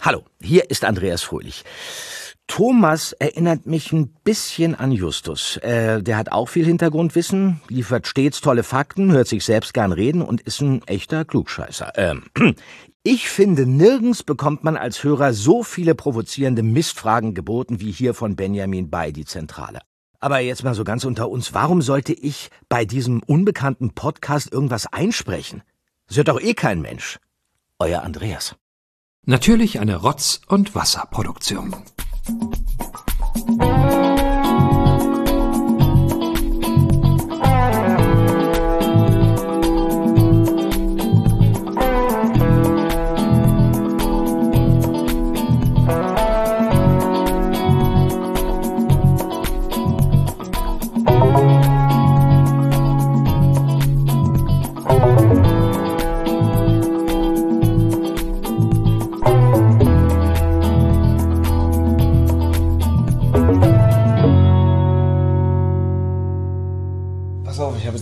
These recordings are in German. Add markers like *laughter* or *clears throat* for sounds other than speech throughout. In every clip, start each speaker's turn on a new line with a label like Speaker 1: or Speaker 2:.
Speaker 1: Hallo, hier ist Andreas Fröhlich. Thomas erinnert mich ein bisschen an Justus. Äh, der hat auch viel Hintergrundwissen, liefert stets tolle Fakten, hört sich selbst gern reden und ist ein echter Klugscheißer. Ähm, *clears throat* ich finde, nirgends bekommt man als Hörer so viele provozierende Mistfragen geboten wie hier von Benjamin bei die Zentrale. Aber jetzt mal so ganz unter uns, warum sollte ich bei diesem unbekannten Podcast irgendwas einsprechen? Das hört doch eh kein Mensch. Euer Andreas.
Speaker 2: Natürlich eine Rotz- und Wasserproduktion.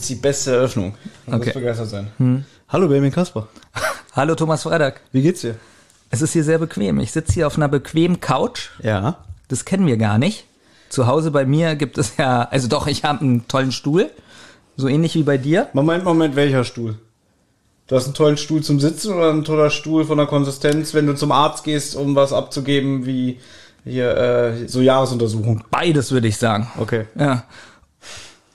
Speaker 3: Jetzt die beste Eröffnung. Du
Speaker 4: Okay.
Speaker 3: wirst begeistert sein. Hallo Benjamin Kasper. *laughs*
Speaker 4: Hallo Thomas Freitag.
Speaker 3: Wie geht's dir?
Speaker 4: Es ist hier sehr bequem. Ich sitze hier auf einer bequemen Couch.
Speaker 3: Ja.
Speaker 4: Das kennen wir gar nicht. Zu Hause bei mir gibt es ja, also doch, ich habe einen tollen Stuhl. So ähnlich wie bei dir.
Speaker 3: Moment, Moment, welcher Stuhl? Du hast einen tollen Stuhl zum Sitzen oder einen toller Stuhl von der Konsistenz, wenn du zum Arzt gehst, um was abzugeben, wie hier äh, so Jahresuntersuchung.
Speaker 4: Beides würde ich sagen.
Speaker 3: Okay.
Speaker 4: Ja.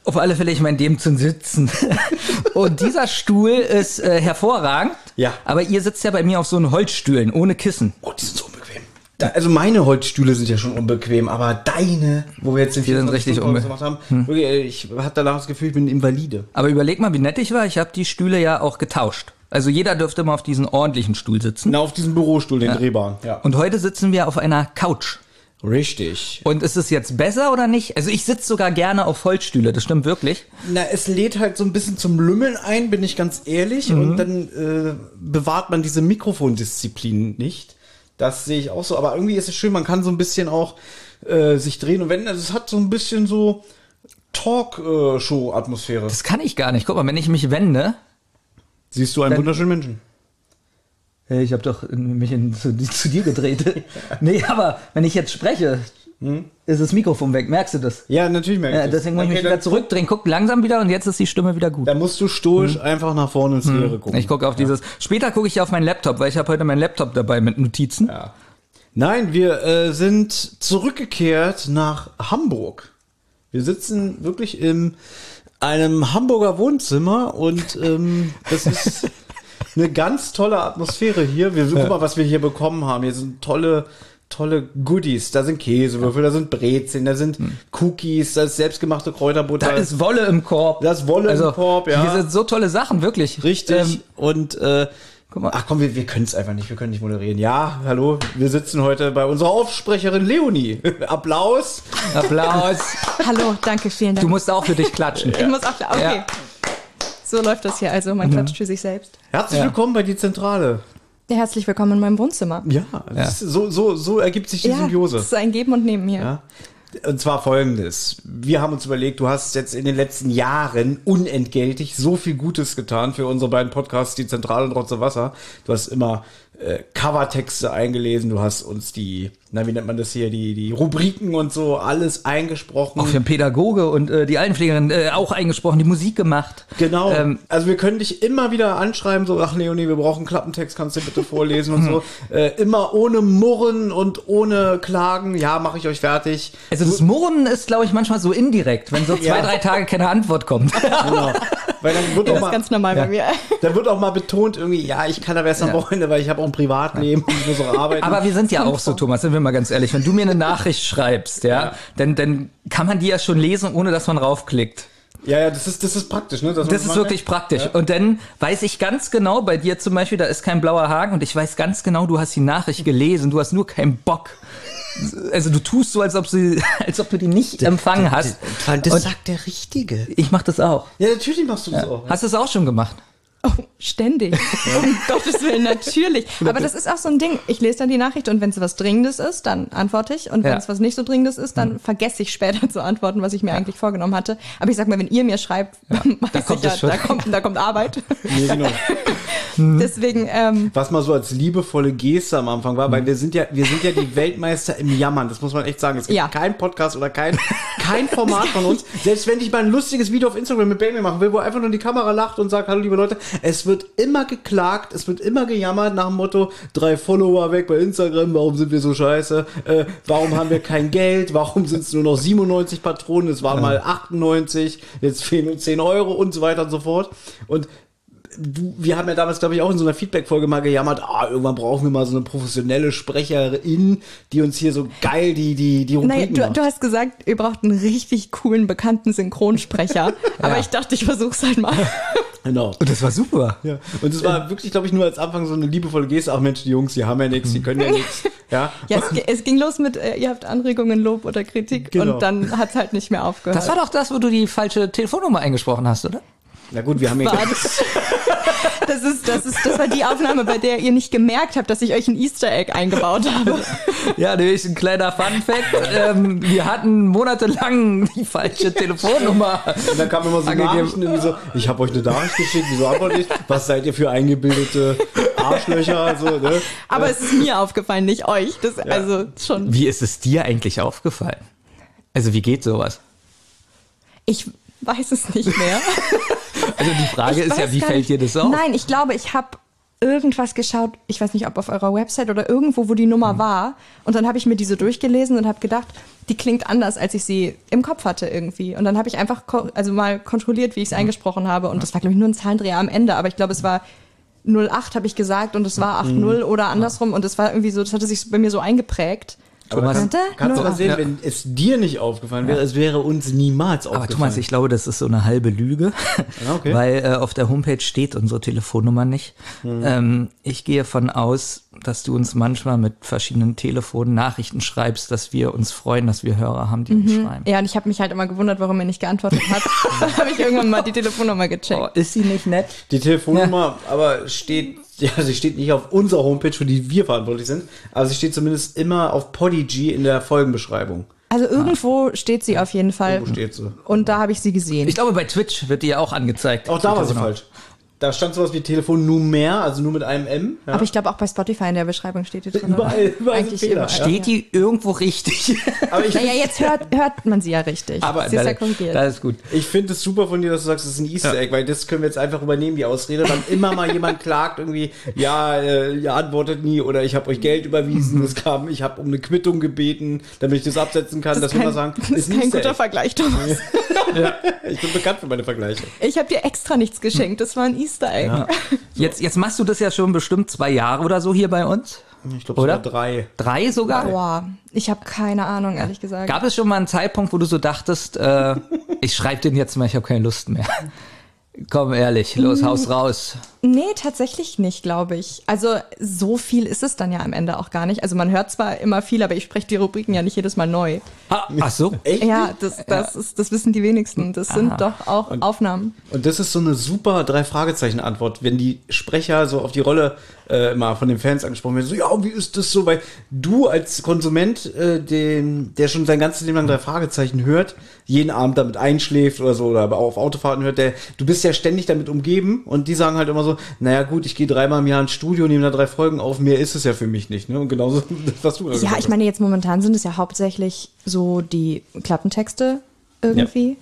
Speaker 4: Auf alle Fälle, ich meine, dem zum Sitzen. *laughs* Und dieser Stuhl ist äh, hervorragend.
Speaker 3: Ja.
Speaker 4: Aber ihr sitzt ja bei mir auf so einen Holzstühlen ohne Kissen.
Speaker 3: Oh, die sind so unbequem. Da, also meine Holzstühle sind ja schon unbequem, aber deine, wo wir jetzt den
Speaker 4: Die sind
Speaker 3: 24
Speaker 4: richtig
Speaker 3: Stunden
Speaker 4: unbe-
Speaker 3: gemacht haben, wirklich, äh, ich hatte danach das Gefühl, ich bin Invalide.
Speaker 4: Aber überleg mal, wie nett ich war. Ich habe die Stühle ja auch getauscht. Also jeder dürfte mal auf diesen ordentlichen Stuhl sitzen.
Speaker 3: Na, auf diesem Bürostuhl, den drehbaren. Ja.
Speaker 4: Und heute sitzen wir auf einer Couch.
Speaker 3: Richtig.
Speaker 4: Und ist es jetzt besser oder nicht? Also ich sitze sogar gerne auf Holzstühle, das stimmt wirklich.
Speaker 3: Na, es lädt halt so ein bisschen zum Lümmeln ein, bin ich ganz ehrlich. Und dann äh, bewahrt man diese Mikrofondisziplin nicht. Das sehe ich auch so. Aber irgendwie ist es schön, man kann so ein bisschen auch äh, sich drehen und wenden. Also es hat so ein bisschen so Talk-Show-Atmosphäre.
Speaker 4: Das kann ich gar nicht. Guck mal, wenn ich mich wende.
Speaker 3: Siehst du einen wunderschönen Menschen.
Speaker 4: Hey, ich habe doch mich in, zu, *laughs* zu dir gedreht. *laughs* nee, aber wenn ich jetzt spreche, ist das Mikrofon weg. Merkst du das?
Speaker 3: Ja, natürlich merke
Speaker 4: Ja,
Speaker 3: ich das.
Speaker 4: deswegen muss ich mich
Speaker 3: Okay,
Speaker 4: wieder zurückdrehen. Guck langsam wieder und jetzt ist die Stimme wieder gut.
Speaker 3: Da musst du stoisch einfach nach vorne ins Leere gucken.
Speaker 4: Ich gucke auf dieses. Später gucke ich auf meinen Laptop, weil ich habe heute meinen Laptop dabei mit Notizen.
Speaker 3: Ja. Nein, wir äh, sind zurückgekehrt nach Hamburg. Wir sitzen wirklich in einem Hamburger Wohnzimmer und ähm, das ist *laughs* eine ganz tolle Atmosphäre hier. Wir guck mal, was wir hier bekommen haben. Hier sind tolle tolle Goodies. Da sind Käsewürfel, da sind Brezeln, da sind Cookies, da ist selbstgemachte Kräuterbutter.
Speaker 4: Da ist Wolle im Korb.
Speaker 3: Da ist Wolle im Korb, ja.
Speaker 4: Hier sind so tolle Sachen, wirklich.
Speaker 3: Richtig.
Speaker 4: Ähm,
Speaker 3: und äh,
Speaker 4: Guck mal.
Speaker 3: ach komm, wir, wir können es einfach nicht, wir können nicht moderieren. Ja, hallo, wir sitzen heute bei unserer Aufsprecherin Leonie. *laughs* Applaus.
Speaker 4: Applaus.
Speaker 5: Hallo, danke, vielen
Speaker 4: Du
Speaker 5: Dank.
Speaker 4: musst auch für dich klatschen.
Speaker 5: ich muss auch, okay.
Speaker 4: Ja.
Speaker 5: So läuft das hier also, man
Speaker 4: Mhm.
Speaker 5: klatscht für sich selbst.
Speaker 3: Herzlich
Speaker 4: Ja.
Speaker 3: willkommen bei die Zentrale.
Speaker 5: Ja, herzlich willkommen in meinem Wohnzimmer.
Speaker 3: Ja, ist, so, so, so ergibt sich die
Speaker 5: Ja,
Speaker 3: Symbiose.
Speaker 5: das ist ein Geben und Nehmen hier.
Speaker 3: Ja. Und zwar folgendes. Wir haben uns überlegt, du hast jetzt in den letzten Jahren unentgeltlich so viel Gutes getan für unsere beiden Podcasts, die Zentrale und Rotze Wasser. Du hast immer äh, Covertexte eingelesen, du hast uns die, na, wie nennt man das hier, die, die Rubriken und so, alles eingesprochen.
Speaker 4: Auch für den Pädagoge und äh, die Altenpflegerin äh, auch eingesprochen, die Musik gemacht.
Speaker 3: Genau.
Speaker 4: Ähm,
Speaker 3: also wir können dich immer wieder anschreiben, so, ach Leonie, wir brauchen einen Klappentext, kannst du bitte vorlesen und so. *laughs* Äh, immer ohne Murren und ohne Klagen. Ja, mache ich euch fertig.
Speaker 4: Also das Murren ist, glaube ich, manchmal so indirekt, wenn so *laughs* zwei,
Speaker 3: Ja.
Speaker 4: drei Tage keine Antwort kommt. *laughs*
Speaker 3: Genau. Weil dann wird,
Speaker 5: Das
Speaker 3: auch
Speaker 5: ist
Speaker 3: mal,
Speaker 5: ganz normal bei mir.
Speaker 3: dann wird auch mal betont irgendwie, ja, ich kann aber erst am
Speaker 4: Ja.
Speaker 3: Wochenende, weil ich habe auch ein Privatleben und ich muss auch *laughs* arbeiten.
Speaker 4: Aber wir sind ja auch so, *laughs* Thomas, sind wir mal ganz ehrlich. Wenn du mir eine Nachricht schreibst, ja,
Speaker 3: Ja.
Speaker 4: Dann, dann kann man die ja schon lesen, ohne dass man raufklickt.
Speaker 3: ja, ja, das ist, das ist praktisch, ne? Man
Speaker 4: Das ist wirklich praktisch. Und dann weiß ich ganz genau, bei dir zum Beispiel, da ist kein blauer Haken und ich weiß ganz genau, du hast die Nachricht gelesen, du hast nur keinen Bock. Also du tust so, als ob, sie, *laughs* als ob du die nicht empfangen hast.
Speaker 3: Das
Speaker 4: Und
Speaker 3: sagt der Richtige.
Speaker 4: ich mach das auch.
Speaker 3: Ja, natürlich machst du das auch.
Speaker 4: Hast du es auch schon gemacht?
Speaker 5: Oh, ständig. Um *laughs* Gottes Willen, natürlich. Aber das ist auch so ein Ding. Ich lese dann die Nachricht und wenn es was Dringendes ist, dann antworte ich. Und wenn
Speaker 4: Ja.
Speaker 5: es was nicht so Dringendes ist, dann vergesse ich später *laughs* zu antworten, was ich mir eigentlich vorgenommen hatte. Aber ich sag mal, wenn ihr mir schreibt, *laughs* weiß
Speaker 4: kommt
Speaker 5: ja,
Speaker 4: schon.
Speaker 5: da kommt, da kommt Arbeit.
Speaker 3: Nee, genau.
Speaker 5: Deswegen, ähm,
Speaker 3: Was mal so als liebevolle Geste am Anfang war, weil wir sind ja, wir sind ja die Weltmeister im Jammern. Das muss man echt sagen. Es gibt
Speaker 5: Ja.
Speaker 3: keinen Podcast oder kein, kein Format von uns. Selbst wenn ich mal ein lustiges Video auf Instagram mit Baby machen will, wo einfach nur die Kamera lacht und sagt, hallo liebe Leute, es wird immer geklagt, es wird immer gejammert nach dem Motto, drei Follower weg bei Instagram, warum sind wir so scheiße? Äh, warum haben wir kein Geld? Warum sind es nur noch 97 Patronen? Es waren mal 98, jetzt fehlen uns 10 Euro und so weiter und so fort. Und du, wir haben ja damals, glaube ich, auch in so einer Feedback-Folge mal gejammert, ah, irgendwann brauchen wir mal so eine professionelle Sprecherin, die uns hier so geil die, die, die
Speaker 5: naja,
Speaker 3: Rubriken
Speaker 5: du,
Speaker 3: macht.
Speaker 5: du hast gesagt, ihr braucht einen richtig coolen, bekannten Synchronsprecher. *laughs* Aber ich dachte, ich versuch's halt mal. *laughs*
Speaker 3: Genau.
Speaker 4: Und das war super.
Speaker 3: Ja. Und es war wirklich, glaube ich, nur als Anfang so eine liebevolle Geste. Ach Mensch, die Jungs, die haben ja nichts, die können ja nichts. Ja.
Speaker 5: Ja, es, es ging los mit, äh, ihr habt Anregungen, Lob oder Kritik
Speaker 3: Genau.
Speaker 5: und dann hat's halt nicht mehr aufgehört.
Speaker 4: Das war doch das, wo du die falsche Telefonnummer eingesprochen hast, oder?
Speaker 3: Na gut, wir haben ja.
Speaker 5: das, *laughs* das, ist, das, ist, das war die Aufnahme, bei der ihr nicht gemerkt habt, dass ich euch ein Easter Egg eingebaut habe. *laughs*
Speaker 4: Ja, nämlich ein kleiner Fun-Fact. ähm, wir hatten monatelang die falsche Telefonnummer.
Speaker 3: Und dann kamen immer so. Nachrichten irgendwie so, ich habe euch eine Nachricht geschickt, wieso antwortet ihr? nicht? Was seid ihr für eingebildete Arschlöcher? So, ne?
Speaker 5: Aber es ist mir aufgefallen, nicht euch. Das, Also schon.
Speaker 4: Wie ist es dir eigentlich aufgefallen? Also wie geht sowas?
Speaker 5: Ich weiß es nicht mehr. *laughs*
Speaker 4: Also die Frage ist ja, wie fällt dir das auf?
Speaker 5: Nein, ich glaube, ich habe irgendwas geschaut, ich weiß nicht, ob auf eurer Website oder irgendwo, wo die Nummer war. Und dann habe ich mir diese durchgelesen und habe gedacht, die klingt anders, als ich sie im Kopf hatte irgendwie. Und dann habe ich einfach also mal kontrolliert, wie ich es eingesprochen habe. Und das war, glaube ich, nur ein Zahlendreher am Ende. Aber ich glaube, es war 08, habe ich gesagt, und es war 80 oder andersrum. Und das war irgendwie so, das hatte sich bei mir so eingeprägt.
Speaker 3: Aber
Speaker 4: Thomas,
Speaker 3: kann, kannst du mal sehen,
Speaker 4: Ja.
Speaker 3: wenn es dir nicht aufgefallen wäre, es wäre uns niemals
Speaker 4: Aber
Speaker 3: aufgefallen.
Speaker 4: Thomas, ich glaube, das ist so eine halbe Lüge, *laughs*
Speaker 3: Ja, okay.
Speaker 4: weil äh, auf der Homepage steht unsere Telefonnummer nicht.
Speaker 3: Hm.
Speaker 4: Ähm, ich gehe von aus, dass du uns manchmal mit verschiedenen Telefonen Nachrichten schreibst, dass wir uns freuen, dass wir Hörer haben, die
Speaker 3: Mhm.
Speaker 4: uns schreiben.
Speaker 5: Ja, und ich habe mich halt immer gewundert, warum er nicht geantwortet hat. *laughs* *laughs* dann habe ich irgendwann mal die Telefonnummer gecheckt.
Speaker 4: Oh, ist sie nicht nett?
Speaker 3: Die Telefonnummer aber steht, *laughs* ja, sie steht nicht auf unserer Homepage, für die wir verantwortlich sind, aber sie steht zumindest immer auf Podigy in der Folgenbeschreibung.
Speaker 5: Also irgendwo steht sie auf jeden Fall.
Speaker 3: Wo steht sie?
Speaker 5: Und da habe ich sie gesehen.
Speaker 4: Ich glaube, bei Twitch wird die ja auch angezeigt.
Speaker 3: Auch da war sie
Speaker 4: Genau.
Speaker 3: falsch. Da stand sowas wie Telefonnummer, also nur mit einem M. Ja?
Speaker 5: Aber ich glaube auch bei Spotify in der Beschreibung steht die drin.
Speaker 3: Überall- überall
Speaker 5: Eigentlich
Speaker 3: Fehler,
Speaker 5: überall.
Speaker 3: ja.
Speaker 4: Steht die irgendwo richtig?
Speaker 3: aber ich,
Speaker 5: Naja, jetzt hört, hört man sie ja richtig.
Speaker 4: Aber
Speaker 5: sie ist ja korrigiert.
Speaker 4: das ist gut.
Speaker 3: ich finde es super von dir, dass du sagst, es ist ein Easter Egg, weil das können wir jetzt einfach übernehmen, die Ausrede. Wann immer mal jemand *laughs* klagt, irgendwie, ja, äh, ihr antwortet nie oder ich habe euch Geld überwiesen, *laughs* es kam, ich habe um eine Quittung gebeten, damit ich das absetzen kann, dass
Speaker 5: das
Speaker 3: wir
Speaker 5: ist
Speaker 3: mal
Speaker 5: kein,
Speaker 3: sagen,
Speaker 5: das ist
Speaker 3: ein
Speaker 5: kein
Speaker 3: Easter
Speaker 5: guter
Speaker 3: Egg.
Speaker 5: Vergleich, Thomas. *laughs*
Speaker 3: Ich bin bekannt für meine Vergleiche.
Speaker 5: Ich habe dir extra nichts geschenkt. Das war ein Easter Egg. *laughs*
Speaker 4: Jetzt, jetzt machst du das ja schon bestimmt zwei Jahre oder so hier bei uns.
Speaker 3: Ich glaube, war drei.
Speaker 4: Drei sogar?
Speaker 5: Boah, ich habe keine Ahnung, ehrlich gesagt.
Speaker 4: Gab es schon mal einen Zeitpunkt, wo du so dachtest, äh, *laughs* ich schreibe den jetzt mal, ich habe keine Lust mehr? Komm, ehrlich, los, haus raus.
Speaker 5: Nee, tatsächlich nicht, glaube ich. Also so viel ist es dann ja am Ende auch gar nicht. Also man hört zwar immer viel, aber ich spreche die Rubriken ja nicht jedes Mal neu.
Speaker 4: Ah, ach so.
Speaker 3: Echt?
Speaker 5: Ja, das, das, Ist, das wissen die wenigsten. Das sind doch auch Aufnahmen.
Speaker 3: Und das ist so eine super Drei-Fragezeichen-Antwort, wenn die Sprecher so auf die Rolle äh, immer von den Fans angesprochen werden. So, ja, wie ist das so? Weil du als Konsument, äh, den, der schon sein ganzes Leben lang drei Fragezeichen hört, jeden Abend damit einschläft oder so, oder auf Autofahrten hört, der, du bist ja ständig damit umgeben und die sagen halt immer so, naja gut, ich gehe dreimal im Jahr ins Studio, nehme da drei Folgen auf, mehr ist es ja für mich nicht. Ne? Und genauso *laughs* was du gerade
Speaker 5: Ja, ich meine, jetzt momentan sind es ja hauptsächlich so die Klappentexte irgendwie,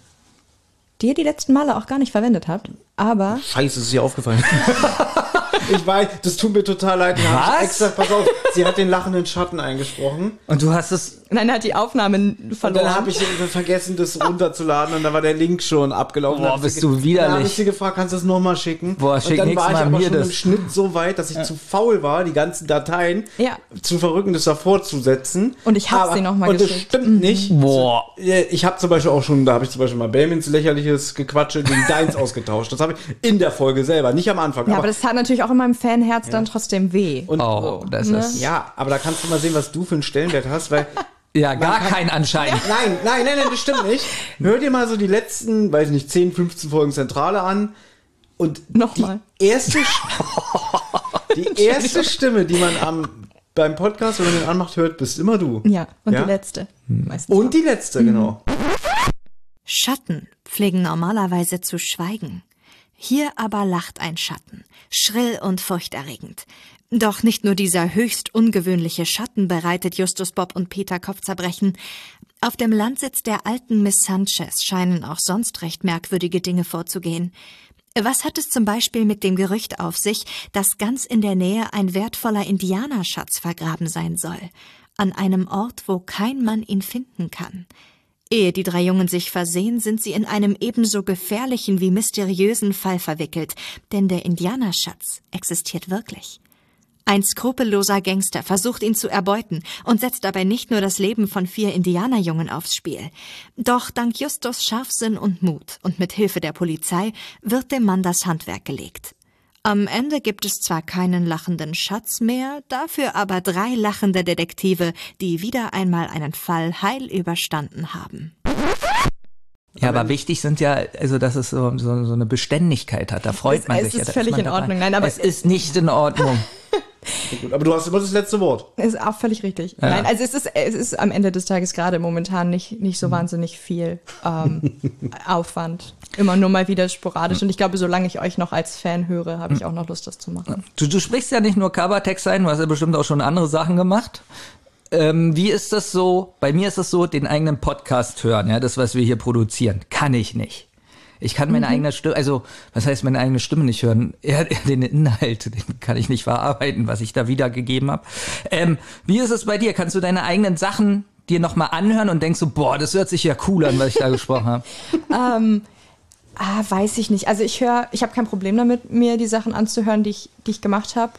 Speaker 5: die ihr die letzten Male auch gar nicht verwendet habt. Aber.
Speaker 3: Scheiße, ist ihr aufgefallen. *laughs* ich weiß, das tut mir total leid.
Speaker 4: Was?
Speaker 3: Ich extra, pass auf, sie hat den lachenden Schatten eingesprochen.
Speaker 4: Und du hast es.
Speaker 5: nein, er hat die Aufnahmen
Speaker 3: Und
Speaker 5: verloren.
Speaker 3: dann habe ich vergessen, das runterzuladen und da war der Link schon abgelaufen.
Speaker 4: Boah,
Speaker 3: Dann
Speaker 4: bist du widerlich.
Speaker 3: Dann habe ich sie gefragt, kannst du das nochmal schicken?
Speaker 4: Boah,
Speaker 3: und
Speaker 4: schick
Speaker 3: dann
Speaker 4: nächstes
Speaker 3: war ich
Speaker 4: Mal
Speaker 3: aber
Speaker 4: mir
Speaker 3: schon
Speaker 4: das.
Speaker 3: im Schnitt so weit, dass ich zu faul war, die ganzen Dateien
Speaker 5: Ja.
Speaker 3: zu verrücken, das davor zu setzen.
Speaker 5: Und ich hab
Speaker 3: Aber-
Speaker 5: sie noch mal
Speaker 3: Und das
Speaker 5: geschickt.
Speaker 3: stimmt nicht.
Speaker 4: Boah.
Speaker 3: Ich habe zum Beispiel auch schon, da habe ich zum Beispiel mal Belmins lächerliches Gequatsche gegen deins *laughs* ausgetauscht. Das habe ich in der Folge selber, nicht am Anfang.
Speaker 5: ja, aber das tat natürlich auch in meinem Fanherz dann trotzdem weh.
Speaker 3: und,
Speaker 4: Oh, das
Speaker 5: ne?
Speaker 4: ist.
Speaker 3: ja, aber da kannst du mal sehen, was du für einen Stellenwert hast, weil *laughs*
Speaker 4: Ja, gar
Speaker 3: kann-
Speaker 4: kein anscheinend.
Speaker 3: Nein, nein, nein, nein, das stimmt nicht. Hör dir mal so die letzten, weiß nicht, 10, 15 Folgen Zentrale an. Und
Speaker 5: Nochmal.
Speaker 3: die erste, *laughs* die erste Stimme, die man am, beim Podcast, wenn man den anmacht, hört, bist immer du.
Speaker 5: Ja, und
Speaker 3: Ja?
Speaker 5: die letzte. Meistens
Speaker 3: Und die letzte, genau.
Speaker 6: Schatten pflegen normalerweise zu schweigen. Hier aber lacht ein Schatten, schrill und furchterregend. Doch nicht nur dieser höchst ungewöhnliche Schatten bereitet Justus Bob und Peter Kopfzerbrechen. Auf dem Landsitz der alten Miss Sanchez scheinen auch sonst recht merkwürdige Dinge vorzugehen. Was hat es zum Beispiel mit dem Gerücht auf sich, dass ganz in der Nähe ein wertvoller Indianerschatz vergraben sein soll? An einem Ort, wo kein Mann ihn finden kann. Ehe die drei Jungen sich versehen, sind sie in einem ebenso gefährlichen wie mysteriösen Fall verwickelt, denn der Indianerschatz existiert wirklich. Ein skrupelloser Gangster versucht ihn zu erbeuten und setzt dabei nicht nur das Leben von vier Indianerjungen aufs Spiel. Doch dank Justus Scharfsinn und Mut und mit Hilfe der Polizei wird dem Mann das Handwerk gelegt. Am Ende gibt es zwar keinen lachenden Schatz mehr, dafür aber drei lachende Detektive, die wieder einmal einen Fall heil überstanden haben.
Speaker 4: Ja, aber wichtig sind ja, also dass es so, so, so eine Beständigkeit hat. Da freut
Speaker 5: Es-
Speaker 4: man
Speaker 5: es
Speaker 4: sich ja.
Speaker 5: ist
Speaker 4: da
Speaker 5: völlig in
Speaker 4: dabei.
Speaker 5: Ordnung. Nein, aber-
Speaker 4: es ist nicht in Ordnung. *laughs*
Speaker 3: Gut, aber du hast immer das letzte Wort.
Speaker 5: Ist auch völlig richtig. Nein, also es ist, es ist am Ende des Tages gerade momentan nicht, nicht so wahnsinnig viel ähm, *laughs* Aufwand. Immer nur mal wieder sporadisch. Und ich glaube, solange ich euch noch als Fan höre, habe ich auch noch Lust, das zu machen.
Speaker 4: Du, du sprichst ja nicht nur Covertext ein, du hast ja bestimmt auch schon andere Sachen gemacht. Ähm, wie ist das so? Bei mir ist es so, den eigenen Podcast hören, ja, das, was wir hier produzieren, kann ich nicht. Ich kann meine eigene Stimme, also was heißt meine eigene Stimme nicht hören? Eher *laughs* den Inhalt, den kann ich nicht verarbeiten, was ich da wiedergegeben habe. Ähm, wie ist es bei dir? Kannst du deine eigenen Sachen dir nochmal anhören und denkst so, boah, das hört sich ja cool an, was ich da gesprochen habe? *laughs*
Speaker 5: Ah, weiß ich nicht. Also ich höre, ich habe kein Problem damit, mir die Sachen anzuhören, die ich, die ich gemacht habe.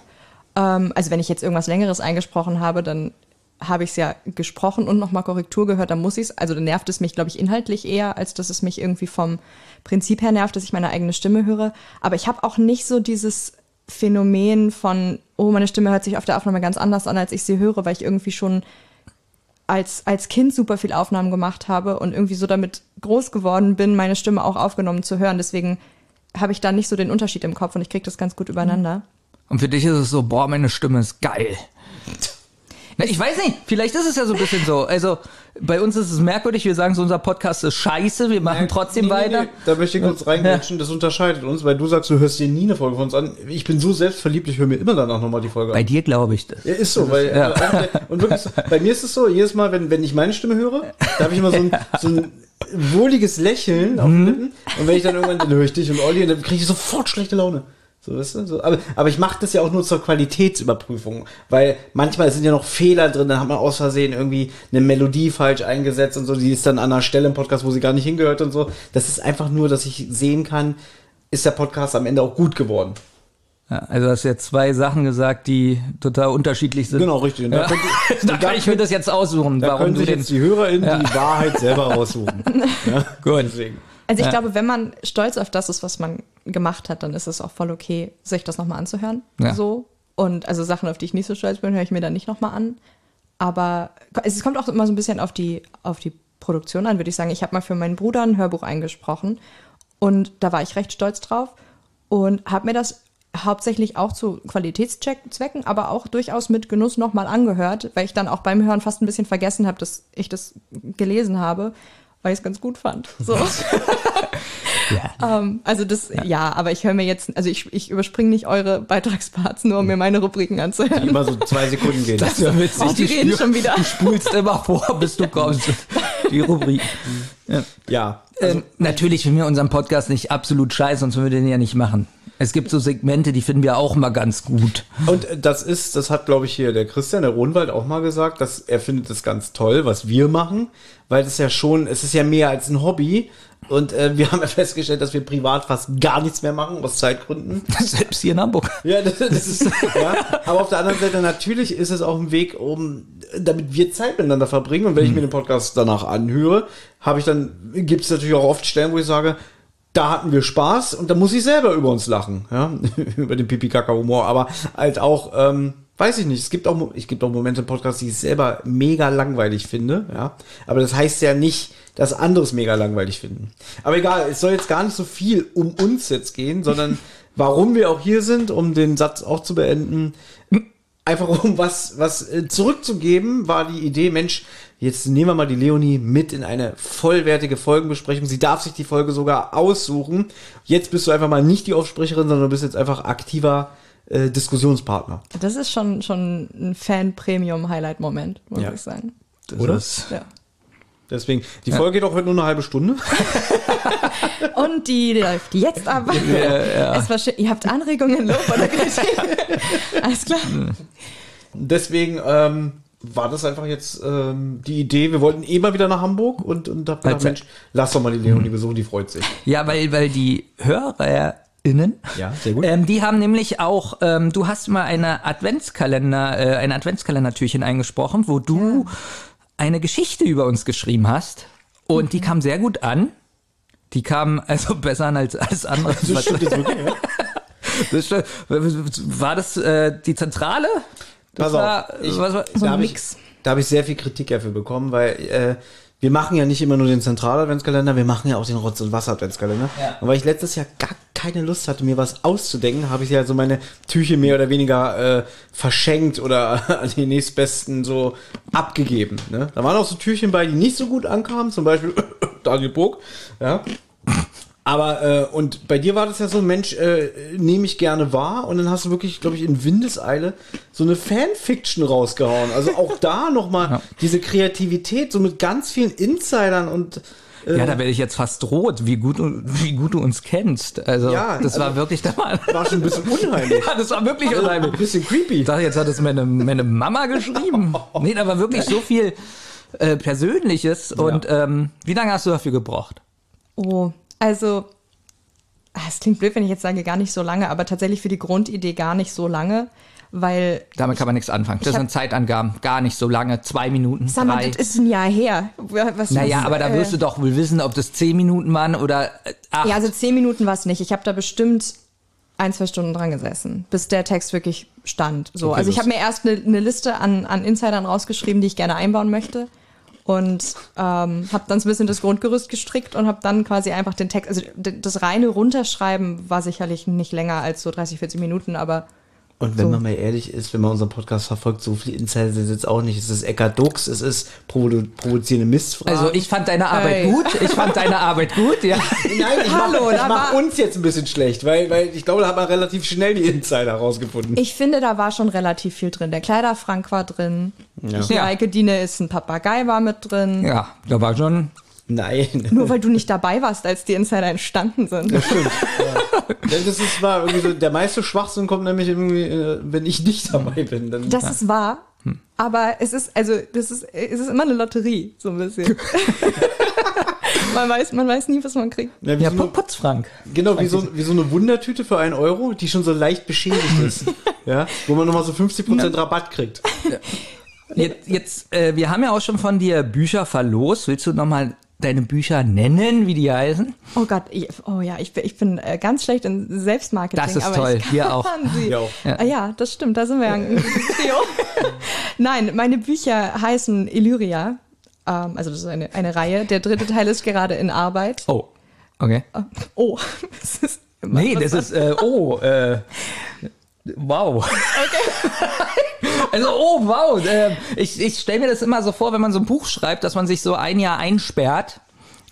Speaker 5: Ähm, also wenn ich jetzt irgendwas Längeres eingesprochen habe, dann habe ich es ja gesprochen und nochmal Korrektur gehört, dann muss ich es. Also dann nervt es mich, glaube ich, inhaltlich eher, als dass es mich irgendwie vom Prinzip her nervt, dass ich meine eigene Stimme höre. Aber ich habe auch nicht so dieses Phänomen von, oh, meine Stimme hört sich auf der Aufnahme ganz anders an, als ich sie höre, weil ich irgendwie schon als, als Kind super viel Aufnahmen gemacht habe und irgendwie so damit groß geworden bin, meine Stimme auch aufgenommen zu hören. Deswegen habe ich da nicht so den Unterschied im Kopf und ich kriege das ganz gut übereinander.
Speaker 4: Und für dich ist es so, boah, meine Stimme ist geil. Na, ich weiß nicht, vielleicht ist es ja so ein bisschen so. Also bei uns ist es merkwürdig, wir sagen so, unser Podcast ist scheiße, wir machen trotzdem
Speaker 3: Nee, nee,
Speaker 4: weiter.
Speaker 3: nee, Da möchte ich kurz reingrätschen, das unterscheidet uns, weil du sagst, du hörst dir nie eine Folge von uns an. Ich bin so selbstverliebt, ich höre mir immer danach nochmal die Folge
Speaker 4: Bei
Speaker 3: an.
Speaker 4: dir glaube ich das.
Speaker 3: Ja, ist so, weil,
Speaker 4: ja.
Speaker 3: äh, und wirklich, so, bei mir ist es so, jedes Mal, wenn, wenn ich meine Stimme höre, da habe ich immer so ein, so ein wohliges Lächeln auf den Lippen. Und wenn ich dann irgendwann, dann höre ich dich und Olli und dann kriege ich sofort schlechte Laune. So, weißt du? So, aber, aber ich mache das ja auch nur zur Qualitätsüberprüfung, weil manchmal sind ja noch Fehler drin, dann hat man aus Versehen irgendwie eine Melodie falsch eingesetzt und so, die ist dann an einer Stelle im Podcast, wo sie gar nicht hingehört und so. Das ist einfach nur, dass ich sehen kann, ist der Podcast am Ende auch gut geworden.
Speaker 4: Ja, also hast jetzt zwei Sachen gesagt, die total unterschiedlich sind.
Speaker 3: Genau, richtig. Da
Speaker 4: Ja.
Speaker 3: könnt ihr- *laughs*
Speaker 4: da kann ich mir das jetzt aussuchen,
Speaker 3: Da
Speaker 4: warum
Speaker 3: können
Speaker 4: du
Speaker 3: sich jetzt die HörerInnen die Wahrheit selber raussuchen. *laughs* ja?
Speaker 4: Gut.
Speaker 3: Deswegen.
Speaker 5: Also ich
Speaker 4: Ja.
Speaker 5: glaube, wenn man stolz auf das ist, was man gemacht hat, dann ist es auch voll okay, sich das nochmal anzuhören.
Speaker 4: Ja.
Speaker 5: So. Und also Sachen, auf die ich nicht so stolz bin, höre ich mir dann nicht nochmal an. Aber es kommt auch immer so ein bisschen auf die, auf die Produktion an, würde ich sagen. Ich habe mal für meinen Bruder ein Hörbuch eingesprochen und da war ich recht stolz drauf und habe mir das hauptsächlich auch zu Qualitätszwecken, aber auch durchaus mit Genuss nochmal angehört, weil ich dann auch beim Hören fast ein bisschen vergessen habe, dass ich das gelesen habe, weil ich es ganz gut fand. So. *laughs* Ähm, also das, ja. aber ich höre mir jetzt, also ich, ich überspringe nicht eure Beitragsparts, nur um mir meine Rubriken
Speaker 3: Die
Speaker 5: anzuhören.
Speaker 3: immer so zwei Sekunden gehen.
Speaker 4: Das wäre witzig.
Speaker 5: Oh, die
Speaker 4: Du
Speaker 5: reden
Speaker 4: spür-
Speaker 5: schon wieder.
Speaker 4: Du spulst immer vor, bis du kommst. Die Rubrik.
Speaker 3: ja. Also,
Speaker 4: ähm, natürlich finden wir unseren Podcast nicht absolut scheiße, sonst würden wir den ja nicht machen. Es gibt so Segmente, die finden wir auch mal ganz gut.
Speaker 3: und äh, das ist, das hat, glaube ich, hier der Christian, der Rohnwald auch mal gesagt, dass er findet es ganz toll, was wir machen, weil es ja schon, es ist ja mehr als ein Hobby. Und äh, wir *laughs* haben ja festgestellt, dass wir privat fast gar nichts mehr machen, aus Zeitgründen. *laughs*
Speaker 4: Selbst hier in Hamburg.
Speaker 3: Ja, das, das ist, ja. Aber auf der anderen Seite, natürlich ist es auch ein Weg, um, damit wir Zeit miteinander verbringen. Und wenn ich mir den Podcast danach anhöre, habe ich dann, gibt es natürlich auch oft Stellen, wo ich sage, da hatten wir Spaß und da muss ich selber über uns lachen, ja, *laughs* über den Pipi-Kaka-Humor, aber halt auch, ähm, weiß ich nicht. Es gibt auch, es gibt auch Momente im Podcast, die ich selber mega langweilig finde, ja. Aber das heißt ja nicht, dass anderes mega langweilig finden. Aber egal, es soll jetzt gar nicht so viel um uns jetzt gehen, sondern *laughs* warum wir auch hier sind, um den Satz auch zu beenden. Einfach um was, was äh, zurückzugeben, war die Idee, Mensch, jetzt nehmen wir mal die Leonie mit in eine vollwertige Folgenbesprechung. Sie darf sich die Folge sogar aussuchen. Jetzt bist du einfach mal nicht die Aufsprecherin, sondern du bist jetzt einfach aktiver äh, Diskussionspartner.
Speaker 5: Das ist schon, schon ein Fan-Premium-Highlight-Moment, muss
Speaker 3: Ja.
Speaker 5: ich sagen.
Speaker 3: Oder?
Speaker 4: Das-
Speaker 5: Ja.
Speaker 3: Deswegen, die Folge geht auch heute nur eine halbe Stunde. *laughs*
Speaker 5: Und die läuft jetzt ab. Es war schön. Ihr habt Anregungen, Lob oder Kritik. *laughs* Alles klar.
Speaker 3: Deswegen ähm, war das einfach jetzt ähm, die Idee. Wir wollten eh mal wieder nach Hamburg und, und hab gedacht, Mensch, lass doch mal die Leonie besuchen, die freut sich.
Speaker 4: Ja, weil, weil die HörerInnen,
Speaker 3: Ja, sehr gut.
Speaker 4: ähm, die haben nämlich auch, ähm, du hast mal eine Adventskalender, äh, ein Adventskalendertürchen eingesprochen, wo du eine Geschichte über uns geschrieben hast. Und die kam sehr gut an. Die kam also *laughs* besser an als alles andere.
Speaker 3: Das stimmt jetzt wirklich, ja?
Speaker 4: Das. War das äh, die Zentrale?
Speaker 3: Pass auf, ich-
Speaker 4: was war,
Speaker 5: So
Speaker 3: da
Speaker 5: ein
Speaker 3: habe ich, da hab ich sehr viel Kritik dafür bekommen, weil äh, wir machen ja nicht immer nur den Zentrale-Adventskalender, wir machen ja auch den Rotz- und Wasser-Adventskalender.
Speaker 4: Ja.
Speaker 3: Und weil ich letztes Jahr gar keine Lust hatte, mir was auszudenken, habe ich ja so meine Tücher mehr oder weniger äh, verschenkt oder an *laughs* die nächstbesten so abgegeben. Ne? Da waren auch so Türchen bei, die nicht so gut ankamen, zum Beispiel *laughs* Daniel Burg. Ja. Aber, äh, und bei dir war das ja so, Mensch, äh, nehme ich gerne wahr. Und dann hast du wirklich, glaube ich, in Windeseile so eine Fanfiction rausgehauen. Also auch da *laughs* nochmal diese Kreativität, so mit ganz vielen Insidern und äh,
Speaker 4: ja, da werde ich jetzt fast rot, wie gut, du- wie gut du uns kennst. Also,
Speaker 3: Ja,
Speaker 4: das war
Speaker 3: also-
Speaker 4: wirklich der Mann.
Speaker 3: war schon ein bisschen unheimlich. *laughs*
Speaker 4: Ja, das war wirklich unheimlich.
Speaker 3: Ein bisschen creepy.
Speaker 4: Ich dachte, jetzt hat es meine, meine Mama geschrieben. *laughs* Nee, da war wirklich so viel äh, Persönliches. Und ähm, wie lange hast du dafür gebraucht?
Speaker 5: Oh, also, ah, es klingt blöd, wenn ich jetzt sage, gar nicht so lange, aber tatsächlich für die Grundidee gar nicht so lange, weil,
Speaker 4: Damit kann man nichts anfangen. Das sind Zeitangaben. Gar nicht so lange. Zwei Minuten,
Speaker 5: sag mal,
Speaker 4: drei.
Speaker 5: das ist ein Jahr her. Was,
Speaker 4: Naja,
Speaker 5: was,
Speaker 4: aber da wirst
Speaker 5: äh,
Speaker 4: du doch wohl wissen, ob das zehn Minuten waren oder äh, acht.
Speaker 5: Ja, also zehn Minuten war es nicht. Ich habe da bestimmt ein, zwei Stunden dran gesessen, bis der Text wirklich stand. So,
Speaker 3: Okay,
Speaker 5: also ich habe mir erst eine, eine Liste an, an Insidern rausgeschrieben, die ich gerne einbauen möchte. Und ähm, habe dann so ein bisschen das Grundgerüst gestrickt und habe dann quasi einfach den Text, also das reine Runterschreiben war sicherlich nicht länger als so 30, 40 Minuten, aber
Speaker 3: Und wenn
Speaker 5: So.
Speaker 3: man mal ehrlich ist, wenn man unseren Podcast verfolgt, so viele Insider sind es jetzt auch nicht. Es ist Eckart Dux, es ist provo provozierende Mistfragen.
Speaker 4: Also ich fand deine Arbeit
Speaker 5: Ey.
Speaker 4: gut. Ich fand deine Arbeit gut, ja. *laughs*
Speaker 3: Nein, ich
Speaker 5: Hallo,
Speaker 3: mach, ich mach
Speaker 5: war-
Speaker 3: uns jetzt ein bisschen schlecht, weil, weil ich glaube, da hat man relativ schnell die Insider rausgefunden.
Speaker 5: ich finde, da war schon relativ viel drin. Der Kleiderfrank war drin, die
Speaker 4: Ja.
Speaker 5: Eike Diene ist ein Papagei war mit drin.
Speaker 4: Ja, da war schon.
Speaker 3: Nein.
Speaker 5: Nur weil du nicht dabei warst, als die Insider entstanden sind.
Speaker 3: Das *laughs* ist war irgendwie so, der meiste Schwachsinn kommt nämlich irgendwie, äh, wenn ich nicht dabei bin. Dann,
Speaker 5: Das ist wahr. Aber es ist, also, das ist, es ist immer eine Lotterie, so ein bisschen. *laughs* man, weiß, man weiß nie, was man kriegt.
Speaker 3: ja, wie
Speaker 4: Ja,
Speaker 3: so
Speaker 4: Pu-
Speaker 3: eine,
Speaker 4: Putzfrank.
Speaker 3: genau, wie so, wie so eine Wundertüte für einen Euro, die schon so leicht beschädigt ist. *laughs* ja, wo man nochmal so 50% Rabatt kriegt.
Speaker 4: Jetzt, jetzt äh, wir haben ja auch schon von dir Bücher verlost. Willst du nochmal deine Bücher nennen, wie die heißen?
Speaker 5: Oh Gott, ich, oh ja, ich bin, ich bin äh, ganz schlecht in Selbstmarketing.
Speaker 4: Das ist
Speaker 5: aber
Speaker 4: toll,
Speaker 5: ich kann
Speaker 4: wir auch. *laughs*
Speaker 5: Sie,
Speaker 3: auch.
Speaker 5: ja. ja, das stimmt, da sind wir ja ein *laughs* Trio. Nein, meine Bücher heißen Illyria. Ähm, also das ist eine, eine Reihe. Der dritte Teil ist gerade in Arbeit.
Speaker 4: Oh, okay.
Speaker 5: Oh, *laughs* das ist immer
Speaker 4: Nee, das ist, äh, oh, äh, wow. *laughs* Also, oh, wow. Äh, ich ich stelle mir das immer so vor, wenn man so ein Buch schreibt, dass man sich so ein Jahr einsperrt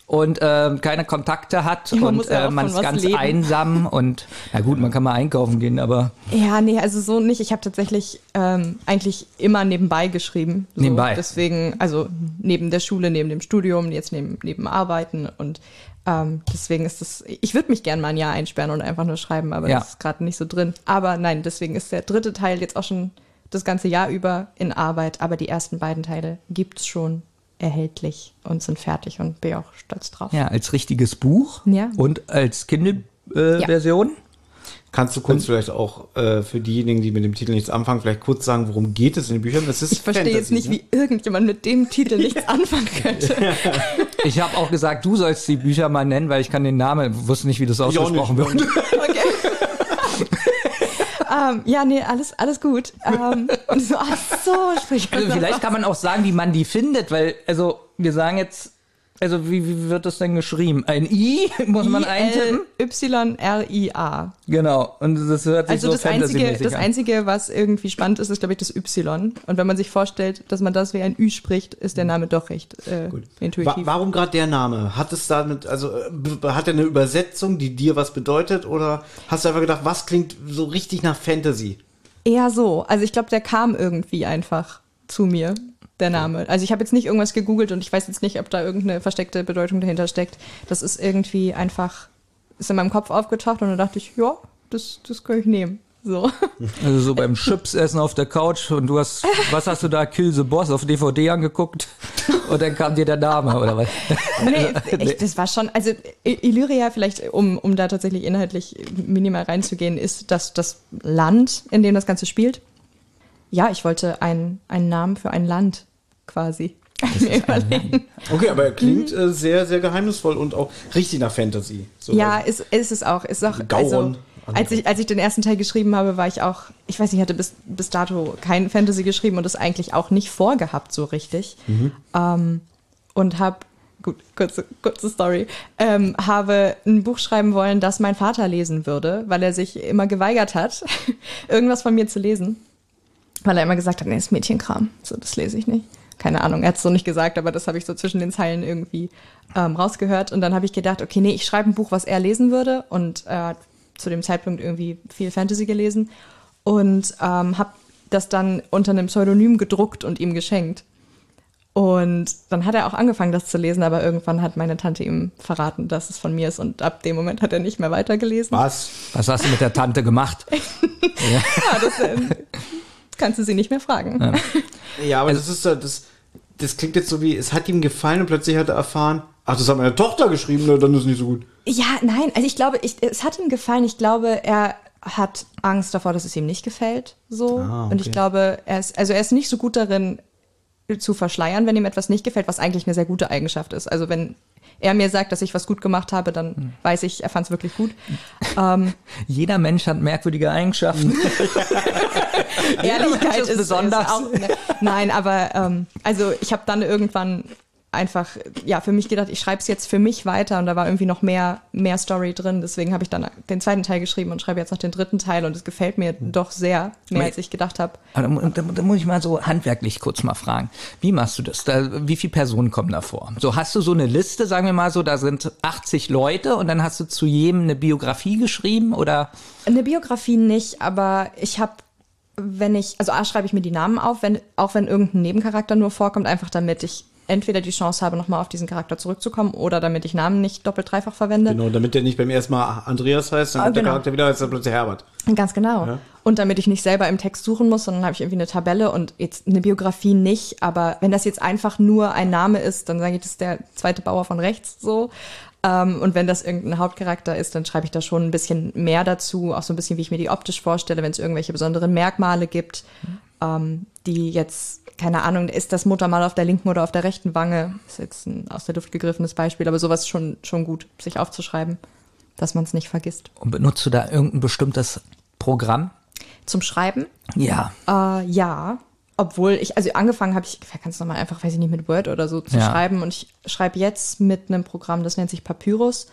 Speaker 4: und ähm, keine Kontakte hat
Speaker 5: man
Speaker 4: und
Speaker 5: ja
Speaker 4: äh, man ist ganz
Speaker 5: leben.
Speaker 4: einsam und na gut, man kann mal einkaufen gehen, aber
Speaker 5: Ja, nee, also so nicht. Ich habe tatsächlich ähm, eigentlich immer nebenbei geschrieben. So.
Speaker 4: Nebenbei.
Speaker 5: Deswegen, also neben der Schule, neben dem Studium, jetzt neben, neben Arbeiten und ähm, deswegen ist das, ich würde mich gern mal ein Jahr einsperren und einfach nur schreiben, aber
Speaker 4: Ja.
Speaker 5: das ist gerade nicht so drin. Aber nein, deswegen ist der dritte Teil jetzt auch schon das ganze Jahr über in Arbeit, aber die ersten beiden Teile gibt's schon erhältlich und sind fertig und bin auch stolz drauf.
Speaker 4: ja, als richtiges Buch
Speaker 5: Ja.
Speaker 4: und als Kindle-Version. Äh,
Speaker 5: Ja.
Speaker 3: Kannst du kurz vielleicht auch äh, für diejenigen, die mit dem Titel nichts anfangen, vielleicht kurz sagen, worum geht es in den Büchern? Das ist
Speaker 5: Ich verstehe jetzt nicht,
Speaker 3: ne?
Speaker 5: wie irgendjemand mit dem Titel nichts *laughs* anfangen könnte.
Speaker 4: Ich habe auch gesagt, du sollst die Bücher mal nennen, weil ich kann den Namen, wusste nicht, wie das ausgesprochen wird.
Speaker 5: Okay. *laughs* ähm, ja, nee, alles, alles gut. Ähm, und *laughs* so, ach so, sprich
Speaker 4: Also vielleicht kann man auch sagen, wie man die findet, weil, also wir sagen jetzt, also wie, wie wird das denn geschrieben? Ein I *laughs* muss man eintippen?
Speaker 5: Y-R-I-A.
Speaker 4: Genau. Und das hört sich
Speaker 5: Also
Speaker 4: so
Speaker 5: das einzige, das
Speaker 4: an.
Speaker 5: einzige, was irgendwie spannend ist, ist, glaube ich, das Y. Und wenn man sich vorstellt, dass man das wie ein Ü spricht, ist der Name doch recht äh,
Speaker 3: Wa
Speaker 5: intuitiv.
Speaker 3: warum gerade der Name? Hat es damit, also äh, hat er eine Übersetzung, die dir was bedeutet? Oder hast du einfach gedacht, was klingt so richtig nach Fantasy?
Speaker 5: Eher so. Also ich glaube, der kam irgendwie einfach zu mir, der Name. Also ich habe jetzt nicht irgendwas gegoogelt und ich weiß jetzt nicht, ob da irgendeine versteckte Bedeutung dahinter steckt. Das ist irgendwie einfach, ist in meinem Kopf aufgetaucht und dann dachte ich, ja, das, das kann ich nehmen. So. *laughs*
Speaker 4: Also so beim Chips essen auf der Couch und du hast, was hast du da, Kill the Boss auf DVD angeguckt *laughs* und dann kam dir der Name oder was?
Speaker 5: Nee, ich, das war schon, also Illyria, vielleicht, um, um da tatsächlich inhaltlich minimal reinzugehen, ist das, das Land, in dem das Ganze spielt. Ja, ich wollte einen, einen Namen für ein Land quasi. *laughs*
Speaker 3: Okay, aber er klingt äh, sehr, sehr geheimnisvoll und auch richtig nach Fantasy. So,
Speaker 5: Ja,
Speaker 3: also,
Speaker 5: ist, ist es auch. Ist auch
Speaker 3: Gauron.
Speaker 5: also, als, ich, als ich den ersten Teil geschrieben habe, war ich auch, ich weiß nicht, ich hatte bis, bis dato kein Fantasy geschrieben und das eigentlich auch nicht vorgehabt so richtig. Ähm, und habe, gut, kurze, kurze Story, ähm, habe ein Buch schreiben wollen, das mein Vater lesen würde, weil er sich immer geweigert hat, *laughs* irgendwas von mir zu lesen. Weil er immer gesagt hat, nee, das ist Mädchenkram, so, das lese ich nicht. Keine Ahnung, er hat es so nicht gesagt, aber das habe ich so zwischen den Zeilen irgendwie ähm, rausgehört. Und dann habe ich gedacht, okay, nee, ich schreibe ein Buch, was er lesen würde. Und er hat zu dem Zeitpunkt irgendwie viel Fantasy gelesen. Und ähm, habe das dann unter einem Pseudonym gedruckt und ihm geschenkt. Und dann hat er auch angefangen, das zu lesen, aber irgendwann hat meine Tante ihm verraten, dass es von mir ist. Und ab dem Moment hat er nicht mehr weitergelesen.
Speaker 3: was?
Speaker 4: Was hast du mit der Tante gemacht? *laughs*
Speaker 5: Ja, das äh, kannst du sie nicht mehr fragen.
Speaker 3: Ja, aber das ist äh, das, das klingt jetzt so wie, es hat ihm gefallen und plötzlich hat er erfahren, ach, das hat meine Tochter geschrieben, na, dann ist es nicht so gut.
Speaker 5: Ja, nein, also ich glaube, ich, es hat ihm gefallen. Ich glaube, er hat Angst davor, dass es ihm nicht gefällt. So.
Speaker 3: Ah,
Speaker 5: Und ich
Speaker 3: okay.
Speaker 5: glaube, er ist, also er ist nicht so gut darin, zu verschleiern, wenn ihm etwas nicht gefällt, was eigentlich eine sehr gute Eigenschaft ist. Also wenn er mir sagt, dass ich was gut gemacht habe, dann
Speaker 3: Hm.
Speaker 5: weiß ich, er fand es wirklich gut. ähm, *laughs*
Speaker 4: Jeder Mensch hat merkwürdige Eigenschaften. *laughs* *laughs* *laughs*
Speaker 5: Ehrlichkeit
Speaker 4: ist
Speaker 5: ist,
Speaker 4: besonders.
Speaker 5: Auch, ne, nein, aber ähm, also ich habe dann irgendwann einfach ja für mich gedacht, ich schreibe es jetzt für mich weiter und da war irgendwie noch mehr mehr Story drin. Deswegen habe ich dann den zweiten Teil geschrieben und schreibe jetzt noch den dritten Teil und es gefällt mir doch sehr mehr als ich gedacht habe.
Speaker 4: Da, da, da muss ich mal so handwerklich kurz mal fragen. Wie machst du das? Da, wie viele Personen kommen da vor? So hast du so eine Liste, sagen wir mal so, da sind 80 Leute und dann hast du zu jedem eine Biografie geschrieben oder?
Speaker 5: Eine Biografie nicht, aber ich habe wenn ich, also A, schreibe ich mir die Namen auf, wenn, auch wenn irgendein Nebencharakter nur vorkommt, einfach damit ich entweder die Chance habe, nochmal auf diesen Charakter zurückzukommen oder damit ich Namen nicht doppelt dreifach verwende.
Speaker 3: Genau, damit der nicht beim ersten Mal Andreas heißt, dann
Speaker 5: Ah,
Speaker 3: kommt der
Speaker 5: genau.
Speaker 3: Charakter wieder, heißt er plötzlich Herbert.
Speaker 5: Ganz genau. Und damit ich nicht selber im Text suchen muss, sondern habe ich irgendwie eine Tabelle und jetzt eine Biografie nicht. Aber wenn das jetzt einfach nur ein Name ist, dann sage ich, das ist der zweite Bauer von rechts so. Ähm, und wenn das irgendein Hauptcharakter ist, dann schreibe ich da schon ein bisschen mehr dazu, auch so ein bisschen, wie ich mir die optisch vorstelle, wenn es irgendwelche besonderen Merkmale gibt, ähm, die jetzt, keine Ahnung, ist das Muttermal auf der linken oder auf der rechten Wange? Ist jetzt ein aus der Luft gegriffenes Beispiel, aber sowas schon, schon gut, sich aufzuschreiben, dass man es nicht vergisst.
Speaker 4: Und benutzt du da irgendein bestimmtes Programm?
Speaker 5: Zum Schreiben
Speaker 4: Ja.
Speaker 5: Äh, ja, obwohl ich, also angefangen habe ich, ich kann es nochmal einfach, weiß ich nicht, mit Word oder so zu
Speaker 4: Ja.
Speaker 5: schreiben und ich schreibe jetzt mit einem Programm, das nennt sich Papyrus.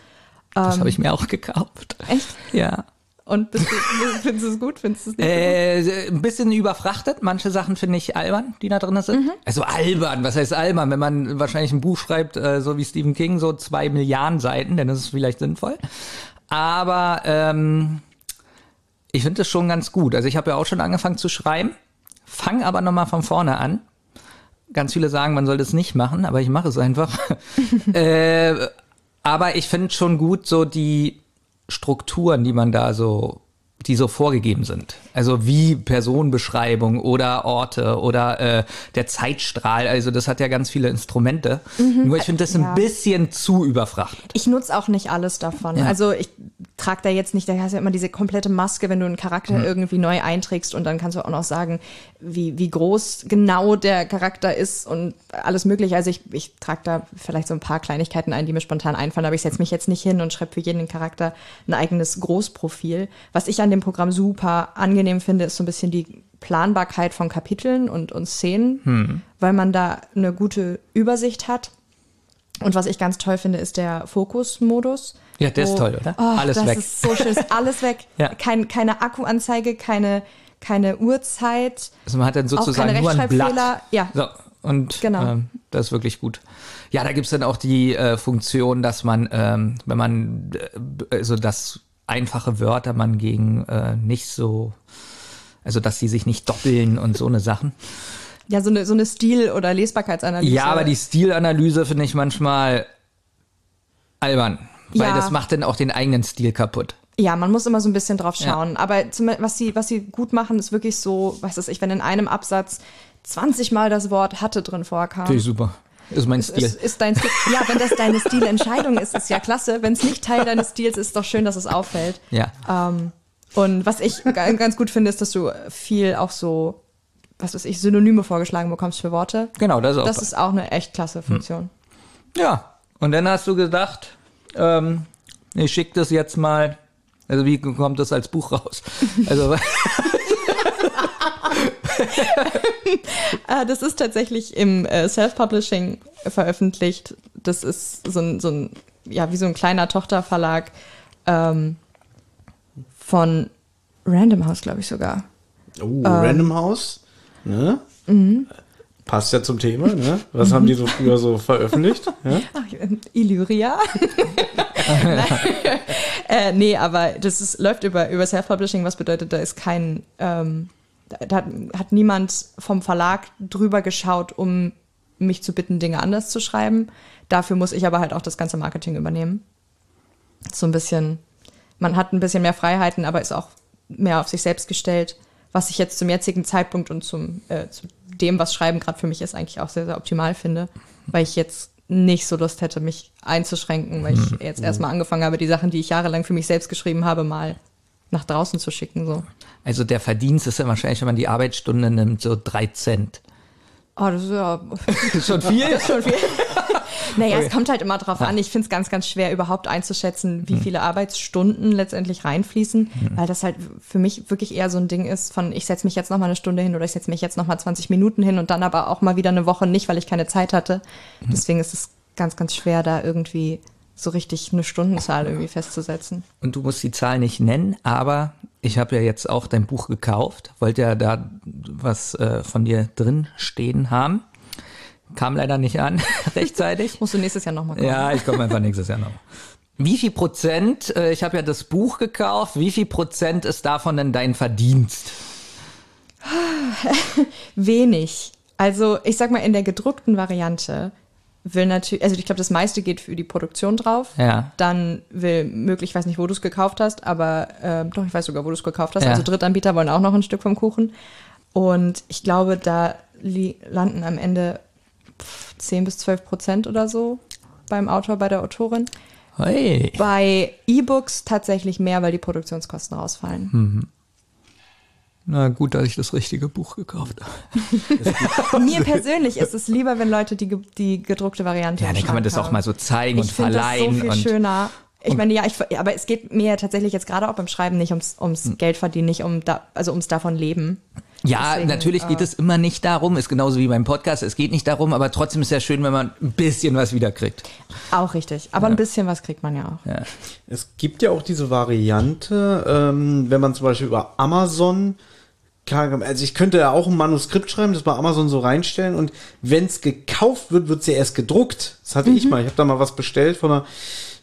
Speaker 4: Das habe ich mir auch gekauft.
Speaker 5: Echt?
Speaker 4: Ja.
Speaker 5: Und bist du, *laughs* findest du es gut? Findest du es nicht
Speaker 4: Äh, ein bisschen überfrachtet. Manche Sachen finde ich albern, die da drin sind. Also albern, was heißt albern? Wenn man wahrscheinlich ein Buch schreibt, äh, so wie Stephen King, so zwei Milliarden Seiten, dann ist es vielleicht sinnvoll. Aber ähm, ich finde es schon ganz gut. Also ich habe ja auch schon angefangen zu schreiben, fang aber nochmal von vorne an. Ganz viele sagen, man soll das nicht machen, aber ich mache es einfach. *laughs* äh, aber ich finde schon gut so die Strukturen, die man da so, die so vorgegeben sind. Also wie Personenbeschreibung oder Orte oder äh, der Zeitstrahl. Also das hat ja ganz viele Instrumente. Nur ich finde das ein
Speaker 5: ja.
Speaker 4: bisschen zu überfrachtet.
Speaker 5: Ich nutze auch nicht alles davon.
Speaker 4: Ja.
Speaker 5: Also ich trage da jetzt nicht, da hast du ja immer diese komplette Maske, wenn du einen Charakter irgendwie neu einträgst und dann kannst du auch noch sagen, wie, wie groß genau der Charakter ist und alles mögliche. Also ich, ich trage da vielleicht so ein paar Kleinigkeiten ein, die mir spontan einfallen, aber ich setze mich jetzt nicht hin und schreibe für jeden Charakter ein eigenes Großprofil. Was ich an dem Programm super angenehm finde, ist so ein bisschen die Planbarkeit von Kapiteln und, und Szenen, weil man da eine gute Übersicht hat. Und was ich ganz toll finde, ist der Fokus-Modus.
Speaker 4: Ja, der ist
Speaker 5: wo-
Speaker 4: toll, oder?
Speaker 5: Oh,
Speaker 4: Alles
Speaker 5: das
Speaker 4: weg.
Speaker 5: ist so schön, ist *laughs* alles weg.
Speaker 4: Ja.
Speaker 5: Kein, keine Akkuanzeige, keine, keine Uhrzeit.
Speaker 4: Also man hat dann sozusagen
Speaker 5: keine
Speaker 4: nur ein Blatt.
Speaker 5: Rechtschreibfehler. Ja.
Speaker 4: So, und
Speaker 5: Genau.
Speaker 4: ähm, das ist wirklich gut. Ja, da gibt's dann auch die äh, Funktion, dass man, ähm, wenn man, äh, also dass einfache Wörter man gegen äh, nicht so, also dass die sich nicht doppeln und so eine Sachen.
Speaker 5: Ja, so eine, so eine Stil- oder Lesbarkeitsanalyse.
Speaker 4: Ja, aber die Stilanalyse finde ich manchmal albern. Weil
Speaker 5: Ja.
Speaker 4: das macht dann auch den eigenen Stil kaputt.
Speaker 5: Ja, man muss immer so ein bisschen drauf
Speaker 4: Ja.
Speaker 5: schauen. Aber zum, was, sie, was sie gut machen, ist wirklich so, was weiß ich, wenn in einem Absatz 20 Mal das Wort hatte drin vorkam.
Speaker 4: Finde ich super. Ist mein Stil.
Speaker 5: Ist, ist dein Stil. Ja, wenn das deine Stilentscheidung ist, ist ja klasse. Wenn es nicht Teil deines Stils ist, ist doch schön, dass es auffällt.
Speaker 4: ja.
Speaker 5: Ähm, und was ich ga- ganz gut finde, ist, dass du viel auch so, was weiß ich, Synonyme vorgeschlagen bekommst für Worte.
Speaker 4: Genau, das ist auch
Speaker 5: Das ist auch eine echt klasse Funktion.
Speaker 4: Ja, und dann hast du gedacht, ähm, ich schicke das jetzt mal. Also wie kommt das als Buch raus? Also *laughs* *laughs* *laughs*
Speaker 5: das ist tatsächlich im äh, Self-Publishing veröffentlicht. Das ist so ein, so ein, ja, wie so ein kleiner Tochterverlag ähm, von Random House, glaube ich sogar.
Speaker 3: Oh,
Speaker 5: Ähm.
Speaker 3: Random House. Ne?
Speaker 5: Mhm.
Speaker 3: Passt ja zum Thema, ne? Was haben die so früher so veröffentlicht? Ja?
Speaker 5: Ach, Illyria. *laughs* Äh, nee, aber das ist, läuft über, über Self-Publishing, was bedeutet, da ist kein, ähm, da, hat, hat niemand vom Verlag drüber geschaut, um mich zu bitten, Dinge anders zu schreiben. Dafür muss ich aber halt auch das ganze Marketing übernehmen. So ein bisschen, man hat ein bisschen mehr Freiheiten, aber ist auch mehr auf sich selbst gestellt, was ich jetzt zum jetzigen Zeitpunkt und zum, äh, zu dem, was Schreiben gerade für mich ist, eigentlich auch sehr, sehr optimal finde, weil ich jetzt nicht so Lust hätte, mich einzuschränken, weil ich jetzt erstmal angefangen habe, die Sachen, die ich jahrelang für mich selbst geschrieben habe, mal nach draußen zu schicken. So.
Speaker 4: Also der Verdienst ist ja wahrscheinlich, wenn man die Arbeitsstunde nimmt, so drei Cent.
Speaker 5: Oh, das ist ja *laughs*
Speaker 4: Schon viel? *laughs*
Speaker 5: schon viel. *laughs* Naja, es kommt halt immer drauf an. Ich finde es ganz, ganz schwer, überhaupt einzuschätzen, wie viele Arbeitsstunden letztendlich reinfließen, weil das halt für mich wirklich eher so ein Ding ist von, ich setze mich jetzt noch mal eine Stunde hin oder ich setze mich jetzt noch mal 20 Minuten hin und dann aber auch mal wieder eine Woche nicht, weil ich keine Zeit hatte. Deswegen ist es ganz, ganz schwer, da irgendwie so richtig eine Stundenzahl irgendwie festzusetzen.
Speaker 4: Und du musst die Zahl nicht nennen, aber ich habe ja jetzt auch dein Buch gekauft, wollte ja da was äh, von dir drin stehen haben. Kam leider nicht an, *laughs* rechtzeitig.
Speaker 5: Musst du nächstes Jahr noch mal kommen.
Speaker 4: Ja, ich komme einfach nächstes Jahr noch. Wie viel Prozent, äh, ich habe ja das Buch gekauft, wie viel Prozent ist davon denn dein Verdienst? *laughs*
Speaker 5: Wenig. Also ich sag mal, in der gedruckten Variante will natürlich, also ich glaube, das meiste geht für die Produktion drauf.
Speaker 4: Ja.
Speaker 5: Dann will möglich, ich weiß nicht, wo du es gekauft hast, aber äh, doch, ich weiß sogar, wo du es gekauft hast.
Speaker 4: Ja.
Speaker 5: Also Drittanbieter wollen auch noch ein Stück vom Kuchen. Und ich glaube, da landen am Ende pff, 10 bis 12 Prozent oder so beim Autor, bei der Autorin.
Speaker 4: Hey.
Speaker 5: Bei E-Books tatsächlich mehr, weil die Produktionskosten rausfallen.
Speaker 4: Na gut, dass ich das richtige Buch gekauft habe. *laughs*
Speaker 5: Mir persönlich ist es lieber, wenn Leute die, die gedruckte Variante
Speaker 4: Ja,
Speaker 5: im
Speaker 4: dann kann man das auch
Speaker 5: haben.
Speaker 4: mal so zeigen
Speaker 5: Ich
Speaker 4: und
Speaker 5: finde das so
Speaker 4: verleihen.
Speaker 5: viel
Speaker 4: und
Speaker 5: schöner. Ich meine, ja, ich, aber es geht mir tatsächlich jetzt gerade auch beim Schreiben nicht ums, ums
Speaker 4: Hm.
Speaker 5: Geld verdienen, nicht um da, also ums davon leben.
Speaker 4: Ja,
Speaker 5: Deswegen,
Speaker 4: natürlich geht es immer nicht darum, ist genauso wie beim Podcast, es geht nicht darum, aber trotzdem ist ja schön, wenn man ein bisschen was wiederkriegt.
Speaker 5: Auch richtig. Aber ein bisschen was kriegt man ja auch.
Speaker 4: Ja.
Speaker 3: Es gibt ja auch diese Variante, ähm, wenn man zum Beispiel über Amazon, also ich könnte ja auch ein Manuskript schreiben, das bei Amazon so reinstellen und wenn es gekauft wird, wird es ja erst gedruckt. Das hatte ich mal. Ich habe da mal was bestellt von einer,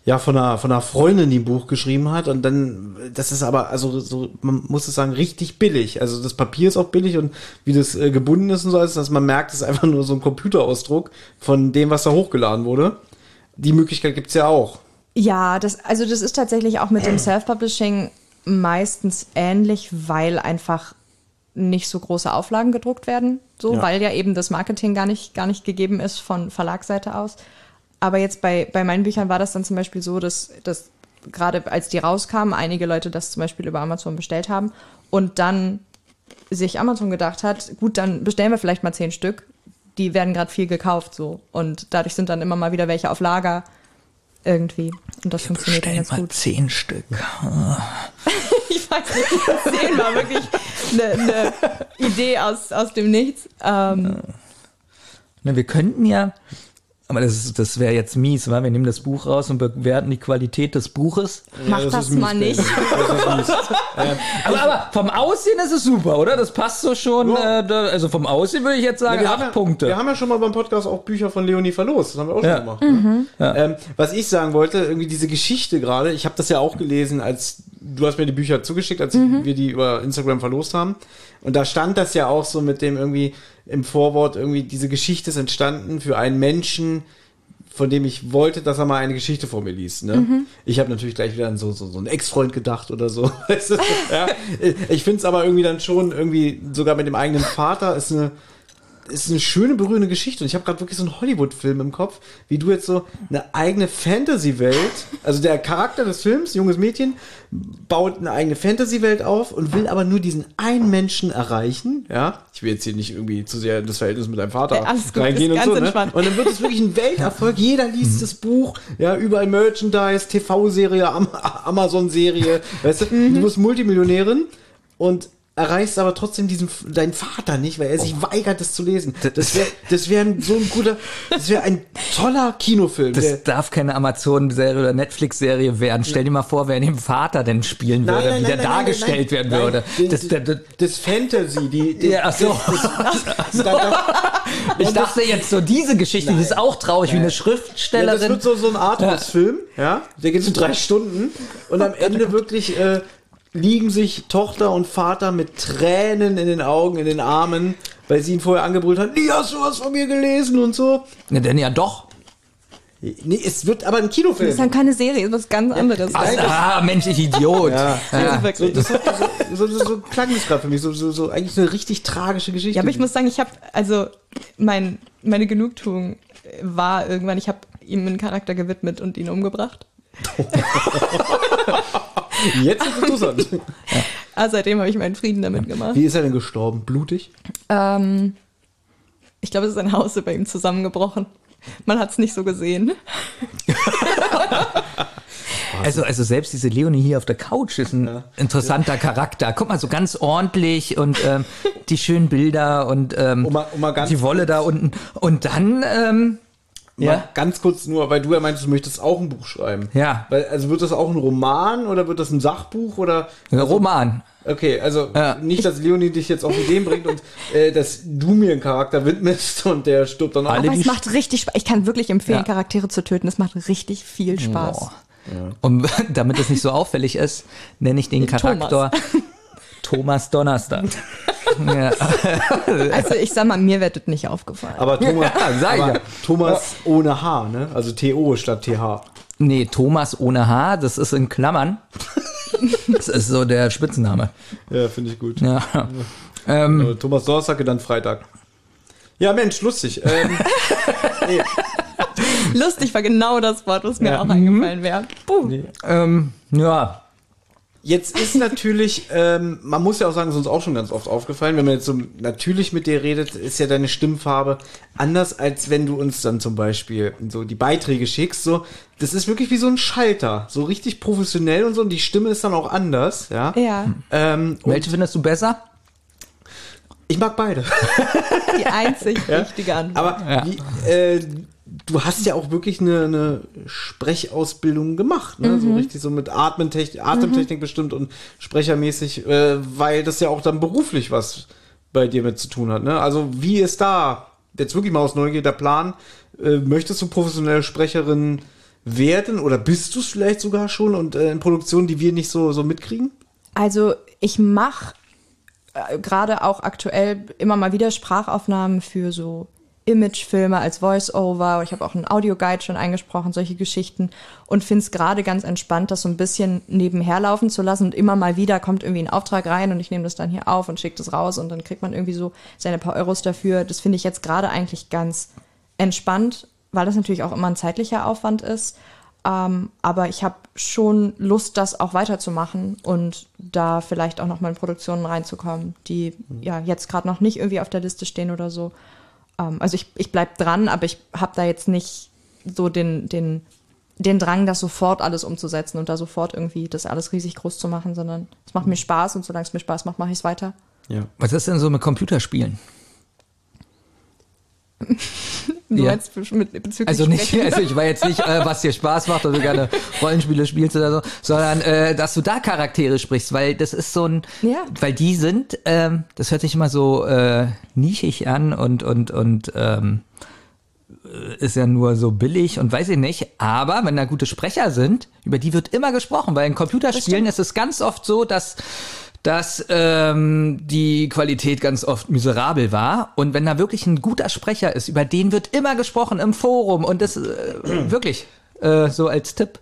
Speaker 3: ja, von einer, von einer Freundin, die ein Buch geschrieben hat und dann, das ist aber, also so, man muss es sagen, richtig billig. Also das Papier ist auch billig und wie das äh, gebunden ist und so, ist, dass man merkt, es ist einfach nur so ein Computerausdruck von dem, was da hochgeladen wurde. Die Möglichkeit gibt's ja auch.
Speaker 5: Ja, das, also das ist tatsächlich auch mit dem *clears throat* Self-Publishing meistens ähnlich, weil einfach nicht so große Auflagen gedruckt werden, so,
Speaker 3: Ja.
Speaker 5: weil ja eben das Marketing gar nicht, gar nicht gegeben ist von Verlagsseite aus. Aber jetzt bei, bei meinen Büchern war das dann zum Beispiel so, dass, dass gerade als die rauskamen, einige Leute das zum Beispiel über Amazon bestellt haben und dann sich Amazon gedacht hat, gut, dann bestellen wir vielleicht mal zehn Stück. Die werden gerade viel gekauft so und dadurch sind dann immer mal wieder welche auf Lager irgendwie und das funktioniert dann ganz
Speaker 4: mal
Speaker 5: gut.
Speaker 4: zehn Stück. *laughs*
Speaker 5: Ich weiß nicht, zehn war wirklich eine, eine Idee aus, aus dem Nichts. Ähm,
Speaker 4: Na, wir könnten ja, aber das, ist- das wäre jetzt mies, weil wir nehmen das Buch raus und bewerten die Qualität des Buches.
Speaker 5: mach
Speaker 3: das
Speaker 5: das,
Speaker 3: mies,
Speaker 5: mal nicht.
Speaker 3: Das mies. *laughs*
Speaker 4: Aber, aber vom Aussehen ist es super, oder? Das passt so schon.
Speaker 3: Ja.
Speaker 4: Äh, da, also vom Aussehen würde ich jetzt sagen,
Speaker 3: wir,
Speaker 4: acht
Speaker 3: haben ja,
Speaker 4: Punkte.
Speaker 3: wir haben ja schon mal beim Podcast auch Bücher von Leonie verlost. Das haben wir auch
Speaker 4: Ja.
Speaker 3: schon gemacht. Ne? Ähm, was ich sagen wollte, irgendwie diese Geschichte gerade, ich habe das ja auch gelesen, als du hast mir die Bücher zugeschickt, als wir die über Instagram verlost haben. Und da stand das ja auch so mit dem irgendwie im Vorwort, irgendwie diese Geschichte ist entstanden für einen Menschen, von dem ich wollte, dass er mal eine Geschichte vor mir liest. Ne? Ich habe natürlich gleich wieder an so, so, so einen Ex-Freund gedacht oder so. *laughs* Ja. Ich finde es aber irgendwie dann schon irgendwie, sogar mit dem eigenen Vater, ist eine, ist eine schöne, berührende Geschichte. Und ich habe gerade wirklich so einen Hollywood-Film im Kopf, wie du jetzt so eine eigene Fantasy-Welt, also der Charakter des Films, junges Mädchen, baut eine eigene Fantasy-Welt auf und will aber nur diesen einen Menschen erreichen. Ja, ich will jetzt hier nicht irgendwie zu sehr in das Verhältnis mit deinem Vater
Speaker 5: Ey, alles gut,
Speaker 3: reingehen und so. Ne?
Speaker 5: entspannt.
Speaker 3: Und dann wird es wirklich ein Welterfolg. Jeder liest das Buch, ja, überall Merchandise, TV-Serie, Am Amazon-Serie. Weißt du, du bist Multimillionärin und erreichst aber trotzdem diesen deinen Vater nicht, weil er sich weigert, das zu lesen. Das wäre *laughs* das wär ein- so ein guter, das wäre ein toller Kinofilm.
Speaker 4: das
Speaker 3: der-
Speaker 4: darf keine Amazon-Serie oder Netflix-Serie werden. Stell dir mal vor, wer den Vater denn spielen
Speaker 3: Nein,
Speaker 4: würde,
Speaker 3: nein,
Speaker 4: wie der
Speaker 3: nein,
Speaker 4: dargestellt werden würde. Das, das, das,
Speaker 3: das Fantasy, die, die
Speaker 4: Ja, ach so. *laughs* ich dachte jetzt so, diese Geschichte, die ist auch traurig, wie eine
Speaker 3: Ja, das
Speaker 4: Schriftstellerin.
Speaker 3: wird so, so ein Arthouse-Film, ja. Der geht so drei Stunden und am *laughs* Ende wirklich äh, liegen sich Tochter und Vater mit Tränen in den Augen, in den Armen, weil sie ihn vorher angebrüllt hat, nie hast du was von mir gelesen und so.
Speaker 4: Ne, denn ja doch.
Speaker 3: Nee, es wird aber ein
Speaker 5: Das
Speaker 3: Kinofilm.
Speaker 5: ist dann keine Serie, ist was ganz anderes.
Speaker 4: Ach, ah, Mensch, ich Idiot.
Speaker 3: Ja.
Speaker 4: Ja.
Speaker 3: So,
Speaker 5: wirklich.
Speaker 3: das hat, so, so, so, so klang es gerade für mich, so, so, so eigentlich eine richtig tragische Geschichte.
Speaker 5: Ja, aber ich muss sagen, ich habe, also mein, meine Genugtuung war irgendwann, ich habe ihm einen Charakter gewidmet und ihn umgebracht. *laughs*
Speaker 3: Jetzt ist es interessant.
Speaker 5: Also *laughs* seitdem habe ich meinen Frieden damit gemacht.
Speaker 3: Wie ist er denn gestorben? Blutig?
Speaker 5: Ähm, ich glaube, es ist ein Haus über ihm zusammengebrochen. Man hat es nicht so gesehen. *laughs*
Speaker 4: Also, also selbst diese Leonie hier auf der Couch ist ein interessanter Charakter. Guck mal, so ganz ordentlich und ähm, die schönen Bilder und ähm,
Speaker 3: Um mal- um mal
Speaker 4: die Wolle da unten. Und dann, ähm, ja,
Speaker 3: ganz kurz nur, weil du ja meintest, du möchtest auch ein Buch schreiben.
Speaker 4: Ja.
Speaker 3: Weil, also wird das auch ein Roman oder wird das ein Sachbuch oder?
Speaker 4: ein Roman.
Speaker 3: Okay, also
Speaker 4: Ja.
Speaker 3: nicht, dass Leonie dich jetzt auf Ideen bringt und äh, dass du mir einen Charakter widmest und der stirbt dann auch.
Speaker 4: Alle
Speaker 5: Aber es macht richtig Spaß. Ich kann wirklich empfehlen,
Speaker 4: Ja.
Speaker 5: Charaktere zu töten. Es macht richtig viel Spaß.
Speaker 4: Boah. Und *laughs* damit es nicht so auffällig ist, nenne ich den Charakter *laughs* Thomas, Donnerstag. Ja. *laughs*
Speaker 5: Also ich sag mal, mir wird das nicht aufgefallen.
Speaker 3: Aber Thomas,
Speaker 4: Ja,
Speaker 3: aber
Speaker 4: ja.
Speaker 3: Thomas ohne H, ne? Also TO statt TH.
Speaker 4: Nee, Thomas ohne H, das ist in Klammern. Das ist so der Spitzname.
Speaker 3: Ja, finde ich gut.
Speaker 4: Ja. Ähm,
Speaker 3: Äh, Thomas Donnerstag, dann Freitag. Ja, Mensch, lustig. Ähm, *laughs*
Speaker 5: Lustig war genau das Wort, was mir
Speaker 3: Ja.
Speaker 5: auch eingefallen wäre. Puh.
Speaker 4: ähm, ja,
Speaker 3: Jetzt ist natürlich, ähm, man muss ja auch sagen, es ist uns auch schon ganz oft aufgefallen, wenn man jetzt so natürlich mit dir redet, ist ja deine Stimmfarbe anders, als wenn du uns dann zum Beispiel so die Beiträge schickst. So, das ist wirklich wie so ein Schalter, so richtig professionell und so, und die Stimme ist dann auch anders, ja.
Speaker 5: Ja,
Speaker 3: Ähm,
Speaker 4: welche findest du besser?
Speaker 3: ich mag beide.
Speaker 5: die einzig richtige Antwort.
Speaker 3: Aber
Speaker 4: Ja.
Speaker 3: wie, äh, du hast ja auch wirklich eine, eine Sprechausbildung gemacht, ne? So richtig so mit Atmentechnik, Atemtechnik bestimmt und sprechermäßig, äh, weil das ja auch dann beruflich was bei dir mit zu tun hat. Ne? Also wie ist da jetzt wirklich mal aus Neugier der Plan? Äh, möchtest du professionelle Sprecherin werden oder bist du es vielleicht sogar schon und äh, in Produktionen, die wir nicht so, so mitkriegen?
Speaker 5: Also ich mache äh, gerade auch aktuell immer mal wieder Sprachaufnahmen für so Imagefilme als Voice-Over. Ich habe auch einen Audioguide schon eingesprochen, solche Geschichten. Und finde es gerade ganz entspannt, das so ein bisschen nebenher laufen zu lassen. Und immer mal wieder kommt irgendwie ein Auftrag rein und ich nehme das dann hier auf und schicke das raus und dann kriegt man irgendwie so seine paar Euros dafür. Das finde ich jetzt gerade eigentlich ganz entspannt, weil das natürlich auch immer ein zeitlicher Aufwand ist. Ähm, aber ich habe schon Lust, das auch weiterzumachen und da vielleicht auch noch mal in Produktionen reinzukommen, die ja jetzt gerade noch nicht irgendwie auf der Liste stehen oder so. Ähm, also ich, ich bleib dran, aber ich habe da jetzt nicht so den, den, den Drang, das sofort alles umzusetzen und da sofort irgendwie das alles riesig groß zu machen, sondern es macht mir Spaß und solange es mir Spaß macht, mache ich es weiter.
Speaker 3: Ja.
Speaker 4: Was ist denn so mit Computerspielen?
Speaker 5: Du
Speaker 4: Ja.
Speaker 5: meinst mit, bezüglich
Speaker 4: Also nicht, also ich war jetzt nicht, äh, was dir Spaß macht oder du gerne Rollenspiele spielst oder so, sondern äh, dass du da Charaktere sprichst, weil das ist so ein,
Speaker 5: Ja.
Speaker 4: weil die sind, ähm, das hört sich immer so äh, nischig an und und und ähm, äh, ist ja nur so billig und weiß ich nicht, aber wenn da gute Sprecher sind, über die wird immer gesprochen, weil in Computerspielen ist es ganz oft so, dass dass ähm, die Qualität ganz oft miserabel war. Und wenn da wirklich ein guter Sprecher ist, über den wird immer gesprochen im Forum und das äh, *clears throat* wirklich äh, so als Tipp.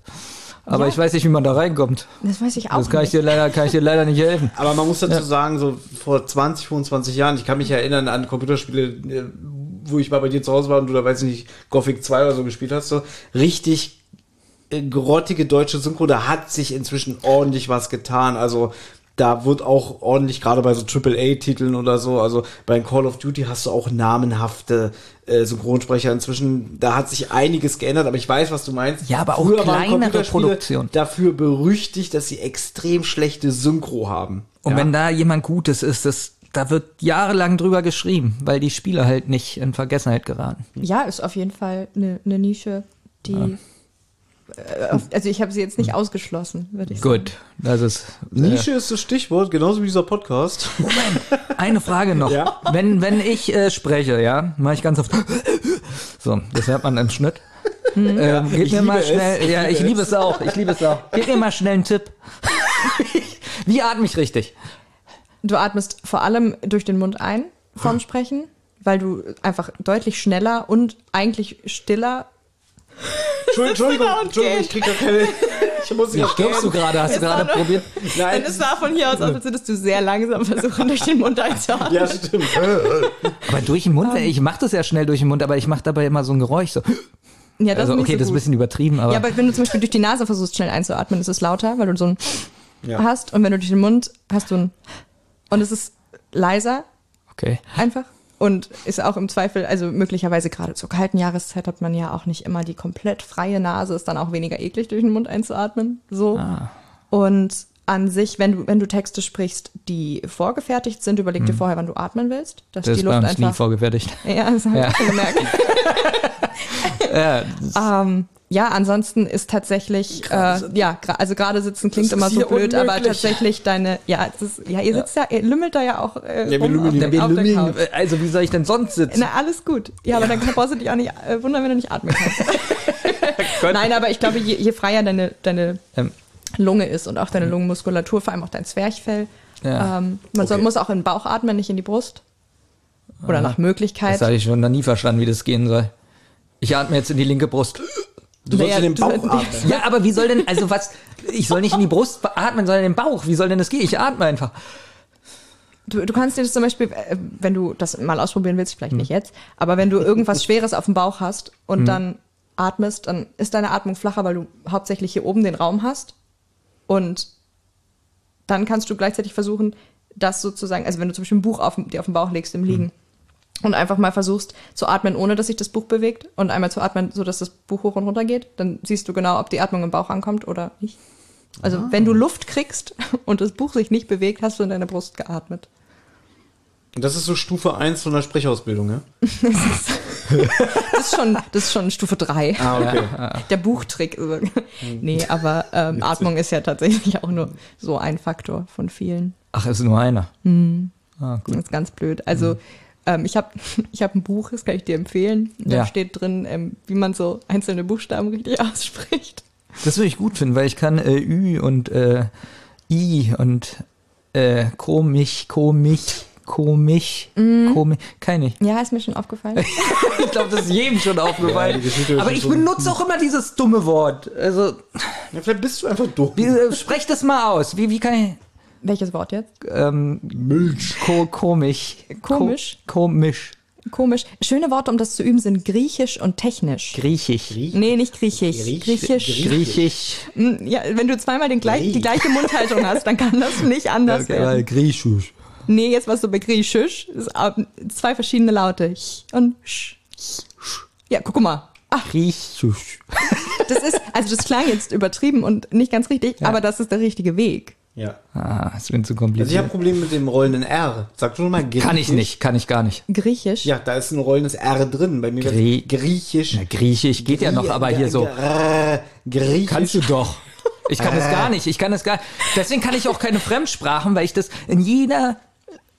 Speaker 4: Aber
Speaker 5: Ja.
Speaker 4: ich weiß nicht, wie man da reinkommt.
Speaker 5: Das weiß ich auch
Speaker 4: Das kann ich
Speaker 5: nicht.
Speaker 4: dir leider, kann ich dir leider nicht helfen. *laughs*
Speaker 3: Aber man muss dazu sagen, so vor 20, 25 Jahren, ich kann mich erinnern an Computerspiele, äh, wo ich mal bei dir zu Hause war und du da, weiß ich nicht, Gothic 2 oder so gespielt hast, so richtig äh, grottige deutsche Synchro, da hat sich inzwischen ordentlich was getan. Also da wird auch ordentlich, gerade bei so AAA-Titeln oder so, also bei Call of Duty hast du auch namenhafte äh, Synchronsprecher inzwischen. Da hat sich einiges geändert, aber ich weiß, was du meinst.
Speaker 4: Ja, aber auch
Speaker 3: Früher waren
Speaker 4: kleinere Produktionen.
Speaker 3: Dafür berüchtigt, dass sie extrem schlechte Synchro haben.
Speaker 4: Und
Speaker 3: Ja.
Speaker 4: wenn da jemand Gutes ist, das, da wird jahrelang drüber geschrieben, weil die Spiele halt nicht in Vergessenheit geraten.
Speaker 5: Ja, ist auf jeden Fall eine, eine Nische, die. Auf, also ich habe sie jetzt nicht ausgeschlossen, würde ich sagen.
Speaker 4: Gut, das ist
Speaker 3: Nische ist das Stichwort, genauso wie dieser Podcast.
Speaker 4: Eine Frage noch. *laughs*
Speaker 3: Ja?
Speaker 4: Wenn, wenn ich äh, spreche, ja, mache ich ganz oft. *laughs* So, das hört man im Schnitt. Ähm, gib
Speaker 3: ich
Speaker 4: mir mal
Speaker 3: liebe
Speaker 4: schnell.
Speaker 3: es,
Speaker 4: ja, ich liebe es auch. Ich liebe es auch. *laughs* Gib mir mal schnell einen Tipp. Wie atme ich richtig?
Speaker 5: Du atmest vor allem durch den Mund ein vorm Sprechen, weil du einfach deutlich schneller und eigentlich stiller.
Speaker 3: Entschuldigung, Entschuldigung, ich krieg gar keine. Ich muss
Speaker 4: Wie stirbst du gerade? Hast du gerade probiert?
Speaker 3: Nein,
Speaker 5: es sah von hier aus aus, als würdest du sehr langsam versuchen, durch den Mund einzuatmen.
Speaker 3: ja, stimmt. *laughs*
Speaker 4: Aber durch den Mund, ich mache das ja schnell durch den Mund, aber ich mache dabei immer so ein Geräusch. So.
Speaker 5: Ja, das
Speaker 4: Also
Speaker 5: ist nicht
Speaker 4: okay,
Speaker 5: so
Speaker 4: das ist ein bisschen übertrieben, aber,
Speaker 5: Ja, aber wenn du zum Beispiel durch die Nase versuchst, schnell einzuatmen, ist es lauter, weil du so ein
Speaker 3: Ja.
Speaker 5: hast. Und wenn du durch den Mund hast du ein und es ist leiser
Speaker 4: okay.
Speaker 5: einfach. Und ist auch im Zweifel, also möglicherweise gerade zur kalten Jahreszeit hat man ja auch nicht immer die komplett freie Nase, ist dann auch weniger eklig, durch den Mund einzuatmen. So.
Speaker 4: Ah.
Speaker 5: Und an sich, wenn du, wenn du Texte sprichst, die vorgefertigt sind, überleg
Speaker 4: Hm.
Speaker 5: dir vorher, wann du atmen willst. Dass
Speaker 4: Das
Speaker 5: die Luft
Speaker 4: uns nie
Speaker 5: einfach.
Speaker 4: vorgefertigt.
Speaker 5: Ja, das habe
Speaker 4: Ja.
Speaker 5: ich schon gemerkt. *laughs*
Speaker 4: Ja, das- *laughs*
Speaker 5: Ähm, ja, ansonsten ist tatsächlich, äh, ja, also gerade sitzen klingt
Speaker 3: Das
Speaker 5: immer so blöd, aber
Speaker 3: unmöglich.
Speaker 5: tatsächlich deine, ja, das ist, ja, ihr sitzt ja, ihr lümmelt da ja auch äh,
Speaker 3: wir
Speaker 5: rum
Speaker 3: lümmeln
Speaker 5: auf,
Speaker 3: Wir
Speaker 5: auf der
Speaker 3: lümmeln.
Speaker 5: Couch.
Speaker 4: also wie soll ich denn sonst sitzen?
Speaker 5: Na, alles gut. Ja, aber dann brauchst du dich auch nicht äh, wundern, wenn du nicht atmen kannst. *laughs* Nein, aber ich glaube, je, je freier deine, deine
Speaker 4: Ähm.
Speaker 5: Lunge ist und auch deine Lungenmuskulatur, vor allem auch dein Zwerchfell,
Speaker 4: Ja.
Speaker 5: ähm, man soll,
Speaker 3: Okay.
Speaker 5: muss auch in den Bauch atmen, nicht in die Brust. Oder nach
Speaker 4: Das
Speaker 5: Möglichkeit.
Speaker 4: habe ich schon noch nie verstanden, wie das gehen soll. Ich atme jetzt in die linke Brust.
Speaker 3: Du sollst
Speaker 5: Naja,
Speaker 3: in den Bauch *laughs* atmen.
Speaker 4: Ja, aber wie soll denn, also was, ich soll nicht in die Brust atmen, sondern in den Bauch. Wie soll denn das gehen? Ich atme einfach.
Speaker 5: Du, du kannst dir das zum Beispiel, äh, wenn du das mal ausprobieren willst,
Speaker 4: Hm.
Speaker 5: vielleicht nicht jetzt, aber wenn du irgendwas *laughs* Schweres auf dem Bauch hast und dann atmest, dann ist deine Atmung flacher, weil du hauptsächlich hier oben den Raum hast. Und dann kannst du gleichzeitig versuchen, das sozusagen, also wenn du zum Beispiel ein Buch auf, dir auf den Bauch legst im Liegen und einfach mal versuchst zu atmen, ohne dass sich das Buch bewegt und einmal zu atmen, so dass das Buch hoch und runter geht, dann siehst du genau, ob die Atmung im Bauch ankommt oder nicht. Also wenn du Luft kriegst *laughs* und das Buch sich nicht bewegt, hast du in deine Brust geatmet.
Speaker 3: Das ist so Stufe 1 von der Sprechausbildung, ja? *laughs*
Speaker 5: Das ist schon, das ist schon Stufe 3.
Speaker 3: Ah, okay.
Speaker 5: Der Buchtrick. Also. Nee, aber ähm, Atmung ist ja tatsächlich auch nur so ein Faktor von vielen.
Speaker 4: Ach, ist nur einer.
Speaker 5: Das ist ganz blöd. Also ähm, ich habe *laughs* ich hab ein Buch, das kann ich dir empfehlen. Da
Speaker 4: Ja.
Speaker 5: steht drin, ähm, wie man so einzelne Buchstaben richtig *laughs* ausspricht.
Speaker 4: Das würde ich gut finden, weil ich kann äh, Ü und äh, I und äh, komisch, komisch, komisch, komisch, keine.
Speaker 5: Ja, ist mir schon aufgefallen. *laughs*
Speaker 4: Ich glaube, das ist jedem schon aufgefallen.
Speaker 3: ist
Speaker 4: Aber ich
Speaker 3: so-
Speaker 4: benutze auch immer dieses dumme Wort. Also,
Speaker 3: Ja, vielleicht bist du einfach dumm.
Speaker 4: wie, äh, sprech das mal aus. Wie, wie kann ich.
Speaker 5: Welches Wort jetzt?
Speaker 4: Ähm,
Speaker 3: Milch.
Speaker 4: ko komisch.
Speaker 5: Komisch?
Speaker 4: Ko komisch.
Speaker 5: Komisch. Schöne Worte, um das zu üben, sind griechisch und technisch.
Speaker 4: Griechisch.
Speaker 5: Nee, nicht griechisch.
Speaker 3: Griech-
Speaker 5: griechisch.
Speaker 4: Griechisch.
Speaker 5: Hm, Ja, wenn du zweimal den gleich, die gleiche Mundhaltung hast, dann kann das nicht *laughs* anders werden.
Speaker 4: Griechisch.
Speaker 5: Nee, jetzt was so bei griechisch. Zwei verschiedene Laute. Ch und sch. Ja, guck mal. Ach,
Speaker 4: Griechisch.
Speaker 5: das ist, also das klang jetzt übertrieben und nicht ganz richtig, aber das ist der richtige Weg.
Speaker 3: Ja.
Speaker 4: Ah, es wird zu
Speaker 3: Also ich
Speaker 4: kompliziert.
Speaker 3: habe Probleme mit dem rollenden R. Sag schon mal Griechisch.
Speaker 4: kann ich nicht, kann ich gar nicht.
Speaker 5: Griechisch.
Speaker 3: Ja, da ist ein rollendes R drin. Bei mir
Speaker 4: Grie-
Speaker 3: Griechisch.
Speaker 4: Na, Griechisch geht ja noch, aber hier so.
Speaker 3: Griechisch.
Speaker 4: Kannst du doch. Ich kann es gar *laughs* nicht. Ich kann es gar Deswegen kann ich auch keine Fremdsprachen, weil ich das in jeder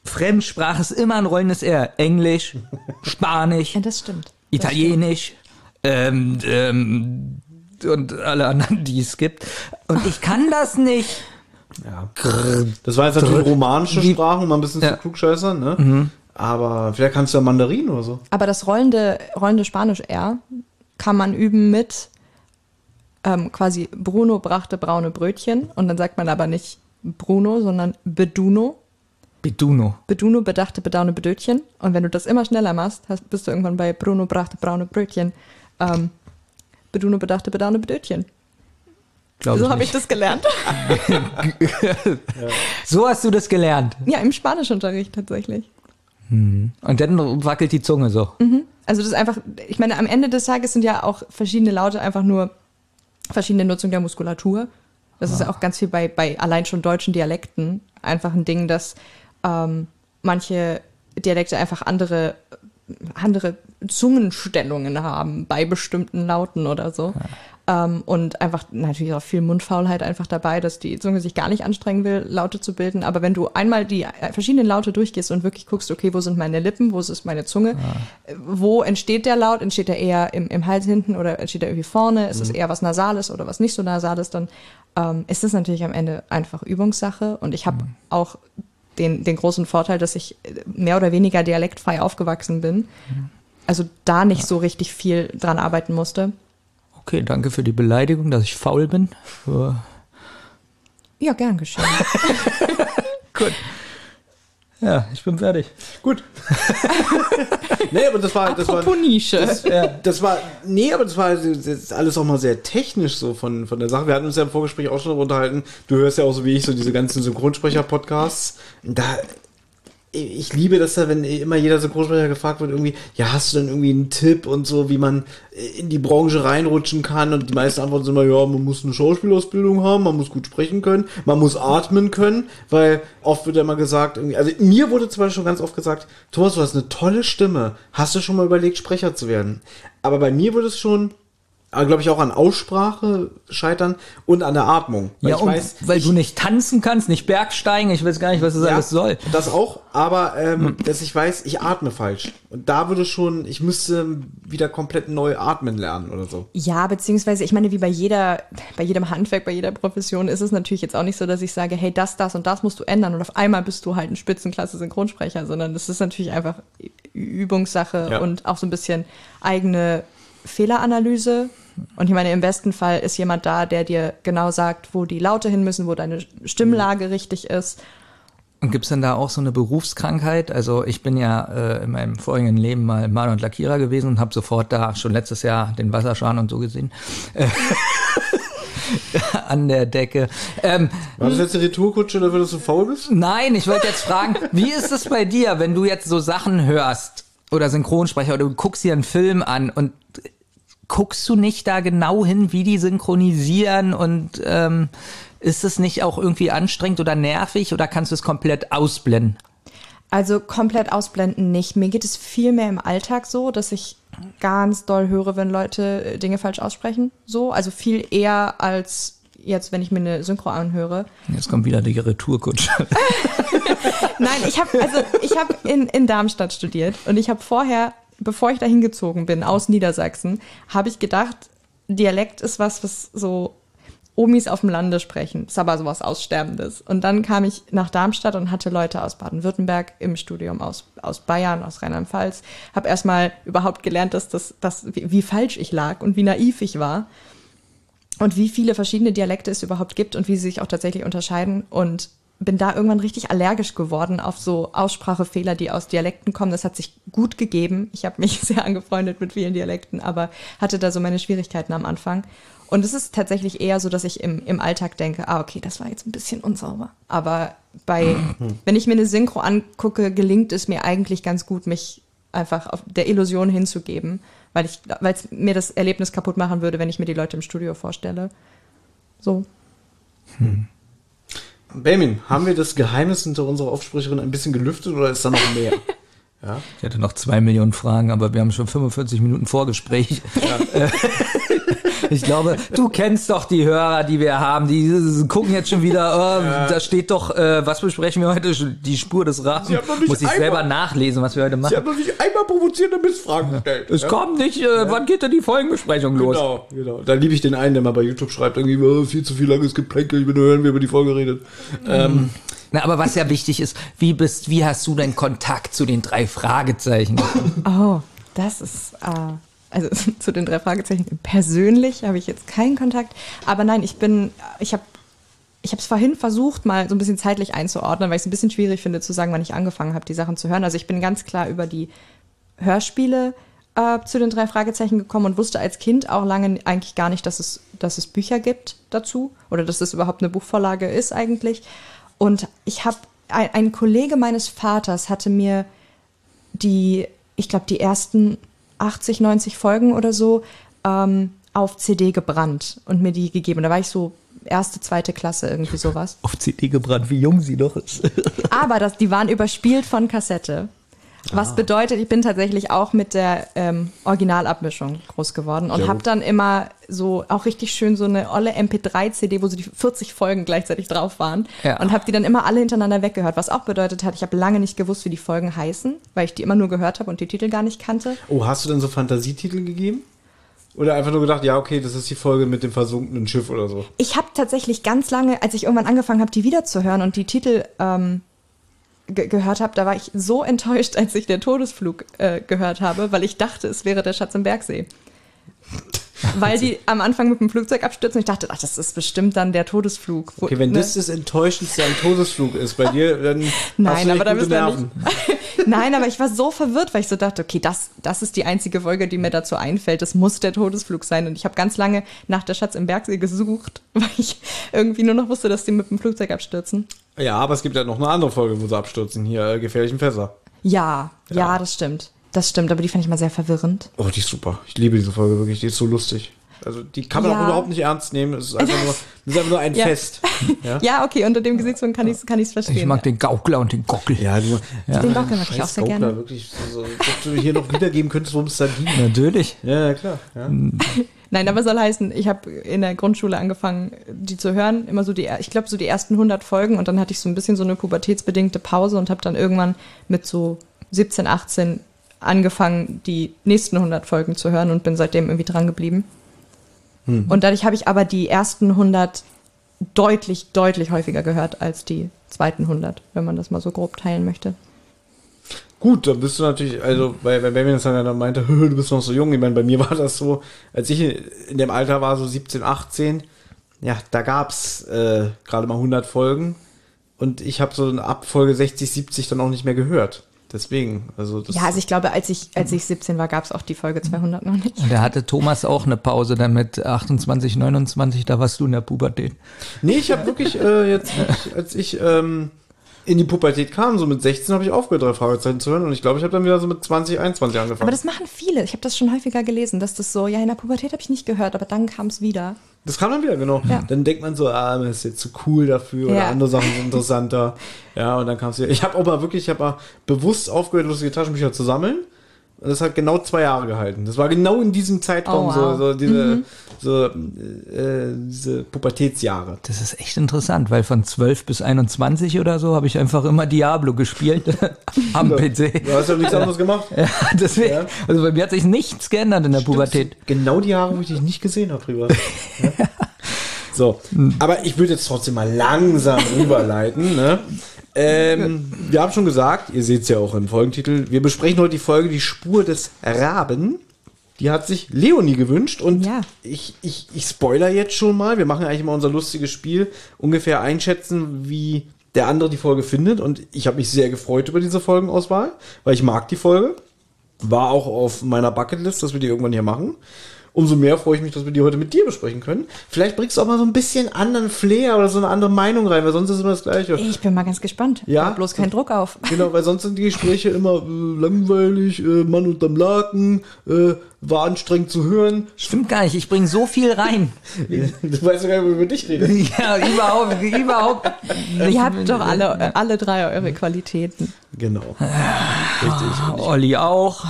Speaker 4: Fremdsprache ist immer ein rollendes R. Englisch, Spanisch,
Speaker 5: Ja, das stimmt.
Speaker 4: Italienisch ähm, ähm, und alle anderen, die es gibt. Und ich kann das nicht.
Speaker 3: Ja. Das war jetzt natürlich romanische
Speaker 4: Wie-
Speaker 3: Sprache, um mal ein bisschen
Speaker 4: Ja. Mhm.
Speaker 3: zu klugscheißern, ne? Aber vielleicht kannst du ja Mandarin oder so.
Speaker 5: Aber das rollende, rollende Spanisch R kann man üben mit ähm, quasi Bruno brachte braune Brötchen und dann sagt man aber nicht Bruno, sondern Beduno.
Speaker 4: Beduno.
Speaker 5: Beduno bedachte bedaune Bedötchen. Und wenn du das immer schneller machst, hast, bist du irgendwann bei Bruno brachte braune Brötchen. Ähm, Beduno bedachte bedaune Bedötchen.
Speaker 4: Glaub
Speaker 5: So habe ich das gelernt. *laughs*
Speaker 4: So hast du das gelernt.
Speaker 5: ja, im Spanischunterricht tatsächlich.
Speaker 4: Und dann wackelt die Zunge so.
Speaker 5: Also das ist einfach, ich meine, am Ende des Tages sind ja auch verschiedene Laute einfach nur verschiedene Nutzung der Muskulatur. Das ist ja auch ganz viel bei, bei allein schon deutschen Dialekten einfach ein Ding, dass ähm, manche Dialekte einfach andere, andere Zungenstellungen haben bei bestimmten Lauten oder so. Ähm, und einfach natürlich auch viel Mundfaulheit einfach dabei, dass die Zunge sich gar nicht anstrengen will, Laute zu bilden. Aber wenn du einmal die äh, verschiedenen Laute durchgehst und wirklich guckst, okay, wo sind meine Lippen, wo ist meine Zunge, äh, wo entsteht der Laut? Entsteht er eher im, im Hals hinten oder entsteht er irgendwie vorne? Ist es eher was Nasales oder was nicht so Nasales? Dann ähm, ist es natürlich am Ende einfach Übungssache. Und ich habe auch den, den großen Vorteil, dass ich äh, mehr oder weniger dialektfrei aufgewachsen bin. Also da nicht so richtig viel dran arbeiten musste.
Speaker 4: Okay, danke für die Beleidigung, dass ich faul bin.
Speaker 5: Ja, gern geschehen. *laughs*
Speaker 4: Gut. Ja, ich bin fertig.
Speaker 3: Gut. *laughs* nee, aber das war, das war,
Speaker 5: Apropos Nische.
Speaker 3: das, das war, nee, aber das war das ist alles auch mal sehr technisch so von, von der Sache. Wir hatten uns ja im Vorgespräch auch schon darüber unterhalten. Du hörst ja auch so wie ich so diese ganzen Synchronsprecher-Podcasts. Da, ich liebe das da, wenn immer jeder Synchronsprecher gefragt wird, irgendwie, ja, hast du denn irgendwie einen Tipp und so, wie man in die Branche reinrutschen kann? Und die meisten Antworten sind immer, ja, man muss eine Schauspielausbildung haben, man muss gut sprechen können, man muss atmen können, weil oft wird ja immer gesagt, irgendwie, also mir wurde zum Beispiel schon ganz oft gesagt, Thomas, du hast eine tolle Stimme, hast du schon mal überlegt, Sprecher zu werden? Aber bei mir würde es schon, glaube ich, auch an Aussprache scheitern und an der Atmung. Weil
Speaker 4: Ja,
Speaker 3: ich
Speaker 4: und
Speaker 3: weiß,
Speaker 4: weil
Speaker 3: ich,
Speaker 4: du nicht tanzen kannst, nicht Bergsteigen, ich weiß gar nicht, was das alles soll.
Speaker 3: Das auch, aber ähm, dass ich weiß, ich atme falsch. Und da würde schon, ich müsste wieder komplett neu atmen lernen oder so.
Speaker 5: Ja, beziehungsweise, ich meine, wie bei jeder, bei jedem Handwerk, bei jeder Profession ist es natürlich jetzt auch nicht so, dass ich sage, hey, das, das und das musst du ändern und auf einmal bist du halt ein Spitzenklasse-Synchronsprecher, sondern das ist natürlich einfach Übungssache
Speaker 3: Ja.
Speaker 5: und auch so ein bisschen eigene Fehleranalyse. Und ich meine, im besten Fall ist jemand da, der dir genau sagt, wo die Laute hin müssen, wo deine Stimmlage richtig ist.
Speaker 4: Und gibt's denn da auch so eine Berufskrankheit? Also ich bin ja äh, in meinem vorigen Leben mal Maler und Lackierer gewesen und habe sofort da schon letztes Jahr den Wasserschaden und so gesehen. Äh, *laughs* An der Decke. Ähm,
Speaker 3: War das jetzt die Retourkutsche, dafür, dass du faul bist?
Speaker 4: Nein, ich wollte jetzt fragen, wie ist es bei dir, wenn du jetzt so Sachen hörst oder Synchronsprecher oder du guckst dir einen Film an und guckst du nicht da genau hin, wie die synchronisieren und ähm, ist es nicht auch irgendwie anstrengend oder nervig oder kannst du es komplett ausblenden?
Speaker 5: Also komplett ausblenden nicht. Mir geht es viel mehr im Alltag so, dass ich ganz doll höre, wenn Leute äh, Dinge falsch aussprechen. So, also viel eher als jetzt, wenn ich mir eine Synchro anhöre.
Speaker 4: Jetzt kommt wieder die Retourkutsche. *laughs*
Speaker 5: Nein, ich habe also ich habe in, in Darmstadt studiert und ich habe vorher, bevor ich da hingezogen bin aus Niedersachsen, habe ich gedacht, Dialekt ist was, was so Omis auf dem Lande sprechen. Ist aber sowas Aussterbendes. Und dann kam ich nach Darmstadt und hatte Leute aus Baden-Württemberg im Studium, aus, aus Bayern, aus Rheinland-Pfalz. Habe erstmal überhaupt gelernt, dass das, dass, wie, wie falsch ich lag und wie naiv ich war. Und wie viele verschiedene Dialekte es überhaupt gibt und wie sie sich auch tatsächlich unterscheiden. Und bin da irgendwann richtig allergisch geworden auf so Aussprachefehler, die aus Dialekten kommen. Das hat sich gut gegeben. Ich habe mich *laughs* sehr angefreundet mit vielen Dialekten, aber hatte da so meine Schwierigkeiten am Anfang. Und es ist tatsächlich eher so, dass ich im, im Alltag denke, ah, okay, das war jetzt ein bisschen unsauber. Aber bei, *laughs* wenn ich mir eine Synchro angucke, gelingt es mir eigentlich ganz gut, mich einfach auf der Illusion hinzugeben, weil ich, weil es mir das Erlebnis kaputt machen würde, wenn ich mir die Leute im Studio vorstelle. So.
Speaker 3: Benjamin, haben wir das Geheimnis hinter unserer Aufsprecherin ein bisschen gelüftet oder ist da noch mehr? *laughs*
Speaker 4: Ich hätte noch zwei Millionen Fragen, aber wir haben schon 45 Minuten Vorgespräch. Äh, *laughs* ich glaube, du kennst doch die Hörer, die wir haben. Die gucken jetzt schon wieder, äh, da steht doch, äh, was besprechen wir heute? Die Spur des Raben.
Speaker 3: Sie haben noch nicht
Speaker 4: Muss ich
Speaker 3: einmal-
Speaker 4: selber nachlesen, was wir heute
Speaker 3: Sie
Speaker 4: machen.
Speaker 3: haben noch nicht einmal provozierende Missfragen gestellt.
Speaker 4: Es kommt nicht, äh, wann geht denn die Folgenbesprechung los?
Speaker 3: Genau, genau. Da liebe ich den einen, der mal bei YouTube schreibt, irgendwie, oh, viel zu viel langes Geplänkel, ich will nur hören, wie über die Folge redet. Ähm,
Speaker 4: Na, aber was ja wichtig ist, wie bist, wie hast du denn Kontakt zu den drei Fragezeichen?
Speaker 5: Oh, das ist, äh, also *laughs* zu den drei Fragezeichen. Persönlich habe ich jetzt keinen Kontakt, aber nein, ich bin, ich habe ich habe es vorhin versucht, mal so ein bisschen zeitlich einzuordnen, weil ich es ein bisschen schwierig finde zu sagen, wann ich angefangen habe, die Sachen zu hören. Also ich bin ganz klar über die Hörspiele äh, zu den drei Fragezeichen gekommen und wusste als Kind auch lange eigentlich gar nicht, dass es, dass es Bücher gibt dazu oder dass es überhaupt eine Buchvorlage ist eigentlich. Und ich habe, ein, ein Kollege meines Vaters hatte mir die, ich glaube, die ersten 80, 90 Folgen oder so ähm, auf CD gebrannt und mir die gegeben. Da war ich so erste, zweite Klasse, irgendwie sowas.
Speaker 4: Auf CD gebrannt, wie jung sie doch ist.
Speaker 5: Aber das, die waren überspielt von Kassette. Was bedeutet, ich bin tatsächlich auch mit der ähm, Originalabmischung groß geworden und habe dann immer so auch richtig schön so eine olle MP3-CD, wo so die 40 Folgen gleichzeitig drauf waren
Speaker 4: Ja.
Speaker 5: und habe die dann immer alle hintereinander weggehört, was auch bedeutet hat, ich habe lange nicht gewusst, wie die Folgen heißen, weil ich die immer nur gehört habe und die Titel gar nicht kannte.
Speaker 3: oh, hast du denn so Fantasietitel gegeben? Oder einfach nur gedacht, ja, okay, das ist die Folge mit dem versunkenen Schiff oder so.
Speaker 5: Ich habe tatsächlich ganz lange, als ich irgendwann angefangen habe, die wiederzuhören und die Titel ähm, ge gehört habe, da war ich so enttäuscht, als ich der Todesflug äh, gehört habe, weil ich dachte, es wäre der Schatz im Bergsee. Weil die am Anfang mit dem Flugzeug abstürzen. Ich dachte, ach, das ist bestimmt dann der Todesflug. Wo-
Speaker 3: Okay, wenn
Speaker 5: ne?
Speaker 3: das das Enttäuschendste am Todesflug ist bei dir, dann *laughs* hast
Speaker 5: Nein, aber da müssen wir
Speaker 3: Nerven.
Speaker 5: nicht. *laughs* Nein, aber ich war so verwirrt, weil ich so dachte, okay, das, das ist die einzige Folge, die mir dazu einfällt. Das muss der Todesflug sein. Und ich habe ganz lange nach der Schatz im Bergsee gesucht, *laughs* weil ich irgendwie nur noch wusste, dass die mit dem Flugzeug abstürzen.
Speaker 3: Ja, aber es gibt ja noch eine andere Folge, wo sie abstürzen. Hier, äh, gefährlichen Fässer.
Speaker 5: Ja, ja, das stimmt. Das stimmt, aber die fand ich mal sehr verwirrend.
Speaker 3: Oh, die ist super. Ich liebe diese Folge wirklich. Die ist so lustig. Also, die kann man
Speaker 5: Ja.
Speaker 3: auch überhaupt nicht ernst nehmen. Es ist einfach nur, *laughs* ist einfach nur ein
Speaker 5: Ja.
Speaker 3: Fest. *laughs* Ja,
Speaker 5: Ja, okay, unter dem Gesichtspunkt kann ich es kann ich's verstehen.
Speaker 4: Ich mag den Gaukler und den Gockel.
Speaker 3: ja, du,
Speaker 5: Den Gockel mag ich auch sehr
Speaker 3: Gaukler,
Speaker 5: gerne.
Speaker 3: wirklich. So, dass du hier noch wiedergeben könntest, worum es da ging.
Speaker 4: Natürlich.
Speaker 3: Ja, ja, klar. Ja.
Speaker 5: Nein, aber soll heißen, ich habe in der Grundschule angefangen, die zu hören. Immer so die, ich glaube, so die ersten 100 Folgen und dann hatte ich so ein bisschen so eine pubertätsbedingte Pause und habe dann irgendwann mit so 17, 18 angefangen, die nächsten 100 Folgen zu hören und bin seitdem irgendwie dran geblieben. Und dadurch habe ich aber die ersten 100 deutlich, deutlich häufiger gehört als die zweiten 100, wenn man das mal so grob teilen möchte.
Speaker 3: Gut, dann bist du natürlich, also bei, bei Benjamin ist dann meinte, *laughs* du bist noch so jung. Ich meine, bei mir war das so, als ich in dem Alter war, so 17, 18, ja, da gab's äh, gerade mal 100 Folgen und ich habe so ab Folge 60, 70 dann auch nicht mehr gehört. Deswegen, also das
Speaker 5: Ja, also ich glaube, als ich, als ich 17 war, gab es auch die Folge 200 noch nicht.
Speaker 4: Und da hatte Thomas auch eine Pause dann mit 28, 29, da warst du in der Pubertät.
Speaker 3: Nee, ich habe wirklich äh, jetzt, ich, als ich ähm, in die Pubertät kam, so mit 16 habe ich aufgehört, drei Fragezeichen zu hören und ich glaube, ich habe dann wieder so mit 20, 21 angefangen.
Speaker 5: Aber das machen viele. Ich habe das schon häufiger gelesen, dass das so, ja, in der Pubertät habe ich nicht gehört, aber dann kam es wieder.
Speaker 3: Das kam dann wieder, genau.
Speaker 5: Ja.
Speaker 3: Dann denkt man so, ah, das ist jetzt zu cool dafür oder
Speaker 5: Ja.
Speaker 3: andere Sachen sind interessanter. *laughs* Ja, und dann kam es wieder. Ich habe aber wirklich, ich habe bewusst aufgehört, lustige Taschenbücher zu sammeln. Und das hat genau zwei Jahre gehalten. Das war genau in diesem Zeitraum
Speaker 5: Oh, wow.
Speaker 3: so, so diese, so, äh, diese Pubertätsjahre.
Speaker 4: Das ist echt interessant, weil von 12 bis 21 oder so habe ich einfach immer Diablo gespielt *laughs* am PC.
Speaker 3: Du hast ja nichts anderes gemacht.
Speaker 4: Ja, deswegen,
Speaker 3: Ja.
Speaker 4: also bei mir hat sich nichts geändert in der Pubertät.
Speaker 3: Genau die Jahre, wo ich dich nicht gesehen habe, privat. *laughs* Ja. So, aber ich würde jetzt trotzdem mal langsam rüberleiten. Ne? Ähm, wir haben schon gesagt, ihr seht es ja auch im Folgentitel, wir besprechen heute die Folge Die Spur des Raben. Die hat sich Leonie gewünscht und
Speaker 5: Ja.
Speaker 3: ich, ich, ich spoiler jetzt schon mal. Wir machen eigentlich immer unser lustiges Spiel, ungefähr einschätzen, wie der andere die Folge findet. Und ich habe mich sehr gefreut über diese Folgenauswahl, weil ich mag die Folge. War auch auf meiner Bucketlist, dass wir die irgendwann hier machen. Umso mehr freue ich mich, dass wir die heute mit dir besprechen können. Vielleicht bringst du auch mal so ein bisschen anderen Flair oder so eine andere Meinung rein, weil sonst ist immer das Gleiche.
Speaker 5: Ich bin mal ganz gespannt.
Speaker 3: Ja?
Speaker 5: Hab bloß keinen Druck auf. *laughs*
Speaker 3: Genau, weil sonst sind die Gespräche immer äh, langweilig, äh, Mann unterm Laken, äh, war anstrengend zu hören.
Speaker 4: Stimmt gar nicht, ich bringe so viel rein. *laughs*
Speaker 3: Du weißt ja gar nicht, wie wir dich reden. *laughs*
Speaker 4: ja, überhaupt, überhaupt.
Speaker 5: Ihr habt doch alle, äh, alle drei eure Qualitäten.
Speaker 3: Genau. Richtig.
Speaker 4: Olli auch.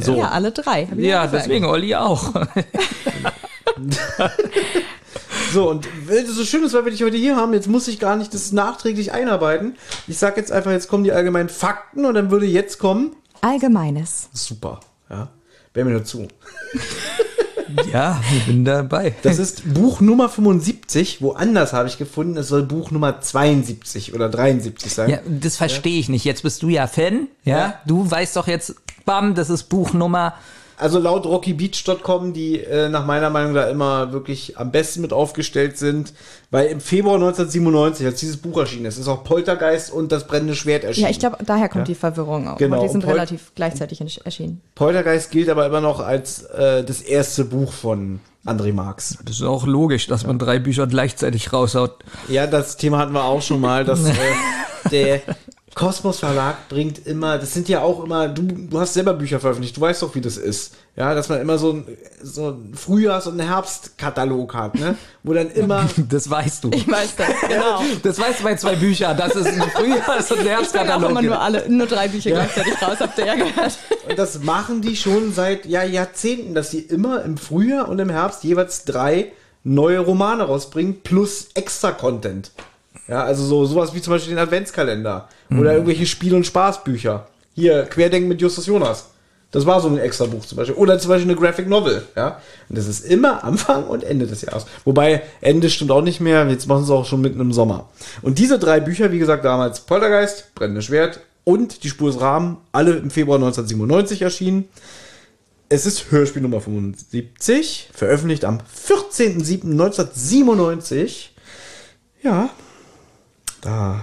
Speaker 3: So,
Speaker 5: Ja, alle drei.
Speaker 4: Ja, deswegen Olli auch. *laughs*
Speaker 3: so, und das so schön ist, weil wir dich heute hier haben, jetzt muss ich gar nicht das nachträglich einarbeiten. Ich sag jetzt einfach, jetzt kommen die allgemeinen Fakten und dann würde jetzt kommen.
Speaker 5: Allgemeines.
Speaker 3: Super, ja. Wäre mir dazu. *laughs*
Speaker 4: Ja, ich bin dabei.
Speaker 3: Das ist Buch Nummer 75. Woanders habe ich gefunden, es soll Buch Nummer 72 oder 73 sein.
Speaker 4: Ja, das verstehe ich nicht. Jetzt bist du ja Fan, ja?
Speaker 3: Ja.
Speaker 4: Du weißt doch jetzt, bam, das ist Buchnummer.
Speaker 3: Also laut RockyBeach.com, die äh, nach meiner Meinung da immer wirklich am besten mit aufgestellt sind, weil im Februar 1997, als dieses Buch erschienen ist, ist auch Poltergeist und das brennende Schwert erschienen.
Speaker 5: Ja, ich glaube, daher kommt die Verwirrung auch.
Speaker 3: Genau.
Speaker 5: Weil die sind
Speaker 3: Pol-
Speaker 5: relativ gleichzeitig erschienen.
Speaker 3: Poltergeist gilt aber immer noch als äh, das erste Buch von André Marx.
Speaker 4: Das ist auch logisch, dass man drei Bücher gleichzeitig raushaut.
Speaker 3: Ja, das Thema hatten wir auch schon mal, dass *laughs* äh, der Kosmos Verlag bringt immer, das sind ja auch immer, du, du hast selber Bücher veröffentlicht, du weißt doch, wie das ist. Ja, dass man immer so ein, so ein Frühjahrs- und ein Herbstkatalog hat, ne? Wo dann immer, *laughs*
Speaker 4: Das weißt du.
Speaker 5: Ich weiß das, genau. *laughs*
Speaker 4: Das weißt du bei zwei Büchern. Das ist ein Frühjahrs- und *laughs*
Speaker 5: Ich bringe auch
Speaker 4: Herbstkatalog.
Speaker 5: immer nur alle, nur drei Bücher gleichzeitig raus, habt ihr ja gehört.
Speaker 3: und das machen die schon seit ja, Jahrzehnten, dass sie immer im Frühjahr und im Herbst jeweils drei neue Romane rausbringen, plus extra Content. Ja, also so sowas wie zum Beispiel den Adventskalender oder irgendwelche Spiel- und Spaßbücher. Hier, Querdenken mit Justus Jonas. Das war so ein extra Buch zum Beispiel. Oder zum Beispiel eine Graphic Novel, ja. Und das ist immer Anfang und Ende des Jahres. Wobei, Ende stimmt auch nicht mehr. Jetzt machen sie es auch schon mitten im Sommer. Und diese drei Bücher, wie gesagt, damals Poltergeist, Brennendes Schwert und Die Spur des Rahmen, alle im Februar 1997 erschienen. Es ist Hörspiel Nummer 75, veröffentlicht am 14.07.1997. Ja, da,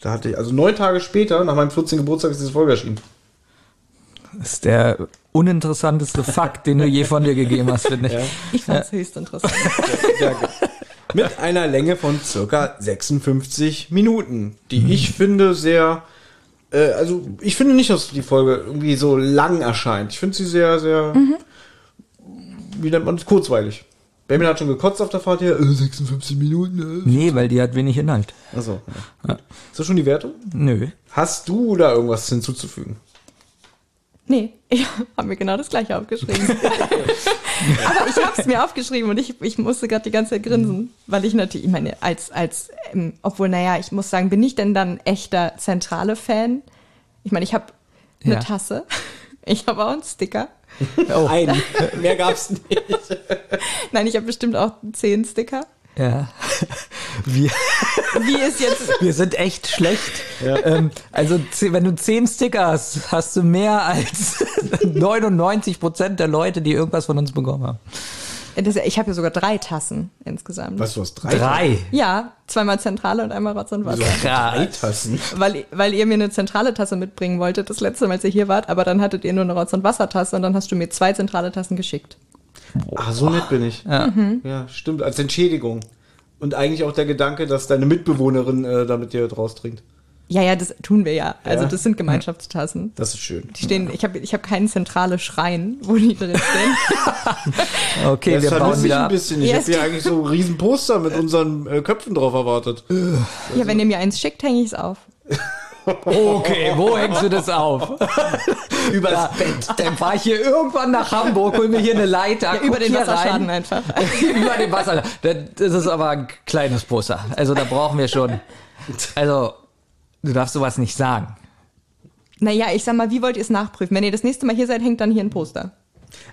Speaker 3: da hatte ich, also neun Tage später, nach meinem 14. Geburtstag, ist diese Folge erschienen.
Speaker 4: Das ist der uninteressanteste *laughs* Fakt, den du je von dir gegeben hast, finde ich.
Speaker 5: Ich fand's höchst interessant.
Speaker 3: Ja, ge- mit einer Länge von circa 56 Minuten, die ich finde sehr, äh, also ich finde nicht, dass die Folge irgendwie so lang erscheint. Ich finde sie sehr, sehr, wie nennt man es, kurzweilig. Benjamin hat schon gekotzt auf der Fahrt hier, äh, 56 Minuten.
Speaker 4: Nee, weil die hat wenig Inhalt.
Speaker 3: Äh. Achso. Ja. Ist das schon die Wertung?
Speaker 4: Nö.
Speaker 3: Hast du da irgendwas hinzuzufügen?
Speaker 5: Nee, ich *laughs* habe mir genau das gleiche aufgeschrieben. *laughs* Aber ich habe es mir aufgeschrieben und ich, ich musste gerade die ganze Zeit grinsen, weil ich natürlich, ich meine, als, als, ähm, obwohl, naja, ich muss sagen, bin ich denn dann echter zentrale Fan? Ich meine, ich habe eine
Speaker 4: Ja.
Speaker 5: Tasse, ich habe auch einen Sticker. *laughs*
Speaker 4: Oh.
Speaker 3: Ein. Mehr gab's nicht. *laughs*
Speaker 5: Nein, ich habe bestimmt auch zehn Sticker.
Speaker 4: Ja. Wir,
Speaker 5: Wie ist jetzt, *laughs*
Speaker 4: wir sind echt schlecht. Ähm, also, wenn du zehn Sticker hast, hast du mehr als 99 Prozent der Leute, die irgendwas von uns bekommen haben.
Speaker 5: Das, ich habe ja sogar drei Tassen insgesamt.
Speaker 3: Was, du hast drei?
Speaker 4: Drei.
Speaker 5: Ja, zweimal Zentrale und einmal Rotz und Wasser.
Speaker 3: Drei Tassen.
Speaker 5: Weil, weil ihr mir eine zentrale Tasse mitbringen wolltet, das letzte Mal, als ihr hier wart, aber dann hattet ihr nur eine Rotz- und Wassertasse und dann hast du mir zwei zentrale Tassen geschickt.
Speaker 3: Ah, so nett bin ich.
Speaker 4: Ja.
Speaker 3: Ja, stimmt, als Entschädigung. Und eigentlich auch der Gedanke, dass deine Mitbewohnerin äh, damit dir draus trinkt.
Speaker 5: Ja, ja, das tun wir ja. Also
Speaker 3: Ja.
Speaker 5: das sind Gemeinschaftstassen.
Speaker 3: Das ist schön.
Speaker 5: Die stehen, ich habe ich hab keinen zentrale Schrein, wo die drin stehen. *laughs*
Speaker 4: Okay,
Speaker 3: Das
Speaker 4: wir bauen wieder
Speaker 3: ein bisschen. Ich
Speaker 5: Ja,
Speaker 3: habe hier eigentlich so ein riesen Poster mit unseren äh, Köpfen drauf erwartet.
Speaker 5: ja, wenn ihr mir eins schickt, hänge ich es auf.
Speaker 4: Okay, wo hängst du das auf? *laughs*
Speaker 3: Übers
Speaker 4: Bett. Dann fahre ich hier irgendwann nach Hamburg, hol mir hier eine Leiter,
Speaker 5: Ja, über den Wasserschaden
Speaker 4: rein.
Speaker 5: einfach. *laughs*
Speaker 4: über den Wasser. Das das ist aber ein kleines Poster. Also da brauchen wir schon. Also, du darfst sowas nicht sagen.
Speaker 5: Naja, ich sag mal, wie wollt ihr es nachprüfen? Wenn ihr das nächste Mal hier seid, hängt dann hier ein Poster.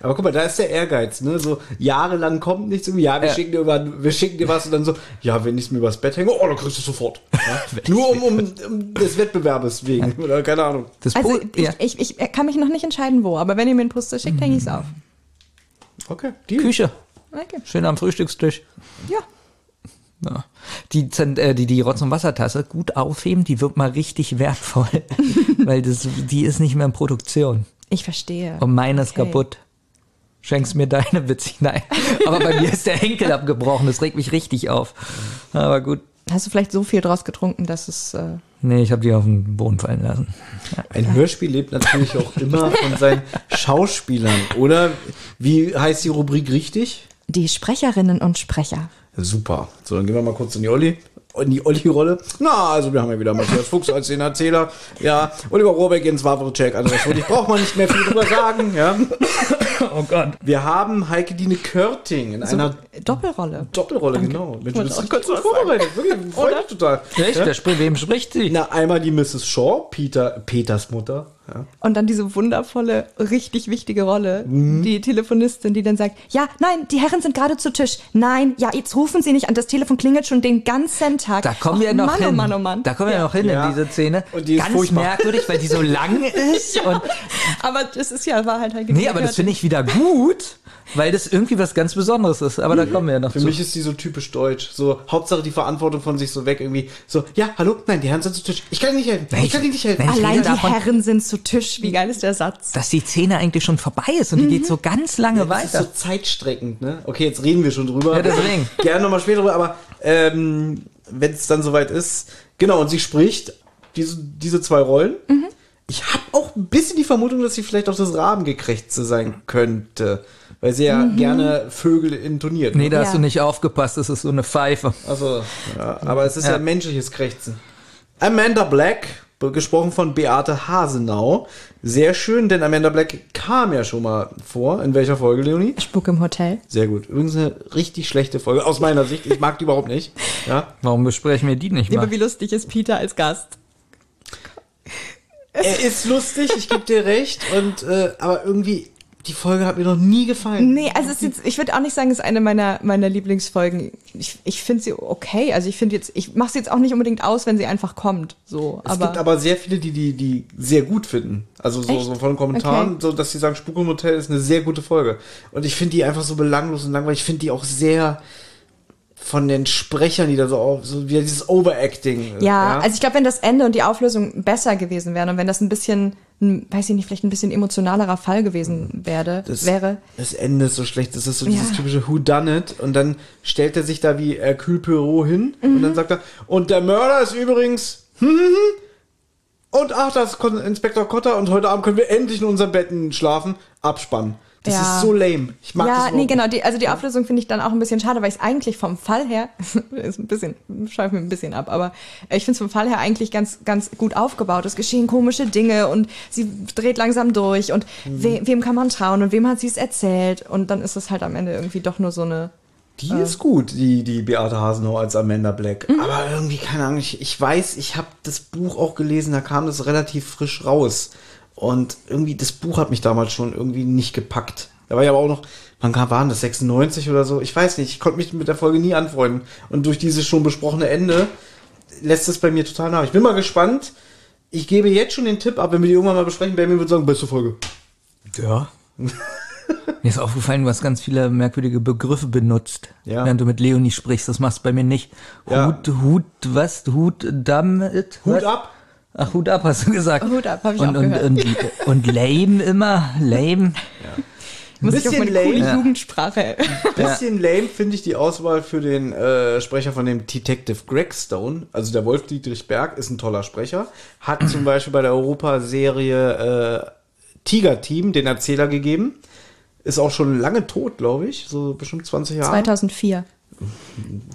Speaker 3: Aber guck mal, da ist der Ehrgeiz, ne? So jahrelang kommt nichts. irgendwie, Ja, wir,
Speaker 4: Ja.
Speaker 3: Schicken dir über, wir schicken dir was und dann so, ja, wenn ich es mir übers Bett hänge, oh, dann kriegst du es sofort. *laughs* Ja? Nur um, um, um des Wettbewerbes wegen. Oder keine Ahnung.
Speaker 4: Das
Speaker 5: Also ich,
Speaker 4: ja.
Speaker 5: ich, ich kann mich noch nicht entscheiden, wo, aber wenn ihr mir ein Poster schickt, hänge ich es auf.
Speaker 3: Okay, Deal.
Speaker 4: Küche.
Speaker 5: Okay.
Speaker 4: Schön am Frühstückstisch.
Speaker 5: Ja.
Speaker 4: Ja. Die, äh, die, die Rotz- und Wassertasse gut aufheben, die wird mal richtig wertvoll. *laughs* weil das, die ist nicht mehr in Produktion.
Speaker 5: Ich verstehe.
Speaker 4: Und meine ist
Speaker 5: Okay.
Speaker 4: kaputt. Schenkst mir deine witzig? *laughs* Nein. Aber bei mir ist der Henkel abgebrochen. Das regt mich richtig auf. Aber gut.
Speaker 5: Hast du vielleicht so viel draus getrunken, dass es. Äh,
Speaker 4: Nee, ich habe die auf den Boden fallen lassen.
Speaker 3: Ein Hörspiel lebt natürlich auch immer von seinen Schauspielern, oder? Wie heißt die Rubrik richtig?
Speaker 5: die Sprecherinnen und Sprecher.
Speaker 3: Super. So, dann gehen wir mal kurz in die Olli. In die Olli-Rolle. Na, also wir haben ja wieder Matthias Fuchs als den Erzähler. Ja, Oliver Rohrbeck, Jens Wawrczyk. Also das würde ich, braucht man nicht mehr viel drüber sagen. Ja. *laughs*
Speaker 4: Oh Gott.
Speaker 3: Wir haben Heike Dine Körting in einer
Speaker 5: Doppelrolle.
Speaker 3: Doppelrolle, genau. Mensch, du bist gut vorbereitet. Wirklich, freut mich total.
Speaker 4: Echt? Spricht, wem spricht sie?
Speaker 3: Na, einmal die Mrs. Shaw, Peter, Peters Mutter. Ja.
Speaker 5: Und dann diese wundervolle, richtig wichtige Rolle,
Speaker 3: Mhm.
Speaker 5: die Telefonistin, die dann sagt, ja, nein, die Herren sind gerade zu Tisch. Nein, ja, jetzt rufen Sie nicht an, das Telefon klingelt schon den ganzen Tag.
Speaker 4: Da kommen
Speaker 5: Och,
Speaker 4: wir noch
Speaker 5: Mann,
Speaker 4: hin.
Speaker 5: Oh Mann, oh Mann.
Speaker 4: Da kommen wir noch hin
Speaker 3: Ja.
Speaker 4: in diese Szene.
Speaker 3: Und die ist
Speaker 4: Ganz
Speaker 3: furchtbar.
Speaker 4: merkwürdig, weil die so lang *laughs* ist. Und,
Speaker 5: Aber das ist ja, war halt halt
Speaker 4: nee, aber das finde ich wieder gut, weil das irgendwie was ganz Besonderes ist. Aber da kommen wir ja noch
Speaker 3: Für
Speaker 4: zu.
Speaker 3: mich ist die so typisch deutsch. So, Hauptsache die Verantwortung von sich so weg irgendwie. So, ja, hallo, nein, die Herren sind zu Tisch. Ich kann Ihnen nicht helfen. Ich kann Ihnen nicht helfen.
Speaker 5: Allein die
Speaker 4: davon-
Speaker 5: Herren sind zu Tisch. Wie geil ist der Satz?
Speaker 4: dass die Szene eigentlich schon vorbei ist und die geht so ganz lange
Speaker 3: Das ist
Speaker 4: weiter.
Speaker 3: so zeitstreckend, ne? Okay, jetzt reden wir schon drüber.
Speaker 4: Ja, deswegen. *laughs*
Speaker 3: Gerne nochmal später drüber, aber ähm, wenn es dann soweit ist. Genau, und sie spricht diese, diese zwei Rollen.
Speaker 4: Mhm.
Speaker 3: Ich habe auch ein bisschen die Vermutung, dass sie vielleicht auch das Rabengekrächze sein könnte. Weil sie ja gerne Vögel intoniert.
Speaker 4: Nee,
Speaker 3: ne?
Speaker 4: da
Speaker 5: Ja.
Speaker 4: hast du nicht aufgepasst, das ist so eine Pfeife.
Speaker 3: Also, ja, aber es ist ja,
Speaker 4: Ja.
Speaker 3: menschliches Krächzen. Amanda Black, gesprochen von Beate Hasenau. Sehr schön, denn Amanda Black kam ja schon mal vor. In welcher Folge, Leonie?
Speaker 5: Spuk im Hotel.
Speaker 3: Sehr gut. Übrigens eine richtig schlechte Folge, aus meiner Sicht. Ich mag die überhaupt nicht. Ja.
Speaker 4: Warum besprechen wir die nicht mal?
Speaker 5: Aber wie lustig ist Peter als Gast?
Speaker 3: Er ist lustig, ich gebe dir recht. Und, äh, aber irgendwie, die Folge hat mir noch nie gefallen.
Speaker 5: Nee, also es ist jetzt, ich würde auch nicht sagen, es ist eine meiner, meiner Lieblingsfolgen. Ich, ich finde sie okay. Also ich finde jetzt, ich mache sie jetzt auch nicht unbedingt aus, wenn sie einfach kommt. So,
Speaker 3: Es
Speaker 5: aber,
Speaker 3: gibt aber sehr viele, die die, die sehr gut finden. Also so,
Speaker 5: Echt?
Speaker 3: so von den Kommentaren,
Speaker 5: Okay.
Speaker 3: so dass sie sagen, Spuk im Hotel ist eine sehr gute Folge. Und ich finde die einfach so belanglos und langweilig. Ich finde die auch sehr von den Sprechern, die da so auf, so wie dieses Overacting. äh,
Speaker 5: ja, also ich glaube, wenn das Ende und die Auflösung besser gewesen wären und wenn das ein bisschen, ein, weiß ich nicht, vielleicht ein bisschen emotionalerer Fall gewesen werde,
Speaker 3: das,
Speaker 5: wäre.
Speaker 3: Das Ende ist so schlecht. Das ist so
Speaker 5: Ja.
Speaker 3: dieses typische Who Done It. Und dann stellt er sich da wie Hercule Poirot hin und
Speaker 5: Mhm.
Speaker 3: dann sagt er, und der Mörder ist übrigens hm, hm, hm. und ach, das ist Inspektor Cotter und heute Abend können wir endlich in unseren Betten schlafen. Abspannen. Das
Speaker 5: Ja.
Speaker 3: ist so lame. Ich mag das
Speaker 5: Ja, nee, genau. Die, also die Auflösung finde ich dann auch ein bisschen schade, weil ich es eigentlich vom Fall her, *laughs* ist ein bisschen, schweift mir ein bisschen ab, aber ich finde es vom Fall her eigentlich ganz, ganz gut aufgebaut. Es geschehen komische Dinge und sie dreht langsam durch und
Speaker 3: Mhm.
Speaker 5: we, wem kann man trauen und wem hat sie es erzählt und dann ist es halt am Ende irgendwie doch nur so eine.
Speaker 3: Die ist gut, die, die Beate Hasenau als Amanda Black.
Speaker 5: Mhm.
Speaker 3: Aber irgendwie, keine Ahnung, ich, ich weiß, ich habe das Buch auch gelesen, da kam das relativ frisch raus. Und irgendwie, das Buch hat mich damals schon irgendwie nicht gepackt. Da war ja aber auch noch, wann kam, waren das, 96 oder so? Ich weiß nicht, ich konnte mich mit der Folge nie anfreunden. Und durch dieses schon besprochene Ende lässt es bei mir total nach. Ich bin mal gespannt. Ich gebe jetzt schon den Tipp ab, wenn wir die irgendwann mal besprechen, Benjamin würde sagen, beste Folge.
Speaker 4: Ja. *laughs* Mir ist aufgefallen, du hast ganz viele merkwürdige Begriffe benutzt,
Speaker 3: Ja.
Speaker 4: während du mit Leonie sprichst. Das machst du bei mir nicht.
Speaker 3: Ja.
Speaker 4: Hut, Hut, was? Hut, damit?
Speaker 3: Hut
Speaker 4: was?
Speaker 3: ab.
Speaker 4: Ach, Hut ab, hast du gesagt.
Speaker 5: Hut ab, hab ich
Speaker 4: und,
Speaker 5: auch
Speaker 4: und,
Speaker 5: gehört.
Speaker 4: Und, und lame immer, lame.
Speaker 5: Muss ich auf
Speaker 3: bisschen
Speaker 5: meine coole
Speaker 3: lame.
Speaker 4: Ja.
Speaker 5: Jugendsprache. *laughs*
Speaker 3: Bisschen lame finde ich die Auswahl für den äh, Sprecher von dem Detective Greg Stone. Also der Wolf Dietrich Berg ist ein toller Sprecher. Hat *clears throat* zum Beispiel bei der Europa-Serie äh, Tiger Team den Erzähler gegeben. Ist auch schon lange tot, glaube ich. So bestimmt 20 Jahre.
Speaker 5: 2004.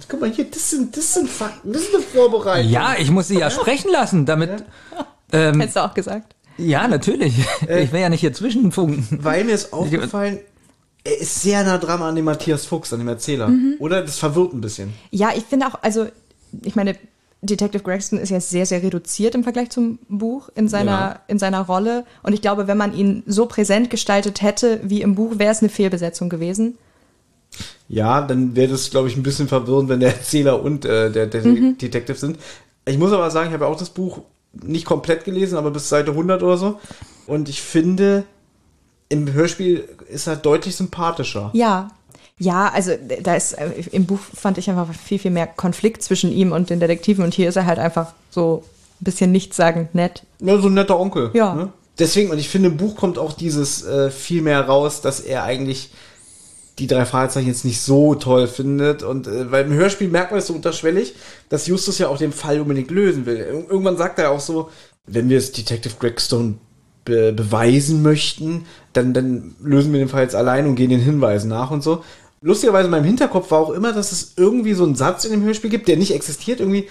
Speaker 3: Guck mal hier, das sind, das sind Fakten, das ist eine Vorbereitung.
Speaker 4: Ja, ich muss sie ja sprechen lassen, damit. Ähm,
Speaker 5: Hättest du auch gesagt.
Speaker 4: ja, natürlich. Ich will ja nicht hier zwischenfunken.
Speaker 3: Weil mir ist aufgefallen, er ist sehr nah dran an dem Matthias Fuchs, an dem Erzähler. Oder? Das verwirrt ein bisschen.
Speaker 5: Ja, ich finde auch, also, ich meine, Detective Gregson ist ja sehr, sehr reduziert im Vergleich zum Buch in seiner,
Speaker 3: Ja.
Speaker 5: in seiner Rolle. Und ich glaube, wenn man ihn so präsent gestaltet hätte wie im Buch, wäre es eine Fehlbesetzung gewesen.
Speaker 3: Ja, dann wäre das, glaube ich, ein bisschen verwirrend, wenn der Erzähler und äh, der, der
Speaker 5: Mhm.
Speaker 3: Detective sind. Ich muss aber sagen, ich habe auch das Buch nicht komplett gelesen, aber bis Seite 100 oder so. Und ich finde, im Hörspiel ist er deutlich sympathischer.
Speaker 5: Ja. Ja, also da ist äh, im Buch fand ich einfach viel, viel mehr Konflikt zwischen ihm und den Detektiven und hier ist er halt einfach so ein bisschen nichtssagend nett.
Speaker 3: Ja, so ein netter Onkel.
Speaker 5: Ja.
Speaker 3: Ne? Deswegen, und ich finde, im Buch kommt auch dieses äh, viel mehr raus, dass er eigentlich die drei Fragezeichen jetzt nicht so toll findet. Und äh, weil im Hörspiel merkt man es so unterschwellig, dass Justus ja auch den Fall unbedingt lösen will. Ir irgendwann sagt er auch so, wenn wir es Detective Gregstone be beweisen möchten, dann, dann lösen wir den Fall jetzt allein und gehen den Hinweisen nach und so. Lustigerweise in meinem Hinterkopf war auch immer, dass es irgendwie so einen Satz in dem Hörspiel gibt, der nicht existiert, irgendwie,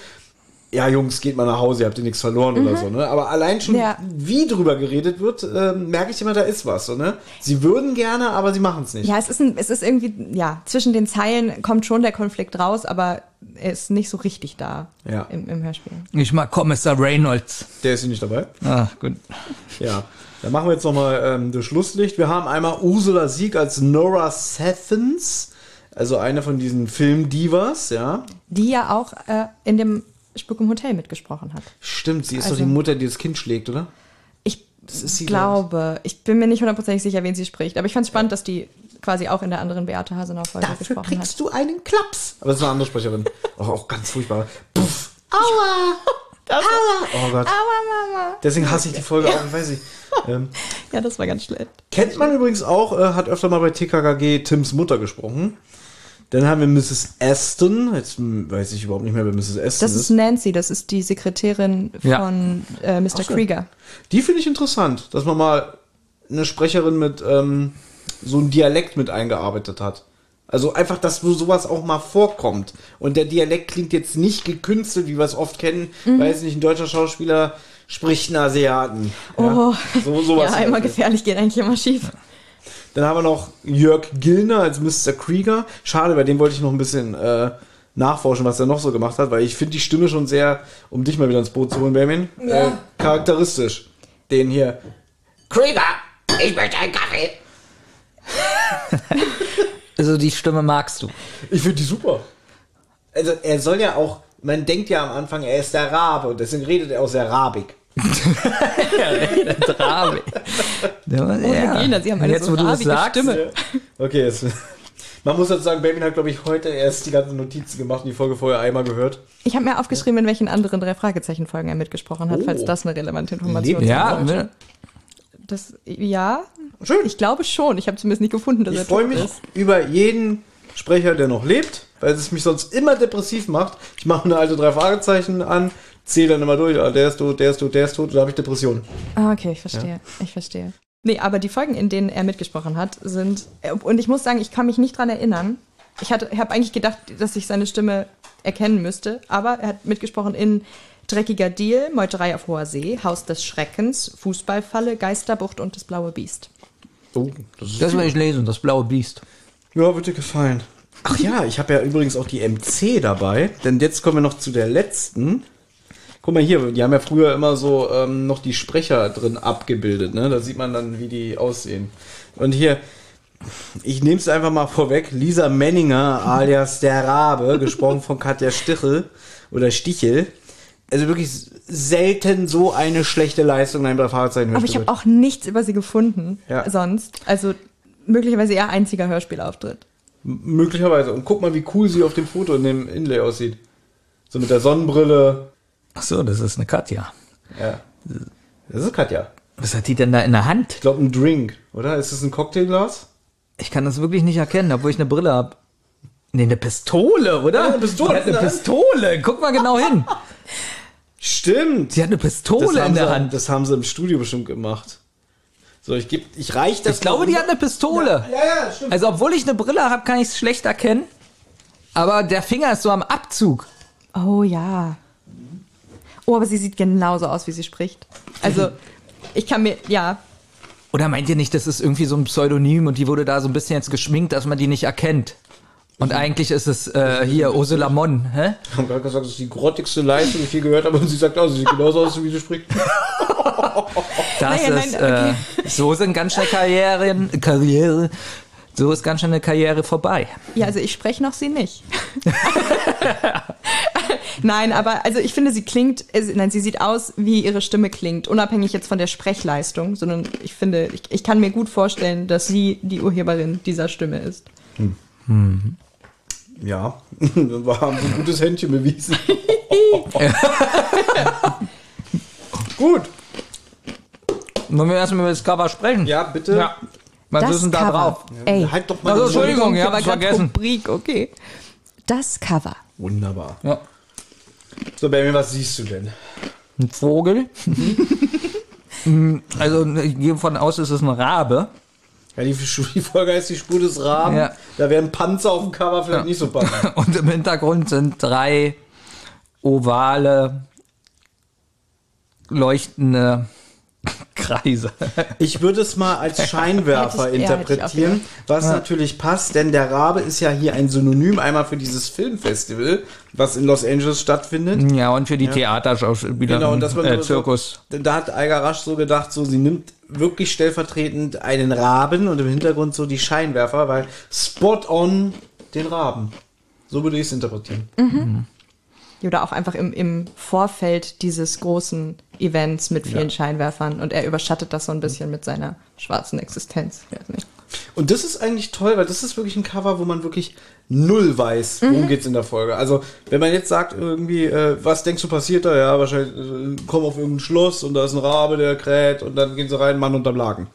Speaker 3: ja, Jungs, geht mal nach Hause, ihr habt ihr nichts verloren oder so, ne? Aber allein schon,
Speaker 5: Ja.
Speaker 3: wie drüber geredet wird, ähm, merke ich immer, da ist was, so, ne? Sie würden gerne, aber sie machen es nicht.
Speaker 5: Ja, es ist, ein, es ist irgendwie, ja, zwischen den Zeilen kommt schon der Konflikt raus, aber er ist nicht so richtig da
Speaker 3: Ja.
Speaker 5: im, im Hörspiel.
Speaker 4: Ich mag Kommissar Reynolds.
Speaker 3: Der ist hier nicht dabei.
Speaker 4: Ah, gut.
Speaker 3: Ja. Dann machen wir jetzt nochmal ähm, das Schlusslicht. Wir haben einmal Ursula Sieg als Nora Sethens, also eine von diesen Film-Divas, ja.
Speaker 5: Die ja auch äh, in dem Spuk im Hotel mitgesprochen hat.
Speaker 3: Stimmt, sie ist
Speaker 5: Also-
Speaker 3: doch die Mutter, die das Kind schlägt, oder?
Speaker 5: Ich glaube, ich bin mir nicht hundertprozentig sicher, wen sie spricht, aber ich fand es spannend, dass die quasi auch in der anderen Beate Hasenau-Folge
Speaker 3: Dafür
Speaker 5: gesprochen
Speaker 3: kriegst
Speaker 5: hat.
Speaker 3: du einen Klaps. Aber das ist eine andere Sprecherin. *laughs* Oh, auch ganz furchtbar. Puff. Aua. *laughs* Aua. Oh Gott.
Speaker 5: Aua, Mama!
Speaker 3: Deswegen hasse ich die Folge auch, ich weiß nicht. *laughs* Ähm,
Speaker 5: Ja, das war ganz schlecht.
Speaker 3: kennt man übrigens auch, äh, hat öfter mal bei TKKG Tims Mutter gesprochen. Dann haben wir Mrs. Aston. Jetzt weiß ich überhaupt nicht mehr, wer Mrs. Aston
Speaker 5: Das ist Nancy, das ist die Sekretärin
Speaker 4: Ja.
Speaker 5: von äh, Mr.
Speaker 3: so.
Speaker 5: Krieger.
Speaker 3: Die finde ich interessant, dass man mal eine Sprecherin mit ähm, so einem Dialekt mit eingearbeitet hat. Also einfach, dass so sowas auch mal vorkommt. Und der Dialekt klingt jetzt nicht gekünstelt, wie wir es oft kennen.
Speaker 5: Mhm.
Speaker 3: Weiß nicht, ein deutscher Schauspieler spricht einen Asiaten.
Speaker 5: Oh,
Speaker 3: Ja, so, sowas.
Speaker 5: ja, immer gefährlich geht eigentlich immer schief.
Speaker 3: Dann haben wir noch Jörg Gilner als Mr. Krieger. Schade, bei dem wollte ich noch ein bisschen äh, nachforschen, was er noch so gemacht hat, weil ich finde die Stimme schon sehr, um dich mal wieder ins Boot zu holen, Benjamin, äh, charakteristisch. Den hier.
Speaker 7: Krieger, ich möchte einen Kaffee. *laughs*
Speaker 4: Also die Stimme magst du.
Speaker 3: Ich finde die super. Also er soll ja auch, man denkt ja am Anfang, er ist der Rabe und deswegen redet er auch sehr rabig.
Speaker 4: Rabe. Ja, ja.
Speaker 5: Gina, Sie haben eine
Speaker 4: Jetzt,
Speaker 5: so
Speaker 4: wo du das sagst,
Speaker 5: Stimme.
Speaker 3: Okay, jetzt. Man muss dazu sagen, Benjamin hat, glaube ich, heute erst die ganzen Notizen gemacht und die Folge vorher einmal gehört.
Speaker 5: Ich habe mir aufgeschrieben, in welchen anderen drei Fragezeichen-Folgen er mitgesprochen hat,
Speaker 3: Oh.
Speaker 5: falls das eine relevante Information
Speaker 4: Ja,
Speaker 5: ist.
Speaker 4: ne?
Speaker 5: Das, ja,
Speaker 3: Schön.
Speaker 5: ich glaube schon. Ich habe zumindest nicht gefunden, dass
Speaker 3: Ich
Speaker 5: er
Speaker 3: freue
Speaker 5: tot
Speaker 3: mich
Speaker 5: ist.
Speaker 3: über jeden Sprecher, der noch lebt, weil es mich sonst immer depressiv macht. Ich mache eine alte drei Fragezeichen an, zähle dann immer durch, ah, der ist tot, der ist tot, der ist tot, da habe ich Depressionen.
Speaker 5: Ah, okay, ich verstehe. Ich verstehe. Nee, aber die Folgen, in denen er mitgesprochen hat, sind. Und ich muss sagen, ich kann mich nicht dran erinnern. Ich habe eigentlich gedacht, dass ich seine Stimme erkennen müsste, aber er hat mitgesprochen in Dreckiger Deal, Meuterei auf hoher See, Haus des Schreckens, Fußballfalle, Geisterbucht und das blaue Biest.
Speaker 3: Oh, das ist
Speaker 4: Das will ich lesen, das blaue Biest.
Speaker 3: Ja, wird dir gefallen. Ach ja, ich habe ja übrigens auch die MC dabei, denn jetzt kommen wir noch zu der letzten. Guck mal hier, die haben ja früher immer so ähm, noch die Sprecher drin abgebildet, ne? Da sieht man dann, wie die aussehen. Und hier, ich nehme es einfach mal vorweg, Lisa Menninger alias der Rabe, *laughs* gesprochen von Katja Stichel oder Stichel. Also wirklich selten so eine schlechte Leistung in einem drei Fragezeichen
Speaker 5: Aber ich habe auch nichts über sie gefunden
Speaker 3: Ja.
Speaker 5: sonst. Also möglicherweise ihr einziger Hörspielauftritt.
Speaker 3: M- Möglicherweise. Und guck mal, wie cool sie auf dem Foto in dem Inlay aussieht. So mit der Sonnenbrille.
Speaker 4: Ach so, das ist eine Katja.
Speaker 3: Ja. Das ist Katja.
Speaker 4: Was hat die denn da in der Hand?
Speaker 3: Ich glaube, ein Drink, oder? Ist das ein Cocktailglas?
Speaker 4: Ich kann das wirklich nicht erkennen, obwohl ich eine Brille habe. Nee, eine Pistole, oder?
Speaker 3: Ja, eine Pistole,
Speaker 4: Die hat eine
Speaker 3: ne?
Speaker 4: Pistole. Guck mal genau hin.
Speaker 3: Stimmt.
Speaker 4: Sie hat eine Pistole in der
Speaker 3: sie,
Speaker 4: Hand.
Speaker 3: Das haben sie im Studio bestimmt gemacht. So, ich geb, ich reich das.
Speaker 4: Ich glaube, die hat eine Pistole.
Speaker 3: Ja, ja, stimmt.
Speaker 4: Also, obwohl ich eine Brille habe, kann ich es schlecht erkennen. Aber der Finger ist so am Abzug.
Speaker 5: Oh ja. Oh, aber sie sieht genauso aus, wie sie spricht. Also, ich kann mir, ja,
Speaker 4: Oder meint ihr nicht, das ist irgendwie so ein Pseudonym und die wurde da so ein bisschen jetzt geschminkt, dass man die nicht erkennt? Und eigentlich ist es äh, hier Ursula Mon, hä?
Speaker 3: Ich habe gerade gesagt, das ist die grottigste Leistung, die ich je gehört habe. Und sie sagt auch, sie sieht genauso aus, wie sie spricht.
Speaker 4: Das
Speaker 5: Nein,
Speaker 4: ist,
Speaker 5: nein,
Speaker 4: äh, so sind ganz schnell Karrieren, Karriere, so ist ganz schnell eine Karriere vorbei.
Speaker 5: ja, also ich spreche noch sie nicht. *laughs* Nein, aber also ich finde, sie klingt, nein, sie sieht aus, wie ihre Stimme klingt, unabhängig jetzt von der Sprechleistung, sondern ich finde, ich, ich kann mir gut vorstellen, dass sie die Urheberin dieser Stimme ist.
Speaker 3: Ja, *laughs* wir haben ein gutes Händchen bewiesen. *laughs* Gut.
Speaker 4: Wollen wir erstmal über das Cover sprechen?
Speaker 3: Ja, bitte.
Speaker 4: Ja. Was
Speaker 5: Das
Speaker 4: ist denn da
Speaker 5: Cover.
Speaker 4: drauf?
Speaker 5: Ey,
Speaker 3: Halt doch mal
Speaker 4: Also. Entschuldigung,
Speaker 5: ich
Speaker 4: ich
Speaker 5: habe
Speaker 4: vergessen.
Speaker 5: Rubrik, okay. Das Cover.
Speaker 3: Wunderbar.
Speaker 4: Ja.
Speaker 3: So, Benjamin, was siehst du denn?
Speaker 4: Ein Vogel. Mm, *laughs* also ich gehe davon aus, es ist ein Rabe.
Speaker 3: Ja, die, die Folge heißt die Spur des Raben.
Speaker 4: Ja.
Speaker 3: Da wären Panzer auf dem Cover vielleicht nicht so passend. *laughs*
Speaker 4: Und im Hintergrund sind drei ovale, leuchtende Kreise.
Speaker 3: Ich würde es mal als *laughs* Scheinwerfer
Speaker 5: ja,
Speaker 3: interpretieren, was natürlich passt, denn der Rabe ist ja hier ein Synonym einmal für dieses Filmfestival, was in Los Angeles stattfindet.
Speaker 4: Ja, und für die Theaterschauspieler,
Speaker 3: Genau, und das war
Speaker 4: äh,
Speaker 3: so-
Speaker 4: Zirkus.
Speaker 3: So, da hat Eiger Rasch so gedacht, so sie nimmt wirklich stellvertretend einen Raben und im Hintergrund so die Scheinwerfer, weil spot on den Raben. So würde ich es interpretieren.
Speaker 5: Oder auch einfach im, im Vorfeld dieses großen Events mit vielen Scheinwerfern und er überschattet das so ein bisschen mit seiner schwarzen Existenz.
Speaker 3: Und das ist eigentlich toll, weil das ist wirklich ein Cover, wo man wirklich null weiß, worum geht's in der Folge. Also, wenn man jetzt sagt, irgendwie, äh, was denkst du passiert da? Ja, wahrscheinlich äh, kommen auf irgendein Schloss und da ist ein Rabe, der kräht und dann gehen sie rein, Mann unterm Laken.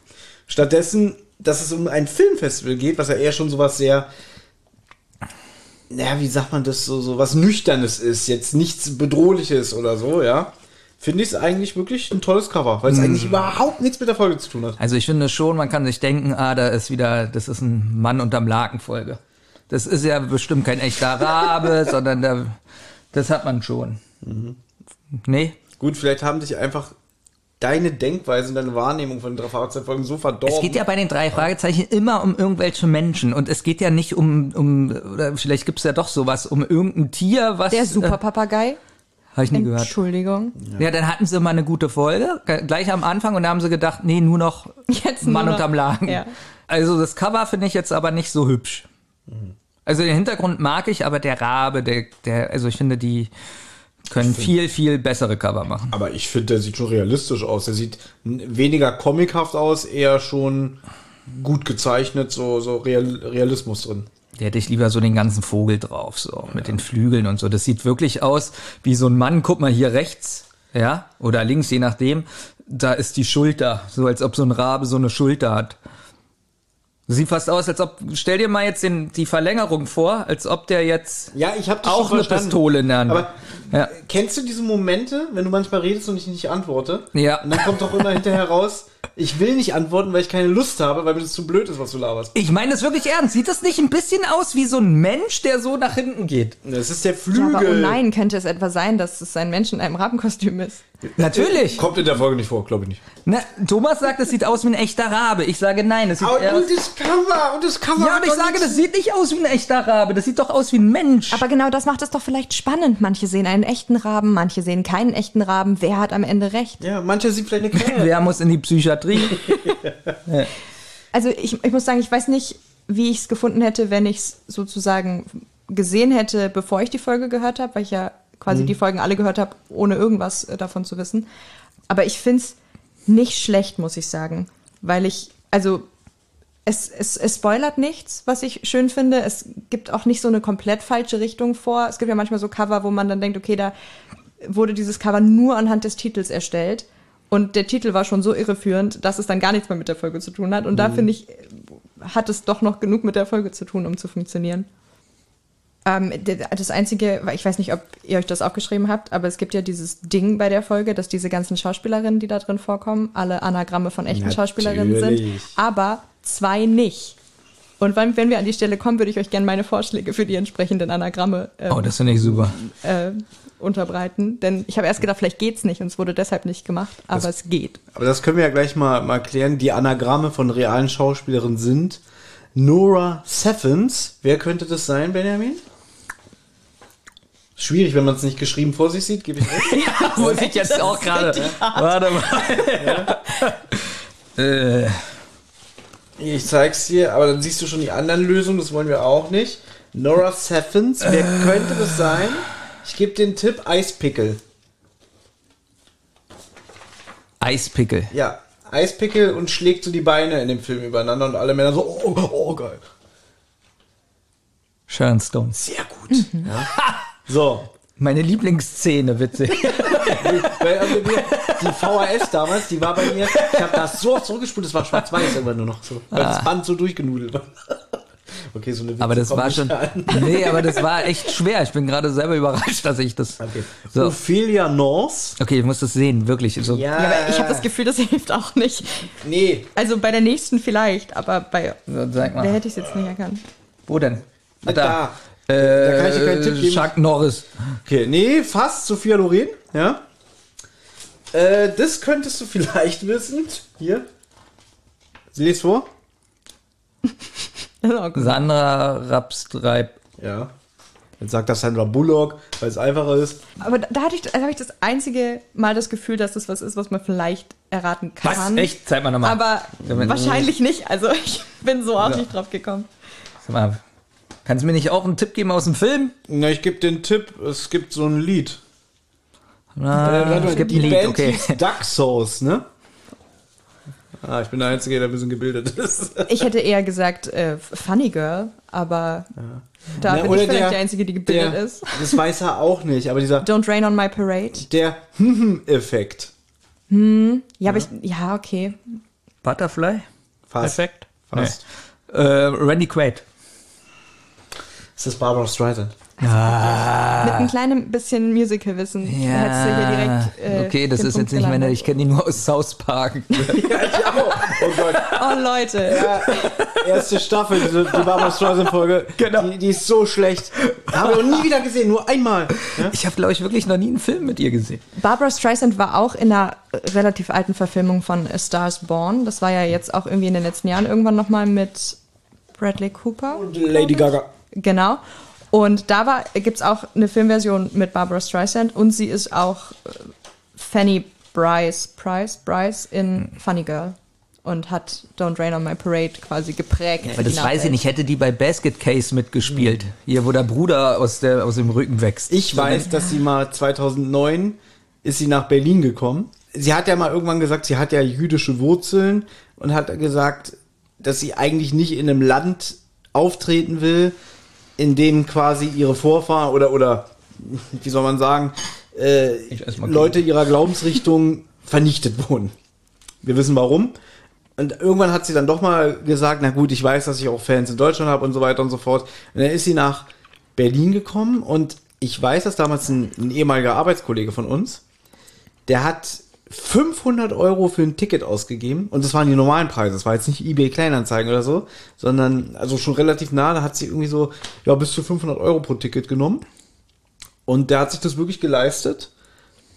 Speaker 3: Stattdessen, dass es um ein Filmfestival geht, was ja eher schon sowas sehr, naja, wie sagt man das, so, so was Nüchternes ist, jetzt nichts Bedrohliches oder so, ja. Finde ich es eigentlich wirklich ein tolles Cover, weil es eigentlich überhaupt nichts mit der Folge zu tun hat.
Speaker 4: Also ich finde schon, man kann sich denken, ah, da ist wieder, das ist ein Mann unterm Laken Folge. Das ist ja bestimmt kein echter Rabe, *laughs* sondern da, das hat man schon. Nee?
Speaker 3: Gut, vielleicht haben dich einfach deine Denkweise und deine Wahrnehmung von den drei Fahrzeugfolgen so verdorben.
Speaker 4: Es geht ja bei den drei Fragezeichen immer um irgendwelche Menschen und es geht ja nicht um, um oder vielleicht gibt's ja doch sowas, um irgendein Tier, was...
Speaker 5: Der Superpapagei.
Speaker 4: Äh, Habe ich nie gehört.
Speaker 5: Entschuldigung.
Speaker 4: Ja. dann hatten sie mal eine gute Folge, gleich am Anfang und da haben sie gedacht, nee, nur noch
Speaker 5: Jetzt nur
Speaker 4: Mann
Speaker 5: noch-
Speaker 4: unterm Laken.
Speaker 5: Ja.
Speaker 4: Also das Cover finde ich jetzt aber nicht so hübsch. Also den Hintergrund mag ich, aber der Rabe, der, der, also ich finde, die können viel, viel bessere Cover machen.
Speaker 3: Aber ich finde, der sieht schon realistisch aus. Der sieht weniger comichaft aus, eher schon gut gezeichnet, so, so Real, Realismus drin.
Speaker 4: Der hätte ich lieber so den ganzen Vogel drauf, so mit den Flügeln und so. Das sieht wirklich aus wie so ein Mann. Guck mal hier rechts, ja, oder links, je nachdem. Da ist die Schulter, so als ob so ein Rabe so eine Schulter hat. Sieht fast aus, als ob, stell dir mal jetzt den, die Verlängerung vor, als ob der jetzt
Speaker 3: Ja, ich habe
Speaker 4: auch eine Pistole in der Hand.
Speaker 3: Aber
Speaker 4: ja.
Speaker 3: kennst du diese Momente, wenn du manchmal redest und ich nicht antworte?
Speaker 4: Ja.
Speaker 3: Und dann kommt doch immer hinterher raus, ich will nicht antworten, weil ich keine Lust habe, weil mir das zu blöd ist, was du laberst.
Speaker 4: Ich meine das wirklich ernst. Sieht das nicht ein bisschen aus wie so ein Mensch, der so nach hinten geht?
Speaker 3: Das ist der
Speaker 5: Ja,
Speaker 3: Flügel.
Speaker 5: aber oh nein, könnte es etwa sein, dass es ein Mensch in einem Rabenkostüm ist?
Speaker 4: Natürlich.
Speaker 3: Kommt in der Folge nicht vor, glaube ich nicht.
Speaker 4: Na, Thomas sagt, es sieht aus wie ein echter Rabe. Ich sage nein, es sieht eher aus
Speaker 3: das Cover, und das Cover
Speaker 4: Ja, aber ich sage, das sieht nicht aus wie ein echter Rabe. Das sieht doch aus wie ein Mensch.
Speaker 5: Aber genau das macht es doch vielleicht spannend. Manche sehen einen echten Raben, manche sehen keinen echten Raben. Wer hat am Ende recht?
Speaker 3: Ja, mancher sieht vielleicht eine Krähe. *laughs*
Speaker 4: Wer muss in die Psychiatrie? *laughs*
Speaker 5: Also ich, ich muss sagen, ich weiß nicht, wie ich es gefunden hätte, wenn ich es sozusagen gesehen hätte, bevor ich die Folge gehört habe, weil ich ja quasi die Folgen alle gehört habe, ohne irgendwas äh, davon zu wissen. Aber ich finde es nicht schlecht, muss ich sagen. Weil ich, also es, es, es spoilert nichts, was ich schön finde. Es gibt auch nicht so eine komplett falsche Richtung vor. Es gibt ja manchmal so Cover, wo man dann denkt, okay, da wurde dieses Cover nur anhand des Titels erstellt. Und der Titel war schon so irreführend, dass es dann gar nichts mehr mit der Folge zu tun hat. Und da finde ich, hat es doch noch genug mit der Folge zu tun, um zu funktionieren. Ähm, das Einzige, ich weiß nicht, ob ihr euch das aufgeschrieben habt, aber es gibt ja dieses Ding bei der Folge, dass diese ganzen Schauspielerinnen, die da drin vorkommen, alle Anagramme von echten
Speaker 3: Natürlich.
Speaker 5: Schauspielerinnen sind, aber zwei nicht. Und wann, wenn wir an die Stelle kommen, würde ich euch gerne meine Vorschläge für die entsprechenden Anagramme äh,
Speaker 4: Oh, das finde ich super.
Speaker 5: äh, unterbreiten. Denn ich habe erst gedacht, vielleicht geht's nicht und es wurde deshalb nicht gemacht, aber es geht.
Speaker 3: Aber das können wir ja gleich mal, mal klären. Die Anagramme von realen Schauspielerinnen sind Nora Seffens. Wer könnte das sein, Benjamin? Schwierig, wenn man es nicht geschrieben vor sich sieht, gebe ich recht. *laughs*
Speaker 4: Wollte ich jetzt auch gerade. Warte mal. äh,
Speaker 3: Ich zeig's dir, aber dann siehst du schon die anderen Lösungen, das wollen wir auch nicht. Nora Seffens, wer könnte das sein? Ich gebe den Tipp Eispickel.
Speaker 4: Eispickel.
Speaker 3: Ja, Eispickel und schlägt so die Beine in dem Film übereinander und alle Männer so, oh, oh, oh geil.
Speaker 4: Sharon Stone.
Speaker 3: Sehr gut. Ja. *laughs* So,
Speaker 4: Meine Lieblingsszene, witzig. *laughs*
Speaker 3: Also, die VHS damals, die war bei mir, ich habe das so oft zurückgespult, das war schwarz-weiß irgendwann nur noch so, weil das Band so durchgenudelt war. *laughs* Okay, so eine Witze
Speaker 4: Aber das war schon.
Speaker 3: an.
Speaker 4: Nee, aber das war echt schwer. Ich bin gerade selber überrascht, dass ich das.
Speaker 3: Okay.
Speaker 4: So.
Speaker 3: Ophelia North.
Speaker 4: Okay, ich muss das sehen, wirklich. So,
Speaker 5: Ja, aber ich habe das Gefühl, das *laughs* hilft auch nicht.
Speaker 3: Nee,
Speaker 5: Also bei der nächsten vielleicht, aber bei
Speaker 4: so, sag
Speaker 5: der
Speaker 4: mal.
Speaker 5: hätte ich es jetzt nicht erkannt.
Speaker 4: Wo denn?
Speaker 3: da. da.
Speaker 4: Äh,
Speaker 3: Da kann ich dir keinen Tipp geben.
Speaker 4: Chuck Norris.
Speaker 3: Okay, nee, fast Sophia Loren, ja. Äh, das könntest du *laughs* vielleicht wissen. Hier. Sie liest vor.
Speaker 5: Das ist auch gut.
Speaker 4: Sandra Rapstreib.
Speaker 3: Ja. Jetzt sagt das Sandra Bullock, weil es einfacher ist.
Speaker 5: Aber da, da hatte ich, da habe ich das einzige Mal das Gefühl, dass das was ist, was man vielleicht erraten
Speaker 4: Was?
Speaker 5: kann.
Speaker 4: Echt? Zeig mal nochmal.
Speaker 5: Aber wahrscheinlich nicht. Also *laughs* ich bin so auch nicht drauf gekommen.
Speaker 4: Sag mal, kannst du mir nicht auch einen Tipp geben aus dem Film?
Speaker 3: Na, ich gebe den Tipp, es gibt so ein Lied.
Speaker 4: Ah,
Speaker 3: Äh,
Speaker 4: es gibt
Speaker 3: die
Speaker 4: ein Lied,
Speaker 3: Band
Speaker 4: okay.
Speaker 3: hieß Duck Sauce, ne? Ah, ich bin der Einzige, der ein bisschen gebildet ist.
Speaker 5: Ich hätte eher gesagt äh, Funny Girl, aber da
Speaker 3: Na,
Speaker 5: bin ich vielleicht
Speaker 3: der-
Speaker 5: die Einzige, die gebildet
Speaker 3: der,
Speaker 5: ist.
Speaker 3: Das weiß er auch nicht, aber dieser,
Speaker 5: Don't Rain on My Parade.
Speaker 3: der Effekt.
Speaker 5: Ja, aber ich, ja, okay.
Speaker 4: Butterfly?
Speaker 3: Fast.
Speaker 4: Perfekt.
Speaker 3: Fast.
Speaker 4: Äh, Randy Quaid.
Speaker 3: Ist das Barbara Streisand?
Speaker 5: Mit einem kleinen bisschen Musical-Wissen hättest du hier direkt. Äh,
Speaker 4: okay, das ist
Speaker 5: Punkt
Speaker 4: jetzt nicht meine, ich kenne die nur aus South Park. *laughs*
Speaker 3: ja, ich auch. Oh Gott.
Speaker 5: Oh, Leute.
Speaker 3: Erste Staffel, diese, die Barbara Streisand-Folge.
Speaker 4: Genau.
Speaker 3: Die, die ist so schlecht. Habe ich noch nie wieder gesehen, nur einmal. Ja?
Speaker 4: Ich habe, glaube ich, wirklich noch nie einen Film mit ihr gesehen.
Speaker 5: Barbara Streisand war auch in einer relativ alten Verfilmung von A Star is Born. Das war ja jetzt auch irgendwie in den letzten Jahren irgendwann nochmal mit Bradley Cooper.
Speaker 3: Lady Gaga.
Speaker 5: Genau. Und da gibt es auch eine Filmversion mit Barbara Streisand und sie ist auch äh, Fanny Bryce, Price, Bryce in Funny Girl und hat Don't Rain on My Parade quasi geprägt. die
Speaker 4: das weiß ich nicht. Hätte die bei Basket Case mitgespielt? Hier, wo der Bruder aus, der, aus dem Rücken wächst.
Speaker 3: Ich weiß, dass sie mal 2009 ist sie nach Berlin gekommen. Sie hat ja mal irgendwann gesagt, sie hat ja jüdische Wurzeln und hat gesagt, dass sie eigentlich nicht in einem Land auftreten will, in dem quasi ihre Vorfahren oder oder wie soll man sagen, äh, Leute ihrer Glaubensrichtung vernichtet wurden. Wir wissen warum. Und irgendwann hat sie dann doch mal gesagt, na gut, ich weiß, dass ich auch Fans in Deutschland habe und so weiter und so fort. Und dann ist sie nach Berlin gekommen und ich weiß, dass damals ein, ein ehemaliger Arbeitskollege von uns, der hat 500 Euro für ein Ticket ausgegeben und das waren die normalen Preise, das war jetzt nicht eBay Kleinanzeigen oder so, sondern also schon relativ nah, da hat sie irgendwie so, ja, bis zu 500 Euro pro Ticket genommen und der hat sich das wirklich geleistet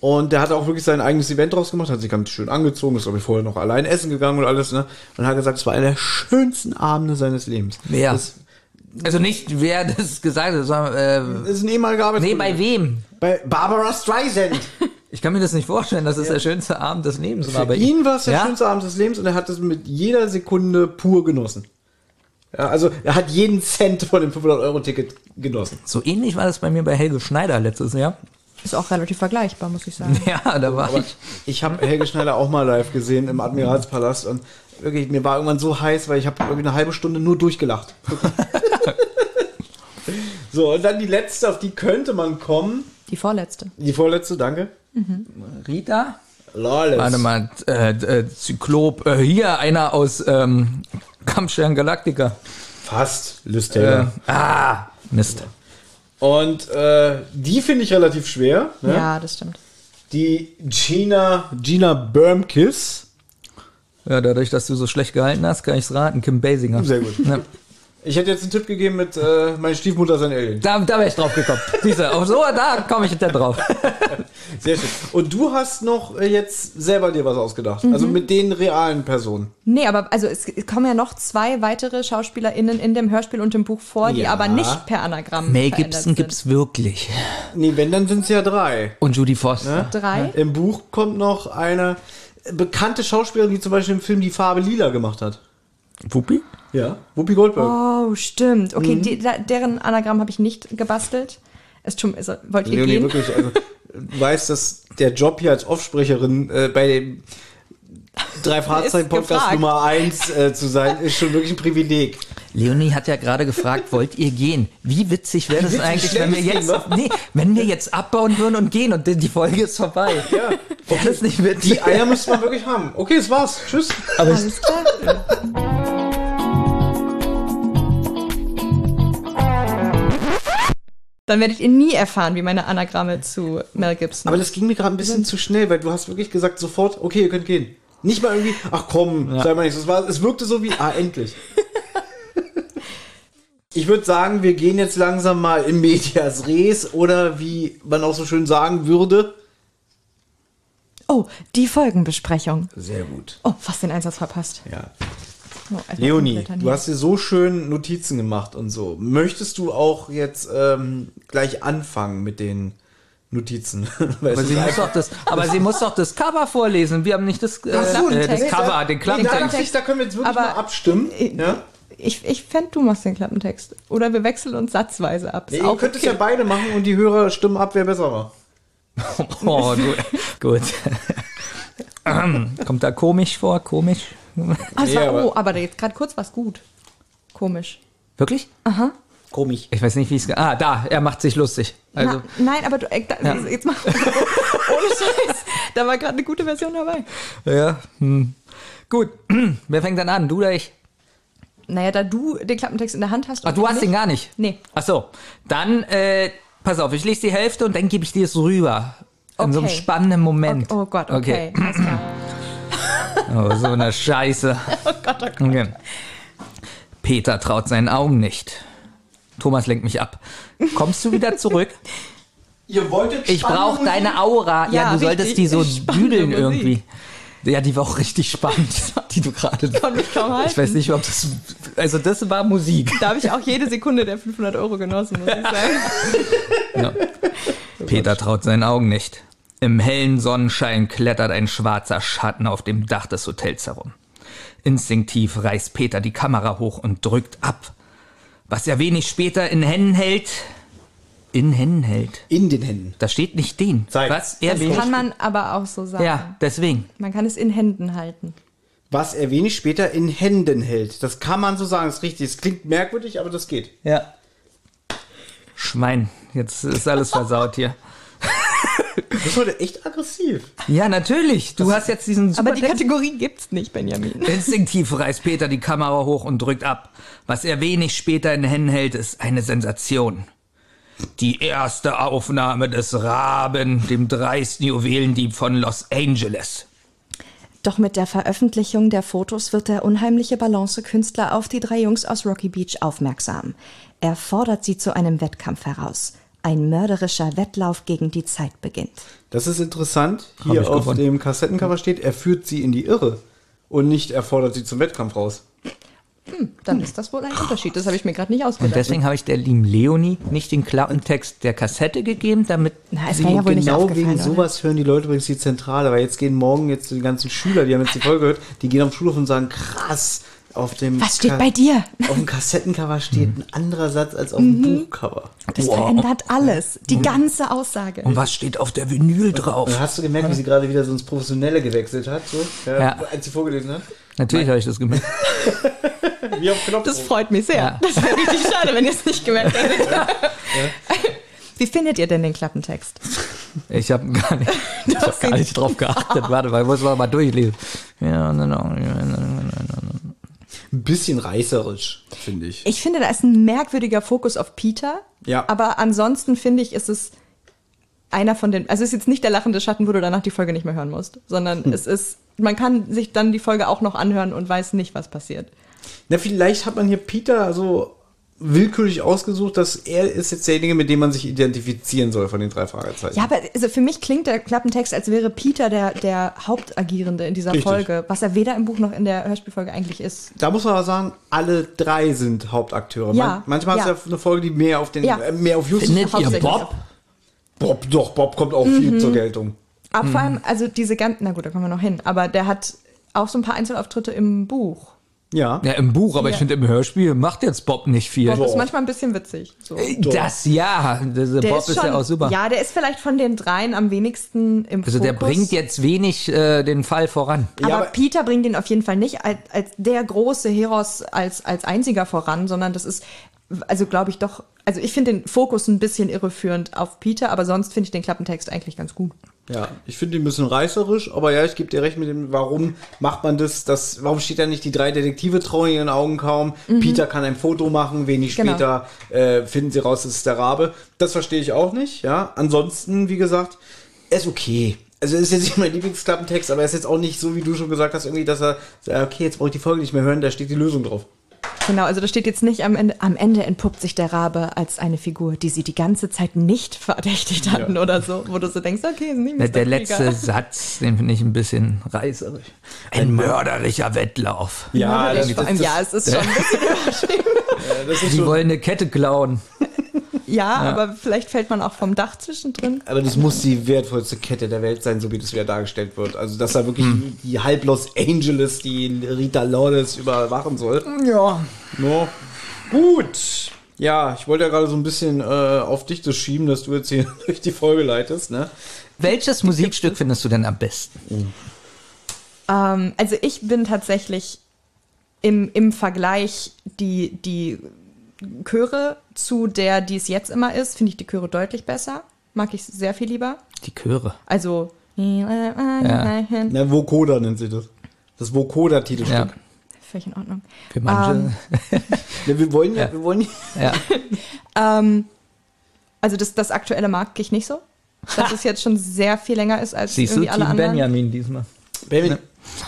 Speaker 3: und der hat auch wirklich sein eigenes Event draus gemacht, hat sich ganz schön angezogen, ist glaube ich vorher noch allein essen gegangen und alles, ne, und hat gesagt, es war einer der schönsten Abende seines Lebens.
Speaker 4: Wer?
Speaker 3: Das
Speaker 4: Also nicht, wer das gesagt hat, sondern, äh,
Speaker 3: ist ein ehemaliger
Speaker 4: nee,
Speaker 3: Arbeitskollege.
Speaker 4: bei wem?
Speaker 3: Bei Barbara Streisand. *laughs*
Speaker 4: Ich kann mir das nicht vorstellen, dass es der schönste Abend des Lebens war.
Speaker 3: Für
Speaker 4: bei
Speaker 3: ihn war es der
Speaker 4: ja?
Speaker 3: schönste Abend des Lebens und er hat es mit jeder Sekunde pur genossen. Ja, also er hat jeden Cent von dem 500-Euro-Ticket genossen.
Speaker 4: So ähnlich war das bei mir bei Helge Schneider letztes Jahr.
Speaker 5: Ist auch relativ vergleichbar, muss ich sagen. *laughs*
Speaker 4: Ja, da war
Speaker 3: Aber
Speaker 4: ich.
Speaker 3: ich habe Helge Schneider auch mal live gesehen im Admiralspalast und wirklich, mir war irgendwann so heiß, weil ich habe irgendwie eine halbe Stunde nur durchgelacht. *laughs* so, und dann die letzte, auf die könnte man kommen.
Speaker 5: Die vorletzte.
Speaker 3: Die vorletzte, danke.
Speaker 4: Rita?
Speaker 3: Lawless.
Speaker 4: Warte mal, äh, äh, Zyklop, äh, hier einer aus ähm, Kampfstern Galactica.
Speaker 3: Fast, Liz
Speaker 4: Äh,
Speaker 3: Taylor.
Speaker 4: ah, Mist.
Speaker 3: Und äh, die finde ich relativ schwer. Ne?
Speaker 5: Ja, das stimmt.
Speaker 3: Die Gina, Gina Bermkiss.
Speaker 4: Ja, dadurch, dass du so schlecht gehalten hast, kann ich's raten. Kim Basinger.
Speaker 3: Sehr gut.
Speaker 4: Ja.
Speaker 3: Ich hätte jetzt einen Tipp gegeben mit äh, meine Stiefmutter ist ein Alien.
Speaker 4: Da, da wäre ich drauf gekommen. Siehst du, auf so, da komme ich jetzt drauf. *laughs*
Speaker 3: Sehr schön. Und du hast noch äh, jetzt selber dir was ausgedacht. Also mit den realen Personen.
Speaker 5: Nee, aber also es kommen ja noch zwei weitere SchauspielerInnen in dem Hörspiel und dem Buch vor, die
Speaker 3: Ja.
Speaker 5: aber nicht per Anagramm
Speaker 4: Mel
Speaker 5: verändert
Speaker 4: Gibson
Speaker 5: sind.
Speaker 4: gibt's wirklich.
Speaker 3: Nee, wenn, dann sind es ja drei.
Speaker 4: Und Judy Foster.
Speaker 5: Drei?
Speaker 3: Im Buch kommt noch eine bekannte Schauspielerin, die zum Beispiel im Film Die Farbe Lila gemacht hat.
Speaker 4: Wuppi?
Speaker 3: Ja. Whoopi Goldberg.
Speaker 5: Oh, stimmt. Okay, die, da, deren Anagramm habe ich nicht gebastelt. Es tut, also, wollt ihr
Speaker 3: Nee, nee,
Speaker 5: gehen?
Speaker 3: wirklich. Also, du weißt, dass der Job hier als Offsprecherin äh, bei dem *laughs* drei Fahrzeugen Podcast. Nummer eins äh, zu sein, ist schon wirklich ein Privileg.
Speaker 4: Leonie hat ja gerade gefragt, wollt ihr gehen? Wie witzig wäre das eigentlich, wenn wir jetzt, nee, wenn wir jetzt abbauen würden und gehen und die- die Folge ist vorbei?
Speaker 3: Ja.
Speaker 4: Wäre das nicht witzig?
Speaker 3: Die Eier müsste man wirklich haben. Okay, das war's. Tschüss.
Speaker 4: Aber ich,
Speaker 5: Alles klar. Dann werdet ihr nie erfahren, wie meine Anagramme zu Mel Gibson.
Speaker 3: Aber das ging mir gerade ein bisschen zu schnell, weil du hast wirklich gesagt sofort, okay, ihr könnt gehen. Nicht mal irgendwie, ach komm, sei mal nicht. Es, war, es wirkte so wie, ah, endlich. Ich würde sagen, wir gehen jetzt langsam mal in Medias Res oder wie man auch so schön sagen würde.
Speaker 5: oh, die Folgenbesprechung.
Speaker 3: Sehr gut.
Speaker 5: Oh, fast den Einsatz verpasst.
Speaker 3: Ja.
Speaker 5: Oh,
Speaker 3: Leonie, du hast dir so schön Notizen gemacht und so. Möchtest du auch jetzt ähm, gleich anfangen mit den Notizen? *laughs*
Speaker 4: Aber sie, muss doch das, aber sie muss doch das Cover vorlesen. Wir haben nicht das, äh,
Speaker 3: so,
Speaker 4: äh, das. Cover, den
Speaker 3: da,
Speaker 4: Klappentext.
Speaker 3: ich, da können wir jetzt wirklich
Speaker 5: Aber-
Speaker 3: mal abstimmen. Ja?
Speaker 5: Ich, ich fände, du machst den Klappentext. Oder wir wechseln uns satzweise ab.
Speaker 3: Nee, ihr könnt es ja beide machen und die Hörer stimmen ab, wer besser war. *laughs*
Speaker 4: Oh, du, gut. Kommt da komisch vor? Komisch?
Speaker 5: Ah, es
Speaker 3: Nee, aber-
Speaker 5: oh, aber jetzt gerade kurz was gut. Komisch.
Speaker 4: Wirklich?
Speaker 3: Komisch.
Speaker 4: Ich weiß nicht, wie es. Ah, da, er macht sich lustig. Also,
Speaker 5: Na, nein, aber du, äh, da,
Speaker 4: Ja.
Speaker 5: jetzt mal. *laughs* Ohne Scheiß. Da war gerade eine gute Version dabei.
Speaker 4: ja. Hm. Gut. *clears throat* Wer fängt dann an? Du oder ich?
Speaker 5: Naja, da du den Klappentext in der Hand hast.
Speaker 4: Ach, du hast
Speaker 5: nicht.
Speaker 4: den gar nicht?
Speaker 5: Nee.
Speaker 4: Ach so. Dann, äh, pass auf, ich lese die Hälfte und dann gebe ich dir es rüber. In so einem
Speaker 5: Okay.
Speaker 4: spannenden Moment.
Speaker 5: Oh Gott, okay. Alles klar. *laughs*
Speaker 4: Oh, so eine Scheiße. *laughs*
Speaker 5: Oh Gott, oh Gott.
Speaker 4: Okay. Peter traut seinen Augen nicht. Thomas lenkt mich ab. Kommst du wieder zurück? *laughs*
Speaker 3: Ihr wolltet
Speaker 4: Ich brauche deine Aura. Ja,
Speaker 5: Ja,
Speaker 4: du solltest die so düdeln
Speaker 5: Musik.
Speaker 4: irgendwie. Ja, die war auch richtig spannend, *laughs* die du gerade.
Speaker 5: Konnte mich kaum halten. *laughs*
Speaker 4: Ich weiß nicht, ob das. Also, das war Musik.
Speaker 5: Da habe ich auch jede Sekunde der 500 Euro genossen, muss ich sagen. *laughs*
Speaker 4: Ja. Peter traut seinen Augen nicht. Im hellen Sonnenschein klettert ein schwarzer Schatten auf dem Dach des Hotels herum. Instinktiv reißt Peter die Kamera hoch und drückt ab. Was er wenig später in Händen hält. In Händen hält.
Speaker 3: In den Händen.
Speaker 4: Da steht nicht den.
Speaker 3: Zeig.
Speaker 4: Was er
Speaker 5: Das
Speaker 4: wenig.
Speaker 5: kann man aber auch so sagen.
Speaker 4: Ja, deswegen.
Speaker 5: Man kann es in Händen halten.
Speaker 3: Was er wenig später in Händen hält. Das kann man so sagen, das ist richtig. Es klingt merkwürdig, aber das geht.
Speaker 4: Ja. Schwein, jetzt ist alles versaut hier.
Speaker 3: Du bist heute echt aggressiv.
Speaker 4: Ja, natürlich. Du hast jetzt diesen super
Speaker 5: Aber die Kategorie gibt's nicht, Benjamin. *laughs*
Speaker 4: Instinktiv reißt Peter die Kamera hoch und drückt ab. Was er wenig später in den Händen hält, ist eine Sensation. Die erste Aufnahme des Raben, dem dreisten Juwelendieb von Los Angeles.
Speaker 5: Doch mit der Veröffentlichung der Fotos wird der unheimliche Balancekünstler auf die drei Jungs aus Rocky Beach aufmerksam. Er fordert sie zu einem Wettkampf heraus. Ein mörderischer Wettlauf gegen die Zeit beginnt.
Speaker 3: Das ist interessant. Hier auf
Speaker 4: gewonnen.
Speaker 3: dem Kassettencover steht, er führt sie in die Irre. Und nicht er fordert sie zum Wettkampf raus.
Speaker 5: Dann ist das wohl ein Unterschied. Das habe ich mir gerade nicht
Speaker 4: Und
Speaker 5: ausgedacht.
Speaker 4: deswegen habe ich der lieben Leonie nicht den Klappentext der Kassette gegeben, damit
Speaker 5: Na,
Speaker 4: sie
Speaker 5: ja
Speaker 3: genau wegen
Speaker 5: oder?
Speaker 3: sowas hören die Leute übrigens die Zentrale, weil jetzt gehen morgen jetzt die ganzen Schüler, die haben jetzt die Folge gehört, die gehen auf den Schulhof und sagen, krass, auf dem,
Speaker 5: Was steht
Speaker 3: Ka-
Speaker 5: bei dir?
Speaker 3: auf dem Kassettencover steht ein anderer Satz als auf dem Buchcover.
Speaker 5: Das
Speaker 4: Wow.
Speaker 5: verändert alles. Die ganze Aussage.
Speaker 4: Und was steht auf der Vinyl drauf?
Speaker 3: Und hast du gemerkt, wie sie gerade wieder so ins Professionelle gewechselt hat, so, ja,
Speaker 4: Ja.
Speaker 3: als sie vorgelesen hat?
Speaker 4: Natürlich habe ich das gemerkt. *laughs*
Speaker 3: Wie auf Knopf.
Speaker 5: Das freut mich sehr.
Speaker 4: Ja.
Speaker 5: Das wäre richtig schade, wenn ihr es nicht gemerkt hättet. Wie findet ihr denn den Klappentext?
Speaker 4: Ich habe gar nicht, *laughs* ich hab gar nicht drauf geachtet. Warte mal, ich muss mal durchlesen. Ja, no.
Speaker 3: Ein bisschen reißerisch, finde ich.
Speaker 5: Ich finde, da ist ein merkwürdiger Fokus auf Peter.
Speaker 3: Ja.
Speaker 5: Aber ansonsten finde ich, ist es einer von den. Also es ist jetzt nicht der lachende Schatten, wo du danach die Folge nicht mehr hören musst, sondern es ist. Man kann sich dann die Folge auch noch anhören und weiß nicht, was passiert.
Speaker 3: Na, vielleicht hat man hier Peter so willkürlich ausgesucht, dass er ist jetzt derjenige, mit dem man sich identifizieren soll von den drei Fragezeichen.
Speaker 5: Ja, aber also für mich klingt der Klappentext, als wäre Peter der, der Hauptagierende in dieser
Speaker 3: Richtig.
Speaker 5: Folge, was er weder im Buch noch in der Hörspielfolge eigentlich ist.
Speaker 3: Da muss man aber sagen, alle drei sind Hauptakteure.
Speaker 5: Ja,
Speaker 3: Man, manchmal
Speaker 5: ja.
Speaker 3: ist ja eine Folge, die mehr auf den,
Speaker 5: Ja.
Speaker 3: äh, mehr auf Justus
Speaker 4: Findet ihr. Bob?
Speaker 3: Bob, doch, Bob kommt auch viel zur Geltung.
Speaker 5: Aber vor allem, also diese ganzen, na gut, da kommen wir noch hin, aber der hat auch so ein paar Einzelauftritte im Buch.
Speaker 3: Ja.
Speaker 4: Ja, im Buch, aber ich finde, im Hörspiel macht jetzt Bob nicht viel.
Speaker 5: Bob ist manchmal ein bisschen witzig. So.
Speaker 4: Das ja, der
Speaker 5: Der
Speaker 4: Bob ist, ja auch super.
Speaker 5: Ja, der ist vielleicht von den dreien am wenigsten im
Speaker 4: also der
Speaker 5: Fokus.
Speaker 4: bringt jetzt wenig äh, den Fall voran.
Speaker 5: Aber,
Speaker 3: Ja, aber-
Speaker 5: Peter bringt ihn auf jeden Fall nicht als, als der große Heros als, als einziger voran, sondern das ist, also glaube ich doch, also ich finde den Fokus ein bisschen irreführend auf Peter, aber sonst finde ich den Klappentext eigentlich ganz gut.
Speaker 3: Ja, ich finde ihn ein bisschen reißerisch, aber ja, ich gebe dir recht mit dem, warum macht man das, das, warum steht da nicht, die drei Detektive trauen ihren Augen kaum, Peter kann ein Foto machen, wenig
Speaker 5: Genau.
Speaker 3: später äh, finden sie raus, es ist der Rabe. Das verstehe ich auch nicht, ja. Ansonsten, wie gesagt, er ist okay. Also ist jetzt nicht mein Lieblingsklappentext, aber er ist jetzt auch nicht so, wie du schon gesagt hast, irgendwie, dass er, sagt, okay, jetzt brauche ich die Folge nicht mehr hören, da steht die Lösung drauf.
Speaker 5: Genau, also da steht jetzt nicht am Ende, am Ende entpuppt sich der Rabe als eine Figur, die sie die ganze Zeit nicht verdächtigt hatten oder so, wo du so denkst, okay, ist nicht
Speaker 4: Der,
Speaker 5: Mr.
Speaker 4: der letzte Satz, den finde ich ein bisschen reißerisch. Ein mörderlicher Wettlauf.
Speaker 3: Ja,
Speaker 5: Ja, vor allem, ja, es ist schon ein bisschen *laughs* überschrieben.
Speaker 3: das ist
Speaker 4: Die
Speaker 3: schon,
Speaker 4: wollen eine Kette klauen. *laughs*
Speaker 5: Ja, aber vielleicht fällt man auch vom Dach zwischendrin.
Speaker 3: aber das muss die wertvollste Kette der Welt sein, so wie das wieder dargestellt wird. Also, dass da wirklich die halb Los Angeles, die Rita Lourdes überwachen soll.
Speaker 4: Ja.
Speaker 3: No. Gut. Ja, ich wollte ja gerade so ein bisschen äh, auf dich das schieben, dass du jetzt hier *laughs* durch die Folge leitest, ne?
Speaker 4: Welches Musikstück findest du denn am besten?
Speaker 5: Ähm, also ich bin tatsächlich im, im Vergleich die, die Chöre zu der, die es jetzt immer ist, finde ich die Chöre deutlich besser. Mag ich sehr viel lieber.
Speaker 4: Die Chöre.
Speaker 5: Also.
Speaker 3: Na, Vokoda nennt sie das. Das Vokoda-Titelstück.
Speaker 4: Ja.
Speaker 5: Völlig in Ordnung.
Speaker 4: Für manche.
Speaker 5: Ähm,
Speaker 3: Ja, wir wollen ja, wir wollen ja.
Speaker 4: ja. *laughs*
Speaker 5: Ähm, also das, das aktuelle mag ich nicht so. Dass es jetzt schon sehr viel länger ist als
Speaker 4: Siehst du,
Speaker 5: irgendwie alle
Speaker 4: Team
Speaker 5: anderen.
Speaker 4: Benjamin diesmal.
Speaker 3: Benjamin,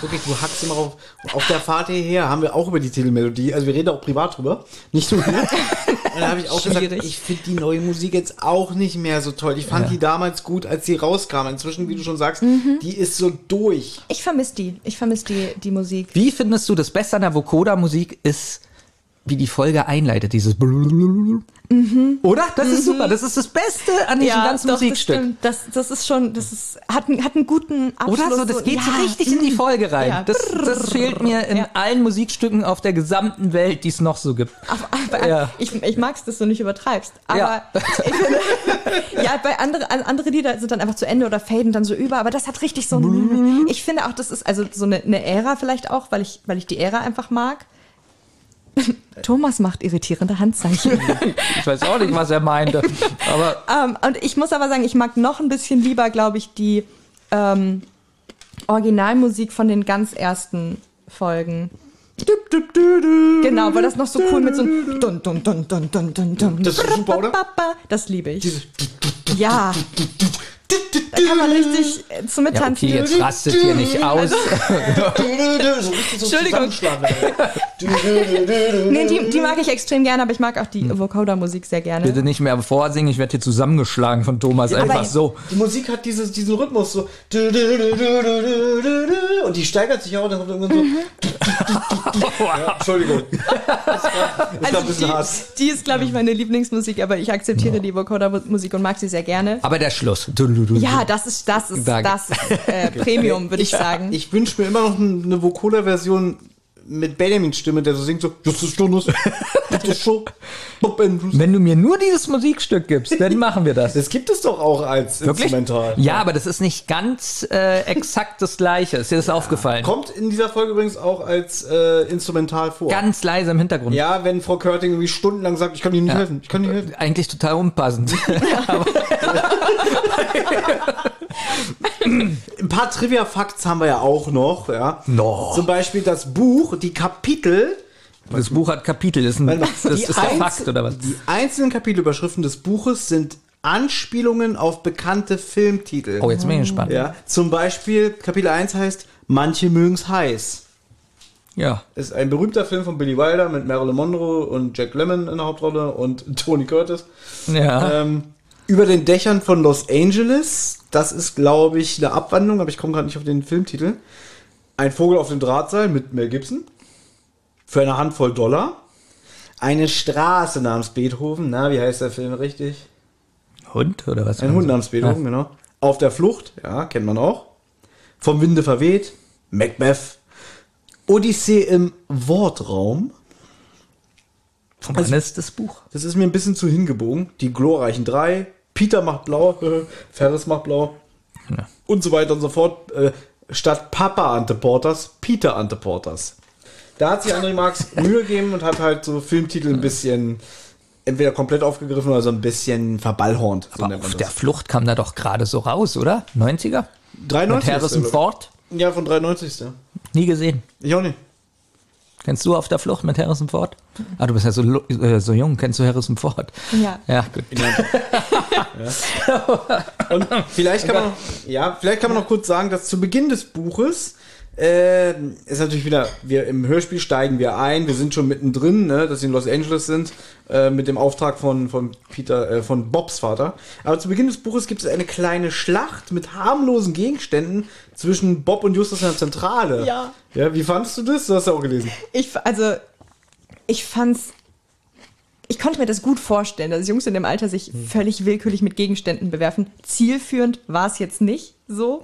Speaker 3: wirklich, du hackst immer auf. Auf der Fahrt hierher haben wir auch über die Titelmelodie, also wir reden auch privat drüber, nicht nur hier. *laughs* Und da habe ich auch gesagt,
Speaker 5: Schwierig.
Speaker 3: ich finde die neue Musik jetzt auch nicht mehr so toll. Ich fand
Speaker 4: Ja.
Speaker 3: die damals gut, als sie rauskam. Inzwischen, wie du schon sagst, die ist so durch.
Speaker 5: Ich vermisse die. Ich vermisse die, die Musik.
Speaker 4: Wie findest du das Beste an der Vokoda-Musik ist, wie die Folge einleitet, dieses Oder? Das ist super. Das ist das Beste an diesem ganzen
Speaker 5: doch,
Speaker 4: Musikstück.
Speaker 5: Das, das ist schon, das ist, hat, einen- hat einen guten Abschluss.
Speaker 4: Oder so, das geht so
Speaker 5: ja.
Speaker 4: richtig in die Folge rein.
Speaker 5: Ja.
Speaker 4: Das, das fehlt mir in
Speaker 5: Ja.
Speaker 4: allen Musikstücken auf der gesamten Welt, die es noch so gibt.
Speaker 5: Aber, aber
Speaker 4: Ja.
Speaker 5: ich, ich mag es, dass du nicht übertreibst. Aber
Speaker 4: Ja.
Speaker 5: finde, *laughs* ja, bei andere, an- andere Lieder sind dann einfach zu Ende oder faden dann so über. Aber das hat richtig so ein, Ich finde auch, das ist also so eine, eine Ära vielleicht auch, weil ich, weil ich die Ära einfach mag. *laughs* Thomas macht irritierende Handzeichen. *laughs*
Speaker 4: Ich weiß auch nicht, was er meinte. Aber *laughs*
Speaker 5: ähm, und ich muss aber sagen, ich mag noch ein bisschen lieber, glaube ich, die ähm, Originalmusik von den ganz ersten Folgen. Genau, weil das noch so cool mit so einem dun, dun, dun, dun, dun, dun, dun.
Speaker 3: Das ist super, oder?
Speaker 5: Das liebe ich. Ja. Da kann man richtig äh, zum
Speaker 4: ja,
Speaker 5: Mittanzen.
Speaker 4: okay, jetzt rastet hier nicht aus.
Speaker 3: So richtig so
Speaker 5: Entschuldigung. Nee, die, die mag ich extrem gerne, aber ich mag auch die Vocoder-Musik sehr gerne.
Speaker 4: Bitte nicht mehr vorsingen, ich werde hier zusammengeschlagen von Thomas. Einfach so.
Speaker 3: Die Musik hat dieses, diesen Rhythmus so. Und die steigert sich auch und dann kommt irgendwann so. Ja, Entschuldigung. *laughs* Das war, das bisschen
Speaker 5: die,
Speaker 3: Hass.
Speaker 5: die ist, glaube ich, meine Lieblingsmusik, aber ich akzeptiere die Vocoder-Musik und mag sie sehr gerne.
Speaker 4: Aber der Schluss.
Speaker 5: Ja, das ist, das ist,
Speaker 4: Danke.
Speaker 5: das ist äh, *laughs* Premium, würde ich, sagen.
Speaker 3: Ich wünsche mir immer noch eine Vocoder-Version mit Benjamins Stimme, der so singt so, Justus Stunus, *laughs* Justus Show, Bob Andrews.
Speaker 4: Wenn du mir nur dieses Musikstück gibst, dann machen wir das.
Speaker 3: Das gibt es doch auch als Instrumental.
Speaker 4: Ja, aber das ist nicht ganz äh, exakt das Gleiche. Ist dir das aufgefallen?
Speaker 3: Kommt in dieser Folge übrigens auch als äh, Instrumental vor.
Speaker 4: Ganz leise im Hintergrund.
Speaker 3: ja, wenn Frau Körting irgendwie stundenlang sagt, ich kann dir nicht helfen, ich kann dir helfen.
Speaker 4: Eigentlich total unpassend. *laughs* *laughs* *clears throat*
Speaker 3: Ein paar Trivia-Facts haben wir ja auch noch, ja.
Speaker 4: No.
Speaker 3: Zum Beispiel das Buch, die Kapitel,
Speaker 4: Das Buch hat Kapitel. Das ist, ein, das ist der Fakt, oder was?
Speaker 3: Die einzelnen Kapitelüberschriften des Buches sind Anspielungen auf bekannte Filmtitel.
Speaker 4: Oh, jetzt bin ich gespannt.
Speaker 3: Ja, zum Beispiel Kapitel 1 heißt Manche mögen's heiß.
Speaker 4: Ja.
Speaker 3: Ist ein berühmter Film von Billy Wilder mit Marilyn Monroe und Jack Lemmon in der Hauptrolle und *laughs* Tony Curtis.
Speaker 4: Ja.
Speaker 3: Ähm, über den Dächern von Los Angeles. Das ist, glaube ich, eine Abwandlung, aber ich komme gerade nicht auf den Filmtitel. Ein Vogel auf dem Drahtseil mit Mel Gibson. Für eine Handvoll Dollar. Eine Straße namens Beethoven. Na, wie heißt der Film richtig?
Speaker 4: Hund oder was?
Speaker 3: Ein Hund namens Beethoven, genau. Auf der Flucht, ja, kennt man auch. Vom Winde verweht. Macbeth. Odyssee im Wortraum.
Speaker 4: Von wann ist das Buch?
Speaker 3: Das ist mir ein bisschen zu hingebogen. Die glorreichen drei. Peter macht blau, *laughs* Ferris macht blau.
Speaker 4: Ja.
Speaker 3: Und so weiter und so fort. Äh, statt Papa Ante Porters, Peter Ante Porters. Da hat sich André Marx *laughs* Mühe gegeben und hat halt so Filmtitel ein bisschen entweder komplett aufgegriffen oder so ein bisschen verballhornt. So
Speaker 4: Aber auf
Speaker 3: das.
Speaker 4: der Flucht kam da doch gerade so raus, oder? 90er?
Speaker 3: 93
Speaker 4: Mit Harrison Ford?
Speaker 3: Ja, von 93. ist der.
Speaker 4: Nie gesehen.
Speaker 3: Ich auch nicht.
Speaker 4: Kennst du auf der Flucht mit Harrison Ford? Ah, du bist ja so, äh, so jung. Kennst du Harrison Ford?
Speaker 5: Ja.
Speaker 4: Ja, gut. *laughs*
Speaker 3: Und vielleicht kann man, ja, vielleicht kann man noch kurz sagen, dass zu Beginn des Buches äh, ist natürlich wieder, wir im Hörspiel steigen wir ein, wir sind schon mittendrin, ne, dass sie in Los Angeles sind, äh, mit dem Auftrag von, von Peter, äh, von Bobs Vater. Aber zu Beginn des Buches gibt es eine kleine Schlacht mit harmlosen Gegenständen zwischen Bob und Justus in der Zentrale.
Speaker 5: Ja.
Speaker 3: Ja, wie fandst du das? Du hast ja auch gelesen.
Speaker 5: Ich, also, ich fand's. Ich konnte mir das gut vorstellen, dass Jungs in dem Alter sich völlig willkürlich mit Gegenständen bewerfen. Zielführend war es jetzt nicht so.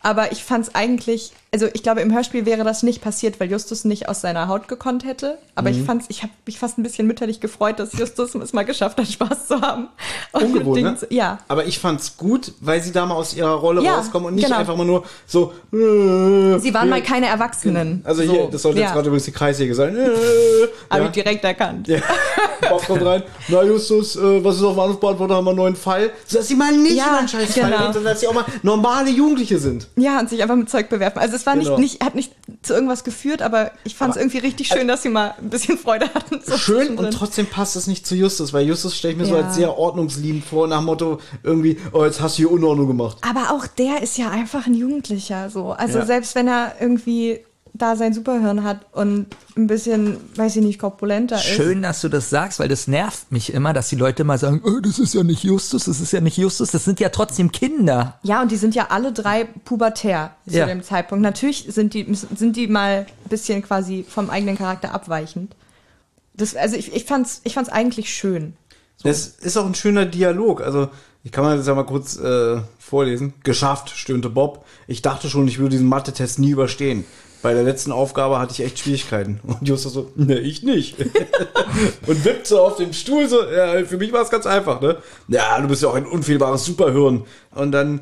Speaker 5: Aber ich fand es eigentlich, also ich glaube, im Hörspiel wäre das nicht passiert, weil Justus nicht aus seiner Haut gekonnt hätte. Aber ich fand's, ich habe mich fast ein bisschen mütterlich gefreut, dass Justus es mal geschafft hat, Spaß zu haben.
Speaker 3: Ungewohnt, ne?
Speaker 5: Ja.
Speaker 3: Aber ich fand's gut, weil sie da mal aus ihrer Rolle
Speaker 5: Ja,
Speaker 3: rauskommen und nicht
Speaker 5: genau.
Speaker 3: einfach mal nur so. Äh,
Speaker 5: Sie waren mal keine Erwachsenen.
Speaker 3: Also hier,
Speaker 5: So,
Speaker 3: das sollte jetzt
Speaker 5: ja.
Speaker 3: gerade übrigens die Kreissäge sein. Äh, *laughs*
Speaker 5: Habe
Speaker 3: ja.
Speaker 5: ich direkt erkannt.
Speaker 3: Ja. *laughs* Bob kommt rein. Na Justus, äh, was ist auf dem Anrufbeantworter? Haben wir einen neuen Fall? Dass sie mal nicht
Speaker 5: Ja,
Speaker 3: über einen scheiß Fall
Speaker 5: genau.
Speaker 3: reden, sondern dass sie auch mal normale Jugendliche sind.
Speaker 5: Ja, und sich einfach mit Zeug bewerfen. Also es war
Speaker 3: Genau.
Speaker 5: nicht, nicht, hat nicht zu irgendwas geführt, aber ich fand es irgendwie richtig schön, dass sie mal ein bisschen Freude hatten. so
Speaker 3: Schön und trotzdem passt es nicht zu Justus, weil Justus stelle ich mir so
Speaker 5: Ja.
Speaker 3: als sehr ordnungsliebend vor, nach dem Motto irgendwie, oh, jetzt hast du hier Unordnung gemacht.
Speaker 5: Aber auch der ist ja einfach ein Jugendlicher, so. Also
Speaker 3: Ja.
Speaker 5: selbst wenn er irgendwie da sein Superhirn hat und ein bisschen, weiß ich nicht, korpulenter ist.
Speaker 4: Schön, dass du das sagst, weil das nervt mich immer, dass die Leute mal sagen, oh, das ist ja nicht Justus, das ist ja nicht Justus, das sind ja trotzdem Kinder.
Speaker 5: Ja, und die sind ja alle drei pubertär zu
Speaker 4: Ja.
Speaker 5: dem Zeitpunkt. Natürlich sind die, sind die mal ein bisschen quasi vom eigenen Charakter abweichend. Das, also ich, ich fand's, ich fand's eigentlich schön.
Speaker 3: Das ist auch ein schöner Dialog. Also, ich kann mal das ja mal kurz äh, vorlesen. Geschafft, stöhnte Bob. Ich dachte schon, ich würde diesen Mathe-Test nie überstehen. Bei der letzten Aufgabe hatte ich echt Schwierigkeiten. Und Justus so, ne, ich nicht. *laughs* und wippt so auf dem Stuhl so, ja, für mich war es ganz einfach, ne? Ja, du bist ja auch ein unfehlbares Superhirn. Und dann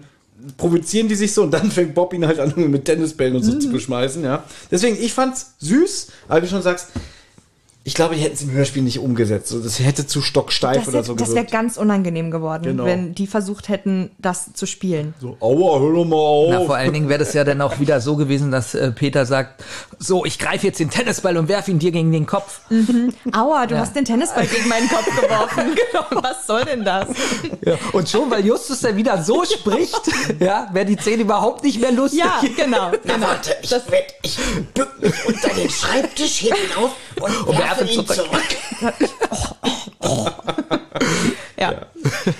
Speaker 3: provozieren die sich so und dann fängt Bob ihn halt an mit Tennisbällen und so zu beschmeißen, ja. Deswegen, ich fand's süß, aber wie du schon sagst, ich glaube, die hätten es im Hörspiel nicht umgesetzt. So, das hätte zu stocksteif
Speaker 5: Das
Speaker 3: oder
Speaker 5: wäre
Speaker 3: so
Speaker 5: das wär
Speaker 3: gewirkt.
Speaker 5: ganz unangenehm geworden,
Speaker 3: Genau.
Speaker 5: wenn die versucht hätten, das zu spielen.
Speaker 3: So, aua, hör doch mal auf.
Speaker 4: Na, vor allen Dingen wäre das ja dann auch wieder so gewesen, dass äh, Peter sagt, so, ich greife jetzt den Tennisball und werfe ihn dir gegen den Kopf.
Speaker 5: Aua, du hast den Tennisball gegen meinen Kopf geworfen. *laughs* genau. Was soll denn das?
Speaker 4: Ja. Und schon, weil Justus dann wieder so spricht, *laughs* ja, wäre die Szene überhaupt nicht mehr lustig.
Speaker 5: Ja, genau.
Speaker 7: Na *laughs*
Speaker 5: genau.
Speaker 7: warte, ich, werd, ich bück mich unter den Schreibtisch, ihn auf und, werfe
Speaker 4: werfe
Speaker 7: ihn
Speaker 4: zurück. *laughs*
Speaker 7: zurück.
Speaker 5: Ja.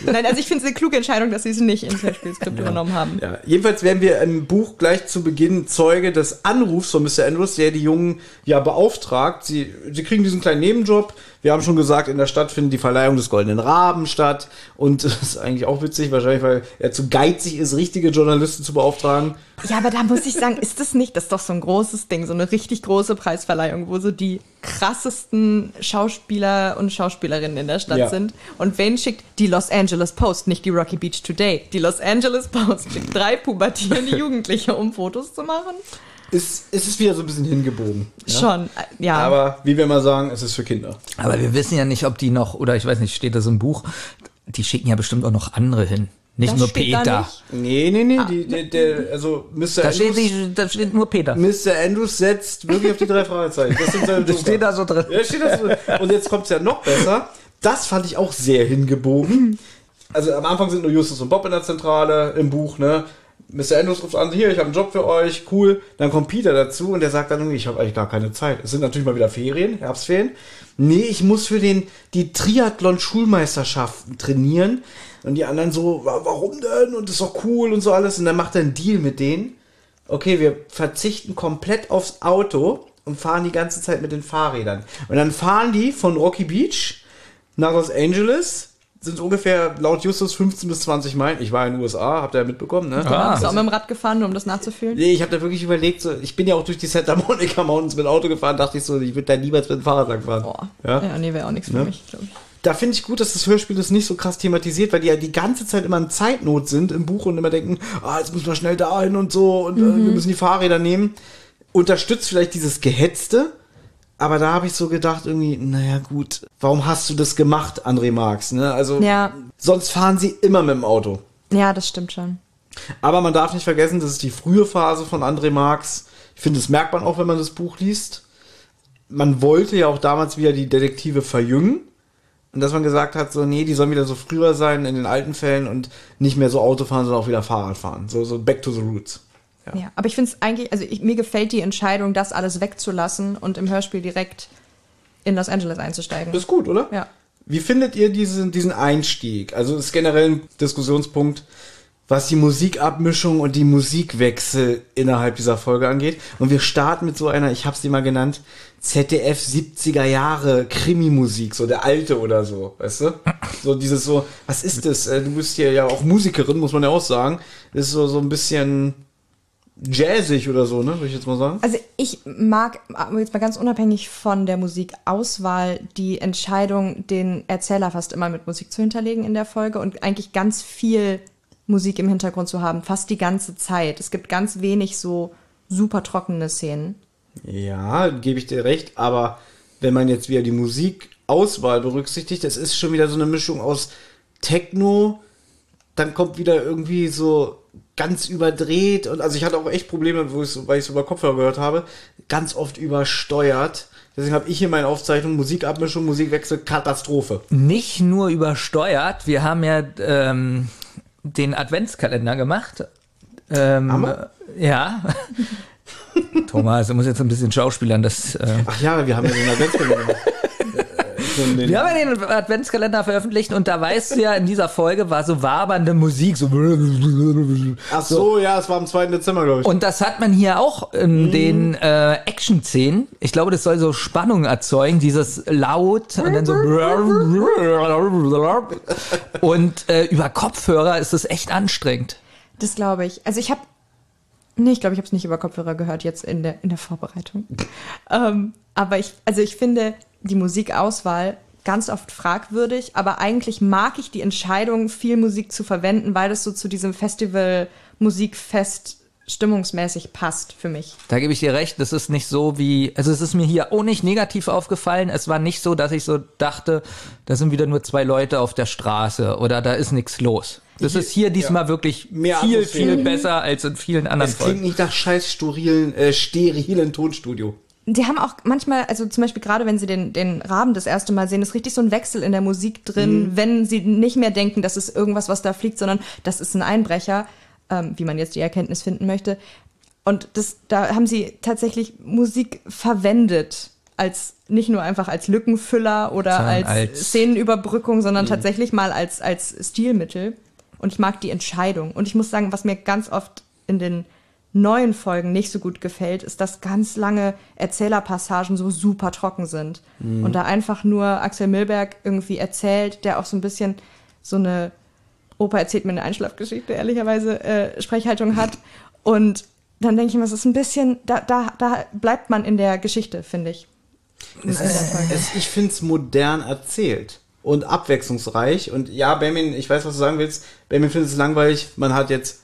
Speaker 5: Nein, also ich finde es eine kluge Entscheidung, dass sie es nicht ins Hörspielskript übernommen haben.
Speaker 3: Ja, jedenfalls werden wir im Buch gleich zu Beginn Zeuge des Anrufs von Mr. Andrews, der die Jungen ja beauftragt. Sie, sie kriegen diesen kleinen Nebenjob. Wir haben schon gesagt, in der Stadt findet die Verleihung des Goldenen Raben statt. Und das ist eigentlich auch witzig, wahrscheinlich, weil er zu geizig ist, richtige Journalisten zu beauftragen.
Speaker 5: Ja, aber da muss ich sagen, ist das nicht, das ist doch so ein großes Ding, so eine richtig große Preisverleihung, wo so die krassesten Schauspieler und Schauspielerinnen in der Stadt
Speaker 3: Ja.
Speaker 5: sind. Und wen schickt die Los Angeles Post, nicht die Rocky Beach Today. Die Los Angeles Post schickt drei pubertierende Jugendliche, um Fotos zu machen.
Speaker 3: Ist, ist es wieder so ein bisschen hingebogen. Ja?
Speaker 5: Schon, äh, ja.
Speaker 3: Aber wie wir mal sagen, es ist für Kinder.
Speaker 4: Aber wir wissen ja nicht, ob die noch, oder ich weiß nicht, steht das im Buch, die schicken ja bestimmt auch noch andere hin. Nicht
Speaker 5: Das
Speaker 4: nur
Speaker 5: steht da
Speaker 4: Peter.
Speaker 5: nicht.
Speaker 3: Nee, nee, nee. Die, der, der, also Mr.
Speaker 4: Da steht,
Speaker 3: Andrews,
Speaker 4: die- da steht nur Peter.
Speaker 3: Mr. Andrews setzt wirklich auf die drei Fragezeichen. Das sind seine *laughs*
Speaker 4: Das steht da so drin.
Speaker 3: Ja, steht das so. Und jetzt kommt's ja noch besser. Das fand ich auch sehr hingebogen. Also am Anfang sind nur Justus und Bob in der Zentrale im Buch, ne? Mr. Andrews ruft an, hier, ich habe einen Job für euch, cool. Dann kommt Peter dazu und der sagt dann ich habe eigentlich gar keine Zeit. Es sind natürlich mal wieder Ferien, Herbstferien. Nee, ich muss für den, die Triathlon-Schulmeisterschaften trainieren. Und die anderen so, "Wa- warum denn? Und das ist doch cool und so alles. Und dann macht er einen Deal mit denen. Okay, wir verzichten komplett aufs Auto und fahren die ganze Zeit mit den Fahrrädern. Und dann fahren die von Rocky Beach nach Los Angeles, sind ungefähr laut Justus 15 bis 20 Meilen. Ich war in den USA, habt ihr ja mitbekommen, ne?
Speaker 4: Ah.
Speaker 5: Bist du auch mit dem Rad gefahren, nur um das nachzufühlen?
Speaker 3: Nee, ich habe da wirklich überlegt, so, ich bin ja auch durch die Santa Monica Mountains mit Auto gefahren, dachte ich so, ich würde da niemals mit dem Fahrrad lang fahren.
Speaker 5: Boah.
Speaker 3: Ja?
Speaker 5: Ja, nee, wäre auch nichts für
Speaker 3: Ne?
Speaker 5: mich, glaube ich.
Speaker 3: Da finde ich gut, dass das Hörspiel das nicht so krass thematisiert, weil die ja die ganze Zeit immer in Zeitnot sind im Buch und immer denken, ah, jetzt müssen wir schnell dahin und so und äh, wir müssen die Fahrräder nehmen. Unterstützt vielleicht dieses Gehetzte, aber da habe ich so gedacht, irgendwie, naja, gut, warum hast du das gemacht, André Marx? Ne? Also,
Speaker 5: Ja.
Speaker 3: sonst fahren sie immer mit dem Auto.
Speaker 5: Ja, das stimmt schon.
Speaker 3: Aber man darf nicht vergessen, das ist die frühe Phase von André Marx. Ich finde, das merkt man auch, wenn man das Buch liest. Man wollte ja auch damals wieder die Detektive verjüngen. Und dass man gesagt hat, so, nee, die sollen wieder so früher sein in den alten Fällen und nicht mehr so Auto fahren, sondern auch wieder Fahrrad fahren. So, so back to the roots.
Speaker 5: Ja, aber ich finde es eigentlich, also ich, mir gefällt die Entscheidung, das alles wegzulassen und im Hörspiel direkt in Los Angeles einzusteigen.
Speaker 3: Das ist gut, oder?
Speaker 5: Ja.
Speaker 3: Wie findet ihr diesen, diesen Einstieg? Also, das ist generell ein Diskussionspunkt, was die Musikabmischung und die Musikwechsel innerhalb dieser Folge angeht. Und wir starten mit so einer, ich hab's dir mal genannt, ZDF 70er Jahre Krimi-Musik, so der alte oder so, weißt du? So dieses so, was ist das? Äh, Du bist hier ja auch Musikerin, muss man ja auch sagen. Das ist so, so ein bisschen jazzig oder so, ne, würde ich jetzt mal sagen.
Speaker 5: Also ich mag, aber jetzt mal ganz unabhängig von der Musikauswahl, die Entscheidung, den Erzähler fast immer mit Musik zu hinterlegen in der Folge und eigentlich ganz viel Musik im Hintergrund zu haben, fast die ganze Zeit. Es gibt ganz wenig so super trockene Szenen.
Speaker 3: Ja, gebe ich dir recht, aber wenn man jetzt wieder die Musikauswahl berücksichtigt, das ist schon wieder so eine Mischung aus Techno, dann kommt wieder irgendwie so ganz überdreht und also ich hatte auch echt Probleme, wo ich weil ich es über Kopfhörer gehört habe, ganz oft übersteuert. Deswegen habe ich hier meine Aufzeichnung Musikabmischung, Musikwechsel, Katastrophe.
Speaker 4: Nicht nur übersteuert, wir haben ja ähm, den Adventskalender gemacht. Ähm,
Speaker 3: wir?
Speaker 4: Ja. *laughs* Thomas, du musst jetzt ein bisschen schauspielern. Das, äh,
Speaker 3: Ach ja, wir haben ja den Adventskalender gemacht. Schon den-
Speaker 4: wir haben ja den Adventskalender veröffentlicht und da weißt du ja, in dieser Folge war so wabernde Musik. So
Speaker 3: Ach so, ja, es war am 2. Dezember, glaube ich.
Speaker 4: Und das hat man hier auch in den äh, Action-Szenen. Ich glaube, das soll so Spannung erzeugen, dieses laut und dann so. *laughs* Und äh, über Kopfhörer ist es echt anstrengend.
Speaker 5: Das glaube ich. Also ich habe, nee, ich glaube, ich habe es nicht über Kopfhörer gehört jetzt in der in der Vorbereitung. ähm, aber ich, also ich finde die Musikauswahl ganz oft fragwürdig, aber eigentlich mag ich die Entscheidung, viel Musik zu verwenden, weil das so zu diesem Festival Musikfest stimmungsmäßig passt für mich.
Speaker 4: Da gebe ich dir recht, das ist nicht so wie, also es ist mir hier auch nicht negativ aufgefallen. Es war nicht so, dass ich so dachte, da sind wieder nur zwei Leute auf der Straße oder da ist nichts los. Das ist hier diesmal wirklich
Speaker 3: Mehr
Speaker 4: viel,
Speaker 3: Atmosphäre.
Speaker 4: viel besser als in vielen anderen
Speaker 3: es klingt
Speaker 4: Folgen.
Speaker 3: nicht nach scheiß sterilen, äh, sterilen Tonstudio.
Speaker 5: Die haben auch manchmal, also zum Beispiel gerade wenn sie den, den Raben das erste Mal sehen, ist richtig so ein Wechsel in der Musik drin, wenn sie nicht mehr denken, das ist irgendwas, was da fliegt, sondern das ist ein Einbrecher, ähm, wie man jetzt die Erkenntnis finden möchte. Und das, da haben sie tatsächlich Musik verwendet, als nicht nur einfach als Lückenfüller oder als,
Speaker 4: als-
Speaker 5: Szenenüberbrückung, sondern tatsächlich mal als, als Stilmittel. Und ich mag die Entscheidung. Und ich muss sagen, was mir ganz oft in den neuen Folgen nicht so gut gefällt, ist, dass ganz lange Erzählerpassagen so super trocken sind. Und da einfach nur Axel Milberg irgendwie erzählt, der auch so ein bisschen so eine Opa erzählt mir eine Einschlafgeschichte, ehrlicherweise, äh, Sprechhaltung hat. Und dann denke ich mir, es ist ein bisschen, da, da, da bleibt man in der Geschichte, finde ich.
Speaker 3: Es ist, es, ich finde es modern erzählt und abwechslungsreich. Und ja, Benjamin, ich weiß, was du sagen willst. Benjamin findet es langweilig. Man hat jetzt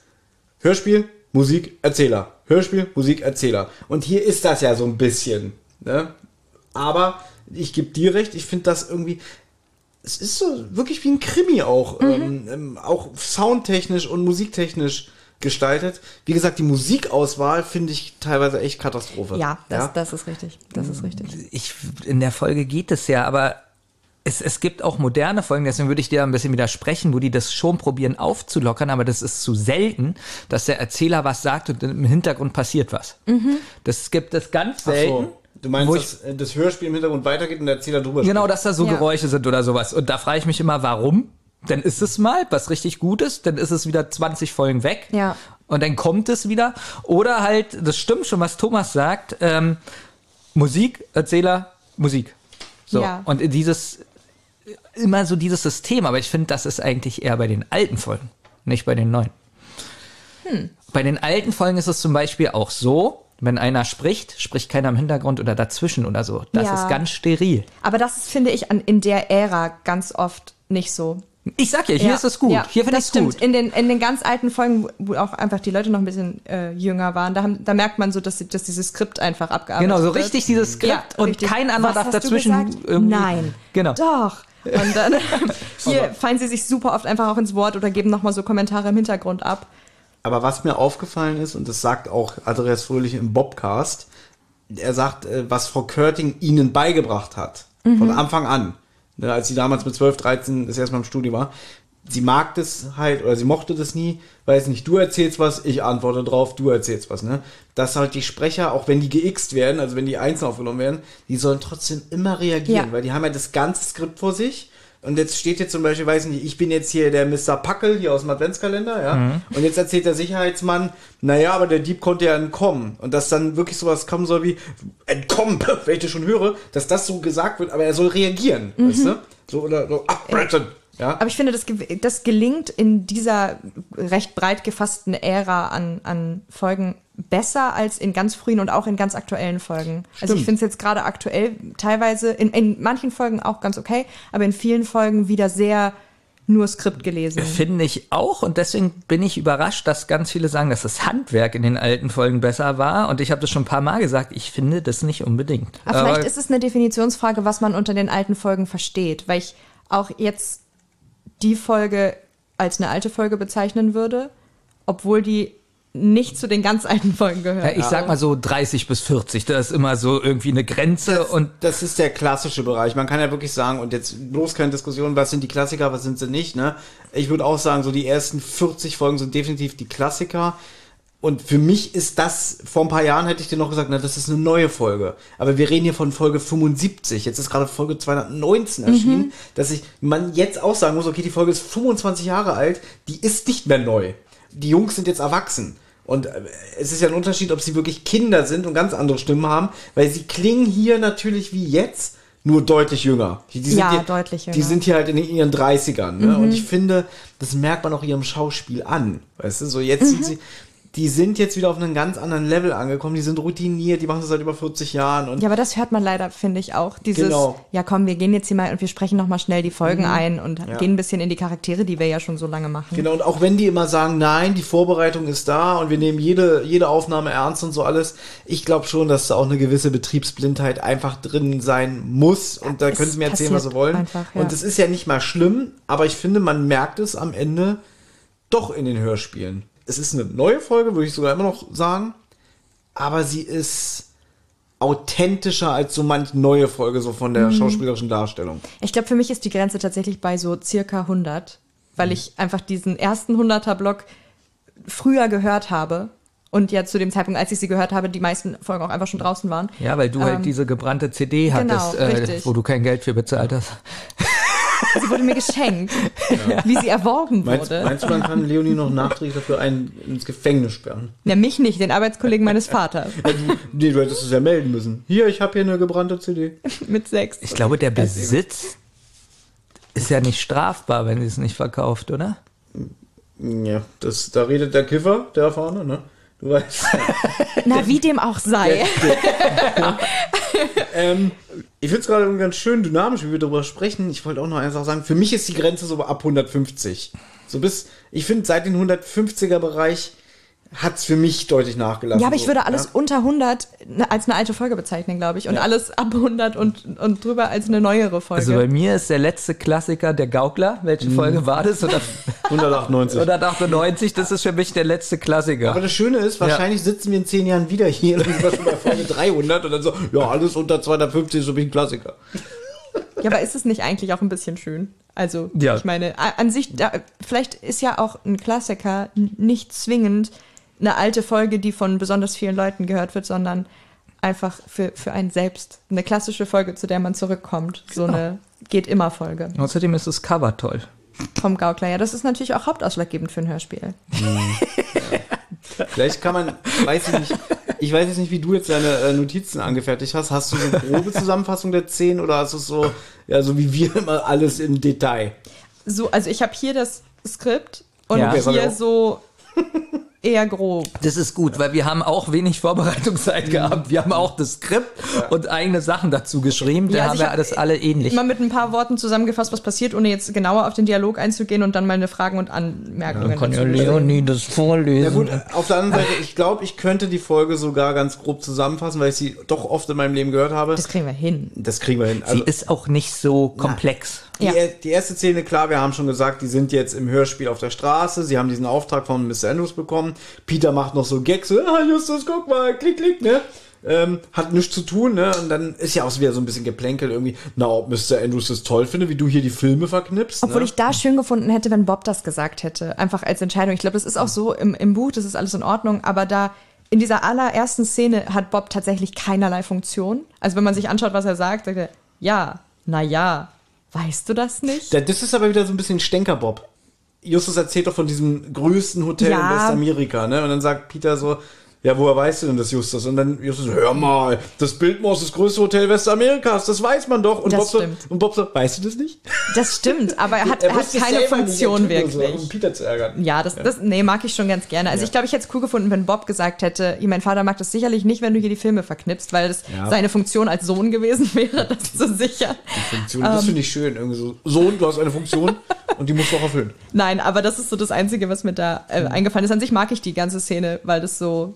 Speaker 3: Hörspiel, Musik, Erzähler. Hörspiel, Musik, Erzähler. Und hier ist das ja so ein bisschen. Ne? Aber ich gebe dir recht, ich finde das irgendwie. Es ist so wirklich wie ein Krimi auch. Ähm, ähm, auch soundtechnisch und musiktechnisch gestaltet. Wie gesagt, die Musikauswahl finde ich teilweise echt Katastrophe.
Speaker 5: Ja, das, das ist richtig. Das ist richtig.
Speaker 4: ich, in der Folge geht es ja, aber es, es gibt auch moderne Folgen, deswegen würde ich dir ein bisschen widersprechen, wo die das schon probieren aufzulockern, aber das ist zu selten, dass der Erzähler was sagt und im Hintergrund passiert was. Das gibt es ganz
Speaker 3: Ach
Speaker 4: selten.
Speaker 3: so. Du meinst,
Speaker 4: ich-
Speaker 3: dass äh, das Hörspiel im Hintergrund weitergeht und der Erzähler drüber
Speaker 4: Genau,
Speaker 3: spricht?
Speaker 4: dass da so
Speaker 5: Ja.
Speaker 4: Geräusche sind oder sowas. Und da frage ich mich immer, warum? Dann ist es mal was richtig Gutes, dann ist es wieder 20 Folgen weg.
Speaker 5: Ja.
Speaker 4: Und dann kommt es wieder. Oder halt, das stimmt schon, was Thomas sagt, ähm, Musik, Erzähler, Musik. So.
Speaker 5: Ja.
Speaker 4: Und dieses immer so dieses System, aber ich finde, das ist eigentlich eher bei den alten Folgen, nicht bei den neuen. Bei den alten Folgen ist es zum Beispiel auch so, wenn einer spricht, spricht keiner im Hintergrund oder dazwischen oder so. Das
Speaker 5: Ja.
Speaker 4: ist ganz steril.
Speaker 5: Aber das ist, finde ich, an, in der Ära ganz oft nicht so.
Speaker 4: Ich sag ja, hier
Speaker 5: Ja,
Speaker 4: ist es gut.
Speaker 5: ja,
Speaker 4: hier finde ich es gut.
Speaker 5: In den, in den ganz alten Folgen, wo- auch einfach die Leute noch ein bisschen äh, jünger waren, da, haben, da merkt man so, dass, dass dieses Skript einfach abgearbeitet
Speaker 4: Genau, so
Speaker 5: wird.
Speaker 4: richtig dieses Skript und
Speaker 5: richtig.
Speaker 4: kein anderer
Speaker 5: Was
Speaker 4: darf dazwischen.
Speaker 5: Nein.
Speaker 4: Genau.
Speaker 5: Doch. Und dann *laughs* hier fallen sie sich super oft einfach auch ins Wort oder geben nochmal so Kommentare im Hintergrund ab.
Speaker 3: Aber was mir aufgefallen ist, und das sagt auch Andreas Fröhlich im Bobcast, er sagt, äh, was Frau Körting ihnen beigebracht hat. Von Anfang an. Ne, als sie damals mit 12, 13 das erste Mal im Studio war. Sie mag das halt, oder sie mochte das nie, weiß nicht, du erzählst was, ich antworte drauf, du erzählst was, ne? Dass halt die Sprecher, auch wenn die geixt werden, also wenn die einzeln aufgenommen werden, die sollen trotzdem immer reagieren,
Speaker 5: Ja.
Speaker 3: weil die haben ja das ganze Skript vor sich. Und jetzt steht hier zum Beispiel, weiß nicht, ich bin jetzt hier der Mr. Packel hier aus dem Adventskalender, ja. Und jetzt erzählt der Sicherheitsmann, naja, aber der Dieb konnte ja entkommen. Und dass dann wirklich sowas kommen soll wie, entkommen, *laughs* wenn ich das schon höre, dass das so gesagt wird, aber er soll reagieren, weißt du? So, oder so, abbrechen, ja.
Speaker 5: Aber ich finde, das, das gelingt in dieser recht breit gefassten Ära an, an Folgen besser als in ganz frühen und auch in ganz aktuellen Folgen. Also ich finde es jetzt gerade aktuell teilweise, in, in manchen Folgen auch ganz okay, aber in vielen Folgen wieder sehr nur Skript gelesen.
Speaker 4: Finde ich auch und deswegen bin ich überrascht, dass ganz viele sagen, dass das Handwerk in den alten Folgen besser war und ich habe das schon ein paar Mal gesagt, ich finde das nicht unbedingt.
Speaker 5: Aber vielleicht ist es eine Definitionsfrage, was man unter den alten Folgen versteht, weil ich auch jetzt die Folge als eine alte Folge bezeichnen würde, obwohl die nicht zu den ganz alten Folgen gehört.
Speaker 4: ja, ich sag mal so 30 bis 40, das ist immer so irgendwie eine Grenze und
Speaker 3: das ist der klassische Bereich. Man kann ja wirklich sagen, und jetzt bloß keine Diskussion, was sind die Klassiker, was sind sie nicht, ne? Ich würde auch sagen, so die ersten 40 Folgen sind definitiv die Klassiker. Und für mich ist das, vor ein paar Jahren hätte ich dir noch gesagt, na, das ist eine neue Folge. Aber wir reden hier von Folge 75. Jetzt ist gerade Folge 219 erschienen, dass ich, man jetzt auch sagen muss, okay, die Folge ist 25 Jahre alt, die ist nicht mehr neu. Die Jungs sind jetzt erwachsen. Und äh, es ist ja ein Unterschied, ob sie wirklich Kinder sind und ganz andere Stimmen haben, weil sie klingen hier natürlich wie jetzt, nur deutlich jünger. Die, die
Speaker 5: Ja,
Speaker 3: sind hier,
Speaker 5: deutlich
Speaker 3: Die
Speaker 5: jünger.
Speaker 3: sind hier halt in ihren 30ern. Ne? Und ich finde, das merkt man auch ihrem Schauspiel an. Weißt du, so jetzt sind sie, die sind jetzt wieder auf einem ganz anderen Level angekommen, die sind routiniert, die machen das seit über 40 Jahren und
Speaker 5: Ja, aber das hört man leider, finde ich, auch. Dieses,
Speaker 3: Genau. Mhm.
Speaker 5: ja komm, wir gehen jetzt hier mal und wir sprechen nochmal schnell die Folgen ein und gehen ein bisschen in die Charaktere, die wir ja schon so lange machen.
Speaker 3: Genau, und auch wenn die immer sagen, nein, die Vorbereitung ist da und wir nehmen jede, jede Aufnahme ernst und so alles, ich glaube schon, dass da auch eine gewisse Betriebsblindheit einfach drin sein muss. Und da
Speaker 5: es
Speaker 3: können sie mir erzählen, was sie wollen.
Speaker 5: einfach, ja.
Speaker 3: Und es ist ja nicht mal schlimm, aber ich finde, man merkt es am Ende doch in den Hörspielen. Es ist eine neue Folge, würde ich sogar immer noch sagen, aber sie ist authentischer als so manch neue Folge, so von
Speaker 5: Mhm.
Speaker 3: der schauspielerischen Darstellung.
Speaker 5: Ich glaube, für mich ist die Grenze tatsächlich bei so circa 100, weil ich einfach diesen ersten 100er-Block früher gehört habe und ja zu dem Zeitpunkt, als ich sie gehört habe, die meisten Folgen auch einfach schon draußen waren.
Speaker 4: ja, weil du halt
Speaker 5: Ähm,
Speaker 4: diese gebrannte CD
Speaker 5: genau,
Speaker 4: hattest, äh,
Speaker 5: richtig.
Speaker 4: wo du kein Geld für bezahlt hast. *laughs*
Speaker 5: Sie wurde mir geschenkt, wie sie erworben
Speaker 3: Meinst,
Speaker 5: wurde.
Speaker 3: meinst du, man kann Leonie noch nachträglich dafür einen ins Gefängnis sperren?
Speaker 5: Ja, mich nicht, den Arbeitskollegen meines Vaters *laughs*
Speaker 3: Ja, du, nee, du hättest es ja melden müssen. Hier, ich habe hier eine gebrannte CD. *laughs*
Speaker 5: mit sechs.
Speaker 4: Ich glaube, der Besitz ist ja nicht strafbar, wenn sie es nicht verkauft, oder?
Speaker 3: Ja, das, da redet der Kiffer, der Erfahrene, ne? Du weißt. *laughs*
Speaker 5: Na, wie dem auch sei. *laughs*
Speaker 3: ähm, ich finde es gerade ganz schön dynamisch, wie wir darüber sprechen. Ich wollte auch noch eine Sache sagen. Für mich ist die Grenze so ab 150. So bis, ich finde, seit dem 150er Bereich hat es für mich deutlich nachgelassen.
Speaker 5: Ja, aber ich würde alles
Speaker 3: ja?
Speaker 5: unter 100 ne- als eine alte Folge bezeichnen, glaube ich. Und alles ab 100 und, und drüber als eine neuere Folge.
Speaker 4: Also bei mir ist der letzte Klassiker der Gaukler. Welche Folge war das? Oder *laughs*
Speaker 3: 198.
Speaker 4: 198, das ist für mich der letzte Klassiker.
Speaker 3: Aber das Schöne ist, wahrscheinlich sitzen wir in zehn Jahren wieder hier und sind wir schon bei Folge *laughs* 300 und dann so, ja, alles unter 250 ist für mich ein Klassiker.
Speaker 5: Ja, aber ist es nicht eigentlich auch ein bisschen schön? Also,
Speaker 4: Ja.
Speaker 5: ich meine, an sich, da, vielleicht ist ja auch ein Klassiker nicht zwingend eine alte Folge, die von besonders vielen Leuten gehört wird, sondern einfach für, für einen selbst. Eine klassische Folge, zu der man zurückkommt. So eine Geht-immer-Folge
Speaker 4: Außerdem ist das Cover toll.
Speaker 5: vom Gaukler. Ja, das ist natürlich auch hauptausschlaggebend für ein Hörspiel. *laughs*
Speaker 3: Vielleicht kann man, weiß ich nicht, Ich weiß jetzt nicht, wie du jetzt deine äh, Notizen angefertigt hast. Hast du so eine grobe Zusammenfassung der Szenen oder hast du es so, ja, so wie wir immer alles im Detail?
Speaker 5: So, also ich habe hier das Skript und
Speaker 4: Ja.
Speaker 5: Hier so *laughs* eher grob.
Speaker 4: Das ist gut, weil wir haben auch wenig Vorbereitungszeit gehabt. Wir haben auch das Skript und eigene Sachen dazu geschrieben. Da
Speaker 5: Ja, also
Speaker 4: haben
Speaker 5: ich
Speaker 4: wir
Speaker 5: hab
Speaker 4: das alle ähnlich.
Speaker 5: Immer mit ein paar Worten zusammengefasst, was passiert, ohne jetzt genauer auf den Dialog einzugehen und dann meine Fragen und Anmerkungen.
Speaker 4: Kann ja. Leonie das vorlesen.
Speaker 3: Ja gut, auf der anderen Seite, ich glaube, ich könnte die Folge sogar ganz grob zusammenfassen, weil ich sie doch oft in meinem Leben gehört habe.
Speaker 5: Das kriegen wir hin.
Speaker 3: Das kriegen wir hin.
Speaker 4: Sie
Speaker 3: Also,
Speaker 4: ist auch nicht so komplex.
Speaker 3: Die,
Speaker 5: Ja.
Speaker 3: die erste Szene, klar, wir haben schon gesagt, die sind jetzt im Hörspiel auf der Straße. Sie haben diesen Auftrag von Mr. Andrews bekommen. Peter macht noch so Gags, so, ah, Justus, guck mal, klick, klick, ne? Ähm, hat nichts zu tun, ne? Und dann ist ja auch wieder so ein bisschen geplänkelt irgendwie, na, ob Mr. Andrews das toll findet, wie du hier die Filme verknippst.
Speaker 5: Obwohl
Speaker 3: ne?
Speaker 5: ich da schön gefunden hätte, wenn Bob das gesagt hätte. Einfach als Entscheidung. Ich glaube, das ist auch so im, im Buch, das ist alles in Ordnung. Aber da in dieser allerersten Szene hat Bob tatsächlich keinerlei Funktion. Also wenn man sich anschaut, was er sagt, sagt er, ja, na ja, weißt du das nicht?
Speaker 3: Da- Das ist aber wieder so ein bisschen Stenker-Bob. Justus erzählt doch von diesem größten Hotel
Speaker 5: Ja.
Speaker 3: in Westamerika, ne? Und dann sagt Peter so, ja, woher weißt du denn das, Justus? Und dann Justus, hör mal, das Bildmoor ist das größte Hotel Westamerikas, das weiß man doch. Und
Speaker 5: Das
Speaker 3: Bob, so,
Speaker 5: stimmt.
Speaker 3: und Bob so, weißt du das nicht?
Speaker 5: Das stimmt, aber er *laughs* hat, er hat keine
Speaker 3: nicht,
Speaker 5: Funktion
Speaker 3: nur
Speaker 5: wirklich.
Speaker 3: So, um Peter zu ärgern.
Speaker 5: Ja, das, das, nee, mag ich schon ganz gerne. Also ich glaube, ich hätte es cool gefunden, wenn Bob gesagt hätte, "Ja, mein Vater mag das sicherlich nicht, wenn du hier die Filme verknippst, weil das
Speaker 3: Ja.
Speaker 5: seine Funktion als Sohn gewesen *laughs* wäre, das zu sichern.
Speaker 3: Funktion,
Speaker 5: Ähm.
Speaker 3: das finde ich schön. Irgendwie so, Sohn, du hast eine Funktion und die musst du auch erfüllen. *laughs*
Speaker 5: Nein, aber das ist so das Einzige, was mir da äh, eingefallen ist. An sich mag ich die ganze Szene, weil das so,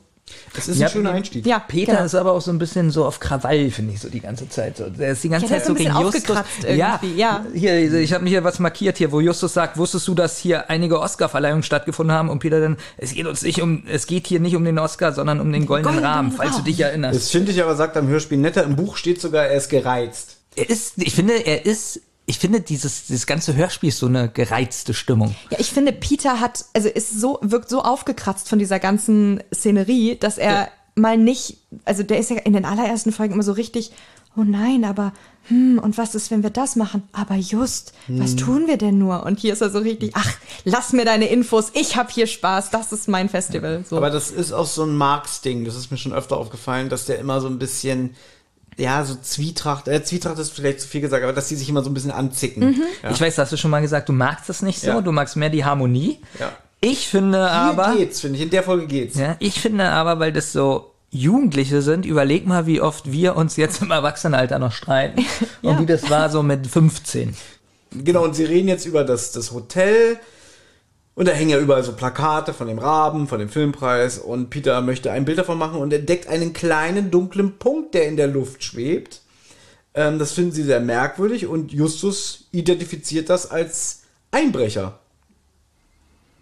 Speaker 3: Das ist
Speaker 4: Ja,
Speaker 3: ein schöner Einstieg.
Speaker 5: ja,
Speaker 4: Peter
Speaker 5: genau.
Speaker 4: ist aber auch so ein bisschen so auf Krawall, finde ich, so die ganze Zeit. So. Der ist die ganze
Speaker 5: Ja,
Speaker 4: Zeit so gegen Justus. Ja,
Speaker 5: ja.
Speaker 4: Hier, ich habe mir hier was markiert hier, wo Justus sagt, wusstest du, dass hier einige Oscar-Verleihungen stattgefunden haben? Und Peter dann, es geht uns nicht um, es geht hier nicht um den Oscar, sondern um den goldenen
Speaker 5: Goldenen
Speaker 4: Rahmen, falls du dich erinnerst.
Speaker 3: Das finde ich aber, sagt am Hörspiel netter. Im Buch steht sogar, er ist gereizt.
Speaker 4: Er ist, ich finde, er ist, ich finde, dieses, dieses ganze Hörspiel ist so eine gereizte Stimmung.
Speaker 5: Ja, ich finde, Peter hat, also ist so, wirkt so aufgekratzt von dieser ganzen Szenerie, dass er mal nicht, also der ist ja in den allerersten Folgen immer so richtig, oh nein, aber, hm, und was ist, wenn wir das machen? Aber just, was tun wir denn nur? Und hier ist er so richtig, ach, lass mir deine Infos, ich hab hier Spaß, das ist mein Festival. So.
Speaker 3: Aber das ist auch so ein Marx-Ding. Das ist mir schon öfter aufgefallen, dass der immer so ein bisschen, ja, so Zwietracht, äh, Zwietracht ist vielleicht zu viel gesagt, aber dass die sich immer so ein bisschen anzicken. Ja.
Speaker 4: Ich weiß, hast du schon mal gesagt, du magst es nicht so,
Speaker 3: Ja.
Speaker 4: du magst mehr die Harmonie.
Speaker 3: Ja.
Speaker 4: Ich finde
Speaker 3: Hier
Speaker 4: aber,
Speaker 3: geht's, finde ich. In der Folge geht's.
Speaker 4: ja, ich finde aber, weil das so Jugendliche sind, überleg mal, wie oft wir uns jetzt im Erwachsenenalter noch streiten. *laughs* Und wie das war so mit 15.
Speaker 3: Genau, und sie reden jetzt über das, das Hotel. Und da hängen ja überall so Plakate von dem Raben, von dem Filmpreis. Und Peter möchte ein Bild davon machen und entdeckt einen kleinen dunklen Punkt, der in der Luft schwebt. Ähm, das finden sie sehr merkwürdig und Justus identifiziert das als Einbrecher.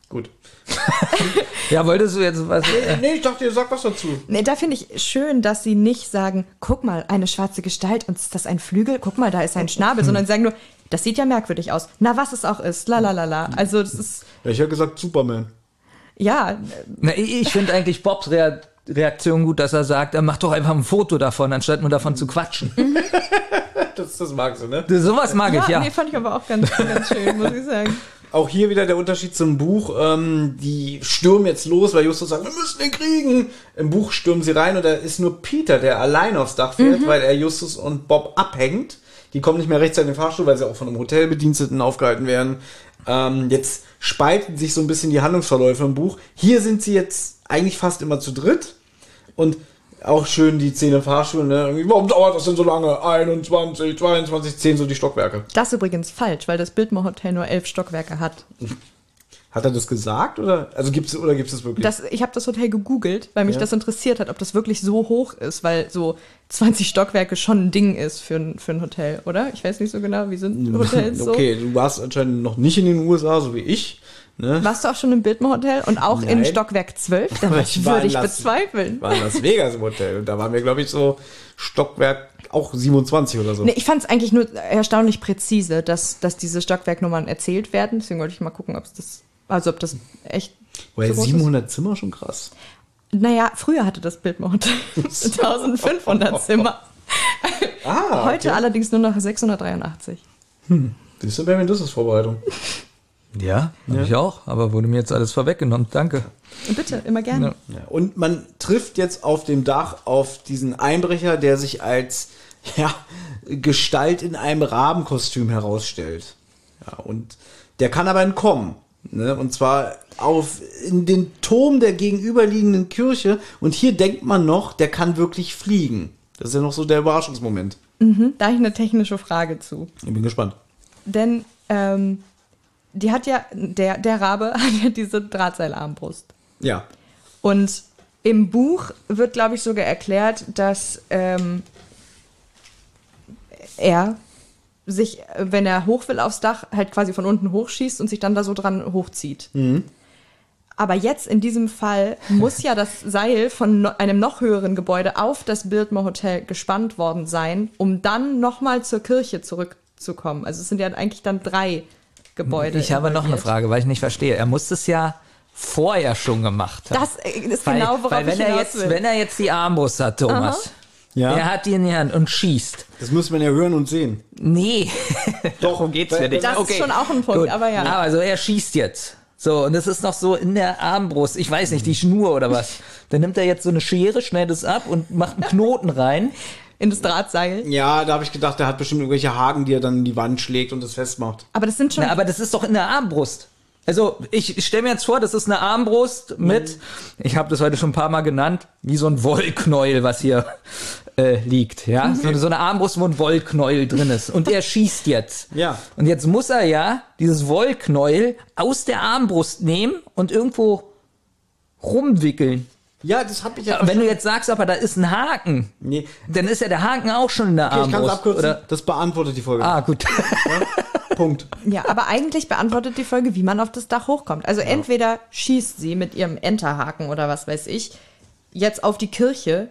Speaker 3: Gut. *laughs*
Speaker 4: Ja, wolltest du jetzt was? Äh,
Speaker 3: Nee, ich dachte, ihr sagt was dazu.
Speaker 5: Nee, da finde ich schön, dass sie nicht sagen, guck mal, eine schwarze Gestalt und ist das ein Flügel? Guck mal, da ist ein Schnabel, *laughs* sondern sie sagen nur, das sieht ja merkwürdig aus. Na, was es auch ist, la la la la. Also das ist,
Speaker 3: Ja, ich habe gesagt Superman.
Speaker 5: ja,
Speaker 4: na, ich finde eigentlich Bobs Rea Reaktion gut, dass er sagt, er macht doch einfach ein Foto davon, anstatt nur davon zu quatschen. *laughs*
Speaker 3: Das, das magst du, ne?
Speaker 4: Sowas mag ich, ja.
Speaker 5: nee, fand ich aber auch ganz, ganz schön, muss ich sagen. *laughs*
Speaker 3: Auch hier wieder der Unterschied zum Buch. Ähm, die stürmen jetzt los, weil Justus sagt, wir müssen den kriegen. Im Buch stürmen sie rein und da ist nur Peter, der allein aufs Dach fährt, weil er Justus und Bob abhängt. Die kommen nicht mehr rechtzeitig in den Fahrstuhl, weil sie auch von einem Hotelbediensteten aufgehalten werden. Ähm, jetzt spalten sich so ein bisschen die Handlungsverläufe im Buch. Hier sind sie jetzt eigentlich fast immer zu dritt. Und auch schön die Szene im Fahrstuhl, ne? Irgendwie, warum dauert das denn so lange? 21, 22, 10 so die Stockwerke.
Speaker 5: Das ist übrigens falsch, weil das Bildmoor Hotel nur elf Stockwerke hat. *laughs*
Speaker 3: Hat er das gesagt oder also gibt's oder gibt's das wirklich?
Speaker 5: Das, ich habe das Hotel gegoogelt, weil mich
Speaker 3: Ja.
Speaker 5: das interessiert hat, ob das wirklich so hoch ist, weil so 20 Stockwerke schon ein Ding ist für ein, für ein Hotel, oder? Ich weiß nicht so genau, wie sind Hotels *laughs* so.
Speaker 3: Okay, du warst anscheinend noch nicht in den USA, so wie ich. Ne?
Speaker 5: Warst du auch schon im Bildmoor Hotel und auch in
Speaker 3: Nein.
Speaker 5: Stockwerk 12?
Speaker 3: Aber
Speaker 5: Das
Speaker 3: ich
Speaker 5: würde
Speaker 3: in
Speaker 5: ich
Speaker 3: Las-
Speaker 5: bezweifeln.
Speaker 3: War in Las Vegas im Hotel und da waren wir, glaube ich, so Stockwerk auch 27 oder so.
Speaker 5: Nee, ich fand es eigentlich nur erstaunlich präzise, dass, dass diese Stockwerknummern erzählt werden. Deswegen wollte ich mal gucken, ob es das, also ob das echt.
Speaker 3: Weil
Speaker 5: so groß
Speaker 3: 700 Zimmer schon krass.
Speaker 5: Ist. Naja, früher hatte das Bildmoor Hotel 1500 Zimmer.
Speaker 3: Ah,
Speaker 5: Heute allerdings nur noch 683.
Speaker 3: Siehst du, Benjamin, das ist Vorbereitung.
Speaker 4: Ja, hab ich auch, aber wurde mir jetzt alles vorweggenommen. Danke.
Speaker 5: Bitte, immer gerne.
Speaker 4: Ja.
Speaker 3: Ja, und man trifft jetzt auf dem Dach auf diesen Einbrecher, der sich als ja, Gestalt in einem Rabenkostüm herausstellt. Ja, und der kann aber entkommen. Ne? Und zwar auf in den Turm der gegenüberliegenden Kirche. Und hier denkt man noch, der kann wirklich fliegen. Das ist ja noch so der Überraschungsmoment.
Speaker 5: Da habe ich eine technische Frage zu.
Speaker 3: Ich bin gespannt.
Speaker 5: Denn ähm, die hat ja, der, der Rabe *laughs* hat ja diese Drahtseilarmbrust.
Speaker 3: Ja.
Speaker 5: Und im Buch wird, glaube ich, sogar erklärt, dass ähm, er sich, wenn er hoch will aufs Dach, halt quasi von unten hochschießt und sich dann da so dran hochzieht. Aber jetzt in diesem Fall muss ja das Seil von no einem noch höheren Gebäude auf das Biltmer Hotel gespannt worden sein, um dann nochmal zur Kirche zurückzukommen. Also es sind ja eigentlich dann drei Gebäude.
Speaker 4: Ich habe noch eine. Frage, weil ich nicht verstehe. Er muss es ja vorher schon gemacht haben.
Speaker 5: Das äh, ist
Speaker 4: weil,
Speaker 5: genau, worauf
Speaker 4: weil wenn
Speaker 5: ich
Speaker 4: er jetzt,
Speaker 5: will.
Speaker 4: wenn er jetzt die Armbrust hat, Thomas,
Speaker 3: Ja.
Speaker 4: er hat die in die Hand und schießt.
Speaker 3: Das muss man ja hören und sehen.
Speaker 4: Nee, *laughs*
Speaker 3: Doch,
Speaker 4: darum geht's ja nicht.
Speaker 5: Das ist schon auch ein Punkt,
Speaker 4: Gut.
Speaker 5: aber ja.
Speaker 4: Aber also er schießt jetzt. So, und das ist noch so in der Armbrust, ich weiß nicht, die Schnur oder was. *laughs* Dann nimmt er jetzt so eine Schere, schneidet es ab und macht einen Knoten rein.
Speaker 5: in das Drahtseil.
Speaker 3: Ja, da habe ich gedacht, der hat bestimmt irgendwelche Haken, die er dann in die Wand schlägt und das festmacht.
Speaker 5: Aber das sind schon.
Speaker 4: Na, aber das ist doch in der Armbrust. Also ich, ich stelle mir jetzt vor, das ist eine Armbrust mit, ich habe das heute schon ein paar Mal genannt, wie so ein Wollknäuel, was hier äh, liegt. Ja, so, so eine Armbrust, wo ein Wollknäuel drin ist. Und er schießt jetzt.
Speaker 3: Ja.
Speaker 4: Und jetzt muss er ja dieses Wollknäuel aus der Armbrust nehmen und irgendwo rumwickeln.
Speaker 3: Ja, das habe ich ja.
Speaker 4: Wenn du jetzt sagst, aber da ist ein Haken,
Speaker 3: Nee.
Speaker 4: dann ist ja der Haken auch schon in der
Speaker 3: Okay, ich kann es
Speaker 4: Armbrust.
Speaker 3: abkürzen.
Speaker 4: oder?
Speaker 3: Das beantwortet die Folge.
Speaker 4: Ah, gut. *laughs*
Speaker 3: Punkt.
Speaker 5: ja, aber eigentlich beantwortet die Folge, wie man auf das Dach hochkommt. Also entweder schießt sie mit ihrem Enterhaken oder was weiß ich jetzt auf die Kirche,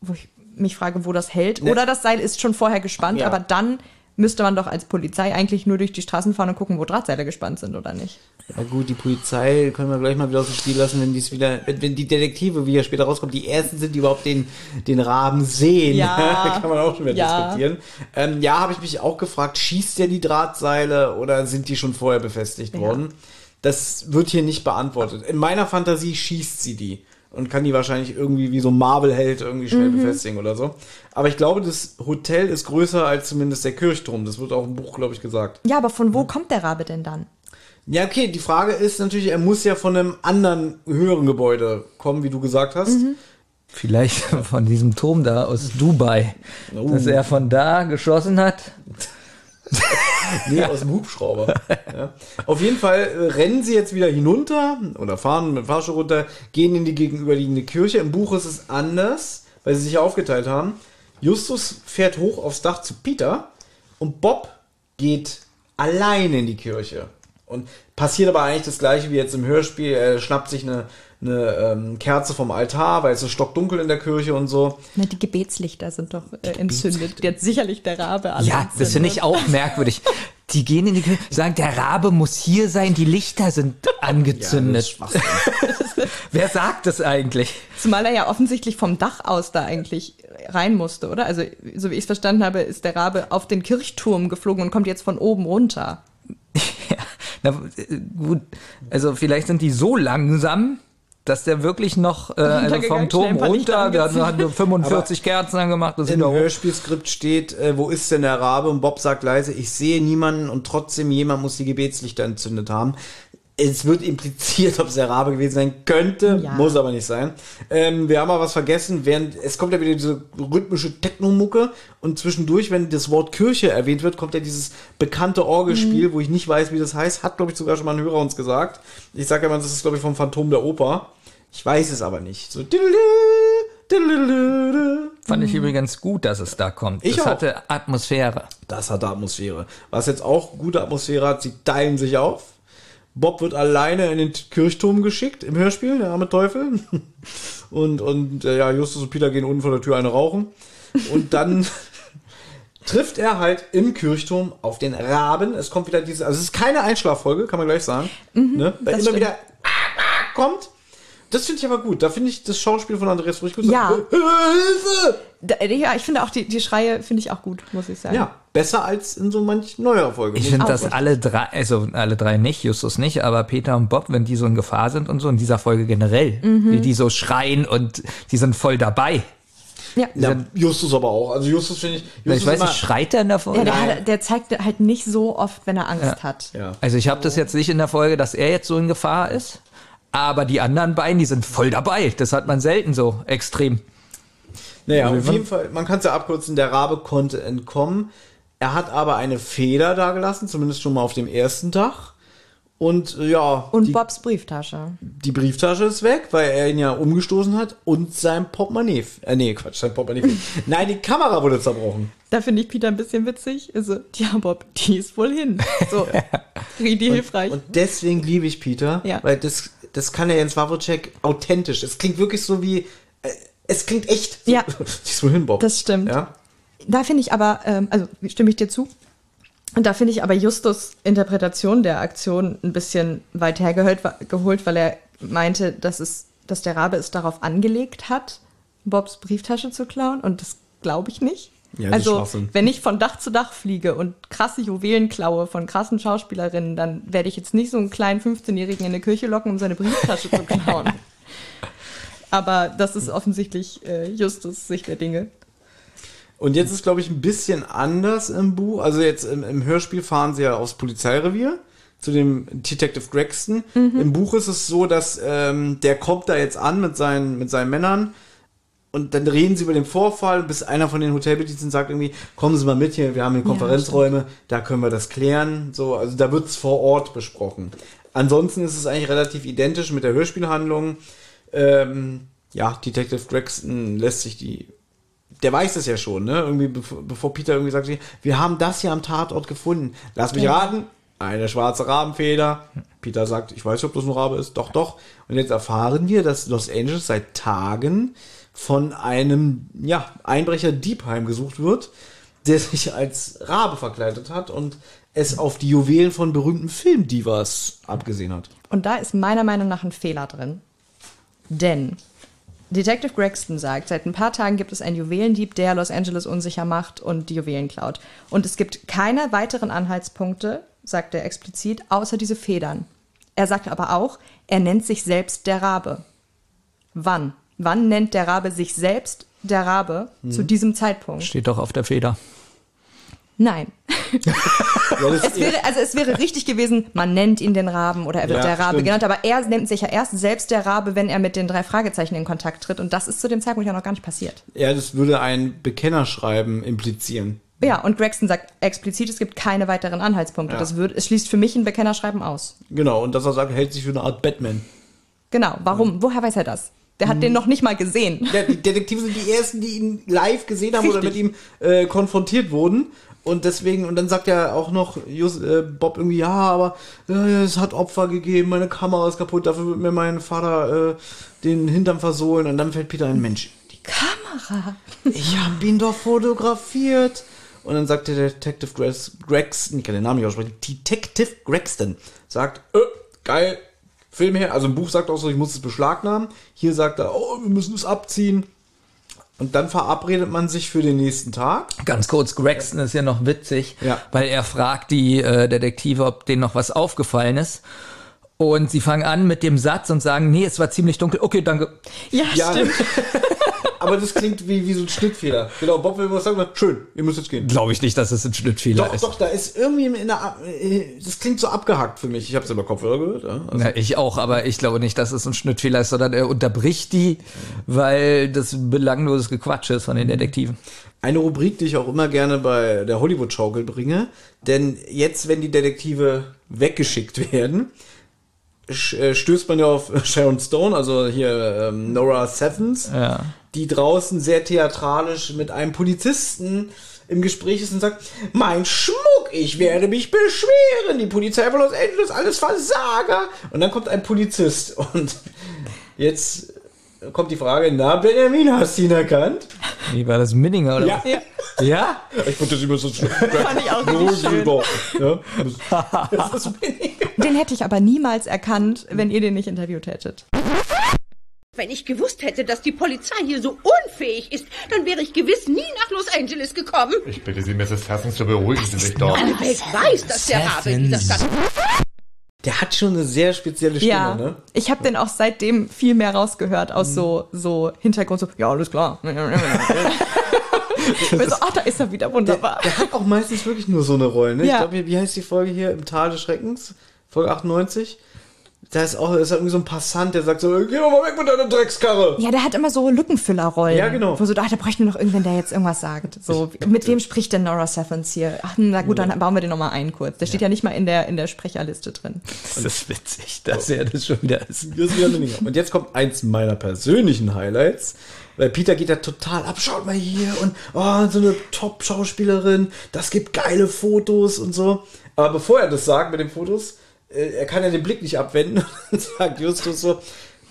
Speaker 5: wo ich mich frage, wo das hält, oder das Seil ist schon vorher gespannt,
Speaker 3: Ja.
Speaker 5: aber dann müsste man doch als Polizei eigentlich nur durch die Straßen fahren und gucken, wo Drahtseile gespannt sind oder nicht.
Speaker 3: Ja gut, die Polizei können wir gleich mal wieder aus dem Spiel lassen, wenn dies wieder, wenn, die Detektive, wie ja später rauskommt, die ersten sind, die überhaupt den, den Raben sehen.
Speaker 5: Ja. *laughs*
Speaker 3: kann man auch schon wieder
Speaker 5: Ja.
Speaker 3: diskutieren. Ähm, ja, habe ich mich auch gefragt, schießt der die Drahtseile oder sind die schon vorher befestigt worden? Das wird hier nicht beantwortet. In meiner Fantasie schießt sie die und kann die wahrscheinlich irgendwie wie so ein Marvel-Held irgendwie schnell befestigen oder so. Aber ich glaube, das Hotel ist größer als zumindest der Kirchturm. Das wird auch im Buch, glaube ich, gesagt.
Speaker 5: Ja, aber von wo kommt der Rabe denn dann?
Speaker 3: Ja, okay, die Frage ist natürlich, er muss ja von einem anderen höheren Gebäude kommen, wie du gesagt hast.
Speaker 4: Vielleicht *laughs* von diesem Turm da aus Dubai, dass er von da geschossen hat. *laughs* *laughs*
Speaker 3: Nee, aus dem Hubschrauber. ja. Auf jeden Fall äh, rennen sie jetzt wieder hinunter oder fahren mit dem Fahrstuhl runter, gehen in die gegenüberliegende Kirche. Im Buch ist es anders, weil sie sich aufgeteilt haben. Justus fährt hoch aufs Dach zu Peter und Bob geht alleine in die Kirche. Und passiert aber eigentlich das gleiche wie jetzt im Hörspiel. Er schnappt sich eine, eine ähm, Kerze vom Altar, weil es ist stockdunkel in der Kirche und so.
Speaker 5: Na, die Gebetslichter sind doch äh, entzündet. Jetzt sicherlich der Rabe alle
Speaker 4: Ja, das finde ich auch merkwürdig. Die gehen in die Kirche, sagen, der Rabe muss hier sein, die Lichter sind *laughs* angezündet. *laughs* Wer sagt das eigentlich?
Speaker 5: Zumal er ja offensichtlich vom Dach aus da eigentlich rein musste, oder? Also, so wie ich es verstanden habe, ist der Rabe auf den Kirchturm geflogen und kommt jetzt von oben runter. *laughs*
Speaker 4: Ja, na, gut, also vielleicht sind die so langsam, dass der wirklich noch äh, also vom Turm runter, der hat
Speaker 5: angezündet.
Speaker 4: nur 45 Kerzen angemacht, das ist
Speaker 3: Im. Hörspielskript steht, äh, wo ist denn der Rabe? Und Bob sagt leise, ich sehe niemanden und trotzdem jemand muss die Gebetslichter entzündet haben. Es wird impliziert, ob es der Rabe gewesen sein könnte,
Speaker 5: Ja.
Speaker 3: muss aber nicht sein. Ähm, wir haben aber was vergessen, während es kommt ja wieder diese rhythmische Technomucke und zwischendurch, wenn das Wort Kirche erwähnt wird, kommt ja dieses bekannte Orgelspiel, wo ich nicht weiß, wie das heißt, hat glaube ich sogar schon mal ein Hörer uns gesagt. Ich sage ja mal, das ist glaube ich vom Phantom der Oper. Ich weiß es aber nicht. So
Speaker 4: Fand ich übrigens gut, dass es da kommt.
Speaker 3: Ich
Speaker 4: das
Speaker 3: auch.
Speaker 4: hatte Atmosphäre.
Speaker 3: Das hat Atmosphäre. Was jetzt auch gute Atmosphäre hat, sie teilen sich auf. Bob wird alleine in den Kirchturm geschickt im Hörspiel, der arme Teufel. *laughs* Und, und äh, ja, Justus und Peter gehen unten vor der Tür eine rauchen. Und dann *laughs* trifft er halt im Kirchturm auf den Raben. Es kommt wieder diese, also es ist keine Einschlaffolge, kann man gleich sagen. ne? Weil immer
Speaker 5: stimmt.
Speaker 3: wieder kommt. Das finde ich aber gut. Da finde ich das Schauspiel von Andreas Frisch gut.
Speaker 5: Ja.
Speaker 3: Hilfe!
Speaker 5: Da, ja, ich finde auch die, die Schreie finde ich auch gut, muss ich sagen.
Speaker 3: Ja, besser als in so manch neuer Folge.
Speaker 4: Ich finde, dass
Speaker 5: gut.
Speaker 4: alle drei, also alle drei nicht, Justus nicht, aber Peter und Bob, wenn die so in Gefahr sind und so, in dieser Folge generell,
Speaker 5: Mhm.
Speaker 4: wie die so schreien und die sind voll dabei.
Speaker 5: Ja.
Speaker 3: ja, Justus aber auch. Also Justus finde ich. Justus
Speaker 4: ich weiß nicht, schreit er in der Folge?
Speaker 5: Ja, der, hat, der zeigt halt nicht so oft, wenn er Angst hat.
Speaker 3: Ja.
Speaker 4: Also ich habe das jetzt nicht in der Folge, dass er jetzt so in Gefahr ist, aber die anderen beiden, die sind voll dabei. Das hat man selten so extrem.
Speaker 3: Naja, auf jeden Fall, man kann es ja abkürzen, der Rabe konnte entkommen. Er hat aber eine Feder dagelassen, zumindest schon mal auf dem ersten Tag. Und äh, ja,
Speaker 5: Und
Speaker 3: die,
Speaker 5: Bobs Brieftasche.
Speaker 3: die Brieftasche ist weg, weil er ihn ja umgestoßen hat und sein Portemonnaie. Äh, nee, Quatsch, sein Portemonnaie. *laughs* Nein, die Kamera wurde zerbrochen.
Speaker 5: Da finde ich Peter ein bisschen witzig. Also, ja, Bob, die ist wohl hin. So, *laughs* richtig hilfreich.
Speaker 3: Und deswegen liebe ich Peter,
Speaker 5: Ja.
Speaker 3: weil das, das kann er Jens Wawrczyk authentisch. Es klingt wirklich so wie, äh, es klingt echt.
Speaker 5: Ja. *laughs*
Speaker 3: Die ist wohl hin, Bob.
Speaker 5: Das stimmt.
Speaker 3: Ja.
Speaker 5: Da finde ich aber, ähm, also stimme ich dir zu. Und da finde ich aber Justus Interpretation der Aktion ein bisschen weit hergeholt, geholt, weil er meinte, dass, es, dass der Rabe es darauf angelegt hat, Bobs Brieftasche zu klauen. Und das glaube ich nicht.
Speaker 3: Ja,
Speaker 5: also, wenn ich von Dach zu Dach fliege und krasse Juwelen klaue von krassen Schauspielerinnen, dann werde ich jetzt nicht so einen kleinen 15-Jährigen in eine Kirche locken, um seine Brieftasche zu klauen. *laughs* Aber das ist offensichtlich äh, Justus Sicht der Dinge.
Speaker 3: Und jetzt ist, glaube ich, ein bisschen anders im Buch. Also jetzt im, im Hörspiel fahren sie ja aufs Polizeirevier zu dem Detective Gregson. Im Buch ist es so, dass ähm, der kommt da jetzt an mit seinen, mit seinen Männern und dann reden sie über den Vorfall, bis einer von den Hotelbediensteten sagt irgendwie, kommen Sie mal mit hier, wir haben hier Konferenzräume, da können wir das klären. So, also da wird es vor Ort besprochen. Ansonsten ist es eigentlich relativ identisch mit der Hörspielhandlung. Ähm, ja, Detective Gregson lässt sich die der weiß es ja schon, ne? Irgendwie bevor, bevor Peter irgendwie sagt, wir haben das hier am Tatort gefunden. Lass mich raten, eine schwarze Rabenfeder. Peter sagt, ich weiß nicht, ob das ein Rabe ist. Doch, doch. Und jetzt erfahren wir, dass Los Angeles seit Tagen von einem ja, Einbrecher Dieb heimgesucht wird, der sich als Rabe verkleidet hat und es auf die Juwelen von berühmten Filmdivas abgesehen hat.
Speaker 5: Und da ist meiner Meinung nach ein Fehler drin. Denn Detective Gregson sagt, seit ein paar Tagen gibt es einen Juwelendieb, der Los Angeles unsicher macht und die Juwelen klaut. Und es gibt keine weiteren Anhaltspunkte, sagt er explizit, außer diese Federn. Er sagt aber auch, er nennt sich selbst der Rabe. Wann? Wann nennt der Rabe sich selbst der Rabe zu diesem Zeitpunkt?
Speaker 4: Steht doch auf der Feder.
Speaker 5: Nein. *laughs*
Speaker 3: Ja,
Speaker 5: Es wäre, also es wäre richtig gewesen, man nennt ihn den Raben oder er wird
Speaker 3: Ja,
Speaker 5: der Rabe
Speaker 3: stimmt.
Speaker 5: genannt, aber er nennt sich ja erst selbst der Rabe, wenn er mit den drei Fragezeichen in Kontakt tritt und das ist zu dem Zeitpunkt ja noch gar nicht passiert.
Speaker 3: ja, das würde ein Bekennerschreiben implizieren.
Speaker 5: Ja, und Gregson sagt explizit, es gibt keine weiteren Anhaltspunkte.
Speaker 3: Ja.
Speaker 5: Das wird, es schließt für mich ein Bekennerschreiben aus.
Speaker 3: Genau, und dass er sagt, er hält sich für eine Art Batman.
Speaker 5: Genau, warum? Woher weiß er das? Der hat den noch nicht mal gesehen.
Speaker 3: Ja, die Detektive sind die ersten, die ihn live gesehen haben oder mit
Speaker 5: Richtig.
Speaker 3: ihm äh, konfrontiert wurden. Und deswegen, und dann sagt er auch noch Just, äh, Bob irgendwie, ja, aber äh, es hat Opfer gegeben, meine Kamera ist kaputt, dafür wird mir mein Vater äh, den Hintern versohlen. Und dann fällt Peter ein, Mensch, die
Speaker 5: Kamera.
Speaker 3: ich hab ihn doch fotografiert. Und dann sagt der Detective Grex, Gregson, ich kann den Namen nicht aussprechen, Detective Gregson, sagt, äh, geil, Film her. Also im Buch sagt auch so, ich muss es beschlagnahmen. Hier sagt er, oh, wir müssen es abziehen. Und dann verabredet man sich für den nächsten Tag.
Speaker 4: Ganz kurz, Gregson ist ja noch witzig,
Speaker 3: Ja.
Speaker 4: weil er fragt die äh, Detektive, ob denen noch was aufgefallen ist. Und sie fangen an mit dem Satz und sagen, nee, es war ziemlich dunkel. Okay, danke.
Speaker 5: Ja,
Speaker 3: Ja,
Speaker 5: stimmt. *laughs*
Speaker 3: aber das klingt wie, wie so ein Schnittfehler. Genau, Bob will was sagen, schön, ihr müsst jetzt gehen.
Speaker 4: Glaube ich nicht, dass es ein Schnittfehler
Speaker 3: Doch,
Speaker 4: ist.
Speaker 3: doch, da ist irgendwie in der, äh, das klingt so abgehackt für mich. Ich habe es über Kopfhörer gehört. Ja? Also,
Speaker 4: Ja, ich auch, aber ich glaube nicht, dass es ein Schnittfehler ist, sondern er unterbricht die, weil das belangloses Gequatsch ist von den Detektiven.
Speaker 3: Eine Rubrik, die ich auch immer gerne bei der Hollywood-Schaukel bringe. Denn jetzt, wenn die Detektive weggeschickt werden, stößt man ja auf *laughs* Sharon Stone, also hier ähm, Nora Sevens,
Speaker 4: Ja.
Speaker 3: die draußen sehr theatralisch mit einem Polizisten im Gespräch ist und sagt, mein Schmuck, ich werde mich beschweren, die Polizei von Los Angeles, alles Versager. Und dann kommt ein Polizist und *laughs* jetzt kommt die Frage, na Benjamin, hast du ihn erkannt?
Speaker 4: Wie war das, Minninger oder
Speaker 3: Ja.
Speaker 4: was? Ja?
Speaker 3: Ich fand das immer so schön. *laughs*
Speaker 5: Fand ich auch richtig schön.
Speaker 3: Ja, das, das ich.
Speaker 5: Den hätte ich aber niemals erkannt, wenn ihr den nicht interviewt hättet.
Speaker 8: Wenn ich gewusst hätte, dass die Polizei hier so unfähig ist, dann wäre ich gewiss nie nach Los Angeles gekommen.
Speaker 9: Ich bitte Sie, Mrs. Hassens, so beruhigen Sie sich doch.
Speaker 8: Alle Welt weiß, dass der Rabe in dieser Stadt...
Speaker 3: Der hat schon eine sehr spezielle Stimme,
Speaker 5: Ja,
Speaker 3: ne?
Speaker 5: ich habe den auch seitdem viel mehr rausgehört aus so, so Hintergrund, so, ja, alles klar. *laughs* ich bin so, ach, da ist er wieder, wunderbar.
Speaker 3: Der hat auch meistens wirklich nur so eine Rolle, ne? Ich
Speaker 5: Ja.
Speaker 3: glaube, wie- wie heißt die Folge hier? Im Tal des Schreckens? Folge 98? Da ist auch ist irgendwie so ein Passant, der sagt so, geh doch mal weg mit deiner Dreckskarre.
Speaker 5: Ja, der hat immer so Lückenfüllerrollen.
Speaker 3: Ja, genau.
Speaker 5: Wo so, ach, da bräuchte nur noch irgendwen, der jetzt irgendwas sagt. So, mit wem spricht denn Nora Stephens hier? Ach, na gut, dann bauen wir den nochmal ein kurz. Der steht ja nicht mal in der, in der Sprecherliste drin.
Speaker 4: Das ist witzig, dass er das schon wieder ist. *laughs*
Speaker 3: Das ist wieder eine Menge. Und jetzt kommt eins meiner persönlichen Highlights. Weil Peter geht da total ab, schaut mal hier und oh, so eine Top-Schauspielerin, das gibt geile Fotos und so. Aber bevor er das sagt mit den Fotos, er kann ja den Blick nicht abwenden *laughs* und sagt Justus so,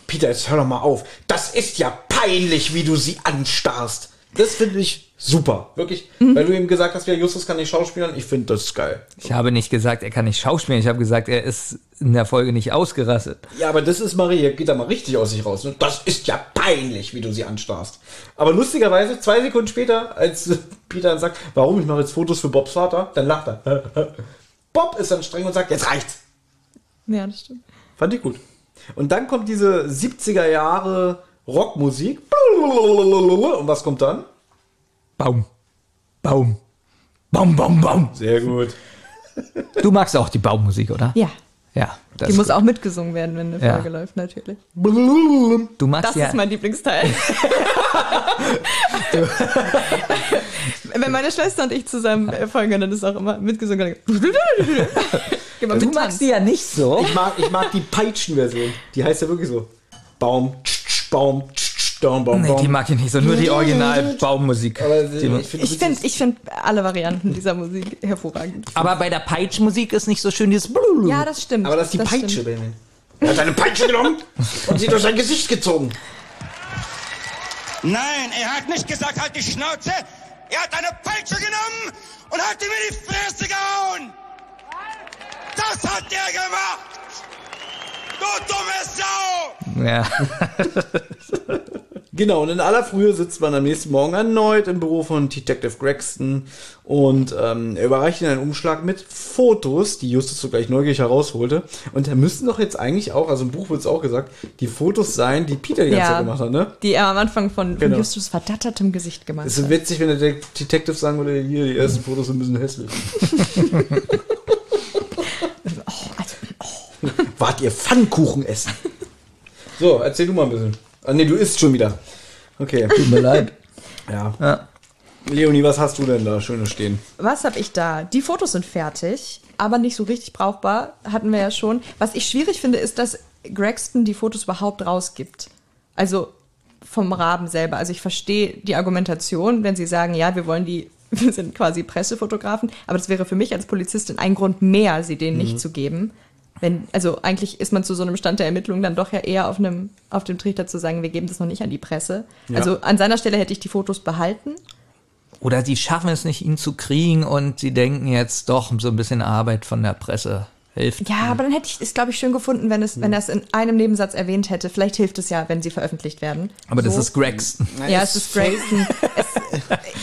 Speaker 3: Peter, jetzt hör doch mal auf. Das ist ja peinlich, wie du sie anstarrst. Das finde ich super. Wirklich. Weil du ihm gesagt hast, ja, Justus kann nicht schauspielern. Ich finde das geil.
Speaker 4: Ich habe nicht gesagt, er kann nicht schauspielen. Ich habe gesagt, er ist in der Folge nicht ausgerastet.
Speaker 3: Ja, aber das ist Maria, geht da mal richtig aus sich raus. Ne? Das ist ja peinlich, wie du sie anstarrst. Aber lustigerweise, zwei Sekunden später, als *laughs* Peter dann sagt, warum, ich mache jetzt Fotos für Bobs Vater, dann lacht er. *laughs* Bob ist dann streng und sagt, jetzt reicht's.
Speaker 5: Ja, das stimmt.
Speaker 3: Fand ich gut. Und dann kommt diese 70er Jahre Rockmusik. Und was kommt dann?
Speaker 4: Baum. Baum. Baum, Baum, Baum.
Speaker 3: Sehr gut.
Speaker 4: Du magst auch die Baummusik, oder?
Speaker 5: Ja.
Speaker 4: Ja. Das
Speaker 5: Die muss
Speaker 4: gut.
Speaker 5: auch mitgesungen werden, wenn eine
Speaker 4: Ja.
Speaker 5: Folge läuft, natürlich.
Speaker 4: Du magst
Speaker 5: Das
Speaker 4: ja.
Speaker 5: ist mein Lieblingsteil. *laughs* Wenn meine Schwester und ich zusammen folgen, dann ist auch immer mitgesungen. *laughs* Mal
Speaker 4: du
Speaker 5: mit
Speaker 4: magst
Speaker 5: Tanz.
Speaker 4: die ja nicht so.
Speaker 3: Ich mag, ich mag die Peitschen-Version. Die heißt ja wirklich so. Baum, tsch, tsch, Baum, tsch, tsch, Baum, Baum,
Speaker 4: Nee,
Speaker 3: Baum.
Speaker 4: die mag ich nicht so. Nur die Original-Baummusik. *laughs*
Speaker 3: Ich finde,
Speaker 5: Ich find alle Varianten dieser Musik hervorragend.
Speaker 4: Aber bei der Peitschmusik ist nicht so schön dieses.
Speaker 5: Ja, das stimmt.
Speaker 3: aber das ist die Peitsche,
Speaker 5: stimmt.
Speaker 3: Benjamin. Er hat eine Peitsche genommen und sie durch sein Gesicht gezogen.
Speaker 10: Nein, er hat nicht gesagt, halt die Schnauze. Er hat eine Peitsche genommen und hat ihm in die Fresse gehauen. Das hat er gemacht. Du dumme Sau.
Speaker 4: Ja. *laughs*
Speaker 3: Genau, und in aller Frühe sitzt man am nächsten Morgen erneut im Büro von Detective Gregston und ähm, er überreicht ihn einen Umschlag mit Fotos, die Justus sogleich neugierig herausholte. Und da müssten doch jetzt eigentlich auch, also im Buch wird es auch gesagt, die Fotos sein, die Peter die ganze Zeit gemacht hat, ne?
Speaker 5: die er am Anfang von, von
Speaker 3: Genau.
Speaker 5: Justus verdattertem Gesicht gemacht
Speaker 3: Es ist
Speaker 5: hat.
Speaker 3: witzig, wenn der De- Detective sagen würde, hier, die ersten Fotos sind ein bisschen hässlich. *laughs* Wart ihr Pfannkuchen essen? *laughs* So, erzähl du mal ein bisschen. Ah, nee, du isst schon wieder. Okay.
Speaker 4: Tut mir leid.
Speaker 3: Ja.
Speaker 4: Ja.
Speaker 3: Leonie, was hast du denn da Schönes stehen?
Speaker 5: Was habe ich da? Die Fotos sind fertig, aber nicht so richtig brauchbar. Hatten wir ja schon. Was ich schwierig finde, ist, dass Gregston die Fotos überhaupt rausgibt. Also vom Raben selber. Also ich verstehe die Argumentation, wenn sie sagen, ja, wir wollen die, *laughs* wir sind quasi Pressefotografen, aber das wäre für mich als Polizistin ein Grund mehr, sie denen nicht zu geben. Wenn, also eigentlich ist man zu so einem Stand der Ermittlung dann doch ja eher auf einem, auf dem Trichter zu sagen, wir geben das noch nicht an die Presse.
Speaker 3: Ja.
Speaker 5: Also an seiner Stelle hätte ich die Fotos behalten.
Speaker 4: Oder die schaffen es nicht, ihn zu kriegen und sie denken jetzt doch, so ein bisschen Arbeit von der Presse hilft.
Speaker 5: Ja, aber dann hätte ich es, glaube ich, schön gefunden, wenn es, wenn er es in einem Nebensatz erwähnt hätte. Vielleicht hilft es ja, wenn sie veröffentlicht werden.
Speaker 4: Aber das
Speaker 5: So.
Speaker 4: ist Gregston. *laughs*
Speaker 5: Ja, es ist Gregston.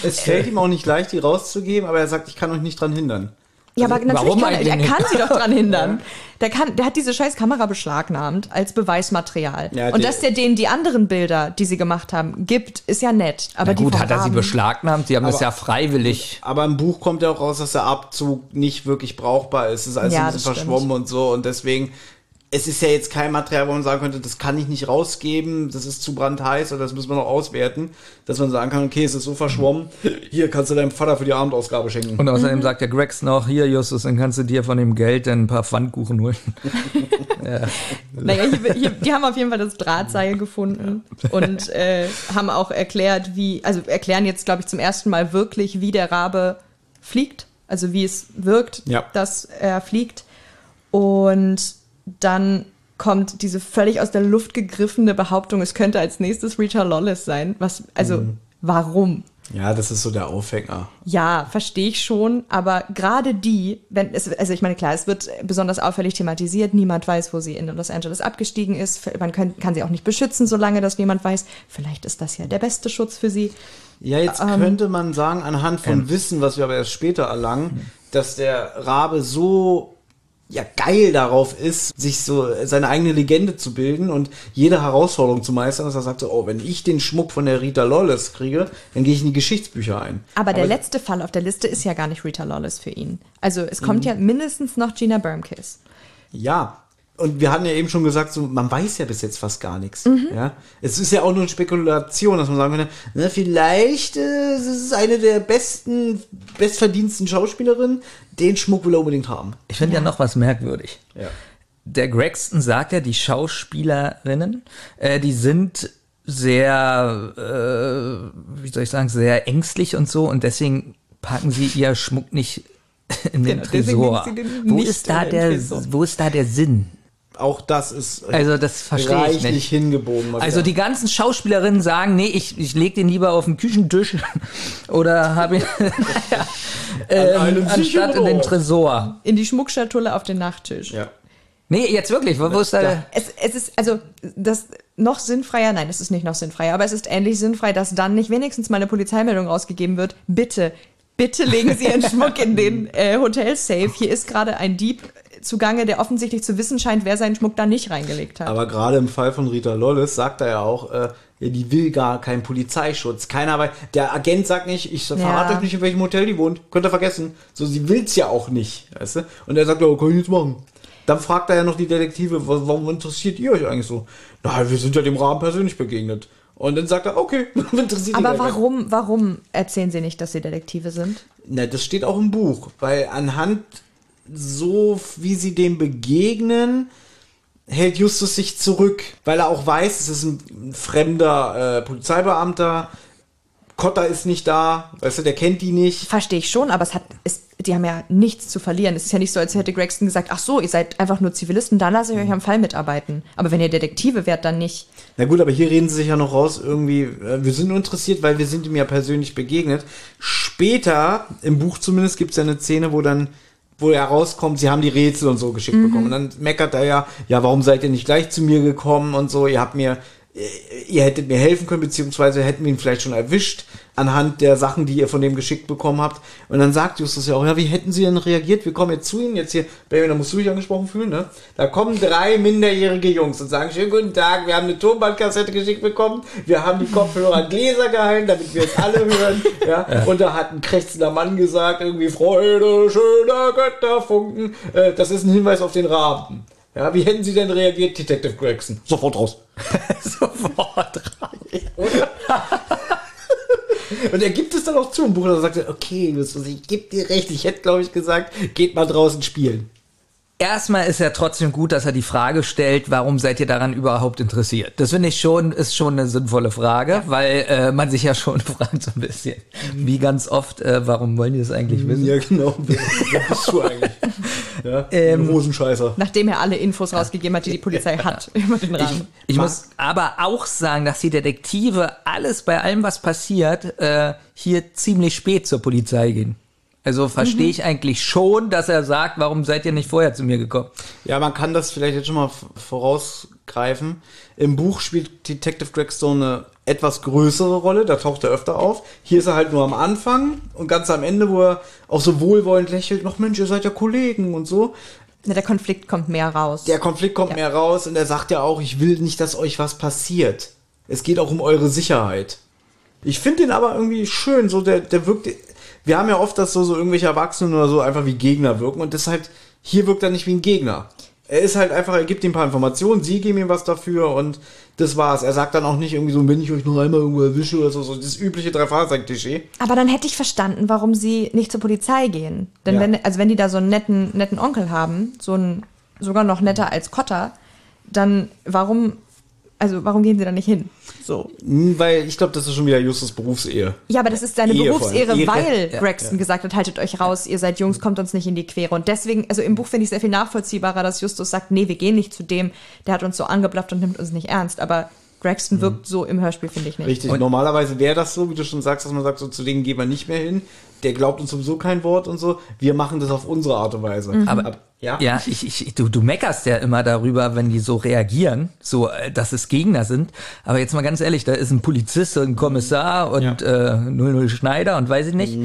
Speaker 3: Es fällt ihm auch nicht leicht, die rauszugeben, aber er sagt, ich kann euch nicht dran hindern.
Speaker 5: Ja, aber natürlich
Speaker 4: warum
Speaker 5: kann er, er kann sie doch dran *laughs* hindern. Der, kann, der hat diese scheiß Kamera beschlagnahmt als Beweismaterial.
Speaker 3: Ja,
Speaker 5: Und
Speaker 3: die-
Speaker 5: dass der denen die anderen Bilder, die sie gemacht haben, gibt, ist ja nett. Aber
Speaker 4: gut, hat er sie beschlagnahmt? Sie haben das
Speaker 3: Aber-
Speaker 4: ja freiwillig.
Speaker 3: Aber im Buch kommt ja auch raus, dass der Abzug nicht wirklich brauchbar ist. Es ist alles
Speaker 5: Ja,
Speaker 3: ein bisschen
Speaker 5: das stimmt.
Speaker 3: verschwommen und so. Und deswegen, es ist ja jetzt kein Material, wo man sagen könnte, das kann ich nicht rausgeben, das ist zu brandheiß oder das müssen wir noch auswerten. Dass man sagen kann, okay, es ist so verschwommen, hier kannst du deinem Vater für die Abendausgabe schenken.
Speaker 4: Und außerdem sagt der Gregston auch, hier Justus, dann kannst du dir von dem Geld dann ein paar Pfannkuchen holen. *laughs*
Speaker 5: Naja, hier, hier, die haben auf jeden Fall das Drahtseil gefunden und äh, haben auch erklärt, wie, also erklären jetzt, glaube ich, zum ersten Mal wirklich, wie der Rabe fliegt, also wie es wirkt,
Speaker 3: Ja.
Speaker 5: dass er fliegt. Und dann kommt diese völlig aus der Luft gegriffene Behauptung, es könnte als nächstes Rita Lawless sein. Was, also, warum?
Speaker 3: Ja, das ist so der Aufhänger.
Speaker 5: Ja, verstehe ich schon, aber gerade die, wenn es, also ich meine, klar, es wird besonders auffällig thematisiert, niemand weiß, wo sie in Los Angeles abgestiegen ist, man kann, kann sie auch nicht beschützen, solange das niemand weiß. Vielleicht ist das ja der beste Schutz für sie.
Speaker 3: Ja, jetzt
Speaker 5: Ähm,
Speaker 3: könnte man sagen, anhand von Wissen, was wir aber erst später erlangen, dass der Rabe so ja geil darauf ist, sich so seine eigene Legende zu bilden und jede Herausforderung zu meistern, dass er sagt so, oh, wenn ich den Schmuck von der Rita Lawless kriege, dann gehe ich in die Geschichtsbücher ein.
Speaker 5: Aber der letzte Fall auf der Liste ist ja gar nicht Rita Lawless für ihn. Also es kommt ja mindestens noch Gina Bermkiss.
Speaker 3: Ja. Und wir hatten ja eben schon gesagt, so, man weiß ja bis jetzt fast gar nichts.
Speaker 5: Mhm.
Speaker 3: Ja? Es ist ja auch nur eine Spekulation, dass man sagen könnte, na, vielleicht äh, es ist eine der besten, bestverdiensten Schauspielerinnen, den Schmuck will er unbedingt haben.
Speaker 4: Ich finde ja. noch was merkwürdig.
Speaker 3: Ja.
Speaker 4: Der Gregston sagt ja, die Schauspielerinnen, äh, die sind sehr, äh, wie soll ich sagen, sehr ängstlich und so und deswegen packen sie ihr Schmuck nicht *laughs* in den
Speaker 5: Genau,
Speaker 4: Tresor. Wo ist da der,
Speaker 5: Tresor.
Speaker 4: wo ist da der Sinn?
Speaker 3: Auch das ist
Speaker 4: Also das verstehe ich nicht.
Speaker 3: hingebogen.
Speaker 4: Also
Speaker 3: wieder.
Speaker 4: die ganzen Schauspielerinnen sagen, nee, ich, ich leg den lieber auf den Küchentisch *laughs* oder habe ihn *laughs* ja, ähm, anstatt in den. Tresor.
Speaker 5: In die Schmuckschatulle auf den Nachttisch.
Speaker 3: ja.
Speaker 4: Nee, jetzt wirklich, wo, wo ist da der?
Speaker 5: Es, es ist, also, das noch sinnfreier, nein, es ist nicht noch sinnfreier, aber es ist ähnlich sinnfrei, dass dann nicht wenigstens mal eine Polizeimeldung rausgegeben wird. Bitte, bitte legen Sie Ihren *laughs* Schmuck in den äh, Hotelsafe. Hier ist gerade ein Dieb zugange, der offensichtlich zu wissen scheint, wer seinen Schmuck da nicht reingelegt hat.
Speaker 3: Aber gerade im Fall von Rita Lollis sagt er ja auch, äh, die will gar keinen Polizeischutz. Keiner weiß. Der Agent sagt nicht, ich verrate
Speaker 5: Ja.
Speaker 3: euch nicht, in welchem Hotel die wohnt. Könnt ihr vergessen. So, sie will's ja auch nicht. Weißt du? Und er sagt, ja, kann ich jetzt machen. Dann fragt er ja noch die Detektive, wa- warum interessiert ihr euch eigentlich so? Na, wir sind ja dem Rahmen persönlich begegnet. Und dann sagt er, okay, *laughs* interessiert
Speaker 5: aber warum, warum erzählen Sie nicht, dass Sie Detektive sind?
Speaker 3: Na, das steht auch im Buch, weil anhand so, wie sie dem begegnen, hält Justus sich zurück, weil er auch weiß, es ist ein fremder äh, Polizeibeamter. Cotta ist nicht da, weißt du, der kennt die nicht.
Speaker 5: Verstehe ich schon, aber es hat, es, die haben ja nichts zu verlieren. Es ist ja nicht so, als hätte Gregston gesagt, ach so, ihr seid einfach nur Zivilisten, dann lasse ich euch am Fall mitarbeiten. Aber wenn ihr Detektive wärt, dann nicht.
Speaker 3: Na gut, aber hier reden sie sich ja noch raus, irgendwie, äh, wir sind nur interessiert, weil wir sind ihm ja persönlich begegnet. Später, im Buch zumindest, gibt es ja eine Szene, wo dann, wo er rauskommt, sie haben die Rätsel und so geschickt bekommen. Und dann meckert er ja, ja, warum seid ihr nicht gleich zu mir gekommen und so, ihr habt mir, ihr hättet mir helfen können, beziehungsweise hätten wir ihn vielleicht schon erwischt anhand der Sachen, die ihr von dem geschickt bekommen habt. Und dann sagt Justus ja auch, ja, wie hätten sie denn reagiert? Wir kommen jetzt zu Ihnen, jetzt hier, Baby, da musst du dich angesprochen fühlen, ne? Da kommen drei minderjährige Jungs und sagen, schönen guten Tag, wir haben eine Tonbandkassette geschickt bekommen, wir haben die Kopfhörer an Gläser gehalten, damit wir es alle hören, *laughs* ja? Und da hat ein krächzender Mann gesagt, irgendwie, Freude, schöner Götterfunken, äh, das ist ein Hinweis auf den Raben. Ja, wie hätten Sie denn reagiert, Detective Gregson? Sofort raus. *laughs*
Speaker 4: Sofort
Speaker 3: Und er gibt es dann auch zu im Buch, und sagt, okay, ich gebe dir recht, ich hätte, glaube ich, gesagt, geht mal draußen spielen.
Speaker 4: Erstmal ist ja trotzdem gut, dass er die Frage stellt, warum seid ihr daran überhaupt interessiert? Das finde ich schon, ist schon eine sinnvolle Frage, weil äh, man sich ja schon *laughs* fragt so ein bisschen, wie ganz oft, äh, warum wollen die das eigentlich wissen?
Speaker 3: Ja, genau. Wer, *laughs* wer bist du eigentlich? Ja,
Speaker 4: Ähm,
Speaker 3: Hosenscheißer.
Speaker 5: Nachdem er alle Infos rausgegeben hat, die die Polizei hat über den Rahmen.
Speaker 4: Ich
Speaker 3: Ma-
Speaker 4: muss aber auch sagen, dass die Detektive alles bei allem, was passiert, äh, hier ziemlich spät zur Polizei gehen. Also verstehe ich eigentlich schon, dass er sagt, warum seid ihr nicht vorher zu mir gekommen?
Speaker 3: Ja, man kann das vielleicht jetzt schon mal vorausgreifen. Im Buch spielt Detective Gregstone eine etwas größere Rolle, da taucht er öfter auf. Hier ist er halt nur am Anfang und ganz am Ende, wo er auch so wohlwollend lächelt, noch Mensch, ihr seid ja Kollegen und so.
Speaker 5: Na, Der Konflikt kommt mehr raus.
Speaker 3: Der Konflikt kommt
Speaker 5: Ja.
Speaker 3: mehr raus und er sagt ja auch, ich will nicht, dass euch was passiert. Es geht auch um eure Sicherheit. Ich finde den aber irgendwie schön, so der, der wirkt. Wir haben ja oft, dass so, so irgendwelche Erwachsenen oder so einfach wie Gegner wirken und deshalb, hier wirkt er nicht wie ein Gegner. Er ist halt einfach, er gibt ihm ein paar Informationen, sie geben ihm was dafür und das war's. Er sagt dann auch nicht irgendwie so, wenn ich euch noch einmal irgendwo erwische oder so, so das übliche Drei-Fahrzeug-Klischee.
Speaker 5: Aber dann hätte ich verstanden, warum sie nicht zur Polizei gehen. Denn
Speaker 3: Ja.
Speaker 5: wenn, also wenn die da so einen netten, netten Onkel haben, so einen, sogar noch netter als Cotter, dann warum, also warum gehen sie da nicht hin? So.
Speaker 3: Hm, Weil ich glaube, das ist schon wieder Justus Berufsehe.
Speaker 5: Ja, aber das ist seine
Speaker 3: Ehe
Speaker 5: Berufsehre, weil
Speaker 3: Ja,
Speaker 5: Gregson gesagt hat, haltet euch raus, ihr seid Jungs, kommt uns nicht in die Quere. Und deswegen, also im Buch finde ich sehr viel nachvollziehbarer, dass Justus sagt, nee, wir gehen nicht zu dem, der hat uns so angeblafft und nimmt uns nicht ernst. Aber Braxton wirkt so im Hörspiel, finde ich nicht.
Speaker 3: Richtig, normalerweise wäre das so, wie du schon sagst, dass man sagt, so zu denen gehen wir nicht mehr hin. Der glaubt uns sowieso kein Wort und so. Wir machen das auf unsere Art und Weise.
Speaker 4: Aber
Speaker 3: ja,
Speaker 4: Ja, ich, ich, du, du meckerst ja immer darüber, wenn die so reagieren, so, äh, dass es Gegner sind. Aber jetzt mal ganz ehrlich, da ist ein Polizist und ein Kommissar und äh, 00 Schneider und weiß ich nicht.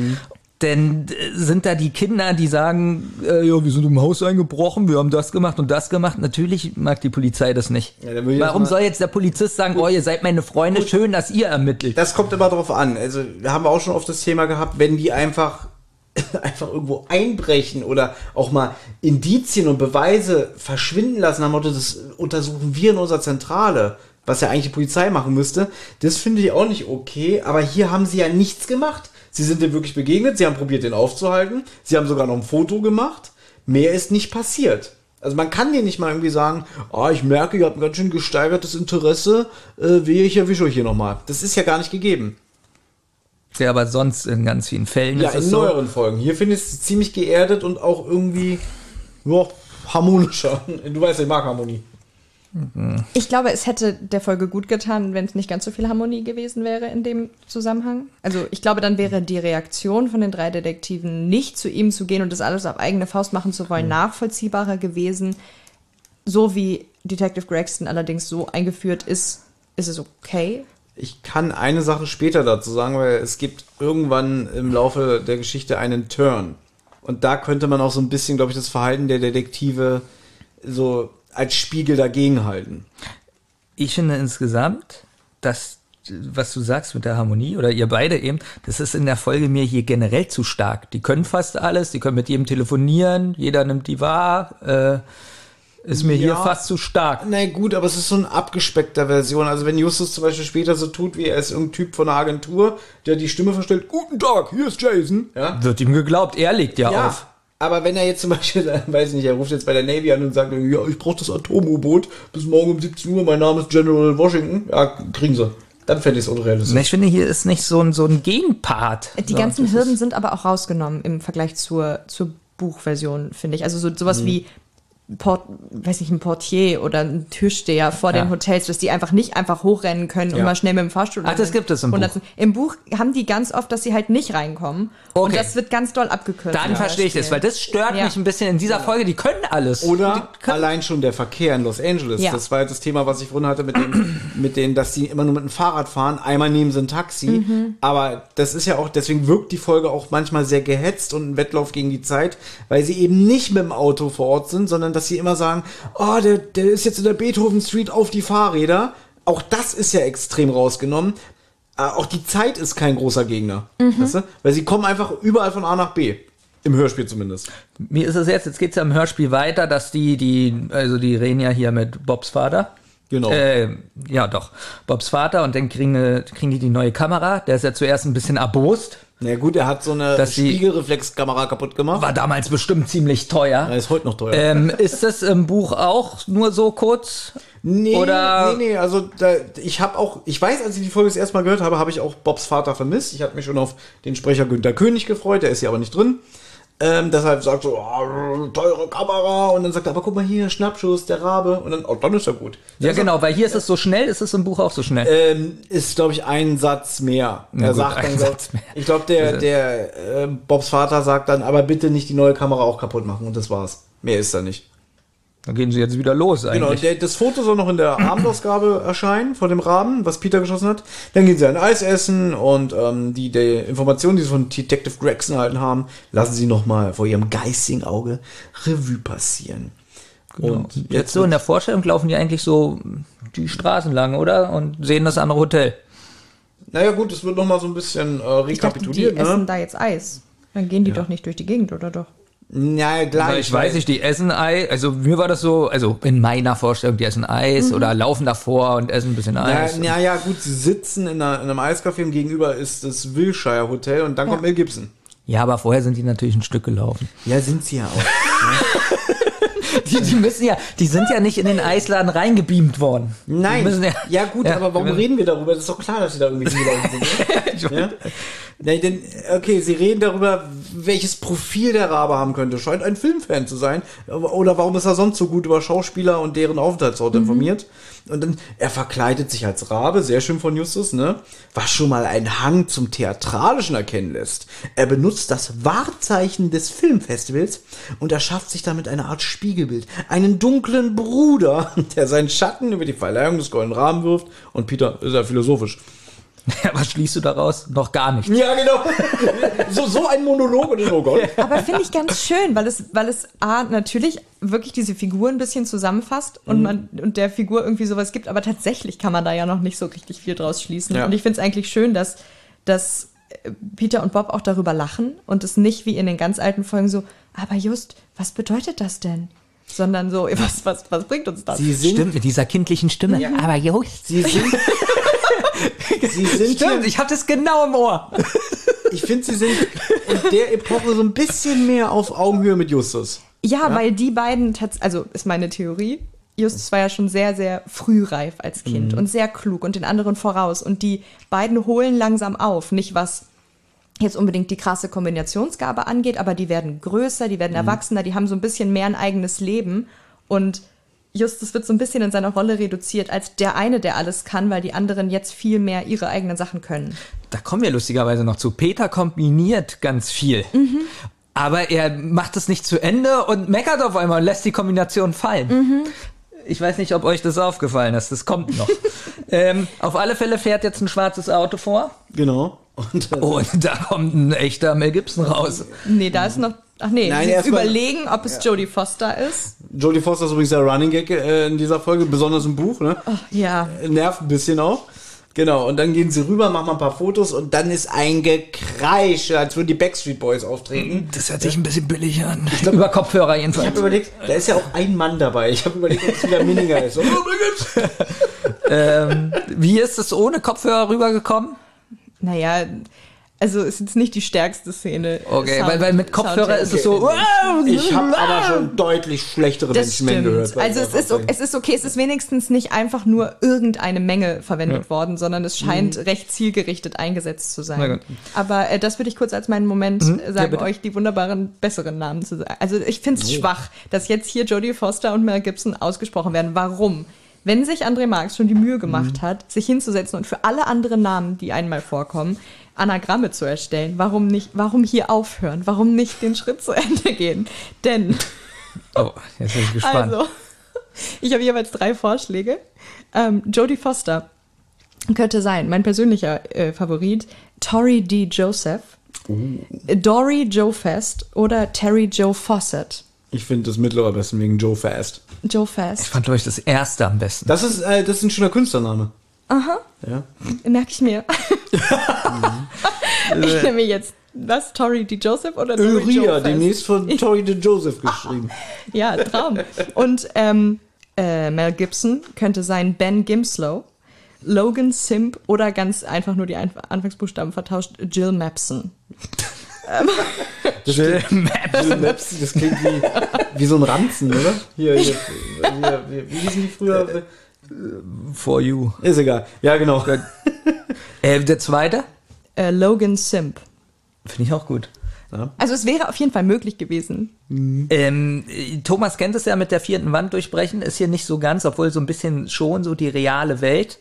Speaker 4: Denn äh, sind da die Kinder, die sagen, äh, ja, wir sind im Haus eingebrochen, wir haben das gemacht und das gemacht. Natürlich mag die Polizei das nicht.
Speaker 3: Ja,
Speaker 4: Warum soll jetzt der Polizist sagen, oh, ihr seid meine Freunde, schön, dass ihr ermittelt?
Speaker 3: Das kommt immer drauf an. Also, da haben wir auch schon oft das Thema gehabt, wenn die einfach, *laughs* einfach irgendwo einbrechen oder auch mal Indizien und Beweise verschwinden lassen, am Motto, das untersuchen wir in unserer Zentrale, was ja eigentlich die Polizei machen müsste. Das finde ich auch nicht okay, aber hier haben sie ja nichts gemacht. Sie sind dem wirklich begegnet, sie haben probiert, den aufzuhalten, sie haben sogar noch ein Foto gemacht. Mehr ist nicht passiert. Also man kann dir nicht mal irgendwie sagen, ah, ich merke, ihr habt ein ganz schön gesteigertes Interesse, äh, wehe, ich erwische euch hier nochmal. Das ist ja gar nicht gegeben.
Speaker 4: Ja, aber sonst in ganz vielen Fällen
Speaker 3: Ja,
Speaker 4: ist es
Speaker 3: in
Speaker 4: so.
Speaker 3: neueren Folgen. Hier finde ich es ziemlich geerdet und auch irgendwie ja, harmonischer. Du weißt, ich mag Harmonie.
Speaker 5: Ich glaube, es hätte der Folge gut getan, wenn es nicht ganz so viel Harmonie gewesen wäre in dem Zusammenhang. Also ich glaube, dann wäre die Reaktion von den drei Detektiven, nicht zu ihm zu gehen und das alles auf eigene Faust machen zu wollen, nachvollziehbarer gewesen. So wie Detective Gregson allerdings so eingeführt ist, ist es okay.
Speaker 3: Ich kann eine Sache später dazu sagen, weil es gibt irgendwann im Laufe der Geschichte einen Turn. Und da könnte man auch so ein bisschen, glaube ich, das Verhalten der Detektive so als Spiegel dagegen halten.
Speaker 4: ich finde insgesamt, dass was du sagst mit der Harmonie oder ihr beide eben, das ist in der Folge mir hier generell zu stark. Die können fast alles, die können mit jedem telefonieren, jeder nimmt die wahr, äh, ist mir hier
Speaker 3: Ja.
Speaker 4: fast zu stark.
Speaker 3: Na gut, aber es ist so eine abgespeckter Version. Also wenn Justus zum Beispiel später so tut, wie er ist irgendein Typ von einer Agentur, der die Stimme verstellt, guten Tag, hier ist Jason. Ja,
Speaker 4: Wird ihm geglaubt, er legt ja,
Speaker 3: Ja,
Speaker 4: auf.
Speaker 3: Aber wenn er jetzt zum Beispiel, *laughs* weiß nicht, er ruft jetzt bei der Navy an und sagt, ja, ich brauche das Atom-U-Boot bis morgen um 17 Uhr, mein Name ist General Washington, ja, kriegen sie. Dann fände ich es unrealistisch.
Speaker 4: Ich finde, hier ist nicht so ein, so ein Gegenpart.
Speaker 5: Die ganzen Hürden sind aber auch rausgenommen im Vergleich zur, zur Buchversion, finde ich. Also so, sowas wie Port, weiß nicht, ein Portier oder ein Türsteher vor
Speaker 4: Ja.
Speaker 5: den Hotels, dass die einfach nicht einfach hochrennen können und
Speaker 3: Ja.
Speaker 5: mal schnell mit dem Fahrstuhl.
Speaker 4: Ach, das gibt es im Buch.
Speaker 5: Im Buch haben die ganz oft, dass sie halt nicht reinkommen.
Speaker 4: Okay.
Speaker 5: Und das wird ganz doll abgekürzt.
Speaker 4: Dann verstehe ich das, weil das stört
Speaker 5: Ja.
Speaker 4: mich ein bisschen in dieser Folge. Die können alles.
Speaker 3: Oder
Speaker 4: können,
Speaker 3: allein schon der Verkehr in Los Angeles.
Speaker 5: Ja.
Speaker 3: Das war jetzt das Thema, was ich vorhin hatte mit *clears throat* den, mit denen, dass sie immer nur mit dem Fahrrad fahren. Einmal nehmen sie ein Taxi.
Speaker 5: Mhm.
Speaker 3: Aber das ist ja auch, deswegen wirkt die Folge auch manchmal sehr gehetzt und ein Wettlauf gegen die Zeit, weil sie eben nicht mit dem Auto vor Ort sind, sondern dass sie immer sagen, oh, der, der ist jetzt in der Beethoven Street auf die Fahrräder. Auch das ist ja extrem rausgenommen. Äh, Auch die Zeit ist kein großer Gegner.
Speaker 5: Mhm.
Speaker 3: Weißt du? Weil sie kommen einfach überall von A nach B. Im Hörspiel zumindest.
Speaker 4: mir ist es jetzt, jetzt geht's ja im Hörspiel weiter, dass die, die, also die reden ja hier mit Bobs Vater.
Speaker 3: Genau.
Speaker 4: Äh, ja, doch. Bobs Vater und dann kriegen, äh, kriegen die die neue Kamera. Der ist ja zuerst ein bisschen erbost.
Speaker 3: Na gut, er hat so eine Spiegelreflexkamera kaputt gemacht.
Speaker 4: War damals bestimmt ziemlich teuer.
Speaker 3: Er ist heute noch teuer.
Speaker 4: Ähm, ist das im Buch auch nur so kurz?
Speaker 3: nee,
Speaker 4: oder-
Speaker 3: nee, nee, also da, ich habe auch, ich weiß, als ich die Folge das erste Mal gehört habe, habe ich auch Bobs Vater vermisst. Ich hatte mich schon auf den Sprecher Günter König gefreut, der ist hier aber nicht drin. Ähm, deshalb sagt so, ah, teure Kamera und dann sagt er, aber guck mal hier, Schnappschuss, der Rabe und dann, oh, dann ist er gut.
Speaker 4: Ja, genau, weil hier ist es so schnell, ist es im Buch auch so schnell.
Speaker 3: Ähm, ist, glaube ich, ein Satz mehr.
Speaker 4: Na
Speaker 3: er
Speaker 4: gut,
Speaker 3: sagt
Speaker 4: ein
Speaker 3: dann,
Speaker 4: Satz mehr.
Speaker 3: ich glaube, der, der äh, Bobs Vater sagt dann, aber bitte nicht die neue Kamera auch kaputt machen und das war's. Mehr ist da nicht.
Speaker 4: Dann gehen sie jetzt wieder los
Speaker 3: Genau,
Speaker 4: eigentlich.
Speaker 3: der, das Foto soll noch in der Abendausgabe erscheinen von dem Raben, was Peter geschossen hat. Dann gehen sie ein Eis essen und ähm, die, die Informationen, die sie von Detective Gregson erhalten haben, lassen sie nochmal vor ihrem geistigen Auge Revue passieren. Und
Speaker 4: Genau. Jetzt so in der Vorstellung laufen die eigentlich so die Straßen lang, oder? Und sehen das andere Hotel.
Speaker 3: naja gut, es wird nochmal so ein bisschen äh,
Speaker 5: Ich dachte, die
Speaker 3: rekapituliert.
Speaker 5: essen
Speaker 3: Ne?
Speaker 5: da jetzt Eis. Dann gehen die doch nicht durch die Gegend, oder doch?
Speaker 3: Ja, gleich.
Speaker 4: ich weiß nicht, die essen Ei. Also mir war das so, also in meiner Vorstellung, die essen Eis oder laufen davor und essen ein bisschen
Speaker 3: Ja,
Speaker 4: Eis.
Speaker 3: ja, ja, gut, sie sitzen in, einer, in einem Eiscafé und gegenüber ist das Wilshire Hotel und dann kommt Mel Gibson.
Speaker 4: Ja, aber vorher sind die natürlich ein Stück gelaufen.
Speaker 3: Ja, sind sie ja auch. *laughs*
Speaker 4: Die, die müssen ja, die sind ja nicht in den Eisladen reingebeamt worden.
Speaker 3: Nein. Ja,
Speaker 4: ja,
Speaker 3: gut,
Speaker 4: Ja,
Speaker 3: aber warum
Speaker 4: wir-
Speaker 3: reden wir darüber? Das ist doch klar, dass sie da irgendwie sind. *laughs* ja? Nein, denn, okay, sie reden darüber, welches Profil der Rabe haben könnte. Scheint ein Filmfan zu sein. Oder warum ist er sonst so gut über Schauspieler und deren Aufenthaltsort informiert? Und dann, er verkleidet sich als Rabe, sehr schön von Justus, ne? Was schon mal einen Hang zum Theatralischen erkennen lässt. Er benutzt das Wahrzeichen des Filmfestivals und erschafft sich damit eine Art Spiegelbild. Einen dunklen Bruder, *laughs* der seinen Schatten über die Verleihung des Goldenen Rahmen wirft. Und Peter ist ja philosophisch.
Speaker 4: Ja, *laughs* was schließt du daraus? Noch gar nicht.
Speaker 3: Ja, genau. *laughs* so, so ein Monolog und oh Gott.
Speaker 5: Aber finde ich ganz schön, weil es, weil es A, natürlich wirklich diese Figur ein bisschen zusammenfasst
Speaker 3: Mhm.
Speaker 5: und man und der Figur irgendwie sowas gibt, aber tatsächlich kann man da ja noch nicht so richtig viel draus schließen.
Speaker 3: Ja.
Speaker 5: Und ich finde es eigentlich schön, dass, dass äh, Peter und Bob auch darüber lachen und es nicht wie in den ganz alten Folgen so, aber just, was bedeutet das denn? Sondern so, *laughs* was, was, was bringt uns das?
Speaker 3: Sie sind,
Speaker 4: Stimmt, mit dieser kindlichen Stimme. Aber Jost.
Speaker 3: sie sind, *laughs* sie sind
Speaker 4: Stimmt, ich hab das genau im Ohr. *laughs*
Speaker 3: ich finde, sie sind in der Epoche so ein bisschen mehr auf Augenhöhe mit Justus.
Speaker 5: Ja, weil die beiden, also ist meine Theorie, Justus war ja schon sehr, sehr frühreif als Kind
Speaker 3: Mhm.
Speaker 5: und sehr klug und den anderen voraus. Und die beiden holen langsam auf. Nicht was jetzt unbedingt die krasse Kombinationsgabe angeht, aber die werden größer, die werden
Speaker 3: Mhm.
Speaker 5: erwachsener, die haben so ein bisschen mehr ein eigenes Leben. Und Justus wird so ein bisschen in seiner Rolle reduziert als der eine, der alles kann, weil die anderen jetzt viel mehr ihre eigenen Sachen können.
Speaker 4: Da kommen wir lustigerweise noch zu. Peter kombiniert ganz viel. Aber er macht es nicht zu Ende und meckert auf einmal und lässt die Kombination fallen. Ich weiß nicht, ob euch das aufgefallen ist. Das kommt noch. *laughs* ähm, auf alle Fälle fährt jetzt ein schwarzes Auto vor.
Speaker 3: Genau. Und, äh,
Speaker 4: Und da kommt ein echter Mel Gibson raus.
Speaker 5: Nee, da ist noch. Ach nee,
Speaker 3: Nein,
Speaker 5: sie überlegen, ob es Jodie Foster ist.
Speaker 3: Jodie Foster ist übrigens der Running Gag äh, in dieser Folge, besonders im Buch, ne?
Speaker 5: Ja.
Speaker 3: Nervt ein bisschen auch. Genau, und dann gehen sie rüber, machen mal ein paar Fotos und dann ist ein Gekreisch, als würden die Backstreet Boys auftreten.
Speaker 4: Das hört sich ein bisschen billig an. Über Kopfhörer
Speaker 3: Ich
Speaker 4: jedenfalls.
Speaker 3: habe überlegt, da ist ja auch ein Mann dabei. Ich habe überlegt, ob es wieder Minninger ist. Oh, *laughs*
Speaker 4: ähm, wie ist es ohne Kopfhörer rübergekommen?
Speaker 5: Naja, also ist jetzt nicht die stärkste Szene.
Speaker 4: Okay,
Speaker 5: Sound-
Speaker 4: weil, weil mit Kopfhörer ist es so.
Speaker 5: Soundtechnisch.
Speaker 3: Ich habe aber schon *laughs* deutlich schlechtere
Speaker 5: Das
Speaker 3: Menschenmengen gehört.
Speaker 5: Also es ist, es ist okay, es ist wenigstens nicht einfach nur irgendeine Menge verwendet worden, sondern es scheint recht zielgerichtet eingesetzt zu
Speaker 4: Mhm.
Speaker 5: Sein. Aber äh, das würde ich kurz als meinen Moment
Speaker 4: Ja,
Speaker 5: sagen,
Speaker 4: bitte.
Speaker 5: euch die wunderbaren, besseren Namen zu sagen. Also ich finde es schwach, dass jetzt hier Jodie Foster und Mel Gibson ausgesprochen werden. Warum? Wenn sich André Marx schon die Mühe gemacht hat, sich hinzusetzen und für alle anderen Namen, die einmal vorkommen, Anagramme zu erstellen, warum nicht, warum hier aufhören? Warum nicht den Schritt zu Ende gehen? Denn
Speaker 4: Oh, jetzt bin ich gespannt.
Speaker 5: also, ich habe jeweils drei Vorschläge. Ähm, Jodie Foster könnte sein, mein persönlicher äh, Favorit. Tori D. Joseph, Dory Joe Fest oder Terry Joe Fawcett.
Speaker 3: Ich finde das mittlere am besten wegen Joe Fast.
Speaker 5: Joe
Speaker 4: Ich
Speaker 5: Fest.
Speaker 4: fand, glaube ich, das erste am besten.
Speaker 3: Das ist, äh, das ist ein schöner Künstlername.
Speaker 5: Aha,
Speaker 3: Ja.
Speaker 5: merke ich mir. *laughs* *laughs* *laughs* ich nehme jetzt, was, Tori D. Joseph oder
Speaker 3: Uriah,
Speaker 5: Fest?
Speaker 3: demnächst von Tori de Joseph geschrieben. *laughs*
Speaker 5: Ja, Traum. Und ähm, äh, Mel Gibson könnte sein Ben Gimslow, Logan Simp oder ganz einfach nur die Einf Anfangsbuchstaben vertauscht, Jill Mapson. *laughs*
Speaker 3: Das Jill Maps, das klingt wie, wie so ein Ranzen, oder? Hier, hier, hier, wie, wie hießen die früher?
Speaker 4: For you.
Speaker 3: Ist egal. Ja, genau.
Speaker 4: Äh, der zweite?
Speaker 5: Äh, Logan Simp.
Speaker 4: Finde ich auch gut.
Speaker 5: Also es wäre auf jeden Fall möglich gewesen.
Speaker 4: Ähm, äh, Thomas kennt es ja mit der vierten Wand durchbrechen, ist hier nicht so ganz, obwohl so ein bisschen schon so die reale Welt.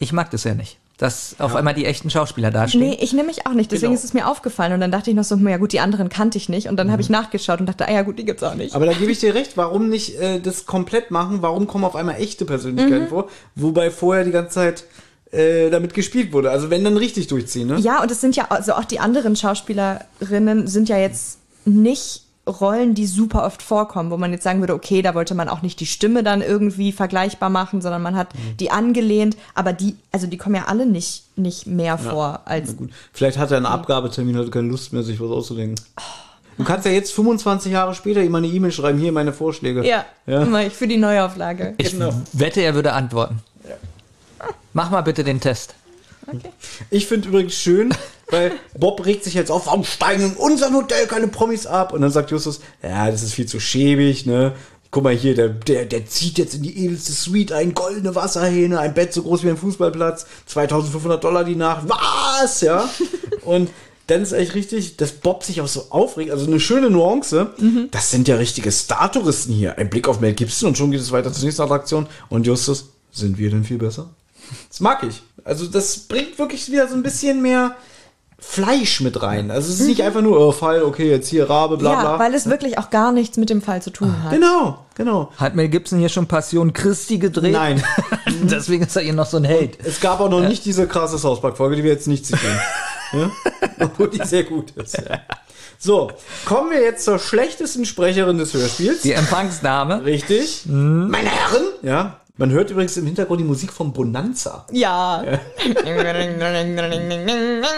Speaker 4: Ich mag das ja nicht, dass auf einmal die echten Schauspieler dastehen.
Speaker 5: Nee, ich nehme mich auch nicht. Deswegen
Speaker 3: Genau.
Speaker 5: ist es mir aufgefallen. Und dann dachte ich noch so, ja gut, die anderen kannte ich nicht. Und dann habe ich nachgeschaut und dachte, ah ja gut, die gibt's auch nicht.
Speaker 3: Aber da gebe ich dir recht, warum nicht äh, das komplett machen? Warum kommen auf einmal echte Persönlichkeiten vor? Wobei vorher die ganze Zeit äh, damit gespielt wurde. Also wenn dann richtig durchziehen, ne?
Speaker 5: Ja, und es sind ja, also auch die anderen Schauspielerinnen sind ja jetzt nicht Rollen, die super oft vorkommen, wo man jetzt sagen würde, okay, da wollte man auch nicht die Stimme dann irgendwie vergleichbar machen, sondern man hat die angelehnt, aber die, also die kommen ja alle nicht, nicht mehr vor als.
Speaker 3: Gut. Vielleicht hat er einen Abgabetermin, hat keine Lust mehr, sich was auszudenken. Du kannst ja jetzt 25 Jahre später ihm eine E-Mail schreiben, hier meine Vorschläge.
Speaker 5: Ja,
Speaker 3: Ja.
Speaker 5: mach ich für die Neuauflage.
Speaker 4: Ich wette, er würde antworten. Mach mal bitte den Test.
Speaker 3: Ich finde übrigens schön, *laughs* weil Bob regt sich jetzt auf, warum steigen in unserem Hotel keine Promis ab? Und dann sagt Justus, ja, das ist viel zu schäbig, ne? guck mal hier, der, der, der zieht jetzt in die edelste Suite ein, goldene Wasserhähne, ein Bett so groß wie ein Fußballplatz, 2500 Dollar die Nacht, was, ja? *laughs* Und dann ist echt richtig, dass Bob sich auch so aufregt, also eine schöne Nuance. Das sind ja richtige Star-Touristen hier. Ein Blick auf Mel Gibson und schon geht es weiter zur nächsten Attraktion. Und Justus, sind wir denn viel besser? Das mag ich. Also das bringt wirklich wieder so ein bisschen mehr Fleisch mit rein. Also es ist nicht einfach nur, oh, Fall, okay, jetzt hier Rabe, bla
Speaker 5: ja,
Speaker 3: bla.
Speaker 5: weil es wirklich auch gar nichts mit dem Fall zu tun hat.
Speaker 3: Genau, genau.
Speaker 4: Hat Mel Gibson hier schon Passion Christi gedreht?
Speaker 3: Nein. *laughs*
Speaker 4: Deswegen ist er hier noch so ein Held.
Speaker 3: Es gab auch noch nicht diese krasse South Park-Folge, die wir jetzt nicht zitieren. *laughs* ja? Obwohl die sehr gut ist. Ja. So, kommen wir jetzt zur schlechtesten Sprecherin des Hörspiels.
Speaker 4: Die Empfangsdame.
Speaker 3: Richtig.
Speaker 7: Meine Herren,
Speaker 3: Ja. Man hört übrigens im Hintergrund die Musik von Bonanza.
Speaker 5: Ja. *laughs*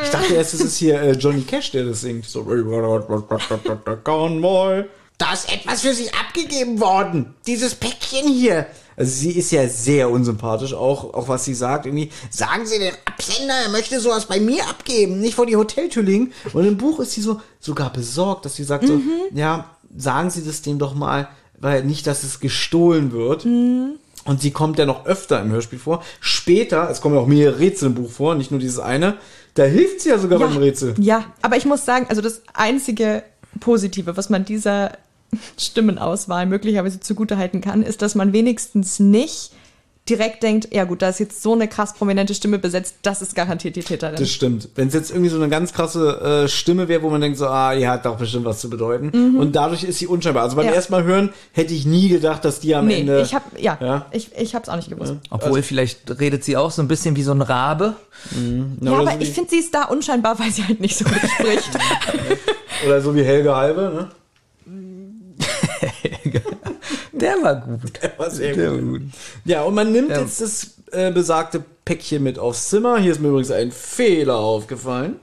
Speaker 3: Ich dachte erst, es ist hier äh, Johnny Cash, der das singt. So. Convoy.
Speaker 7: da ist etwas für Sie abgegeben worden. Dieses Päckchen hier.
Speaker 3: Also sie ist ja sehr unsympathisch, auch, auch was sie sagt. Irgendwie,
Speaker 7: Sagen Sie dem Absender, er möchte sowas bei mir abgeben.
Speaker 3: nicht vor die Hoteltür legen. Und im Buch ist sie so sogar besorgt, dass sie sagt so, ja, sagen Sie das dem doch mal, weil nicht, dass es gestohlen wird. Und sie kommt ja noch öfter im Hörspiel vor. Später, es kommen ja auch mehrere Rätsel im Buch vor, nicht nur dieses eine, da hilft sie ja sogar beim Rätsel.
Speaker 5: Ja, aber ich muss sagen, also das einzige Positive, was man dieser *laughs* Stimmenauswahl möglicherweise zugutehalten kann, ist, dass man wenigstens nicht direkt denkt, ja gut, da ist jetzt so eine krass prominente Stimme besetzt, das ist garantiert die Täterin.
Speaker 3: Das stimmt. Wenn es jetzt irgendwie so eine ganz krasse äh, Stimme wäre, wo man denkt so, ah, die hat doch bestimmt was zu bedeuten. Und dadurch ist sie unscheinbar. Also beim
Speaker 5: Ja.
Speaker 3: ersten Mal hören hätte ich nie gedacht, dass die am
Speaker 5: nee,
Speaker 3: Ende.
Speaker 5: ich habe ja,
Speaker 3: Ja.
Speaker 5: ich, ich habe es auch nicht gewusst.
Speaker 4: Obwohl, vielleicht redet sie auch so ein bisschen wie so ein Rabe.
Speaker 3: Na,
Speaker 5: Ja, aber
Speaker 3: so
Speaker 5: ich finde, sie ist da unscheinbar, weil sie halt nicht so gut spricht. *laughs*
Speaker 3: oder so wie Helge Halbe, ne? *laughs* *laughs*
Speaker 4: Der war gut. *laughs*
Speaker 3: War sehr
Speaker 4: Der
Speaker 3: gut.
Speaker 4: gut.
Speaker 3: Ja, und man nimmt
Speaker 4: Ja.
Speaker 3: jetzt das äh, besagte Päckchen mit aufs Zimmer. Hier ist mir übrigens ein Fehler aufgefallen.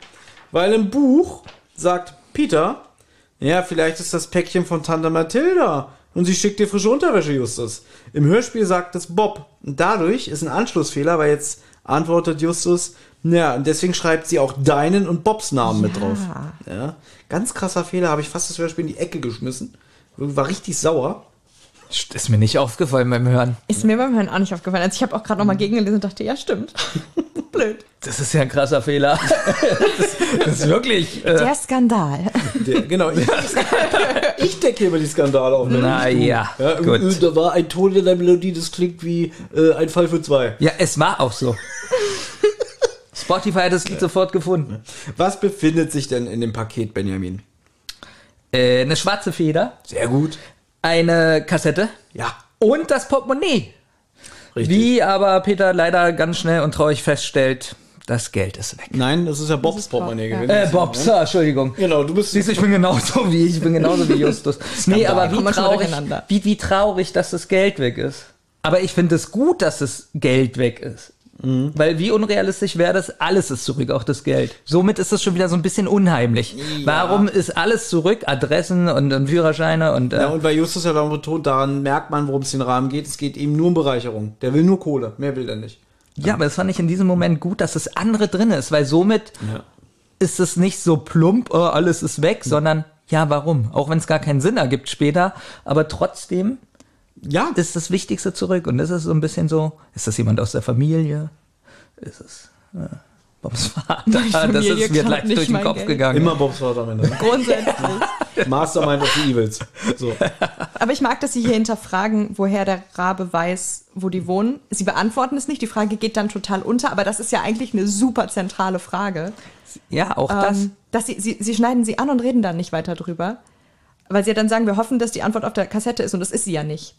Speaker 3: Weil im Buch sagt Peter, ja, vielleicht ist das Päckchen von Tante Mathilda. Und sie schickt dir frische Unterwäsche, Justus. Im Hörspiel sagt es Bob. Und dadurch ist ein Anschlussfehler, weil jetzt antwortet Justus, ja, und deswegen schreibt sie auch deinen und Bobs Namen mit drauf. Ja, ganz krasser Fehler, habe ich fast das Hörspiel in die Ecke geschmissen. War richtig sauer.
Speaker 4: Ist mir nicht aufgefallen beim Hören.
Speaker 5: Ist mir beim Hören auch nicht aufgefallen. Also ich habe auch gerade noch mal gegengelesen und dachte, ja, stimmt. *laughs* Blöd.
Speaker 4: Das ist ja ein krasser Fehler. *laughs* das, das ist wirklich. Äh,
Speaker 5: Der Skandal.
Speaker 3: Der, genau, ich, *laughs* ich decke immer die Skandale auf.
Speaker 4: na ja,
Speaker 3: Ja,
Speaker 4: gut.
Speaker 3: äh, Da war ein Ton in der Melodie, das klingt wie äh, ein Fall für zwei.
Speaker 4: Ja, es war auch so. Spotify hat das Lied sofort gefunden.
Speaker 3: Was befindet sich denn in dem Paket, Benjamin?
Speaker 4: Äh, eine schwarze Feder,
Speaker 3: Sehr gut.
Speaker 4: Eine Kassette
Speaker 3: Ja,
Speaker 4: und das Portemonnaie.
Speaker 3: richtig.
Speaker 4: Wie aber Peter leider ganz schnell und traurig feststellt, das Geld ist weg.
Speaker 3: Nein, das ist ja Bobs
Speaker 5: ist Bob,
Speaker 3: Portemonnaie
Speaker 5: ja.
Speaker 3: gewesen.
Speaker 4: Äh, Bobs, ah, Entschuldigung.
Speaker 3: Genau, du bist.
Speaker 4: Siehst du, ich bin genauso wie ich bin genauso wie *laughs* Justus. nee, aber wie traurig, wie, wie traurig, dass das Geld weg ist. Aber ich finde es gut, dass das Geld weg ist.
Speaker 3: Mhm.
Speaker 4: Weil wie unrealistisch wäre das, alles ist zurück, auch das Geld. Somit ist es schon wieder so ein bisschen unheimlich. Warum ist alles zurück? Adressen und, und Führerscheine und, äh,
Speaker 3: Ja, und weil Justus ja daran betont, daran merkt man, worum es den Rahmen geht. Es geht ihm nur um Bereicherung. Der will nur Kohle, mehr will er nicht.
Speaker 4: Ja, aber das fand ich in diesem Moment gut, dass das andere drin ist, weil somit ist es nicht so plump, oh, alles ist weg, sondern ja, warum? Auch wenn es gar keinen Sinn ergibt später, aber trotzdem
Speaker 3: Ja,
Speaker 4: ist das Wichtigste zurück und das ist so ein bisschen so, ist das jemand aus der Familie? Ist es äh, Bobs *laughs* Vater? Das ist mir gleich durch den Kopf
Speaker 5: Geld.
Speaker 4: gegangen.
Speaker 3: immer Bobs Vater am Ende. *laughs*
Speaker 5: Grundsätzlich.
Speaker 3: Mastermind of the Evils. So. *laughs*
Speaker 5: Aber ich mag, dass Sie hier hinterfragen, woher der Rabe weiß, wo die wohnen. Sie beantworten es nicht. Die Frage geht dann total unter, aber das ist ja eigentlich eine super zentrale Frage.
Speaker 4: Ja, auch das.
Speaker 5: Ähm, dass sie, sie, sie schneiden sie an und reden dann nicht weiter drüber. Weil sie ja dann sagen, wir hoffen, dass die Antwort auf der Kassette ist und das ist sie ja nicht.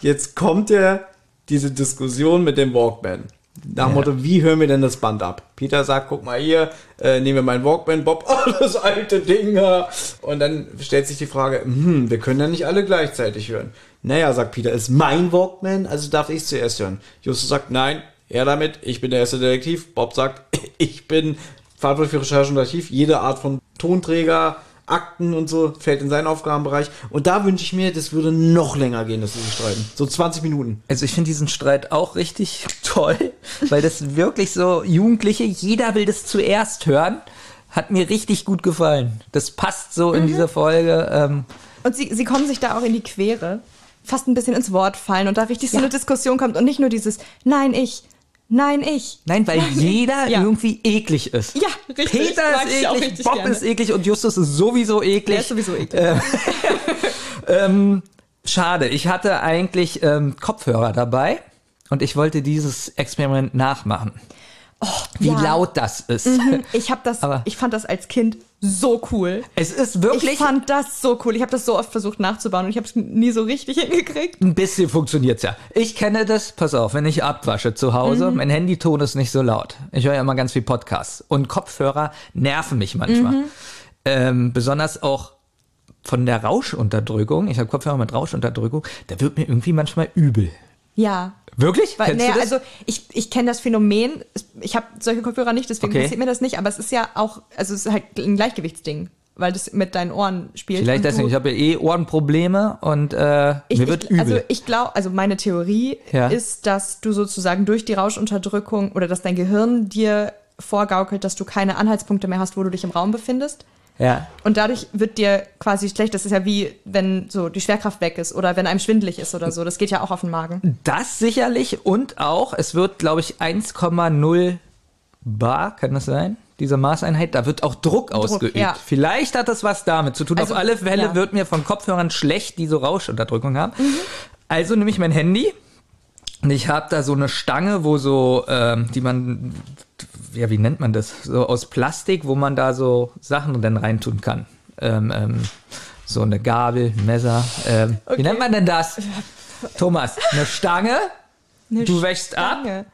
Speaker 3: Jetzt kommt ja diese Diskussion mit dem Walkman. Nach dem Motto, wie hören wir denn das Band ab? Peter sagt, guck mal hier, äh, nehmen wir meinen Walkman, Bob, *laughs* oh, das alte Ding. ja. Und dann stellt sich die Frage, hm, wir können ja nicht alle gleichzeitig hören. Naja, sagt Peter, ist mein Walkman, also darf ich zuerst hören. Justus sagt, nein, er damit, ich bin der erste Detektiv. Bob sagt, *laughs* ich bin verantwortlich für Recherche und Archiv. Jede Art von Tonträger, Akten und so fällt in seinen Aufgabenbereich. Und da wünsche ich mir, das würde noch länger gehen, dass sie sich streiten. So 20 Minuten.
Speaker 4: Also ich finde diesen Streit auch richtig toll, weil das wirklich so Jugendliche, jeder will das zuerst hören, hat mir richtig gut gefallen. Das passt so in diese Folge. Ähm,
Speaker 5: Und sie, sie kommen sich da auch in die Quere. fast ein bisschen ins Wort fallen und da richtig so eine Diskussion kommt und nicht nur dieses Nein, ich, nein, ich.
Speaker 4: Nein, weil jeder
Speaker 5: Ja.
Speaker 4: irgendwie eklig ist.
Speaker 5: Ja, richtig.
Speaker 4: Peter ist eklig, Bob
Speaker 5: gerne.
Speaker 4: ist eklig und Justus ist sowieso eklig.
Speaker 5: Der ist sowieso eklig. *laughs*
Speaker 4: Ähm, schade, ich hatte eigentlich ähm, Kopfhörer dabei und ich wollte dieses Experiment nachmachen. Wie
Speaker 5: ja.
Speaker 4: laut das ist.
Speaker 5: Mhm. Ich habe das,
Speaker 4: Aber-
Speaker 5: ich fand das als Kind so cool.
Speaker 4: Es ist wirklich
Speaker 5: Ich fand das so cool. Ich habe das so oft versucht nachzubauen und ich habe es nie so richtig *laughs* hingekriegt.
Speaker 4: ein bisschen funktioniert's ja. Ich kenne das, pass auf, wenn ich abwasche zu Hause,
Speaker 5: Mhm.
Speaker 4: mein Handyton ist nicht so laut. Ich höre ja immer ganz viel Podcasts und Kopfhörer nerven mich manchmal.
Speaker 5: Mhm.
Speaker 4: Ähm, besonders auch von der Rauschunterdrückung. Ich habe Kopfhörer mit Rauschunterdrückung, da wird mir irgendwie manchmal übel.
Speaker 5: Ja.
Speaker 4: Wirklich?
Speaker 5: Weil,
Speaker 4: Kennst
Speaker 5: naja,
Speaker 4: du das?
Speaker 5: also ich, ich kenne das Phänomen. Ich habe solche Kopfhörer nicht, deswegen
Speaker 4: Okay.
Speaker 5: passiert mir das nicht. Aber es ist ja auch, also es ist halt ein Gleichgewichtsding, weil das mit deinen Ohren spielt.
Speaker 4: Vielleicht deswegen, ich habe ja eh Ohrenprobleme und äh,
Speaker 5: Ich,
Speaker 4: mir wird
Speaker 5: ich,
Speaker 4: übel.
Speaker 5: Also ich glaube, also meine Theorie
Speaker 4: Ja.
Speaker 5: ist, dass du sozusagen durch die Rauschunterdrückung oder dass dein Gehirn dir vorgaukelt, dass du keine Anhaltspunkte mehr hast, wo du dich im Raum befindest.
Speaker 4: Ja.
Speaker 5: Und dadurch wird dir quasi schlecht. Das ist ja wie, wenn so die Schwerkraft weg ist oder wenn einem schwindelig ist oder so. Das geht ja auch auf den Magen.
Speaker 4: Das sicherlich und auch, es wird, glaube ich, 1,0 Bar, kann das sein? Diese Maßeinheit, da wird auch Druck, ausgeübt.
Speaker 5: ja.
Speaker 4: Vielleicht hat das was damit zu tun.
Speaker 5: Also,
Speaker 4: Auf alle Fälle
Speaker 5: ja.
Speaker 4: wird mir von Kopfhörern schlecht, die so Rauschunterdrückung haben.
Speaker 5: Mhm.
Speaker 4: Also nehme ich mein Handy und ich habe da so eine Stange, wo so, ähm, die man, ja, wie nennt man das? So aus Plastik, wo man da so Sachen dann reintun kann. Ähm, ähm, so eine Gabel, Messer. Ähm, Wie nennt man denn das? *laughs* Thomas, eine Stange.
Speaker 5: Eine
Speaker 4: du wächst ab
Speaker 5: Stange.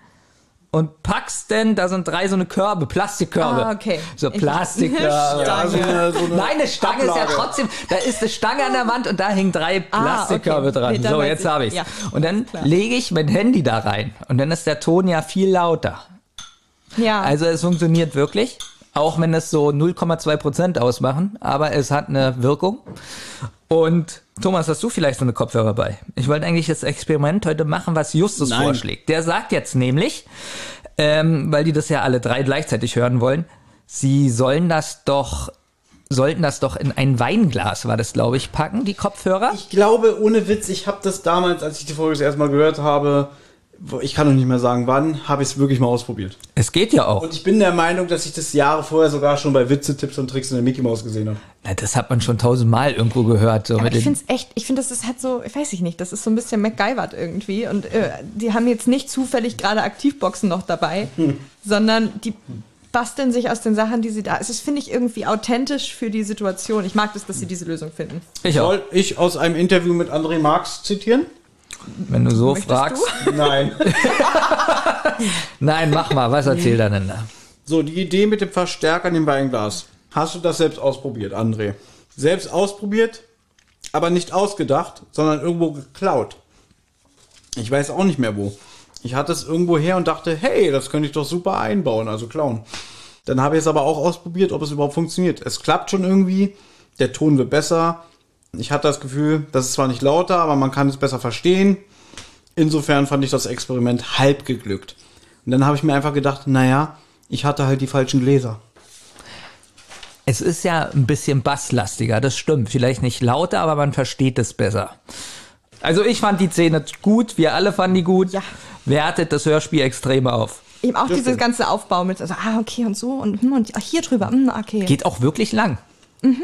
Speaker 4: und packst denn, da sind drei so eine Körbe, Plastikkörbe.
Speaker 5: Ah, okay.
Speaker 4: So Plastikkörbe. *laughs*
Speaker 5: Ja,
Speaker 3: so eine- so eine
Speaker 4: Nein, eine Stange ist ja
Speaker 3: Ablage.
Speaker 4: trotzdem, da ist eine Stange an der Wand und da hängen drei
Speaker 5: Ah,
Speaker 4: Plastikkörbe
Speaker 5: okay.
Speaker 4: dran.
Speaker 5: Nee,
Speaker 4: so, jetzt habe ich
Speaker 5: Ja,
Speaker 4: Und dann
Speaker 5: klar.
Speaker 4: lege ich mein Handy da rein und dann ist der Ton ja viel lauter.
Speaker 5: Ja.
Speaker 4: Also es funktioniert wirklich, auch wenn es so 0,2 Prozent ausmachen, aber es hat eine Wirkung. Und Thomas, hast du vielleicht so eine Kopfhörer bei? Ich wollte eigentlich das Experiment heute machen, was Justus
Speaker 3: Nein.
Speaker 4: vorschlägt. Der sagt jetzt nämlich, ähm, weil die das ja alle drei gleichzeitig hören wollen, sie sollen das doch, sollten das doch in ein Weinglas, war das glaube ich, packen, die Kopfhörer.
Speaker 3: Ich glaube, ohne Witz, ich habe das damals, als ich die Folge das erste Mal gehört habe, ich kann noch nicht mehr sagen, wann, habe ich es wirklich mal ausprobiert.
Speaker 4: Es geht ja auch.
Speaker 3: Und ich bin der Meinung, dass ich das Jahre vorher sogar schon bei Witze, Tipps und Tricks in der Mickey Mouse gesehen habe.
Speaker 4: Na, das hat man schon tausendmal irgendwo gehört. So
Speaker 5: Aber
Speaker 4: mit
Speaker 5: ich finde es echt, ich finde, das ist halt so, ich weiß ich nicht, das ist so ein bisschen MacGyvert irgendwie. Und äh, die haben jetzt nicht zufällig gerade Aktivboxen noch dabei, sondern die basteln sich aus den Sachen, die sie da. Es ist, finde ich, irgendwie authentisch für die Situation. Ich mag das, dass sie diese Lösung finden.
Speaker 4: ich auch.
Speaker 3: Soll ich aus einem Interview mit André Marx zitieren?
Speaker 4: Wenn du so
Speaker 5: Möchtest
Speaker 4: fragst. *laughs*
Speaker 3: Nein.
Speaker 4: Nein, mach mal, was erzählt er denn da?
Speaker 3: So, die Idee mit dem Verstärker in dem Weinglas. Hast du das selbst ausprobiert, André? Selbst ausprobiert, aber nicht ausgedacht, sondern irgendwo geklaut. Ich weiß auch nicht mehr wo. Ich hatte es irgendwo her und dachte, hey, das könnte ich doch super einbauen, also klauen. Dann habe ich es aber auch ausprobiert, ob es überhaupt funktioniert. Es klappt schon irgendwie, der Ton wird besser. Ich hatte das Gefühl, das ist zwar nicht lauter, aber man kann es besser verstehen. Insofern fand ich das Experiment halb geglückt. Und dann habe ich mir einfach gedacht, naja, ich hatte halt die falschen Gläser.
Speaker 4: Es ist ja ein bisschen basslastiger, das stimmt. Vielleicht nicht lauter, aber man versteht es besser. Also ich fand die Szene gut, wir alle fanden die gut.
Speaker 5: Ja.
Speaker 4: Wertet das Hörspiel extrem auf.
Speaker 5: Eben auch
Speaker 3: Das
Speaker 5: dieses
Speaker 3: stimmt.
Speaker 5: ganze Aufbau mit, also, ah, okay, und so, und, hm, und ach, hier drüber, hm, okay.
Speaker 4: Geht auch wirklich lang.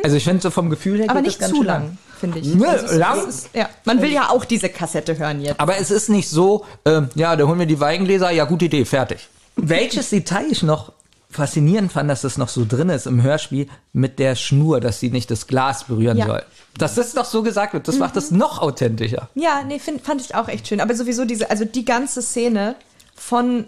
Speaker 4: Also ich finde so vom Gefühl her
Speaker 5: Mhm. aber
Speaker 4: geht
Speaker 5: nicht
Speaker 4: das ganz
Speaker 5: zu
Speaker 4: schön
Speaker 5: lang, finde ich.
Speaker 4: Nö,
Speaker 5: Also
Speaker 4: lang.
Speaker 5: Ist, ja, man will ja auch diese Kassette hören jetzt.
Speaker 4: Aber es ist nicht so, ähm, ja, da holen wir die Weingläser, ja, gute Idee, fertig. Welches Detail ich noch faszinierend fand, dass das noch so drin ist im Hörspiel mit der Schnur, dass sie nicht das Glas berühren
Speaker 5: Ja.
Speaker 4: soll. Dass das doch so gesagt wird, das macht es noch authentischer.
Speaker 5: Ja, nee, find, fand ich auch echt schön. Aber sowieso diese, also die ganze Szene von,